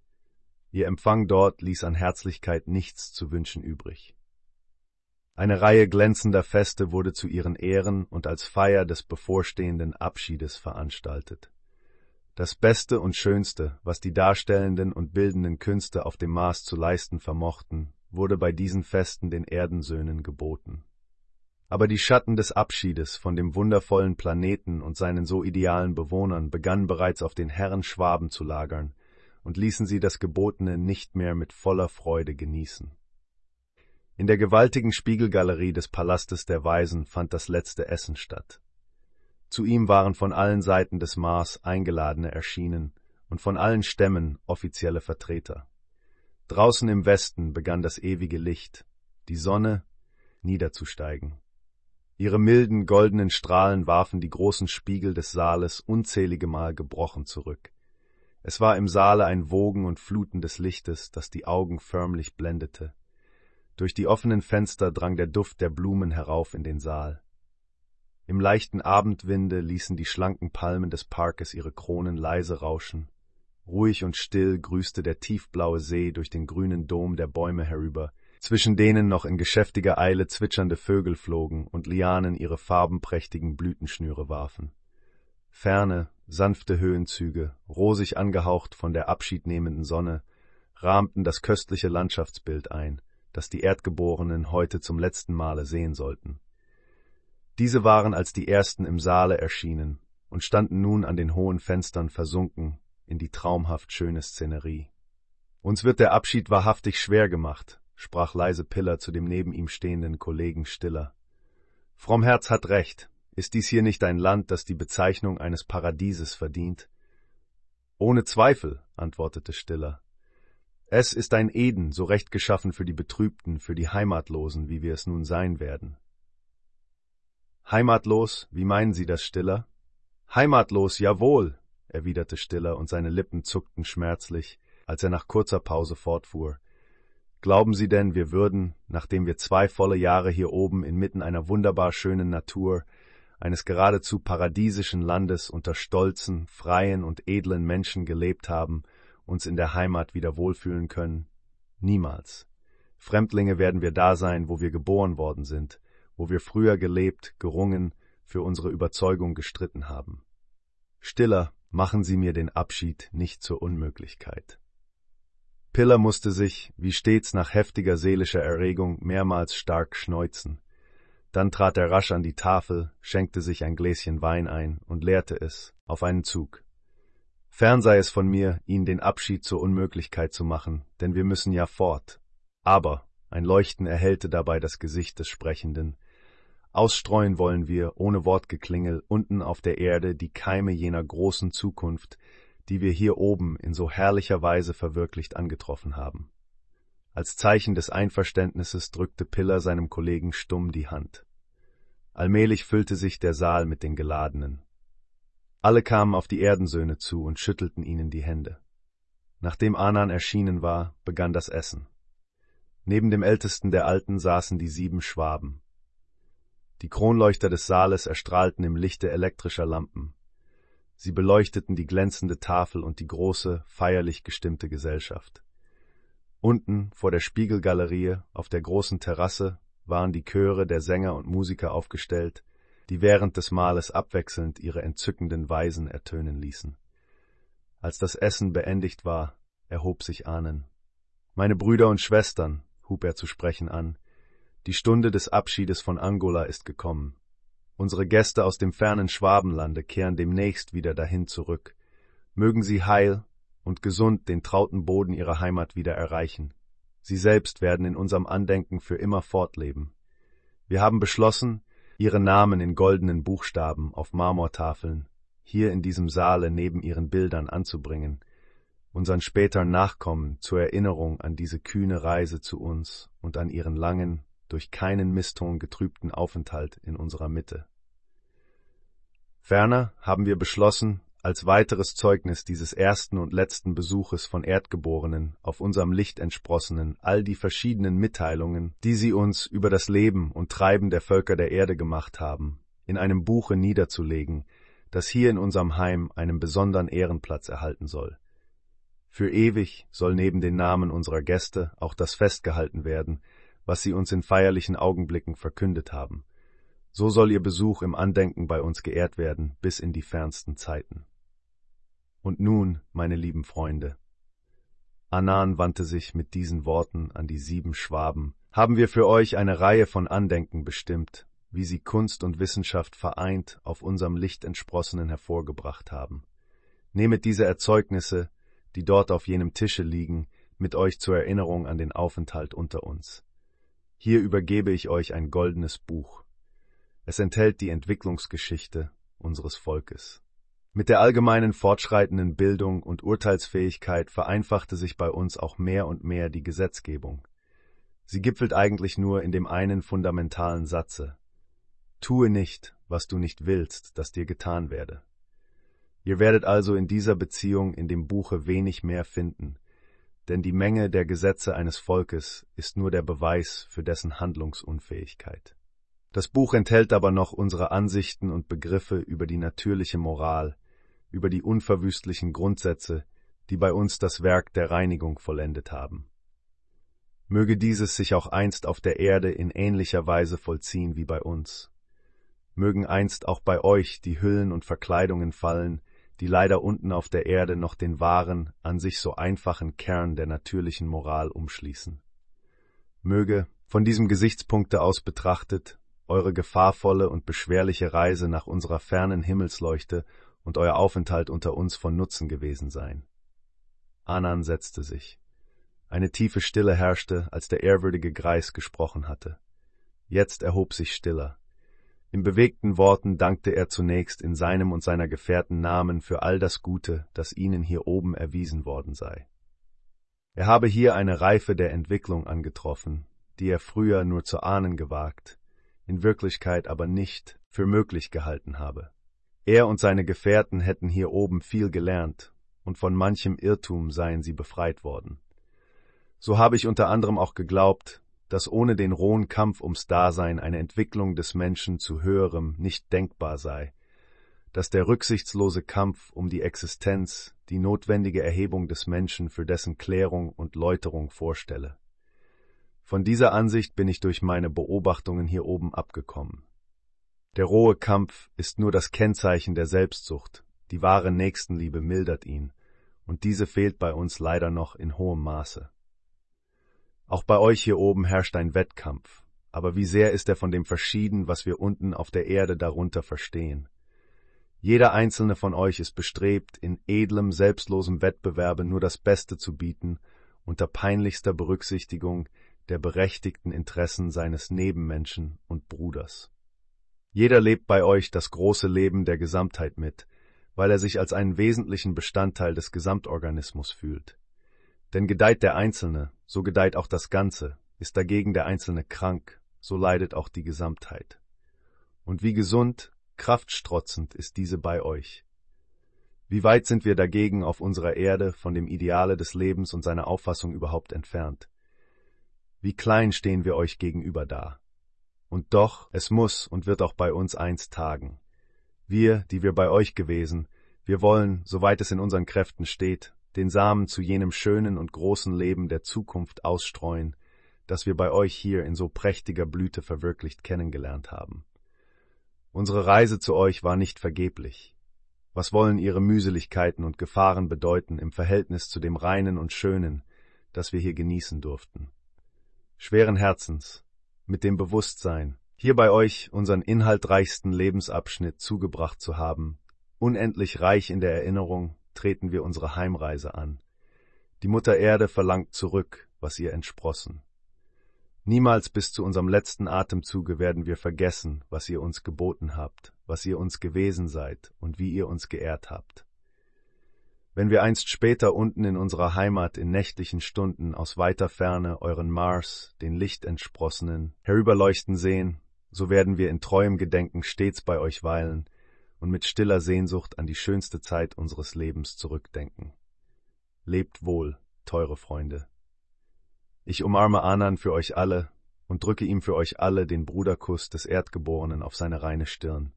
Ihr Empfang dort ließ an Herzlichkeit nichts zu wünschen übrig. Eine Reihe glänzender Feste wurde zu ihren Ehren und als Feier des bevorstehenden Abschiedes veranstaltet. Das Beste und Schönste, was die darstellenden und bildenden Künste auf dem Mars zu leisten vermochten, wurde bei diesen Festen den Erdensöhnen geboten. Aber die Schatten des Abschiedes von dem wundervollen Planeten und seinen so idealen Bewohnern begannen bereits auf den Herren Schwaben zu lagern und ließen sie das Gebotene nicht mehr mit voller Freude genießen. In der gewaltigen Spiegelgalerie des Palastes der Weisen fand das letzte Essen statt. Zu ihm waren von allen Seiten des Mars Eingeladene erschienen und von allen Stämmen offizielle Vertreter. Draußen im Westen begann das ewige Licht, die Sonne, niederzusteigen. Ihre milden goldenen Strahlen warfen die großen Spiegel des Saales unzählige Mal gebrochen zurück. Es war im Saale ein Wogen und Fluten des Lichtes, das die Augen förmlich blendete. Durch die offenen Fenster drang der Duft der Blumen herauf in den Saal. Im leichten Abendwinde ließen die schlanken Palmen des Parkes ihre Kronen leise rauschen. Ruhig und still grüßte der tiefblaue See durch den grünen Dom der Bäume herüber, zwischen denen noch in geschäftiger Eile zwitschernde Vögel flogen und Lianen ihre farbenprächtigen Blütenschnüre warfen. Ferne, sanfte Höhenzüge, rosig angehaucht von der abschiednehmenden Sonne, rahmten das köstliche Landschaftsbild ein, das die Erdgeborenen heute zum letzten Male sehen sollten. Diese waren als die ersten im Saale erschienen und standen nun an den hohen Fenstern versunken in die traumhaft schöne Szenerie. Uns wird der Abschied wahrhaftig schwer gemacht, sprach leise Piller zu dem neben ihm stehenden Kollegen Stiller. Frommherz hat recht. Ist dies hier nicht ein Land, das die Bezeichnung eines Paradieses verdient? Ohne Zweifel, antwortete Stiller. Es ist ein Eden, so recht geschaffen für die Betrübten, für die Heimatlosen, wie wir es nun sein werden. Heimatlos, wie meinen Sie das, Stiller? Heimatlos, jawohl, erwiderte Stiller, und seine Lippen zuckten schmerzlich, als er nach kurzer Pause fortfuhr. Glauben Sie denn, wir würden, nachdem wir zwei volle Jahre hier oben inmitten einer wunderbar schönen Natur, eines geradezu paradiesischen Landes unter stolzen, freien und edlen Menschen gelebt haben, uns in der Heimat wieder wohlfühlen können? Niemals. Fremdlinge werden wir da sein, wo wir geboren worden sind, wo wir früher gelebt, gerungen, für unsere Überzeugung gestritten haben. Stiller, machen Sie mir den Abschied nicht zur Unmöglichkeit. Piller musste sich, wie stets nach heftiger seelischer Erregung, mehrmals stark schneuzen. Dann trat er rasch an die Tafel, schenkte sich ein Gläschen Wein ein und leerte es auf einen Zug. Fern sei es von mir, Ihnen den Abschied zur Unmöglichkeit zu machen, denn wir müssen ja fort. Aber ein Leuchten erhellte dabei das Gesicht des Sprechenden, Ausstreuen wollen wir, ohne Wortgeklingel, unten auf der Erde die Keime jener großen Zukunft, die wir hier oben in so herrlicher Weise verwirklicht angetroffen haben. Als Zeichen des Einverständnisses drückte Piller seinem Kollegen stumm die Hand. Allmählich füllte sich der Saal mit den Geladenen. Alle kamen auf die Erdensöhne zu und schüttelten ihnen die Hände. Nachdem Anan erschienen war, begann das Essen. Neben dem ältesten der Alten saßen die sieben Schwaben, die Kronleuchter des Saales erstrahlten im Lichte elektrischer Lampen. Sie beleuchteten die glänzende Tafel und die große, feierlich gestimmte Gesellschaft. Unten, vor der Spiegelgalerie, auf der großen Terrasse, waren die Chöre der Sänger und Musiker aufgestellt, die während des Mahles abwechselnd ihre entzückenden Weisen ertönen ließen. Als das Essen beendigt war, erhob sich Ahnen. Meine Brüder und Schwestern, hub er zu sprechen an, die Stunde des Abschiedes von Angola ist gekommen. Unsere Gäste aus dem fernen Schwabenlande kehren demnächst wieder dahin zurück. Mögen sie heil und gesund den trauten Boden ihrer Heimat wieder erreichen. Sie selbst werden in unserem Andenken für immer fortleben. Wir haben beschlossen, ihre Namen in goldenen Buchstaben auf Marmortafeln hier in diesem Saale neben ihren Bildern anzubringen, unseren späteren Nachkommen zur Erinnerung an diese kühne Reise zu uns und an ihren langen, durch keinen Misston getrübten Aufenthalt in unserer Mitte. Ferner haben wir beschlossen, als weiteres Zeugnis dieses ersten und letzten Besuches von Erdgeborenen auf unserem Lichtentsprossenen all die verschiedenen Mitteilungen, die sie uns über das Leben und Treiben der Völker der Erde gemacht haben, in einem Buche niederzulegen, das hier in unserem Heim einen besonderen Ehrenplatz erhalten soll. Für ewig soll neben den Namen unserer Gäste auch das festgehalten werden, was sie uns in feierlichen Augenblicken verkündet haben. So soll ihr Besuch im Andenken bei uns geehrt werden bis in die fernsten Zeiten. Und nun, meine lieben Freunde, Anan wandte sich mit diesen Worten an die sieben Schwaben, haben wir für euch eine Reihe von Andenken bestimmt, wie sie Kunst und Wissenschaft vereint auf unserem Licht entsprossenen hervorgebracht haben. Nehmet diese Erzeugnisse, die dort auf jenem Tische liegen, mit euch zur Erinnerung an den Aufenthalt unter uns. Hier übergebe ich euch ein goldenes Buch. Es enthält die Entwicklungsgeschichte unseres Volkes. Mit der allgemeinen fortschreitenden Bildung und Urteilsfähigkeit vereinfachte sich bei uns auch mehr und mehr die Gesetzgebung. Sie gipfelt eigentlich nur in dem einen fundamentalen Satze Tue nicht, was du nicht willst, dass dir getan werde. Ihr werdet also in dieser Beziehung in dem Buche wenig mehr finden, denn die Menge der Gesetze eines Volkes ist nur der Beweis für dessen Handlungsunfähigkeit. Das Buch enthält aber noch unsere Ansichten und Begriffe über die natürliche Moral, über die unverwüstlichen Grundsätze, die bei uns das Werk der Reinigung vollendet haben. Möge dieses sich auch einst auf der Erde in ähnlicher Weise vollziehen wie bei uns mögen einst auch bei euch die Hüllen und Verkleidungen fallen, die leider unten auf der Erde noch den wahren, an sich so einfachen Kern der natürlichen Moral umschließen. Möge, von diesem Gesichtspunkte aus betrachtet, eure gefahrvolle und beschwerliche Reise nach unserer fernen Himmelsleuchte und euer Aufenthalt unter uns von Nutzen gewesen sein. Anan setzte sich. Eine tiefe Stille herrschte, als der ehrwürdige Greis gesprochen hatte. Jetzt erhob sich Stiller. In bewegten Worten dankte er zunächst in seinem und seiner Gefährten Namen für all das Gute, das ihnen hier oben erwiesen worden sei. Er habe hier eine Reife der Entwicklung angetroffen, die er früher nur zu ahnen gewagt, in Wirklichkeit aber nicht für möglich gehalten habe. Er und seine Gefährten hätten hier oben viel gelernt, und von manchem Irrtum seien sie befreit worden. So habe ich unter anderem auch geglaubt, dass ohne den rohen Kampf ums Dasein eine Entwicklung des Menschen zu höherem nicht denkbar sei, dass der rücksichtslose Kampf um die Existenz die notwendige Erhebung des Menschen für dessen Klärung und Läuterung vorstelle. Von dieser Ansicht bin ich durch meine Beobachtungen hier oben abgekommen. Der rohe Kampf ist nur das Kennzeichen der Selbstsucht, die wahre Nächstenliebe mildert ihn, und diese fehlt bei uns leider noch in hohem Maße. Auch bei euch hier oben herrscht ein Wettkampf, aber wie sehr ist er von dem verschieden, was wir unten auf der Erde darunter verstehen. Jeder einzelne von euch ist bestrebt, in edlem, selbstlosem Wettbewerbe nur das Beste zu bieten, unter peinlichster Berücksichtigung der berechtigten Interessen seines Nebenmenschen und Bruders. Jeder lebt bei euch das große Leben der Gesamtheit mit, weil er sich als einen wesentlichen Bestandteil des Gesamtorganismus fühlt. Denn gedeiht der Einzelne, so gedeiht auch das Ganze, ist dagegen der Einzelne krank, so leidet auch die Gesamtheit. Und wie gesund, kraftstrotzend ist diese bei euch. Wie weit sind wir dagegen auf unserer Erde von dem Ideale des Lebens und seiner Auffassung überhaupt entfernt? Wie klein stehen wir euch gegenüber da? Und doch, es muss und wird auch bei uns einst tagen. Wir, die wir bei euch gewesen, wir wollen, soweit es in unseren Kräften steht, den Samen zu jenem schönen und großen Leben der Zukunft ausstreuen, das wir bei euch hier in so prächtiger Blüte verwirklicht kennengelernt haben. Unsere Reise zu euch war nicht vergeblich. Was wollen ihre Mühseligkeiten und Gefahren bedeuten im Verhältnis zu dem Reinen und Schönen, das wir hier genießen durften? Schweren Herzens, mit dem Bewusstsein, hier bei euch unseren inhaltreichsten Lebensabschnitt zugebracht zu haben. Unendlich reich in der Erinnerung treten wir unsere Heimreise an. Die Mutter Erde verlangt zurück, was ihr entsprossen. Niemals bis zu unserem letzten Atemzuge werden wir vergessen, was ihr uns geboten habt, was ihr uns gewesen seid und wie ihr uns geehrt habt. Wenn wir einst später unten in unserer Heimat in nächtlichen Stunden aus weiter Ferne euren Mars, den Lichtentsprossenen, herüberleuchten sehen, so werden wir in treuem Gedenken stets bei euch weilen und mit stiller Sehnsucht an die schönste Zeit unseres Lebens zurückdenken. Lebt wohl, teure Freunde. Ich umarme Anan für euch alle und drücke ihm für euch alle den Bruderkuss des Erdgeborenen auf seine reine Stirn.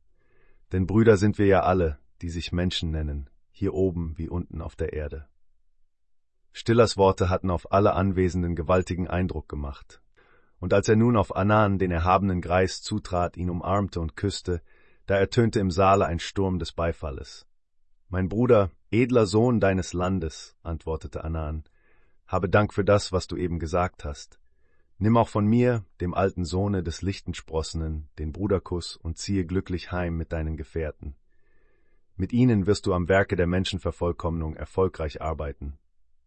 Denn Brüder sind wir ja alle, die sich Menschen nennen, hier oben wie unten auf der Erde. Stillers Worte hatten auf alle Anwesenden gewaltigen Eindruck gemacht, und als er nun auf Anan, den erhabenen Greis, zutrat, ihn umarmte und küsste, da ertönte im Saale ein Sturm des Beifalles. Mein Bruder, edler Sohn deines Landes, antwortete Anan, habe Dank für das, was du eben gesagt hast. Nimm auch von mir, dem alten Sohne des Lichtensprossenen, den Bruderkuss und ziehe glücklich heim mit deinen Gefährten. Mit ihnen wirst du am Werke der Menschenvervollkommnung erfolgreich arbeiten.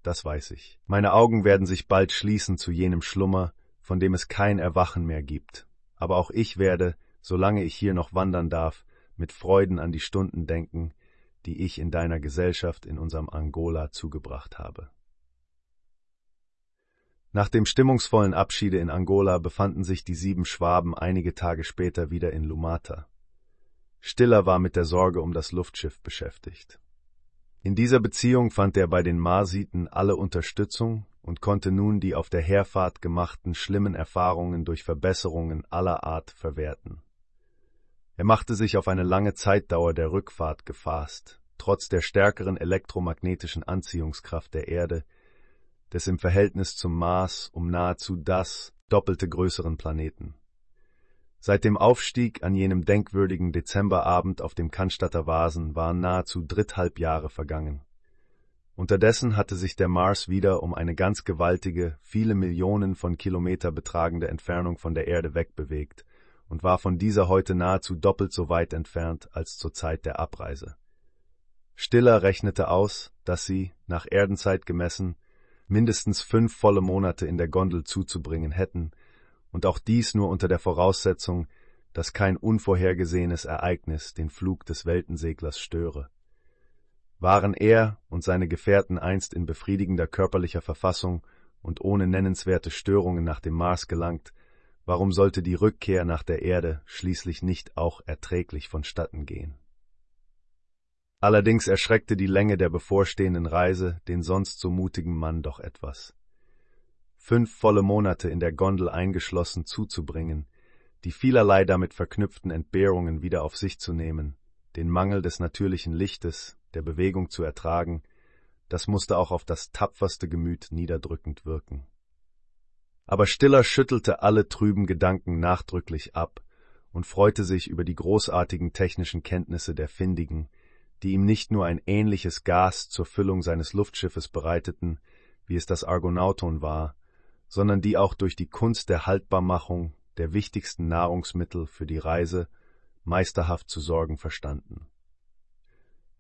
Das weiß ich. Meine Augen werden sich bald schließen zu jenem Schlummer, von dem es kein Erwachen mehr gibt. Aber auch ich werde, solange ich hier noch wandern darf, mit Freuden an die Stunden denken, die ich in deiner Gesellschaft in unserem Angola zugebracht habe. Nach dem stimmungsvollen Abschiede in Angola befanden sich die sieben Schwaben einige Tage später wieder in Lumata. Stiller war mit der Sorge um das Luftschiff beschäftigt. In dieser Beziehung fand er bei den Marsiten alle Unterstützung, und konnte nun die auf der Herfahrt gemachten schlimmen Erfahrungen durch Verbesserungen aller Art verwerten. Er machte sich auf eine lange Zeitdauer der Rückfahrt gefasst, trotz der stärkeren elektromagnetischen Anziehungskraft der Erde, des im Verhältnis zum Mars um nahezu das doppelte größeren Planeten. Seit dem Aufstieg an jenem denkwürdigen Dezemberabend auf dem Cannstatter Vasen waren nahezu dritthalb Jahre vergangen. Unterdessen hatte sich der Mars wieder um eine ganz gewaltige, viele Millionen von Kilometer betragende Entfernung von der Erde wegbewegt und war von dieser heute nahezu doppelt so weit entfernt als zur Zeit der Abreise. Stiller rechnete aus, dass sie, nach Erdenzeit gemessen, mindestens fünf volle Monate in der Gondel zuzubringen hätten, und auch dies nur unter der Voraussetzung, dass kein unvorhergesehenes Ereignis den Flug des Weltenseglers störe. Waren er und seine Gefährten einst in befriedigender körperlicher Verfassung und ohne nennenswerte Störungen nach dem Mars gelangt, warum sollte die Rückkehr nach der Erde schließlich nicht auch erträglich vonstatten gehen? Allerdings erschreckte die Länge der bevorstehenden Reise den sonst so mutigen Mann doch etwas. Fünf volle Monate in der Gondel eingeschlossen zuzubringen, die vielerlei damit verknüpften Entbehrungen wieder auf sich zu nehmen, den Mangel des natürlichen Lichtes, der Bewegung zu ertragen, das musste auch auf das tapferste Gemüt niederdrückend wirken. Aber Stiller schüttelte alle trüben Gedanken nachdrücklich ab und freute sich über die großartigen technischen Kenntnisse der Findigen, die ihm nicht nur ein ähnliches Gas zur Füllung seines Luftschiffes bereiteten, wie es das Argonauton war, sondern die auch durch die Kunst der Haltbarmachung der wichtigsten Nahrungsmittel für die Reise meisterhaft zu sorgen verstanden.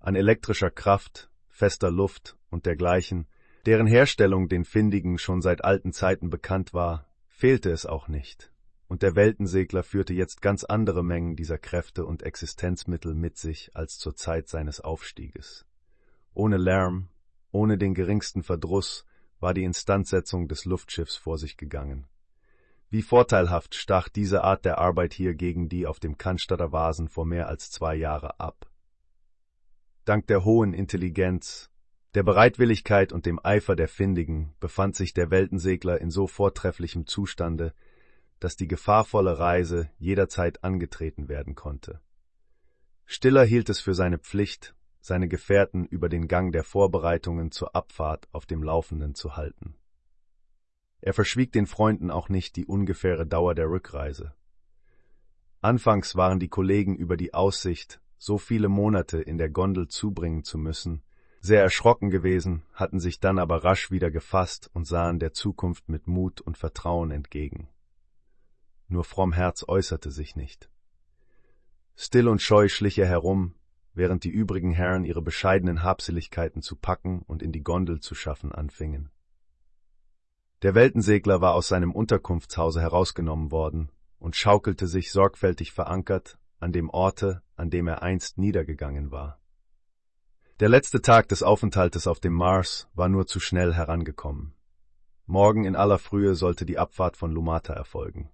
An elektrischer Kraft, fester Luft und dergleichen, deren Herstellung den Findigen schon seit alten Zeiten bekannt war, fehlte es auch nicht, und der Weltensegler führte jetzt ganz andere Mengen dieser Kräfte und Existenzmittel mit sich als zur Zeit seines Aufstieges. Ohne Lärm, ohne den geringsten Verdruss war die Instandsetzung des Luftschiffs vor sich gegangen. Wie vorteilhaft stach diese Art der Arbeit hier gegen die auf dem Cannstatter Vasen vor mehr als zwei Jahre ab. Dank der hohen Intelligenz, der Bereitwilligkeit und dem Eifer der Findigen befand sich der Weltensegler in so vortrefflichem Zustande, dass die gefahrvolle Reise jederzeit angetreten werden konnte. Stiller hielt es für seine Pflicht, seine Gefährten über den Gang der Vorbereitungen zur Abfahrt auf dem Laufenden zu halten. Er verschwieg den Freunden auch nicht die ungefähre Dauer der Rückreise. Anfangs waren die Kollegen über die Aussicht, so viele Monate in der Gondel zubringen zu müssen, sehr erschrocken gewesen, hatten sich dann aber rasch wieder gefasst und sahen der Zukunft mit Mut und Vertrauen entgegen. nur Frommherz äußerte sich nicht. Still und scheu schlich er herum, während die übrigen Herren ihre bescheidenen Habseligkeiten zu packen und in die Gondel zu schaffen anfingen. Der Weltensegler war aus seinem Unterkunftshause herausgenommen worden und schaukelte sich sorgfältig verankert an dem Orte, an dem er einst niedergegangen war. Der letzte Tag des Aufenthaltes auf dem Mars war nur zu schnell herangekommen. Morgen in aller Frühe sollte die Abfahrt von Lumata erfolgen.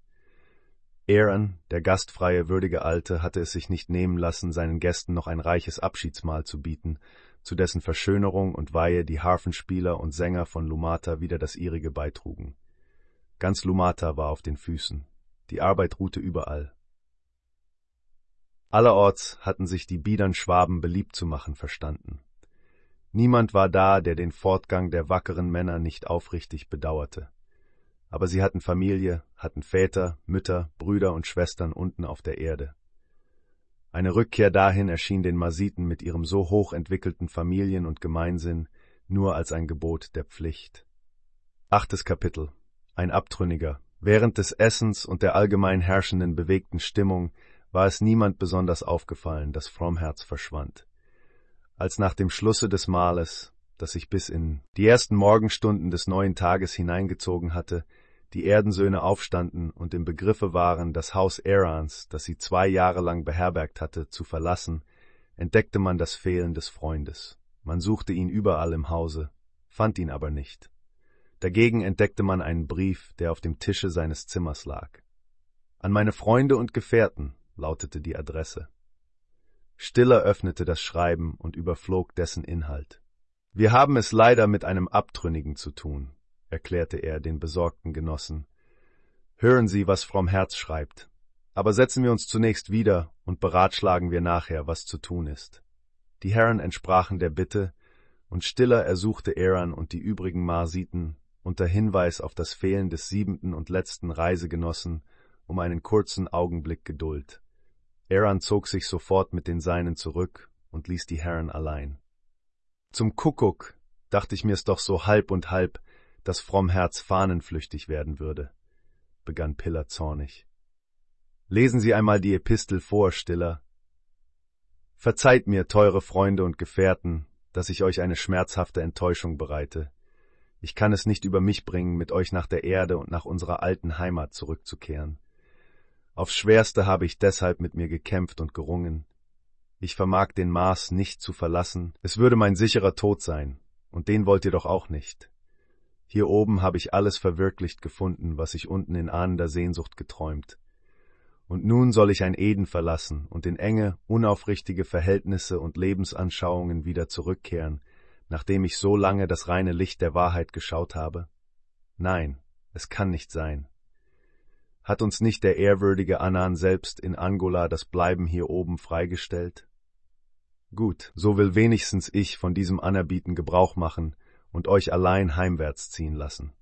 Aaron, der gastfreie, würdige Alte, hatte es sich nicht nehmen lassen, seinen Gästen noch ein reiches Abschiedsmahl zu bieten, zu dessen Verschönerung und Weihe die Harfenspieler und Sänger von Lumata wieder das ihrige beitrugen. Ganz Lumata war auf den Füßen. Die Arbeit ruhte überall. Allerorts hatten sich die biedern Schwaben beliebt zu machen verstanden. Niemand war da, der den Fortgang der wackeren Männer nicht aufrichtig bedauerte. Aber sie hatten Familie, hatten Väter, Mütter, Brüder und Schwestern unten auf der Erde. Eine Rückkehr dahin erschien den Masiten mit ihrem so hoch entwickelten Familien- und Gemeinsinn nur als ein Gebot der Pflicht. Achtes Kapitel. Ein Abtrünniger. Während des Essens und der allgemein herrschenden bewegten Stimmung war es niemand besonders aufgefallen, dass Frommherz verschwand. Als nach dem Schlusse des Mahles, das sich bis in die ersten Morgenstunden des neuen Tages hineingezogen hatte, die Erdensöhne aufstanden und im Begriffe waren, das Haus Erans, das sie zwei Jahre lang beherbergt hatte, zu verlassen, entdeckte man das Fehlen des Freundes. Man suchte ihn überall im Hause, fand ihn aber nicht. Dagegen entdeckte man einen Brief, der auf dem Tische seines Zimmers lag. An meine Freunde und Gefährten lautete die Adresse. Stiller öffnete das Schreiben und überflog dessen Inhalt. Wir haben es leider mit einem Abtrünnigen zu tun, erklärte er den besorgten Genossen. Hören Sie, was Fromm Herz schreibt. Aber setzen wir uns zunächst wieder und beratschlagen wir nachher, was zu tun ist. Die Herren entsprachen der Bitte, und Stiller ersuchte Eran und die übrigen Marsiten unter Hinweis auf das Fehlen des siebenten und letzten Reisegenossen um einen kurzen Augenblick Geduld. Eran zog sich sofort mit den Seinen zurück und ließ die Herren allein. Zum Kuckuck dachte ich mir's doch so halb und halb, dass Frommherz fahnenflüchtig werden würde, begann Piller zornig. Lesen Sie einmal die Epistel vor, Stiller. Verzeiht mir, teure Freunde und Gefährten, dass ich euch eine schmerzhafte Enttäuschung bereite. Ich kann es nicht über mich bringen, mit euch nach der Erde und nach unserer alten Heimat zurückzukehren. Aufs Schwerste habe ich deshalb mit mir gekämpft und gerungen. Ich vermag den Mars nicht zu verlassen, es würde mein sicherer Tod sein, und den wollt ihr doch auch nicht. Hier oben habe ich alles verwirklicht gefunden, was ich unten in ahnender Sehnsucht geträumt. Und nun soll ich ein Eden verlassen und in enge, unaufrichtige Verhältnisse und Lebensanschauungen wieder zurückkehren, nachdem ich so lange das reine Licht der Wahrheit geschaut habe? Nein, es kann nicht sein. Hat uns nicht der ehrwürdige Anan selbst in Angola das Bleiben hier oben freigestellt? Gut, so will wenigstens ich von diesem Anerbieten Gebrauch machen, und euch allein heimwärts ziehen lassen.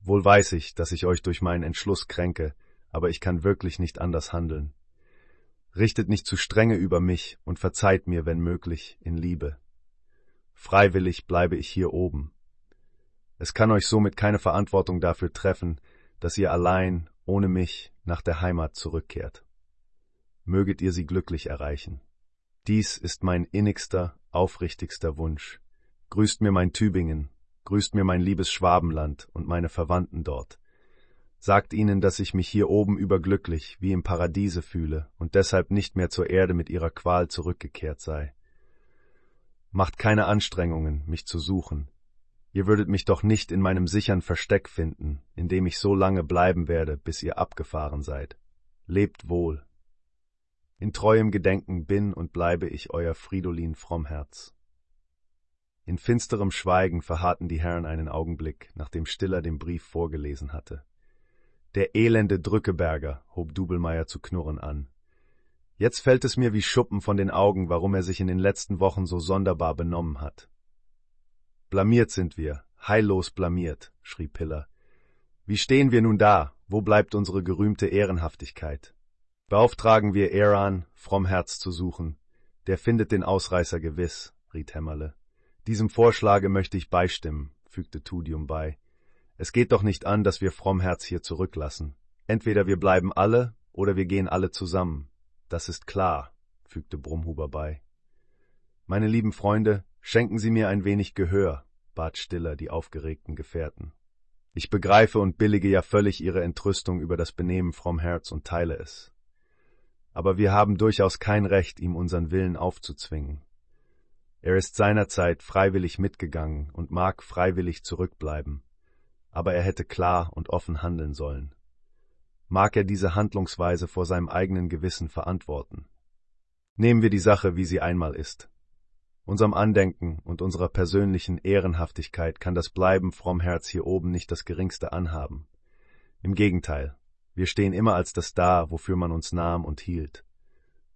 Wohl weiß ich, dass ich euch durch meinen Entschluss kränke, aber ich kann wirklich nicht anders handeln. Richtet nicht zu strenge über mich und verzeiht mir, wenn möglich, in Liebe. Freiwillig bleibe ich hier oben. Es kann euch somit keine Verantwortung dafür treffen, dass ihr allein, ohne mich, nach der Heimat zurückkehrt. Möget ihr sie glücklich erreichen. Dies ist mein innigster, aufrichtigster Wunsch. Grüßt mir mein Tübingen, grüßt mir mein liebes Schwabenland und meine Verwandten dort. Sagt ihnen, dass ich mich hier oben überglücklich, wie im Paradiese fühle und deshalb nicht mehr zur Erde mit ihrer Qual zurückgekehrt sei. Macht keine Anstrengungen, mich zu suchen. Ihr würdet mich doch nicht in meinem sichern Versteck finden, in dem ich so lange bleiben werde, bis ihr abgefahren seid. Lebt wohl. In treuem Gedenken bin und bleibe ich euer Fridolin Frommherz. In finsterem Schweigen verharrten die Herren einen Augenblick, nachdem Stiller den Brief vorgelesen hatte. Der elende Drückeberger, hob Dubelmeier zu knurren an. Jetzt fällt es mir wie Schuppen von den Augen, warum er sich in den letzten Wochen so sonderbar benommen hat. Blamiert sind wir, heillos blamiert, schrie Piller. Wie stehen wir nun da? Wo bleibt unsere gerühmte Ehrenhaftigkeit? Beauftragen wir Eran, Frommherz zu suchen. Der findet den Ausreißer gewiss, riet Hämmerle. Diesem Vorschlage möchte ich beistimmen, fügte Tudium bei. Es geht doch nicht an, dass wir Frommherz hier zurücklassen. Entweder wir bleiben alle oder wir gehen alle zusammen. Das ist klar, fügte Brumhuber bei. Meine lieben Freunde, schenken Sie mir ein wenig Gehör, bat Stiller die aufgeregten Gefährten. Ich begreife und billige ja völlig Ihre Entrüstung über das Benehmen fromm Herz und teile es. Aber wir haben durchaus kein Recht, ihm unseren Willen aufzuzwingen. Er ist seinerzeit freiwillig mitgegangen und mag freiwillig zurückbleiben, aber er hätte klar und offen handeln sollen. Mag er diese Handlungsweise vor seinem eigenen Gewissen verantworten? Nehmen wir die Sache, wie sie einmal ist. Unserem Andenken und unserer persönlichen Ehrenhaftigkeit kann das Bleiben fromm Herz hier oben nicht das geringste anhaben. Im Gegenteil, wir stehen immer als das da, wofür man uns nahm und hielt.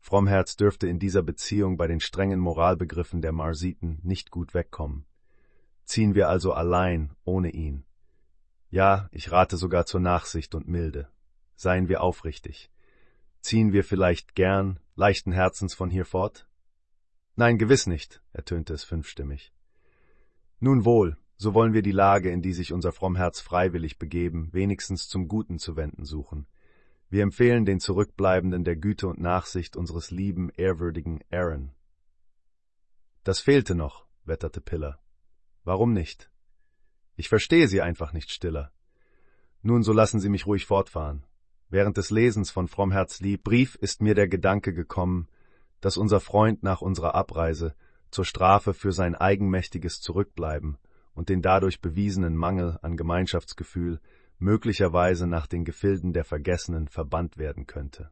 Frommherz dürfte in dieser Beziehung bei den strengen Moralbegriffen der Marsiten nicht gut wegkommen. Ziehen wir also allein, ohne ihn. Ja, ich rate sogar zur Nachsicht und Milde. Seien wir aufrichtig. Ziehen wir vielleicht gern, leichten Herzens von hier fort? Nein, gewiss nicht, ertönte es fünfstimmig. Nun wohl, so wollen wir die Lage, in die sich unser Frommherz freiwillig begeben, wenigstens zum Guten zu wenden suchen. Wir empfehlen den Zurückbleibenden der Güte und Nachsicht unseres lieben, ehrwürdigen Aaron. Das fehlte noch, wetterte Piller. Warum nicht? Ich verstehe Sie einfach nicht stiller. Nun, so lassen Sie mich ruhig fortfahren. Während des Lesens von Frommherz lieb Brief ist mir der Gedanke gekommen, dass unser Freund nach unserer Abreise zur Strafe für sein eigenmächtiges Zurückbleiben und den dadurch bewiesenen Mangel an Gemeinschaftsgefühl möglicherweise nach den Gefilden der Vergessenen verbannt werden könnte.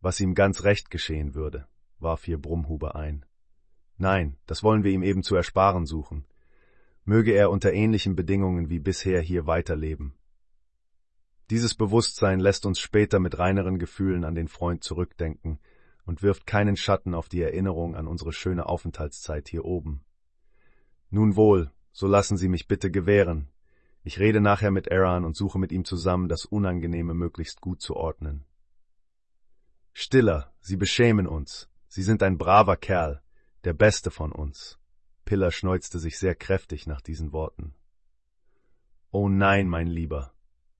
Was ihm ganz recht geschehen würde, warf hier Brummhuber ein. Nein, das wollen wir ihm eben zu ersparen suchen. Möge er unter ähnlichen Bedingungen wie bisher hier weiterleben. Dieses Bewusstsein lässt uns später mit reineren Gefühlen an den Freund zurückdenken, und wirft keinen Schatten auf die Erinnerung an unsere schöne Aufenthaltszeit hier oben. Nun wohl, so lassen Sie mich bitte gewähren. Ich rede nachher mit Aaron und suche mit ihm zusammen, das Unangenehme möglichst gut zu ordnen. Stiller, Sie beschämen uns. Sie sind ein braver Kerl, der Beste von uns. Piller schneuzte sich sehr kräftig nach diesen Worten. Oh nein, mein Lieber,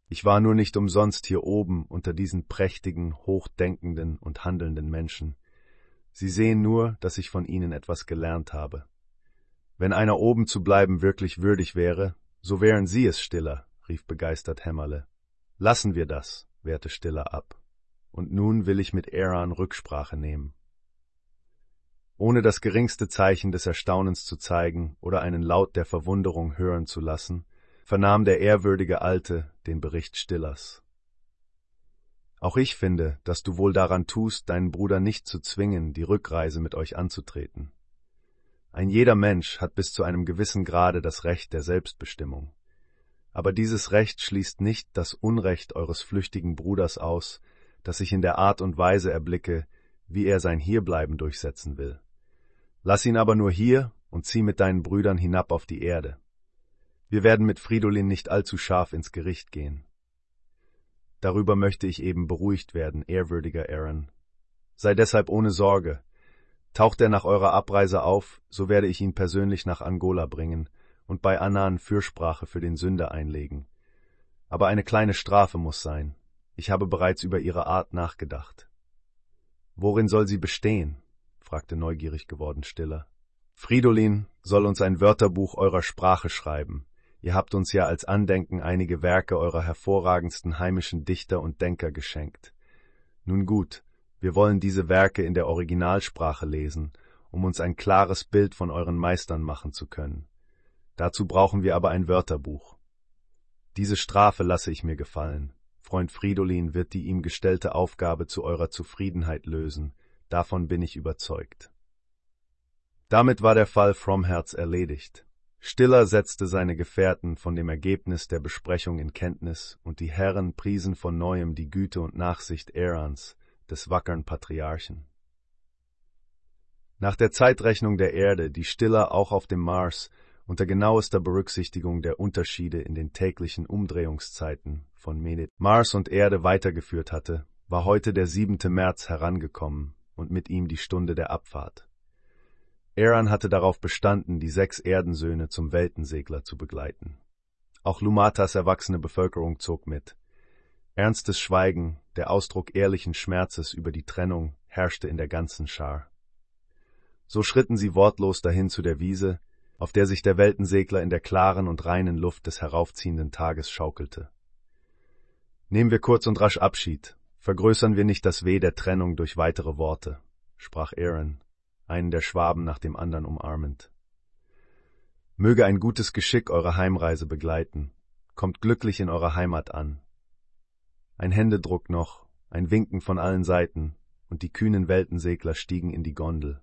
ich war nur nicht umsonst hier oben unter diesen prächtigen, hochdenkenden und handelnden Menschen. Sie sehen nur, dass ich von ihnen etwas gelernt habe. Wenn einer oben zu bleiben wirklich würdig wäre, so wären Sie es, Stiller, rief begeistert Hämmerle. Lassen wir das, wehrte Stiller ab. Und nun will ich mit Aaron Rücksprache nehmen. Ohne das geringste Zeichen des Erstaunens zu zeigen oder einen Laut der Verwunderung hören zu lassen, vernahm der ehrwürdige Alte den Bericht Stillers. Auch ich finde, dass du wohl daran tust, deinen Bruder nicht zu zwingen, die Rückreise mit euch anzutreten. Ein jeder Mensch hat bis zu einem gewissen Grade das Recht der Selbstbestimmung. Aber dieses Recht schließt nicht das Unrecht eures flüchtigen Bruders aus, das ich in der Art und Weise erblicke, wie er sein Hierbleiben durchsetzen will. Lass ihn aber nur hier und zieh mit deinen Brüdern hinab auf die Erde. Wir werden mit Fridolin nicht allzu scharf ins Gericht gehen. Darüber möchte ich eben beruhigt werden, ehrwürdiger Aaron. Sei deshalb ohne Sorge. Taucht er nach eurer Abreise auf, so werde ich ihn persönlich nach Angola bringen und bei Anan Fürsprache für den Sünder einlegen. Aber eine kleine Strafe muss sein. Ich habe bereits über ihre Art nachgedacht. Worin soll sie bestehen? fragte neugierig geworden Stiller. Fridolin soll uns ein Wörterbuch eurer Sprache schreiben, Ihr habt uns ja als Andenken einige Werke eurer hervorragendsten heimischen Dichter und Denker geschenkt. Nun gut, wir wollen diese Werke in der Originalsprache lesen, um uns ein klares Bild von euren Meistern machen zu können. Dazu brauchen wir aber ein Wörterbuch. Diese Strafe lasse ich mir gefallen. Freund Fridolin wird die ihm gestellte Aufgabe zu eurer Zufriedenheit lösen, davon bin ich überzeugt. Damit war der Fall Fromherz erledigt. Stiller setzte seine Gefährten von dem Ergebnis der Besprechung in Kenntnis, und die Herren priesen von neuem die Güte und Nachsicht Erans, des wackern Patriarchen. Nach der Zeitrechnung der Erde, die Stiller auch auf dem Mars unter genauester Berücksichtigung der Unterschiede in den täglichen Umdrehungszeiten von Medit Mars und Erde weitergeführt hatte, war heute der siebente März herangekommen und mit ihm die Stunde der Abfahrt. Aaron hatte darauf bestanden, die sechs Erdensöhne zum Weltensegler zu begleiten. Auch Lumatas erwachsene Bevölkerung zog mit. Ernstes Schweigen, der Ausdruck ehrlichen Schmerzes über die Trennung, herrschte in der ganzen Schar. So schritten sie wortlos dahin zu der Wiese, auf der sich der Weltensegler in der klaren und reinen Luft des heraufziehenden Tages schaukelte. Nehmen wir kurz und rasch Abschied, vergrößern wir nicht das Weh der Trennung durch weitere Worte, sprach Aaron, einen der Schwaben nach dem anderen umarmend. Möge ein gutes Geschick eure Heimreise begleiten, kommt glücklich in eurer Heimat an. Ein Händedruck noch, ein Winken von allen Seiten, und die kühnen Weltensegler stiegen in die Gondel.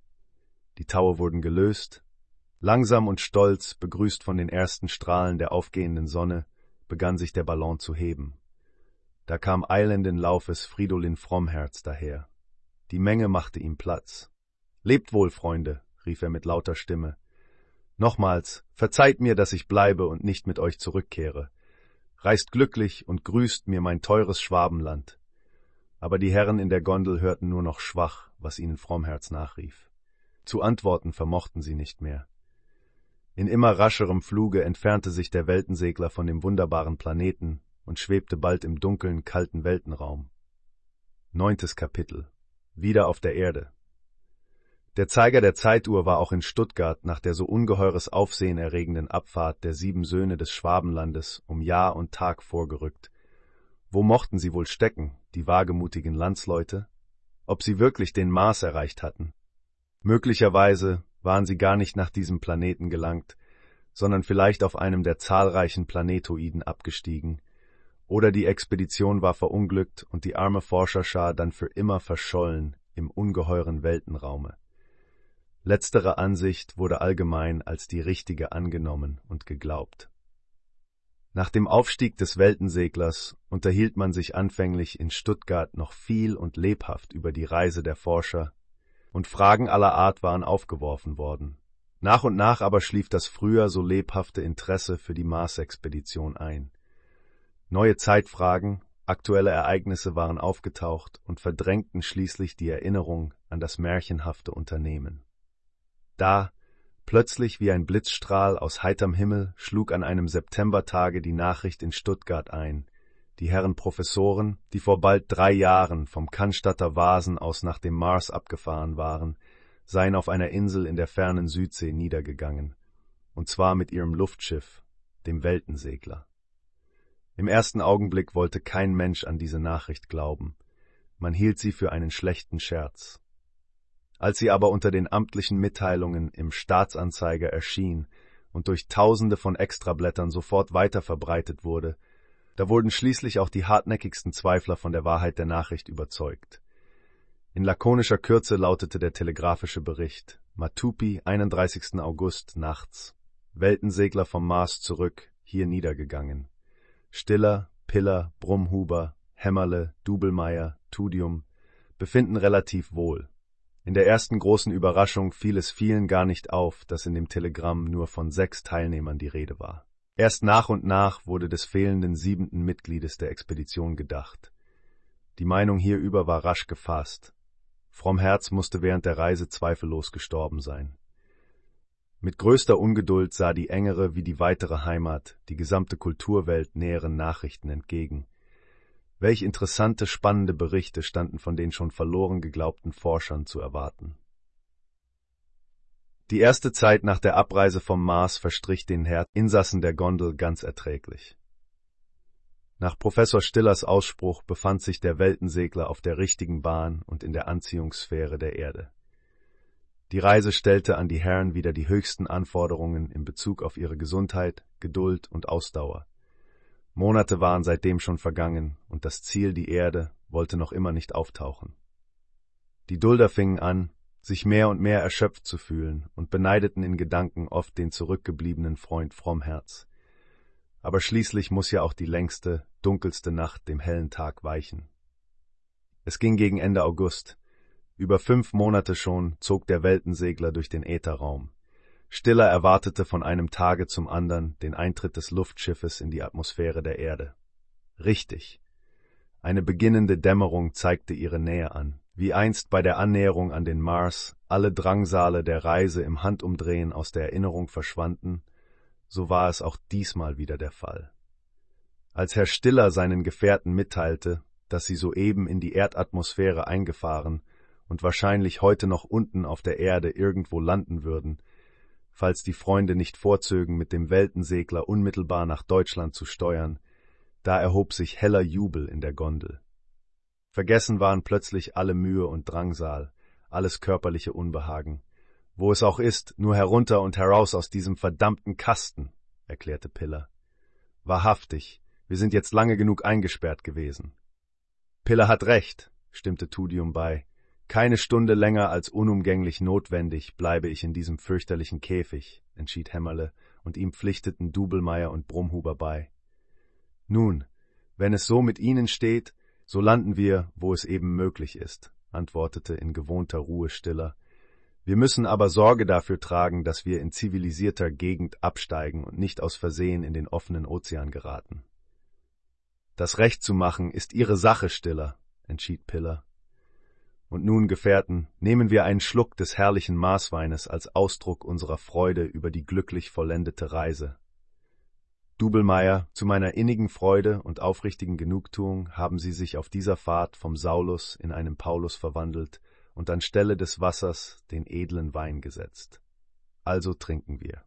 Die Taue wurden gelöst, langsam und stolz, begrüßt von den ersten Strahlen der aufgehenden Sonne, begann sich der Ballon zu heben. Da kam eilenden Laufes Fridolin Frommherz daher. Die Menge machte ihm Platz. Lebt wohl, Freunde, rief er mit lauter Stimme. Nochmals, verzeiht mir, dass ich bleibe und nicht mit euch zurückkehre. Reist glücklich und grüßt mir mein teures Schwabenland. Aber die Herren in der Gondel hörten nur noch schwach, was ihnen Frommherz nachrief. Zu antworten vermochten sie nicht mehr. In immer rascherem Fluge entfernte sich der Weltensegler von dem wunderbaren Planeten und schwebte bald im dunklen, kalten Weltenraum. Neuntes Kapitel. Wieder auf der Erde. Der Zeiger der Zeituhr war auch in Stuttgart nach der so ungeheures Aufsehen erregenden Abfahrt der sieben Söhne des Schwabenlandes um Jahr und Tag vorgerückt. Wo mochten sie wohl stecken, die wagemutigen Landsleute? Ob sie wirklich den Mars erreicht hatten? Möglicherweise waren sie gar nicht nach diesem Planeten gelangt, sondern vielleicht auf einem der zahlreichen Planetoiden abgestiegen, oder die Expedition war verunglückt und die arme Forscherschar dann für immer verschollen im ungeheuren Weltenraume. Letztere Ansicht wurde allgemein als die richtige angenommen und geglaubt. Nach dem Aufstieg des Weltenseglers unterhielt man sich anfänglich in Stuttgart noch viel und lebhaft über die Reise der Forscher, und Fragen aller Art waren aufgeworfen worden. Nach und nach aber schlief das früher so lebhafte Interesse für die Mars-Expedition ein. Neue Zeitfragen, aktuelle Ereignisse waren aufgetaucht und verdrängten schließlich die Erinnerung an das märchenhafte Unternehmen. Da, plötzlich wie ein Blitzstrahl aus heiterm Himmel, schlug an einem Septembertage die Nachricht in Stuttgart ein. Die Herren Professoren, die vor bald drei Jahren vom Cannstatter Vasen aus nach dem Mars abgefahren waren, seien auf einer Insel in der fernen Südsee niedergegangen, und zwar mit ihrem Luftschiff, dem Weltensegler. Im ersten Augenblick wollte kein Mensch an diese Nachricht glauben. Man hielt sie für einen schlechten Scherz. Als sie aber unter den amtlichen Mitteilungen im Staatsanzeiger erschien und durch Tausende von Extrablättern sofort weiterverbreitet wurde, da wurden schließlich auch die hartnäckigsten Zweifler von der Wahrheit der Nachricht überzeugt. In lakonischer Kürze lautete der telegrafische Bericht Matupi, 31. August nachts. Weltensegler vom Mars zurück, hier niedergegangen. Stiller, Piller, Brummhuber, Hämmerle, Dubelmeier, Tudium befinden relativ wohl. In der ersten großen Überraschung fiel es vielen gar nicht auf, dass in dem Telegramm nur von sechs Teilnehmern die Rede war. Erst nach und nach wurde des fehlenden siebenten Mitgliedes der Expedition gedacht. Die Meinung hierüber war rasch gefasst. Fromm Herz musste während der Reise zweifellos gestorben sein. Mit größter Ungeduld sah die engere wie die weitere Heimat, die gesamte Kulturwelt näheren Nachrichten entgegen. Welch interessante, spannende Berichte standen von den schon verloren geglaubten Forschern zu erwarten. Die erste Zeit nach der Abreise vom Mars verstrich den Herr Insassen der Gondel ganz erträglich. Nach Professor Stillers Ausspruch befand sich der Weltensegler auf der richtigen Bahn und in der Anziehungssphäre der Erde. Die Reise stellte an die Herren wieder die höchsten Anforderungen in Bezug auf ihre Gesundheit, Geduld und Ausdauer. Monate waren seitdem schon vergangen, und das Ziel, die Erde, wollte noch immer nicht auftauchen. Die Dulder fingen an, sich mehr und mehr erschöpft zu fühlen und beneideten in Gedanken oft den zurückgebliebenen Freund Frommherz. Aber schließlich muss ja auch die längste, dunkelste Nacht dem hellen Tag weichen. Es ging gegen Ende August. Über fünf Monate schon zog der Weltensegler durch den Ätherraum. Stiller erwartete von einem Tage zum anderen den Eintritt des Luftschiffes in die Atmosphäre der Erde. Richtig. Eine beginnende Dämmerung zeigte ihre Nähe an. Wie einst bei der Annäherung an den Mars alle Drangsale der Reise im Handumdrehen aus der Erinnerung verschwanden, so war es auch diesmal wieder der Fall. Als Herr Stiller seinen Gefährten mitteilte, dass sie soeben in die Erdatmosphäre eingefahren und wahrscheinlich heute noch unten auf der Erde irgendwo landen würden, falls die Freunde nicht vorzögen, mit dem Weltensegler unmittelbar nach Deutschland zu steuern, da erhob sich heller Jubel in der Gondel. Vergessen waren plötzlich alle Mühe und Drangsal, alles körperliche Unbehagen. Wo es auch ist, nur herunter und heraus aus diesem verdammten Kasten, erklärte Piller. Wahrhaftig, wir sind jetzt lange genug eingesperrt gewesen. Piller hat recht, stimmte Tudium bei. Keine Stunde länger als unumgänglich notwendig bleibe ich in diesem fürchterlichen Käfig, entschied Hämmerle, und ihm pflichteten Dubelmeier und Brumhuber bei. Nun, wenn es so mit Ihnen steht, so landen wir, wo es eben möglich ist, antwortete in gewohnter Ruhe Stiller. Wir müssen aber Sorge dafür tragen, dass wir in zivilisierter Gegend absteigen und nicht aus Versehen in den offenen Ozean geraten. Das Recht zu machen ist Ihre Sache, Stiller, entschied Piller. Und nun, Gefährten, nehmen wir einen Schluck des herrlichen Maßweines als Ausdruck unserer Freude über die glücklich vollendete Reise. Dubelmeier, zu meiner innigen Freude und aufrichtigen Genugtuung haben Sie sich auf dieser Fahrt vom Saulus in einen Paulus verwandelt und anstelle des Wassers den edlen Wein gesetzt. Also trinken wir.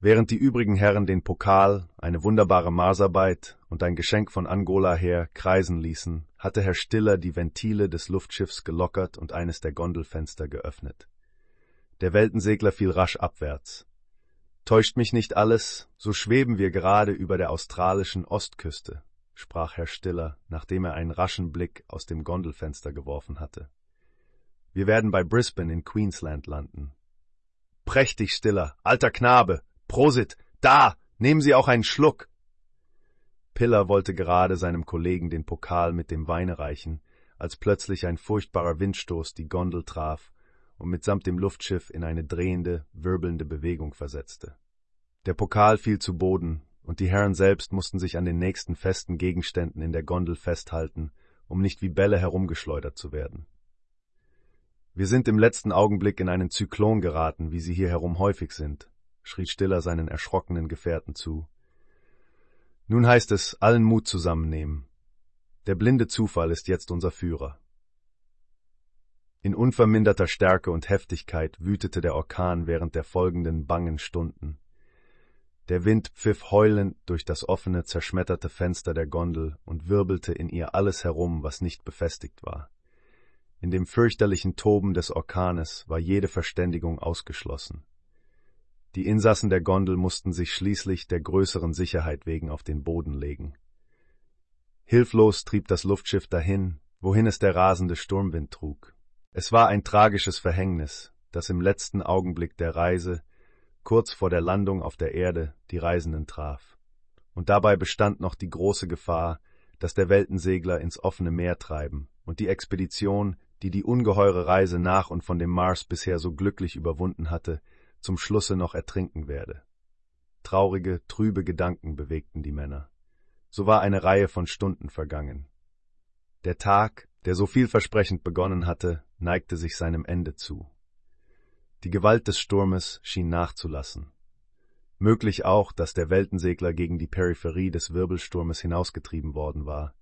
Während die übrigen Herren den Pokal, eine wunderbare Marsarbeit und ein Geschenk von Angola her kreisen ließen, hatte Herr Stiller die Ventile des Luftschiffs gelockert und eines der Gondelfenster geöffnet. Der Weltensegler fiel rasch abwärts. Täuscht mich nicht alles, so schweben wir gerade über der australischen Ostküste, sprach Herr Stiller, nachdem er einen raschen Blick aus dem Gondelfenster geworfen hatte. Wir werden bei Brisbane in Queensland landen. Prächtig, Stiller, alter Knabe, Prosit, da, nehmen Sie auch einen Schluck. Piller wollte gerade seinem Kollegen den Pokal mit dem Weine reichen, als plötzlich ein furchtbarer Windstoß die Gondel traf und mitsamt dem Luftschiff in eine drehende, wirbelnde Bewegung versetzte. Der Pokal fiel zu Boden, und die Herren selbst mussten sich an den nächsten festen Gegenständen in der Gondel festhalten, um nicht wie Bälle herumgeschleudert zu werden. Wir sind im letzten Augenblick in einen Zyklon geraten, wie sie hier herum häufig sind, schrie Stiller seinen erschrockenen Gefährten zu. Nun heißt es, allen Mut zusammennehmen. Der blinde Zufall ist jetzt unser Führer. In unverminderter Stärke und Heftigkeit wütete der Orkan während der folgenden bangen Stunden. Der Wind pfiff heulend durch das offene, zerschmetterte Fenster der Gondel und wirbelte in ihr alles herum, was nicht befestigt war. In dem fürchterlichen Toben des Orkanes war jede Verständigung ausgeschlossen. Die Insassen der Gondel mussten sich schließlich der größeren Sicherheit wegen auf den Boden legen. Hilflos trieb das Luftschiff dahin, wohin es der rasende Sturmwind trug. Es war ein tragisches Verhängnis, das im letzten Augenblick der Reise, kurz vor der Landung auf der Erde, die Reisenden traf. Und dabei bestand noch die große Gefahr, dass der Weltensegler ins offene Meer treiben und die Expedition, die die ungeheure Reise nach und von dem Mars bisher so glücklich überwunden hatte, zum Schlusse noch ertrinken werde. Traurige, trübe Gedanken bewegten die Männer. So war eine Reihe von Stunden vergangen. Der Tag, der so vielversprechend begonnen hatte, neigte sich seinem Ende zu. Die Gewalt des Sturmes schien nachzulassen. Möglich auch, dass der Weltensegler gegen die Peripherie des Wirbelsturmes hinausgetrieben worden war.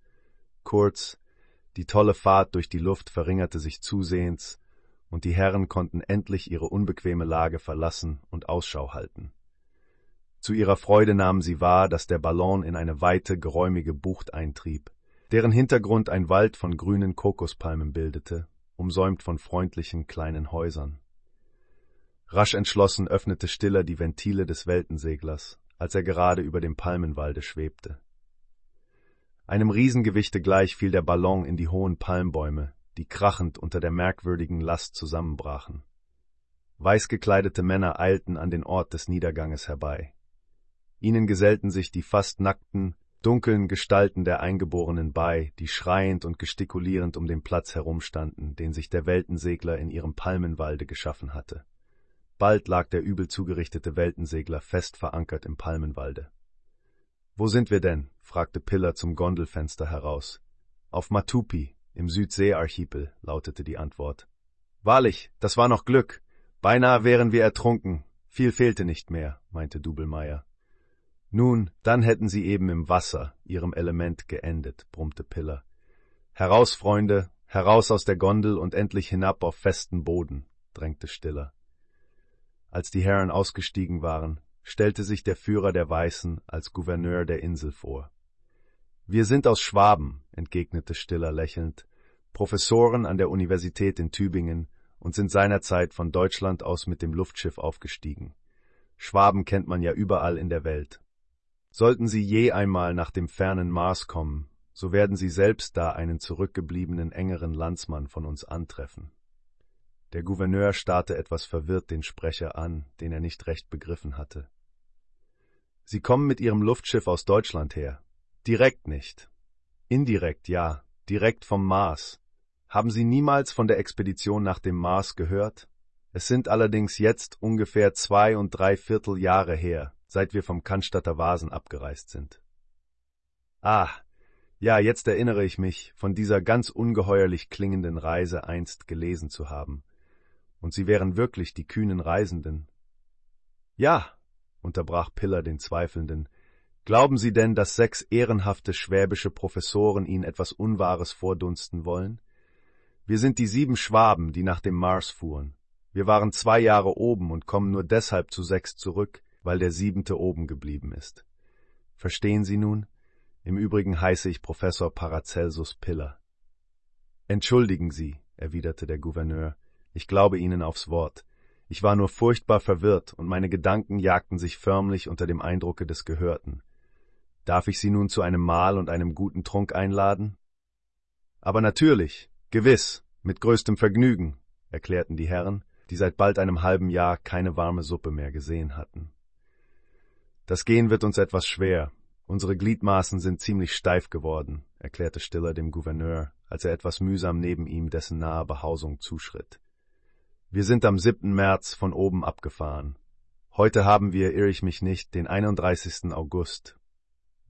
Kurz, die tolle Fahrt durch die Luft verringerte sich zusehends, und die Herren konnten endlich ihre unbequeme Lage verlassen und Ausschau halten. Zu ihrer Freude nahmen sie wahr, dass der Ballon in eine weite, geräumige Bucht eintrieb, deren Hintergrund ein Wald von grünen Kokospalmen bildete, umsäumt von freundlichen kleinen Häusern. Rasch entschlossen öffnete Stiller die Ventile des Weltenseglers, als er gerade über dem Palmenwalde schwebte. Einem Riesengewichte gleich fiel der Ballon in die hohen Palmbäume, die krachend unter der merkwürdigen Last zusammenbrachen. Weißgekleidete Männer eilten an den Ort des Niederganges herbei. Ihnen gesellten sich die fast nackten, dunklen Gestalten der Eingeborenen bei, die schreiend und gestikulierend um den Platz herumstanden, den sich der Weltensegler in ihrem Palmenwalde geschaffen hatte. Bald lag der übel zugerichtete Weltensegler fest verankert im Palmenwalde. Wo sind wir denn? fragte Piller zum Gondelfenster heraus. Auf Matupi, im Südseearchipel, lautete die Antwort. Wahrlich, das war noch Glück. Beinahe wären wir ertrunken. Viel fehlte nicht mehr, meinte Dubelmeier. Nun, dann hätten sie eben im Wasser, ihrem Element, geendet, brummte Piller. Heraus, Freunde, heraus aus der Gondel und endlich hinab auf festen Boden, drängte Stiller. Als die Herren ausgestiegen waren, stellte sich der Führer der Weißen als Gouverneur der Insel vor. Wir sind aus Schwaben, entgegnete Stiller lächelnd, Professoren an der Universität in Tübingen und sind seinerzeit von Deutschland aus mit dem Luftschiff aufgestiegen. Schwaben kennt man ja überall in der Welt. Sollten Sie je einmal nach dem fernen Mars kommen, so werden Sie selbst da einen zurückgebliebenen engeren Landsmann von uns antreffen. Der Gouverneur starrte etwas verwirrt den Sprecher an, den er nicht recht begriffen hatte. Sie kommen mit Ihrem Luftschiff aus Deutschland her. Direkt nicht. Indirekt ja, direkt vom Mars. Haben Sie niemals von der Expedition nach dem Mars gehört? Es sind allerdings jetzt ungefähr zwei und drei Viertel Jahre her, seit wir vom Cannstatter Vasen abgereist sind. Ah, ja, jetzt erinnere ich mich, von dieser ganz ungeheuerlich klingenden Reise einst gelesen zu haben. Und sie wären wirklich die kühnen Reisenden. Ja, unterbrach Piller den Zweifelnden, glauben Sie denn, dass sechs ehrenhafte schwäbische Professoren Ihnen etwas Unwahres vordunsten wollen? Wir sind die sieben Schwaben, die nach dem Mars fuhren. Wir waren zwei Jahre oben und kommen nur deshalb zu sechs zurück, weil der siebente oben geblieben ist. Verstehen Sie nun? Im Übrigen heiße ich Professor Paracelsus Piller. Entschuldigen Sie, erwiderte der Gouverneur, ich glaube Ihnen aufs Wort. Ich war nur furchtbar verwirrt und meine Gedanken jagten sich förmlich unter dem Eindrucke des Gehörten. Darf ich Sie nun zu einem Mahl und einem guten Trunk einladen? Aber natürlich, gewiss, mit größtem Vergnügen, erklärten die Herren, die seit bald einem halben Jahr keine warme Suppe mehr gesehen hatten. Das Gehen wird uns etwas schwer. Unsere Gliedmaßen sind ziemlich steif geworden, erklärte Stiller dem Gouverneur, als er etwas mühsam neben ihm dessen nahe Behausung zuschritt. Wir sind am 7. März von oben abgefahren. Heute haben wir, irre ich mich nicht, den 31. August.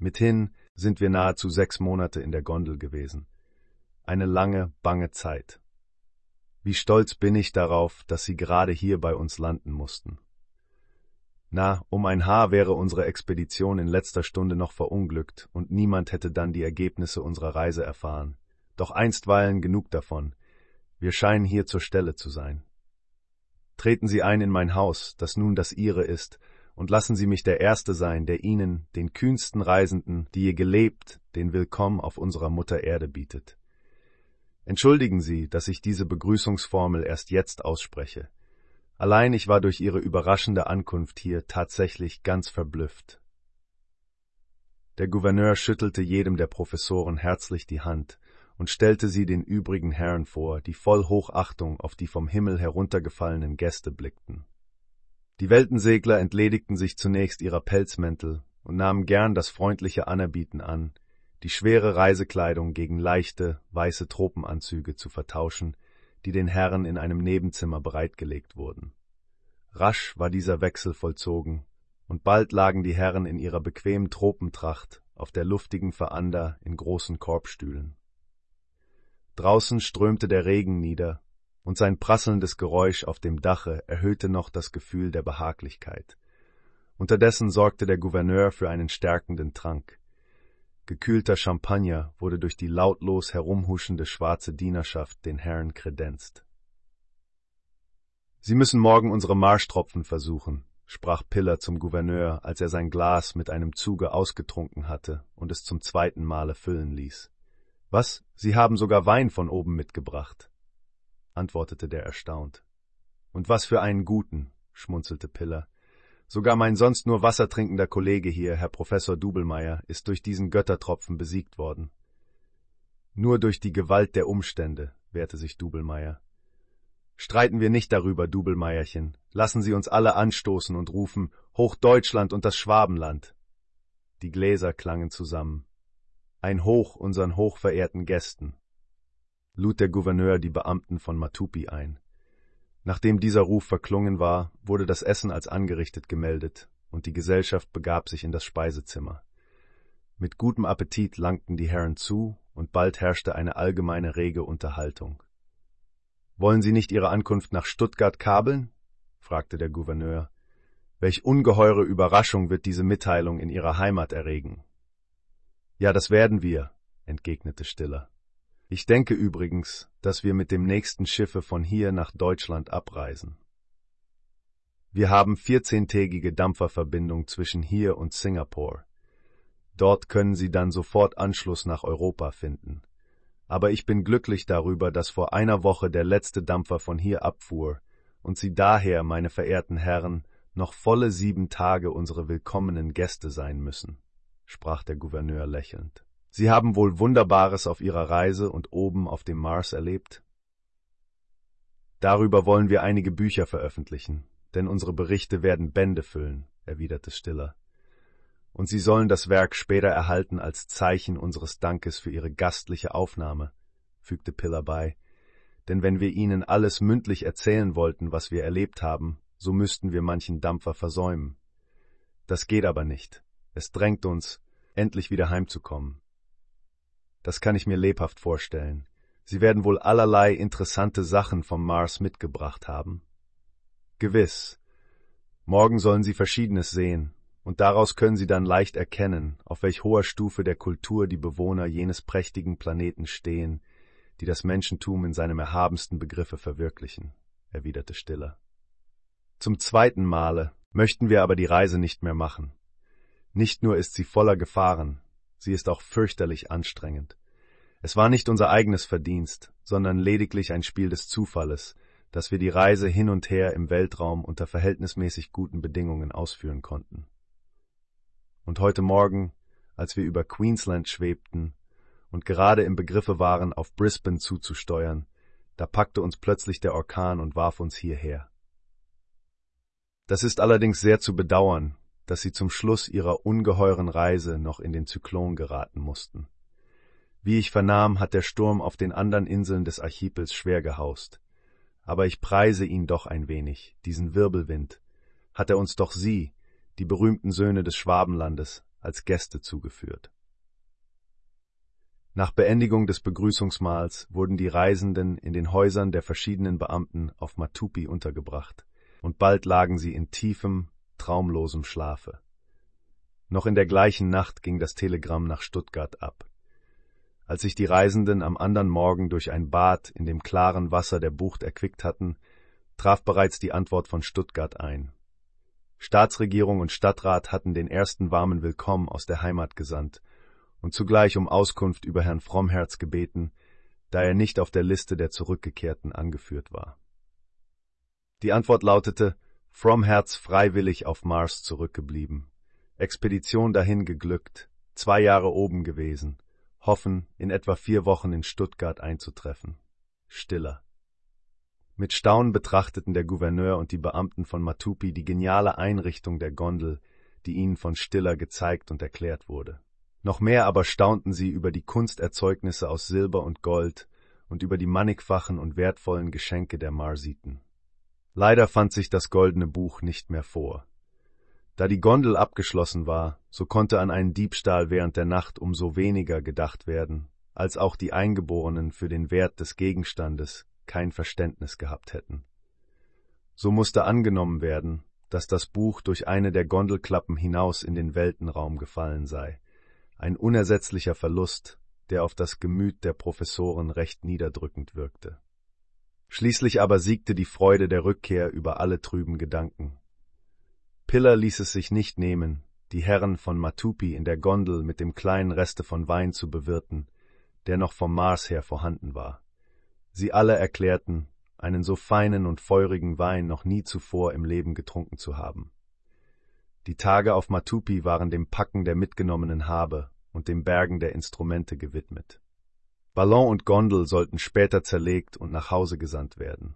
Mithin sind wir nahezu sechs Monate in der Gondel gewesen. Eine lange, bange Zeit. Wie stolz bin ich darauf, dass Sie gerade hier bei uns landen mussten. Na, um ein Haar wäre unsere Expedition in letzter Stunde noch verunglückt, und niemand hätte dann die Ergebnisse unserer Reise erfahren. Doch einstweilen genug davon. Wir scheinen hier zur Stelle zu sein. Treten Sie ein in mein Haus, das nun das Ihre ist, und lassen Sie mich der Erste sein, der Ihnen, den kühnsten Reisenden, die ihr gelebt, den Willkommen auf unserer Mutter Erde bietet. Entschuldigen Sie, dass ich diese Begrüßungsformel erst jetzt ausspreche. Allein ich war durch ihre überraschende Ankunft hier tatsächlich ganz verblüfft. Der Gouverneur schüttelte jedem der Professoren herzlich die Hand und stellte sie den übrigen Herren vor, die voll Hochachtung auf die vom Himmel heruntergefallenen Gäste blickten. Die Weltensegler entledigten sich zunächst ihrer Pelzmäntel und nahmen gern das freundliche Anerbieten an, die schwere Reisekleidung gegen leichte, weiße Tropenanzüge zu vertauschen, die den Herren in einem Nebenzimmer bereitgelegt wurden. Rasch war dieser Wechsel vollzogen, und bald lagen die Herren in ihrer bequemen Tropentracht auf der luftigen Veranda in großen Korbstühlen. Draußen strömte der Regen nieder, und sein prasselndes Geräusch auf dem Dache erhöhte noch das Gefühl der Behaglichkeit. Unterdessen sorgte der Gouverneur für einen stärkenden Trank. Gekühlter Champagner wurde durch die lautlos herumhuschende schwarze Dienerschaft den Herren kredenzt. Sie müssen morgen unsere Marschtropfen versuchen, sprach Piller zum Gouverneur, als er sein Glas mit einem Zuge ausgetrunken hatte und es zum zweiten Male füllen ließ. Was? Sie haben sogar Wein von oben mitgebracht, antwortete der erstaunt. Und was für einen guten, schmunzelte Piller. Sogar mein sonst nur wassertrinkender Kollege hier, Herr Professor Dubelmeier, ist durch diesen Göttertropfen besiegt worden. Nur durch die Gewalt der Umstände, wehrte sich Dubelmeier. Streiten wir nicht darüber, Dubelmeierchen. Lassen Sie uns alle anstoßen und rufen Hoch Deutschland und das Schwabenland. Die Gläser klangen zusammen. Ein Hoch unseren hochverehrten Gästen. Lud der Gouverneur die Beamten von Matupi ein. Nachdem dieser Ruf verklungen war, wurde das Essen als angerichtet gemeldet, und die Gesellschaft begab sich in das Speisezimmer. Mit gutem Appetit langten die Herren zu, und bald herrschte eine allgemeine rege Unterhaltung. Wollen Sie nicht Ihre Ankunft nach Stuttgart kabeln? fragte der Gouverneur. Welch ungeheure Überraschung wird diese Mitteilung in Ihrer Heimat erregen. Ja, das werden wir, entgegnete Stiller. Ich denke übrigens, dass wir mit dem nächsten Schiffe von hier nach Deutschland abreisen. Wir haben vierzehntägige Dampferverbindung zwischen hier und Singapur. Dort können Sie dann sofort Anschluss nach Europa finden. Aber ich bin glücklich darüber, dass vor einer Woche der letzte Dampfer von hier abfuhr und Sie daher, meine verehrten Herren, noch volle sieben Tage unsere willkommenen Gäste sein müssen, sprach der Gouverneur lächelnd. Sie haben wohl Wunderbares auf Ihrer Reise und oben auf dem Mars erlebt? Darüber wollen wir einige Bücher veröffentlichen, denn unsere Berichte werden Bände füllen, erwiderte Stiller. Und Sie sollen das Werk später erhalten als Zeichen unseres Dankes für Ihre gastliche Aufnahme, fügte Piller bei, denn wenn wir Ihnen alles mündlich erzählen wollten, was wir erlebt haben, so müssten wir manchen Dampfer versäumen. Das geht aber nicht. Es drängt uns, endlich wieder heimzukommen. Das kann ich mir lebhaft vorstellen. Sie werden wohl allerlei interessante Sachen vom Mars mitgebracht haben. Gewiss. Morgen sollen Sie Verschiedenes sehen, und daraus können Sie dann leicht erkennen, auf welch hoher Stufe der Kultur die Bewohner jenes prächtigen Planeten stehen, die das Menschentum in seinem erhabensten Begriffe verwirklichen, erwiderte Stiller. Zum zweiten Male möchten wir aber die Reise nicht mehr machen. Nicht nur ist sie voller Gefahren, sie ist auch fürchterlich anstrengend. Es war nicht unser eigenes Verdienst, sondern lediglich ein Spiel des Zufalles, dass wir die Reise hin und her im Weltraum unter verhältnismäßig guten Bedingungen ausführen konnten. Und heute Morgen, als wir über Queensland schwebten und gerade im Begriffe waren, auf Brisbane zuzusteuern, da packte uns plötzlich der Orkan und warf uns hierher. Das ist allerdings sehr zu bedauern, dass sie zum Schluss ihrer ungeheuren Reise noch in den Zyklon geraten mussten. Wie ich vernahm, hat der Sturm auf den anderen Inseln des Archipels schwer gehaust aber ich preise ihn doch ein wenig, diesen Wirbelwind, hat er uns doch sie, die berühmten Söhne des Schwabenlandes, als Gäste zugeführt. Nach Beendigung des Begrüßungsmahls wurden die Reisenden in den Häusern der verschiedenen Beamten auf Matupi untergebracht, und bald lagen sie in tiefem, traumlosem Schlafe. Noch in der gleichen Nacht ging das Telegramm nach Stuttgart ab. Als sich die Reisenden am andern Morgen durch ein Bad in dem klaren Wasser der Bucht erquickt hatten, traf bereits die Antwort von Stuttgart ein. Staatsregierung und Stadtrat hatten den ersten warmen Willkommen aus der Heimat gesandt und zugleich um Auskunft über Herrn Frommherz gebeten, da er nicht auf der Liste der Zurückgekehrten angeführt war. Die Antwort lautete Frommherz freiwillig auf Mars zurückgeblieben, Expedition dahin geglückt, zwei Jahre oben gewesen, hoffen, in etwa vier Wochen in Stuttgart einzutreffen. Stiller. Mit Staunen betrachteten der Gouverneur und die Beamten von Matupi die geniale Einrichtung der Gondel, die ihnen von Stiller gezeigt und erklärt wurde. Noch mehr aber staunten sie über die Kunsterzeugnisse aus Silber und Gold und über die mannigfachen und wertvollen Geschenke der Marsiten. Leider fand sich das goldene Buch nicht mehr vor. Da die Gondel abgeschlossen war, so konnte an einen Diebstahl während der Nacht umso weniger gedacht werden, als auch die Eingeborenen für den Wert des Gegenstandes kein Verständnis gehabt hätten. So musste angenommen werden, dass das Buch durch eine der Gondelklappen hinaus in den Weltenraum gefallen sei, ein unersetzlicher Verlust, der auf das Gemüt der Professoren recht niederdrückend wirkte. Schließlich aber siegte die Freude der Rückkehr über alle trüben Gedanken, Piller ließ es sich nicht nehmen, die Herren von Matupi in der Gondel mit dem kleinen Reste von Wein zu bewirten, der noch vom Mars her vorhanden war. Sie alle erklärten, einen so feinen und feurigen Wein noch nie zuvor im Leben getrunken zu haben. Die Tage auf Matupi waren dem Packen der mitgenommenen Habe und dem Bergen der Instrumente gewidmet. Ballon und Gondel sollten später zerlegt und nach Hause gesandt werden.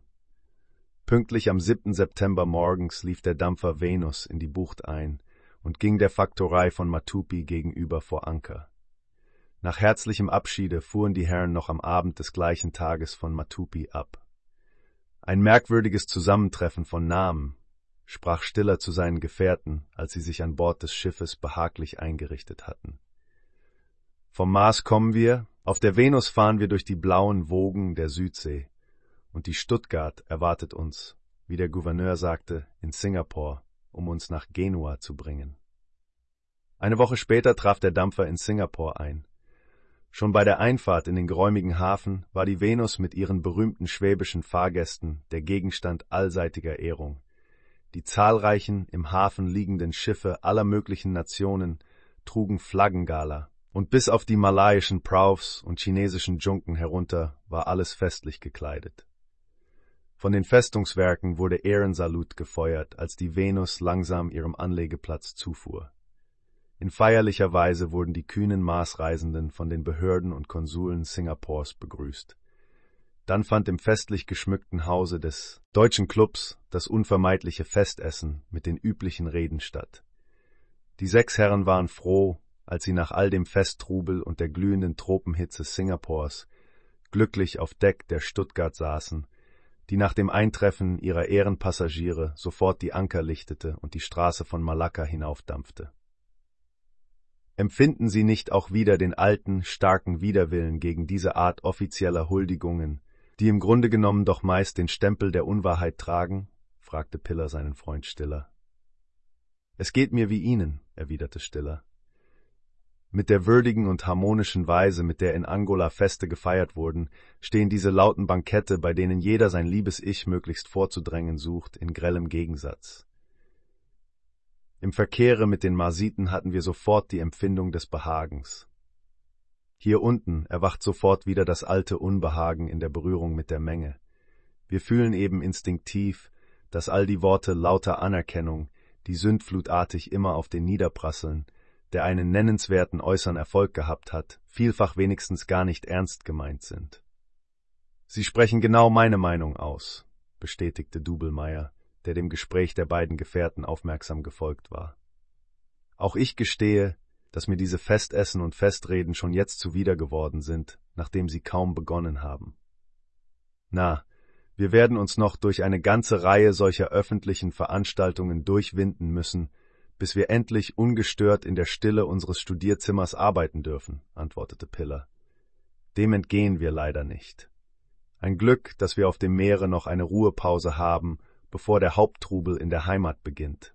Pünktlich am 7. September morgens lief der Dampfer Venus in die Bucht ein und ging der Faktorei von Matupi gegenüber vor Anker. Nach herzlichem Abschiede fuhren die Herren noch am Abend des gleichen Tages von Matupi ab. Ein merkwürdiges Zusammentreffen von Namen, sprach Stiller zu seinen Gefährten, als sie sich an Bord des Schiffes behaglich eingerichtet hatten. Vom Mars kommen wir, auf der Venus fahren wir durch die blauen Wogen der Südsee und die Stuttgart erwartet uns, wie der Gouverneur sagte, in Singapur um uns nach Genua zu bringen. Eine Woche später traf der Dampfer in Singapur ein. Schon bei der Einfahrt in den geräumigen Hafen war die Venus mit ihren berühmten schwäbischen Fahrgästen der Gegenstand allseitiger Ehrung. Die zahlreichen im Hafen liegenden Schiffe aller möglichen Nationen trugen Flaggengala, und bis auf die malaiischen Praus und chinesischen Junken herunter war alles festlich gekleidet. Von den Festungswerken wurde Ehrensalut gefeuert, als die Venus langsam ihrem Anlegeplatz zufuhr. In feierlicher Weise wurden die kühnen Marsreisenden von den Behörden und Konsuln Singapurs begrüßt. Dann fand im festlich geschmückten Hause des Deutschen Clubs das unvermeidliche Festessen mit den üblichen Reden statt. Die sechs Herren waren froh, als sie nach all dem Festtrubel und der glühenden Tropenhitze Singapurs glücklich auf Deck der Stuttgart saßen, die nach dem Eintreffen ihrer Ehrenpassagiere sofort die Anker lichtete und die Straße von Malakka hinaufdampfte. Empfinden Sie nicht auch wieder den alten, starken Widerwillen gegen diese Art offizieller Huldigungen, die im Grunde genommen doch meist den Stempel der Unwahrheit tragen? fragte Piller seinen Freund Stiller. Es geht mir wie Ihnen, erwiderte Stiller. Mit der würdigen und harmonischen Weise, mit der in Angola Feste gefeiert wurden, stehen diese lauten Bankette, bei denen jeder sein liebes Ich möglichst vorzudrängen sucht, in grellem Gegensatz. Im Verkehre mit den Marsiten hatten wir sofort die Empfindung des Behagens. Hier unten erwacht sofort wieder das alte Unbehagen in der Berührung mit der Menge. Wir fühlen eben instinktiv, dass all die Worte lauter Anerkennung, die sündflutartig immer auf den niederprasseln, der einen nennenswerten äußeren Erfolg gehabt hat, vielfach wenigstens gar nicht ernst gemeint sind. Sie sprechen genau meine Meinung aus, bestätigte Dubelmeier, der dem Gespräch der beiden Gefährten aufmerksam gefolgt war. Auch ich gestehe, dass mir diese Festessen und Festreden schon jetzt zuwider geworden sind, nachdem sie kaum begonnen haben. Na, wir werden uns noch durch eine ganze Reihe solcher öffentlichen Veranstaltungen durchwinden müssen, bis wir endlich ungestört in der Stille unseres Studierzimmers arbeiten dürfen, antwortete Piller. Dem entgehen wir leider nicht. Ein Glück, dass wir auf dem Meere noch eine Ruhepause haben, bevor der Haupttrubel in der Heimat beginnt,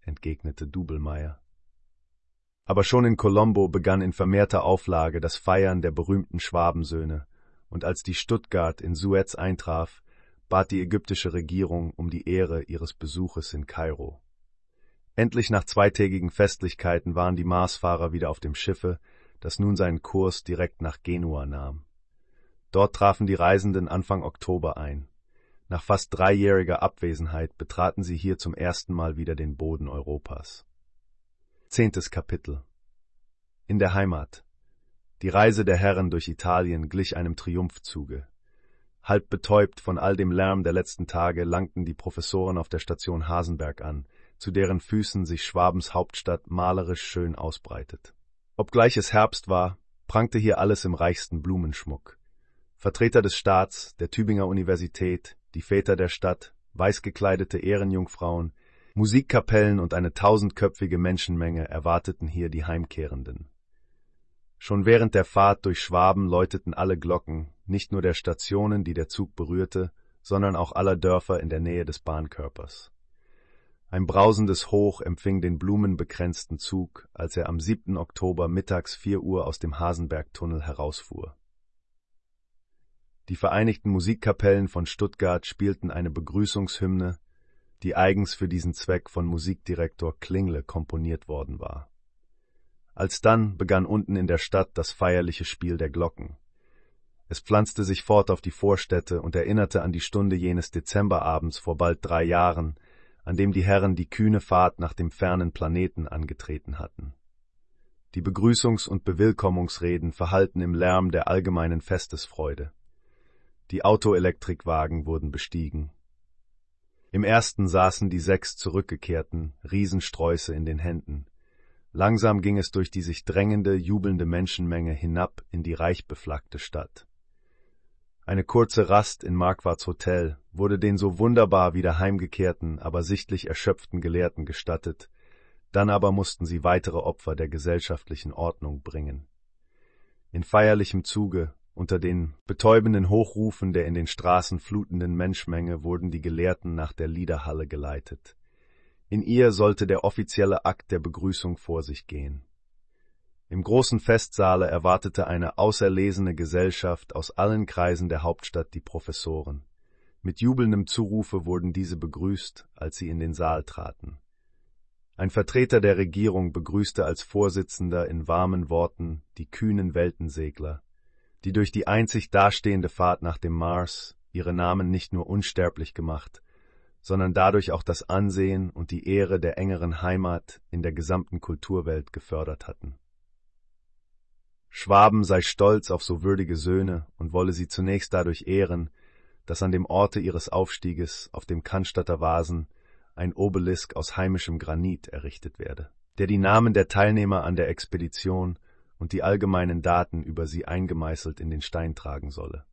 entgegnete Dubelmeier. Aber schon in Colombo begann in vermehrter Auflage das Feiern der berühmten Schwabensöhne, und als die Stuttgart in Suez eintraf, bat die ägyptische Regierung um die Ehre ihres Besuches in Kairo. Endlich nach zweitägigen Festlichkeiten waren die Marsfahrer wieder auf dem Schiffe, das nun seinen Kurs direkt nach Genua nahm. Dort trafen die Reisenden Anfang Oktober ein. Nach fast dreijähriger Abwesenheit betraten sie hier zum ersten Mal wieder den Boden Europas. Zehntes Kapitel In der Heimat Die Reise der Herren durch Italien glich einem Triumphzuge. Halb betäubt von all dem Lärm der letzten Tage langten die Professoren auf der Station Hasenberg an, zu deren Füßen sich Schwabens Hauptstadt malerisch schön ausbreitet. Obgleich es Herbst war, prangte hier alles im reichsten Blumenschmuck. Vertreter des Staats, der Tübinger Universität, die Väter der Stadt, weißgekleidete Ehrenjungfrauen, Musikkapellen und eine tausendköpfige Menschenmenge erwarteten hier die Heimkehrenden. Schon während der Fahrt durch Schwaben läuteten alle Glocken, nicht nur der Stationen, die der Zug berührte, sondern auch aller Dörfer in der Nähe des Bahnkörpers. Ein brausendes Hoch empfing den blumenbekränzten Zug, als er am 7. Oktober mittags vier Uhr aus dem Hasenbergtunnel herausfuhr. Die Vereinigten Musikkapellen von Stuttgart spielten eine Begrüßungshymne, die eigens für diesen Zweck von Musikdirektor Klingle komponiert worden war. Alsdann begann unten in der Stadt das feierliche Spiel der Glocken. Es pflanzte sich fort auf die Vorstädte und erinnerte an die Stunde jenes Dezemberabends vor bald drei Jahren, an dem die Herren die kühne Fahrt nach dem fernen Planeten angetreten hatten. Die Begrüßungs- und Bewillkommungsreden verhallten im Lärm der allgemeinen Festesfreude. Die Autoelektrikwagen wurden bestiegen. Im ersten saßen die sechs Zurückgekehrten, Riesensträuße in den Händen. Langsam ging es durch die sich drängende, jubelnde Menschenmenge hinab in die reich beflaggte Stadt. Eine kurze Rast in Marquards Hotel wurde den so wunderbar wieder heimgekehrten, aber sichtlich erschöpften Gelehrten gestattet, dann aber mussten sie weitere Opfer der gesellschaftlichen Ordnung bringen. In feierlichem Zuge, unter den betäubenden Hochrufen der in den Straßen flutenden Menschmenge wurden die Gelehrten nach der Liederhalle geleitet. In ihr sollte der offizielle Akt der Begrüßung vor sich gehen. Im großen Festsaale erwartete eine auserlesene Gesellschaft aus allen Kreisen der Hauptstadt die Professoren. Mit jubelndem Zurufe wurden diese begrüßt, als sie in den Saal traten. Ein Vertreter der Regierung begrüßte als Vorsitzender in warmen Worten die kühnen Weltensegler, die durch die einzig dastehende Fahrt nach dem Mars ihre Namen nicht nur unsterblich gemacht, sondern dadurch auch das Ansehen und die Ehre der engeren Heimat in der gesamten Kulturwelt gefördert hatten. Schwaben sei stolz auf so würdige Söhne und wolle sie zunächst dadurch ehren, dass an dem Orte ihres Aufstieges auf dem Cannstatter Vasen ein Obelisk aus heimischem Granit errichtet werde, der die Namen der Teilnehmer an der Expedition und die allgemeinen Daten über sie eingemeißelt in den Stein tragen solle.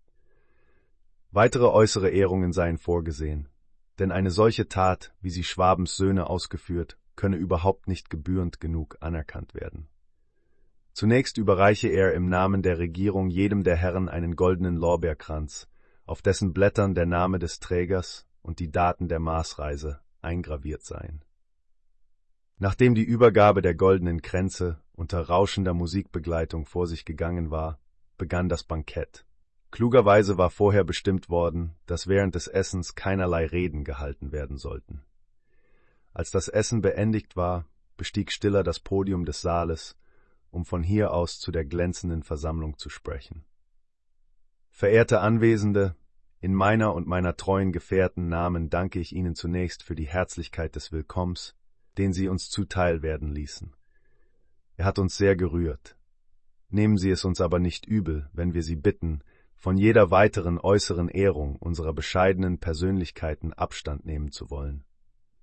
Weitere äußere Ehrungen seien vorgesehen, denn eine solche Tat, wie sie Schwabens Söhne ausgeführt, könne überhaupt nicht gebührend genug anerkannt werden. Zunächst überreiche er im Namen der Regierung jedem der Herren einen goldenen Lorbeerkranz, auf dessen Blättern der Name des Trägers und die Daten der Marsreise eingraviert seien. Nachdem die Übergabe der goldenen Kränze unter rauschender Musikbegleitung vor sich gegangen war, begann das Bankett. Klugerweise war vorher bestimmt worden, dass während des Essens keinerlei Reden gehalten werden sollten. Als das Essen beendigt war, bestieg Stiller das Podium des Saales, um von hier aus zu der glänzenden Versammlung zu sprechen. Verehrte Anwesende, in meiner und meiner treuen Gefährten Namen danke ich Ihnen zunächst für die Herzlichkeit des Willkommens, den Sie uns zuteil werden ließen. Er hat uns sehr gerührt. Nehmen Sie es uns aber nicht übel, wenn wir Sie bitten, von jeder weiteren äußeren Ehrung unserer bescheidenen Persönlichkeiten Abstand nehmen zu wollen.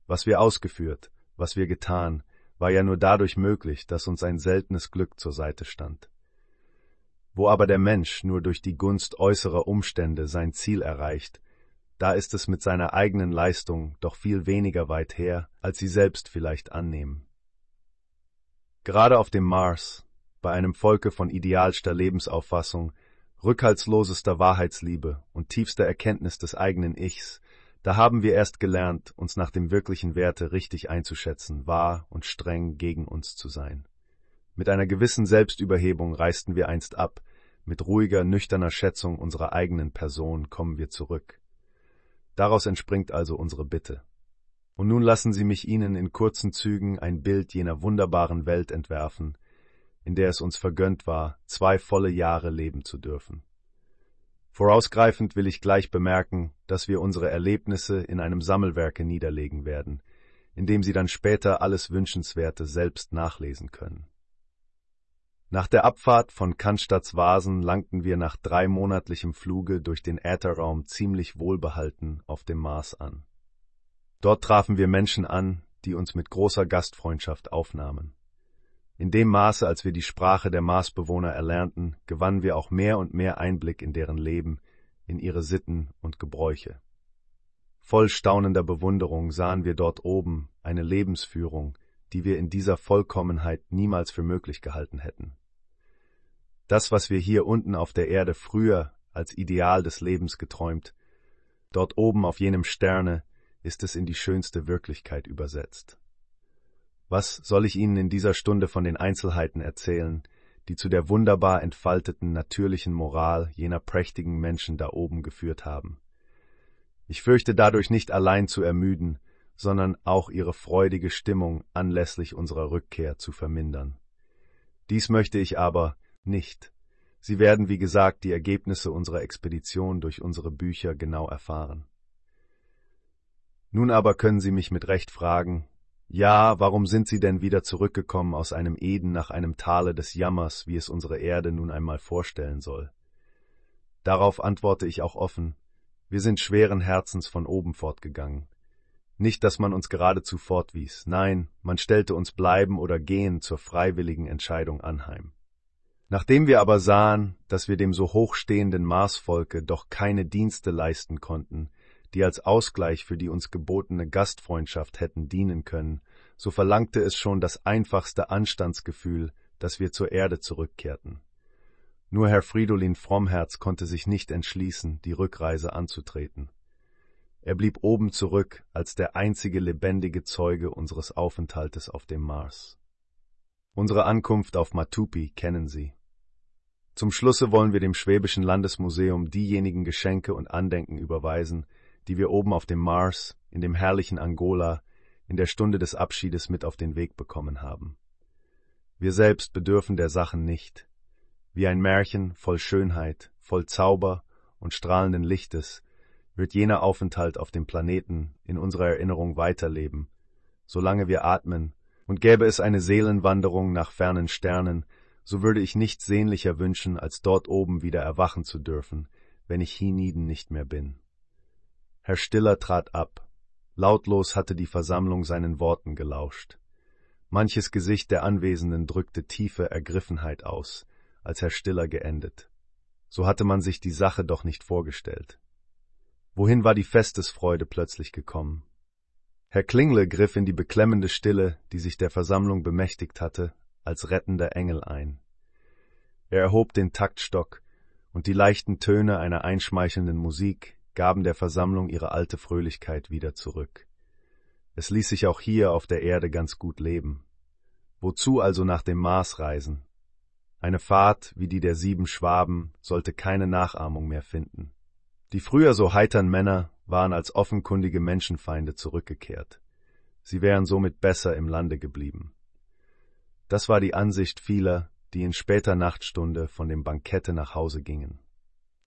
Was wir ausgeführt, was wir getan, war ja nur dadurch möglich, dass uns ein seltenes Glück zur Seite stand. Wo aber der Mensch nur durch die Gunst äußerer Umstände sein Ziel erreicht, da ist es mit seiner eigenen Leistung doch viel weniger weit her, als sie selbst vielleicht annehmen. Gerade auf dem Mars, bei einem Volke von idealster Lebensauffassung, rückhaltslosester Wahrheitsliebe und tiefster Erkenntnis des eigenen Ichs, da haben wir erst gelernt, uns nach dem wirklichen Werte richtig einzuschätzen, wahr und streng gegen uns zu sein. Mit einer gewissen Selbstüberhebung reisten wir einst ab, mit ruhiger, nüchterner Schätzung unserer eigenen Person kommen wir zurück. Daraus entspringt also unsere Bitte. Und nun lassen Sie mich Ihnen in kurzen Zügen ein Bild jener wunderbaren Welt entwerfen, in der es uns vergönnt war, zwei volle Jahre leben zu dürfen. Vorausgreifend will ich gleich bemerken, dass wir unsere Erlebnisse in einem Sammelwerke niederlegen werden, in dem Sie dann später alles Wünschenswerte selbst nachlesen können. Nach der Abfahrt von Cannstatts Vasen langten wir nach dreimonatlichem Fluge durch den Ätherraum ziemlich wohlbehalten auf dem Mars an. Dort trafen wir Menschen an, die uns mit großer Gastfreundschaft aufnahmen. In dem Maße, als wir die Sprache der Marsbewohner erlernten, gewannen wir auch mehr und mehr Einblick in deren Leben, in ihre Sitten und Gebräuche. Voll staunender Bewunderung sahen wir dort oben eine Lebensführung, die wir in dieser Vollkommenheit niemals für möglich gehalten hätten. Das, was wir hier unten auf der Erde früher als Ideal des Lebens geträumt, dort oben auf jenem Sterne ist es in die schönste Wirklichkeit übersetzt. Was soll ich Ihnen in dieser Stunde von den Einzelheiten erzählen, die zu der wunderbar entfalteten natürlichen Moral jener prächtigen Menschen da oben geführt haben? Ich fürchte dadurch nicht allein zu ermüden, sondern auch ihre freudige Stimmung anlässlich unserer Rückkehr zu vermindern. Dies möchte ich aber, nicht. Sie werden, wie gesagt, die Ergebnisse unserer Expedition durch unsere Bücher genau erfahren. Nun aber können Sie mich mit Recht fragen, ja, warum sind Sie denn wieder zurückgekommen aus einem Eden nach einem Tale des Jammers, wie es unsere Erde nun einmal vorstellen soll? Darauf antworte ich auch offen, wir sind schweren Herzens von oben fortgegangen. Nicht, dass man uns geradezu fortwies, nein, man stellte uns bleiben oder gehen zur freiwilligen Entscheidung anheim. Nachdem wir aber sahen, dass wir dem so hochstehenden Marsvolke doch keine Dienste leisten konnten, die als Ausgleich für die uns gebotene Gastfreundschaft hätten dienen können, so verlangte es schon das einfachste Anstandsgefühl, dass wir zur Erde zurückkehrten. Nur Herr Fridolin Frommherz konnte sich nicht entschließen, die Rückreise anzutreten. Er blieb oben zurück als der einzige lebendige Zeuge unseres Aufenthaltes auf dem Mars. Unsere Ankunft auf Matupi kennen Sie. Zum Schlusse wollen wir dem Schwäbischen Landesmuseum diejenigen Geschenke und Andenken überweisen, die wir oben auf dem Mars, in dem herrlichen Angola, in der Stunde des Abschiedes mit auf den Weg bekommen haben. Wir selbst bedürfen der Sachen nicht. Wie ein Märchen voll Schönheit, voll Zauber und strahlenden Lichtes wird jener Aufenthalt auf dem Planeten in unserer Erinnerung weiterleben, solange wir atmen, und gäbe es eine Seelenwanderung nach fernen Sternen, so würde ich nichts sehnlicher wünschen, als dort oben wieder erwachen zu dürfen, wenn ich hienieden nicht mehr bin. Herr Stiller trat ab. Lautlos hatte die Versammlung seinen Worten gelauscht. Manches Gesicht der Anwesenden drückte tiefe Ergriffenheit aus, als Herr Stiller geendet. So hatte man sich die Sache doch nicht vorgestellt. Wohin war die Festesfreude plötzlich gekommen? Herr Klingle griff in die beklemmende Stille, die sich der Versammlung bemächtigt hatte, als rettender Engel ein. Er erhob den Taktstock, und die leichten Töne einer einschmeichelnden Musik gaben der Versammlung ihre alte Fröhlichkeit wieder zurück. Es ließ sich auch hier auf der Erde ganz gut leben. Wozu also nach dem Mars reisen? Eine Fahrt wie die der sieben Schwaben sollte keine Nachahmung mehr finden. Die früher so heitern Männer waren als offenkundige Menschenfeinde zurückgekehrt. Sie wären somit besser im Lande geblieben. Das war die Ansicht vieler, die in später Nachtstunde von dem Bankette nach Hause gingen.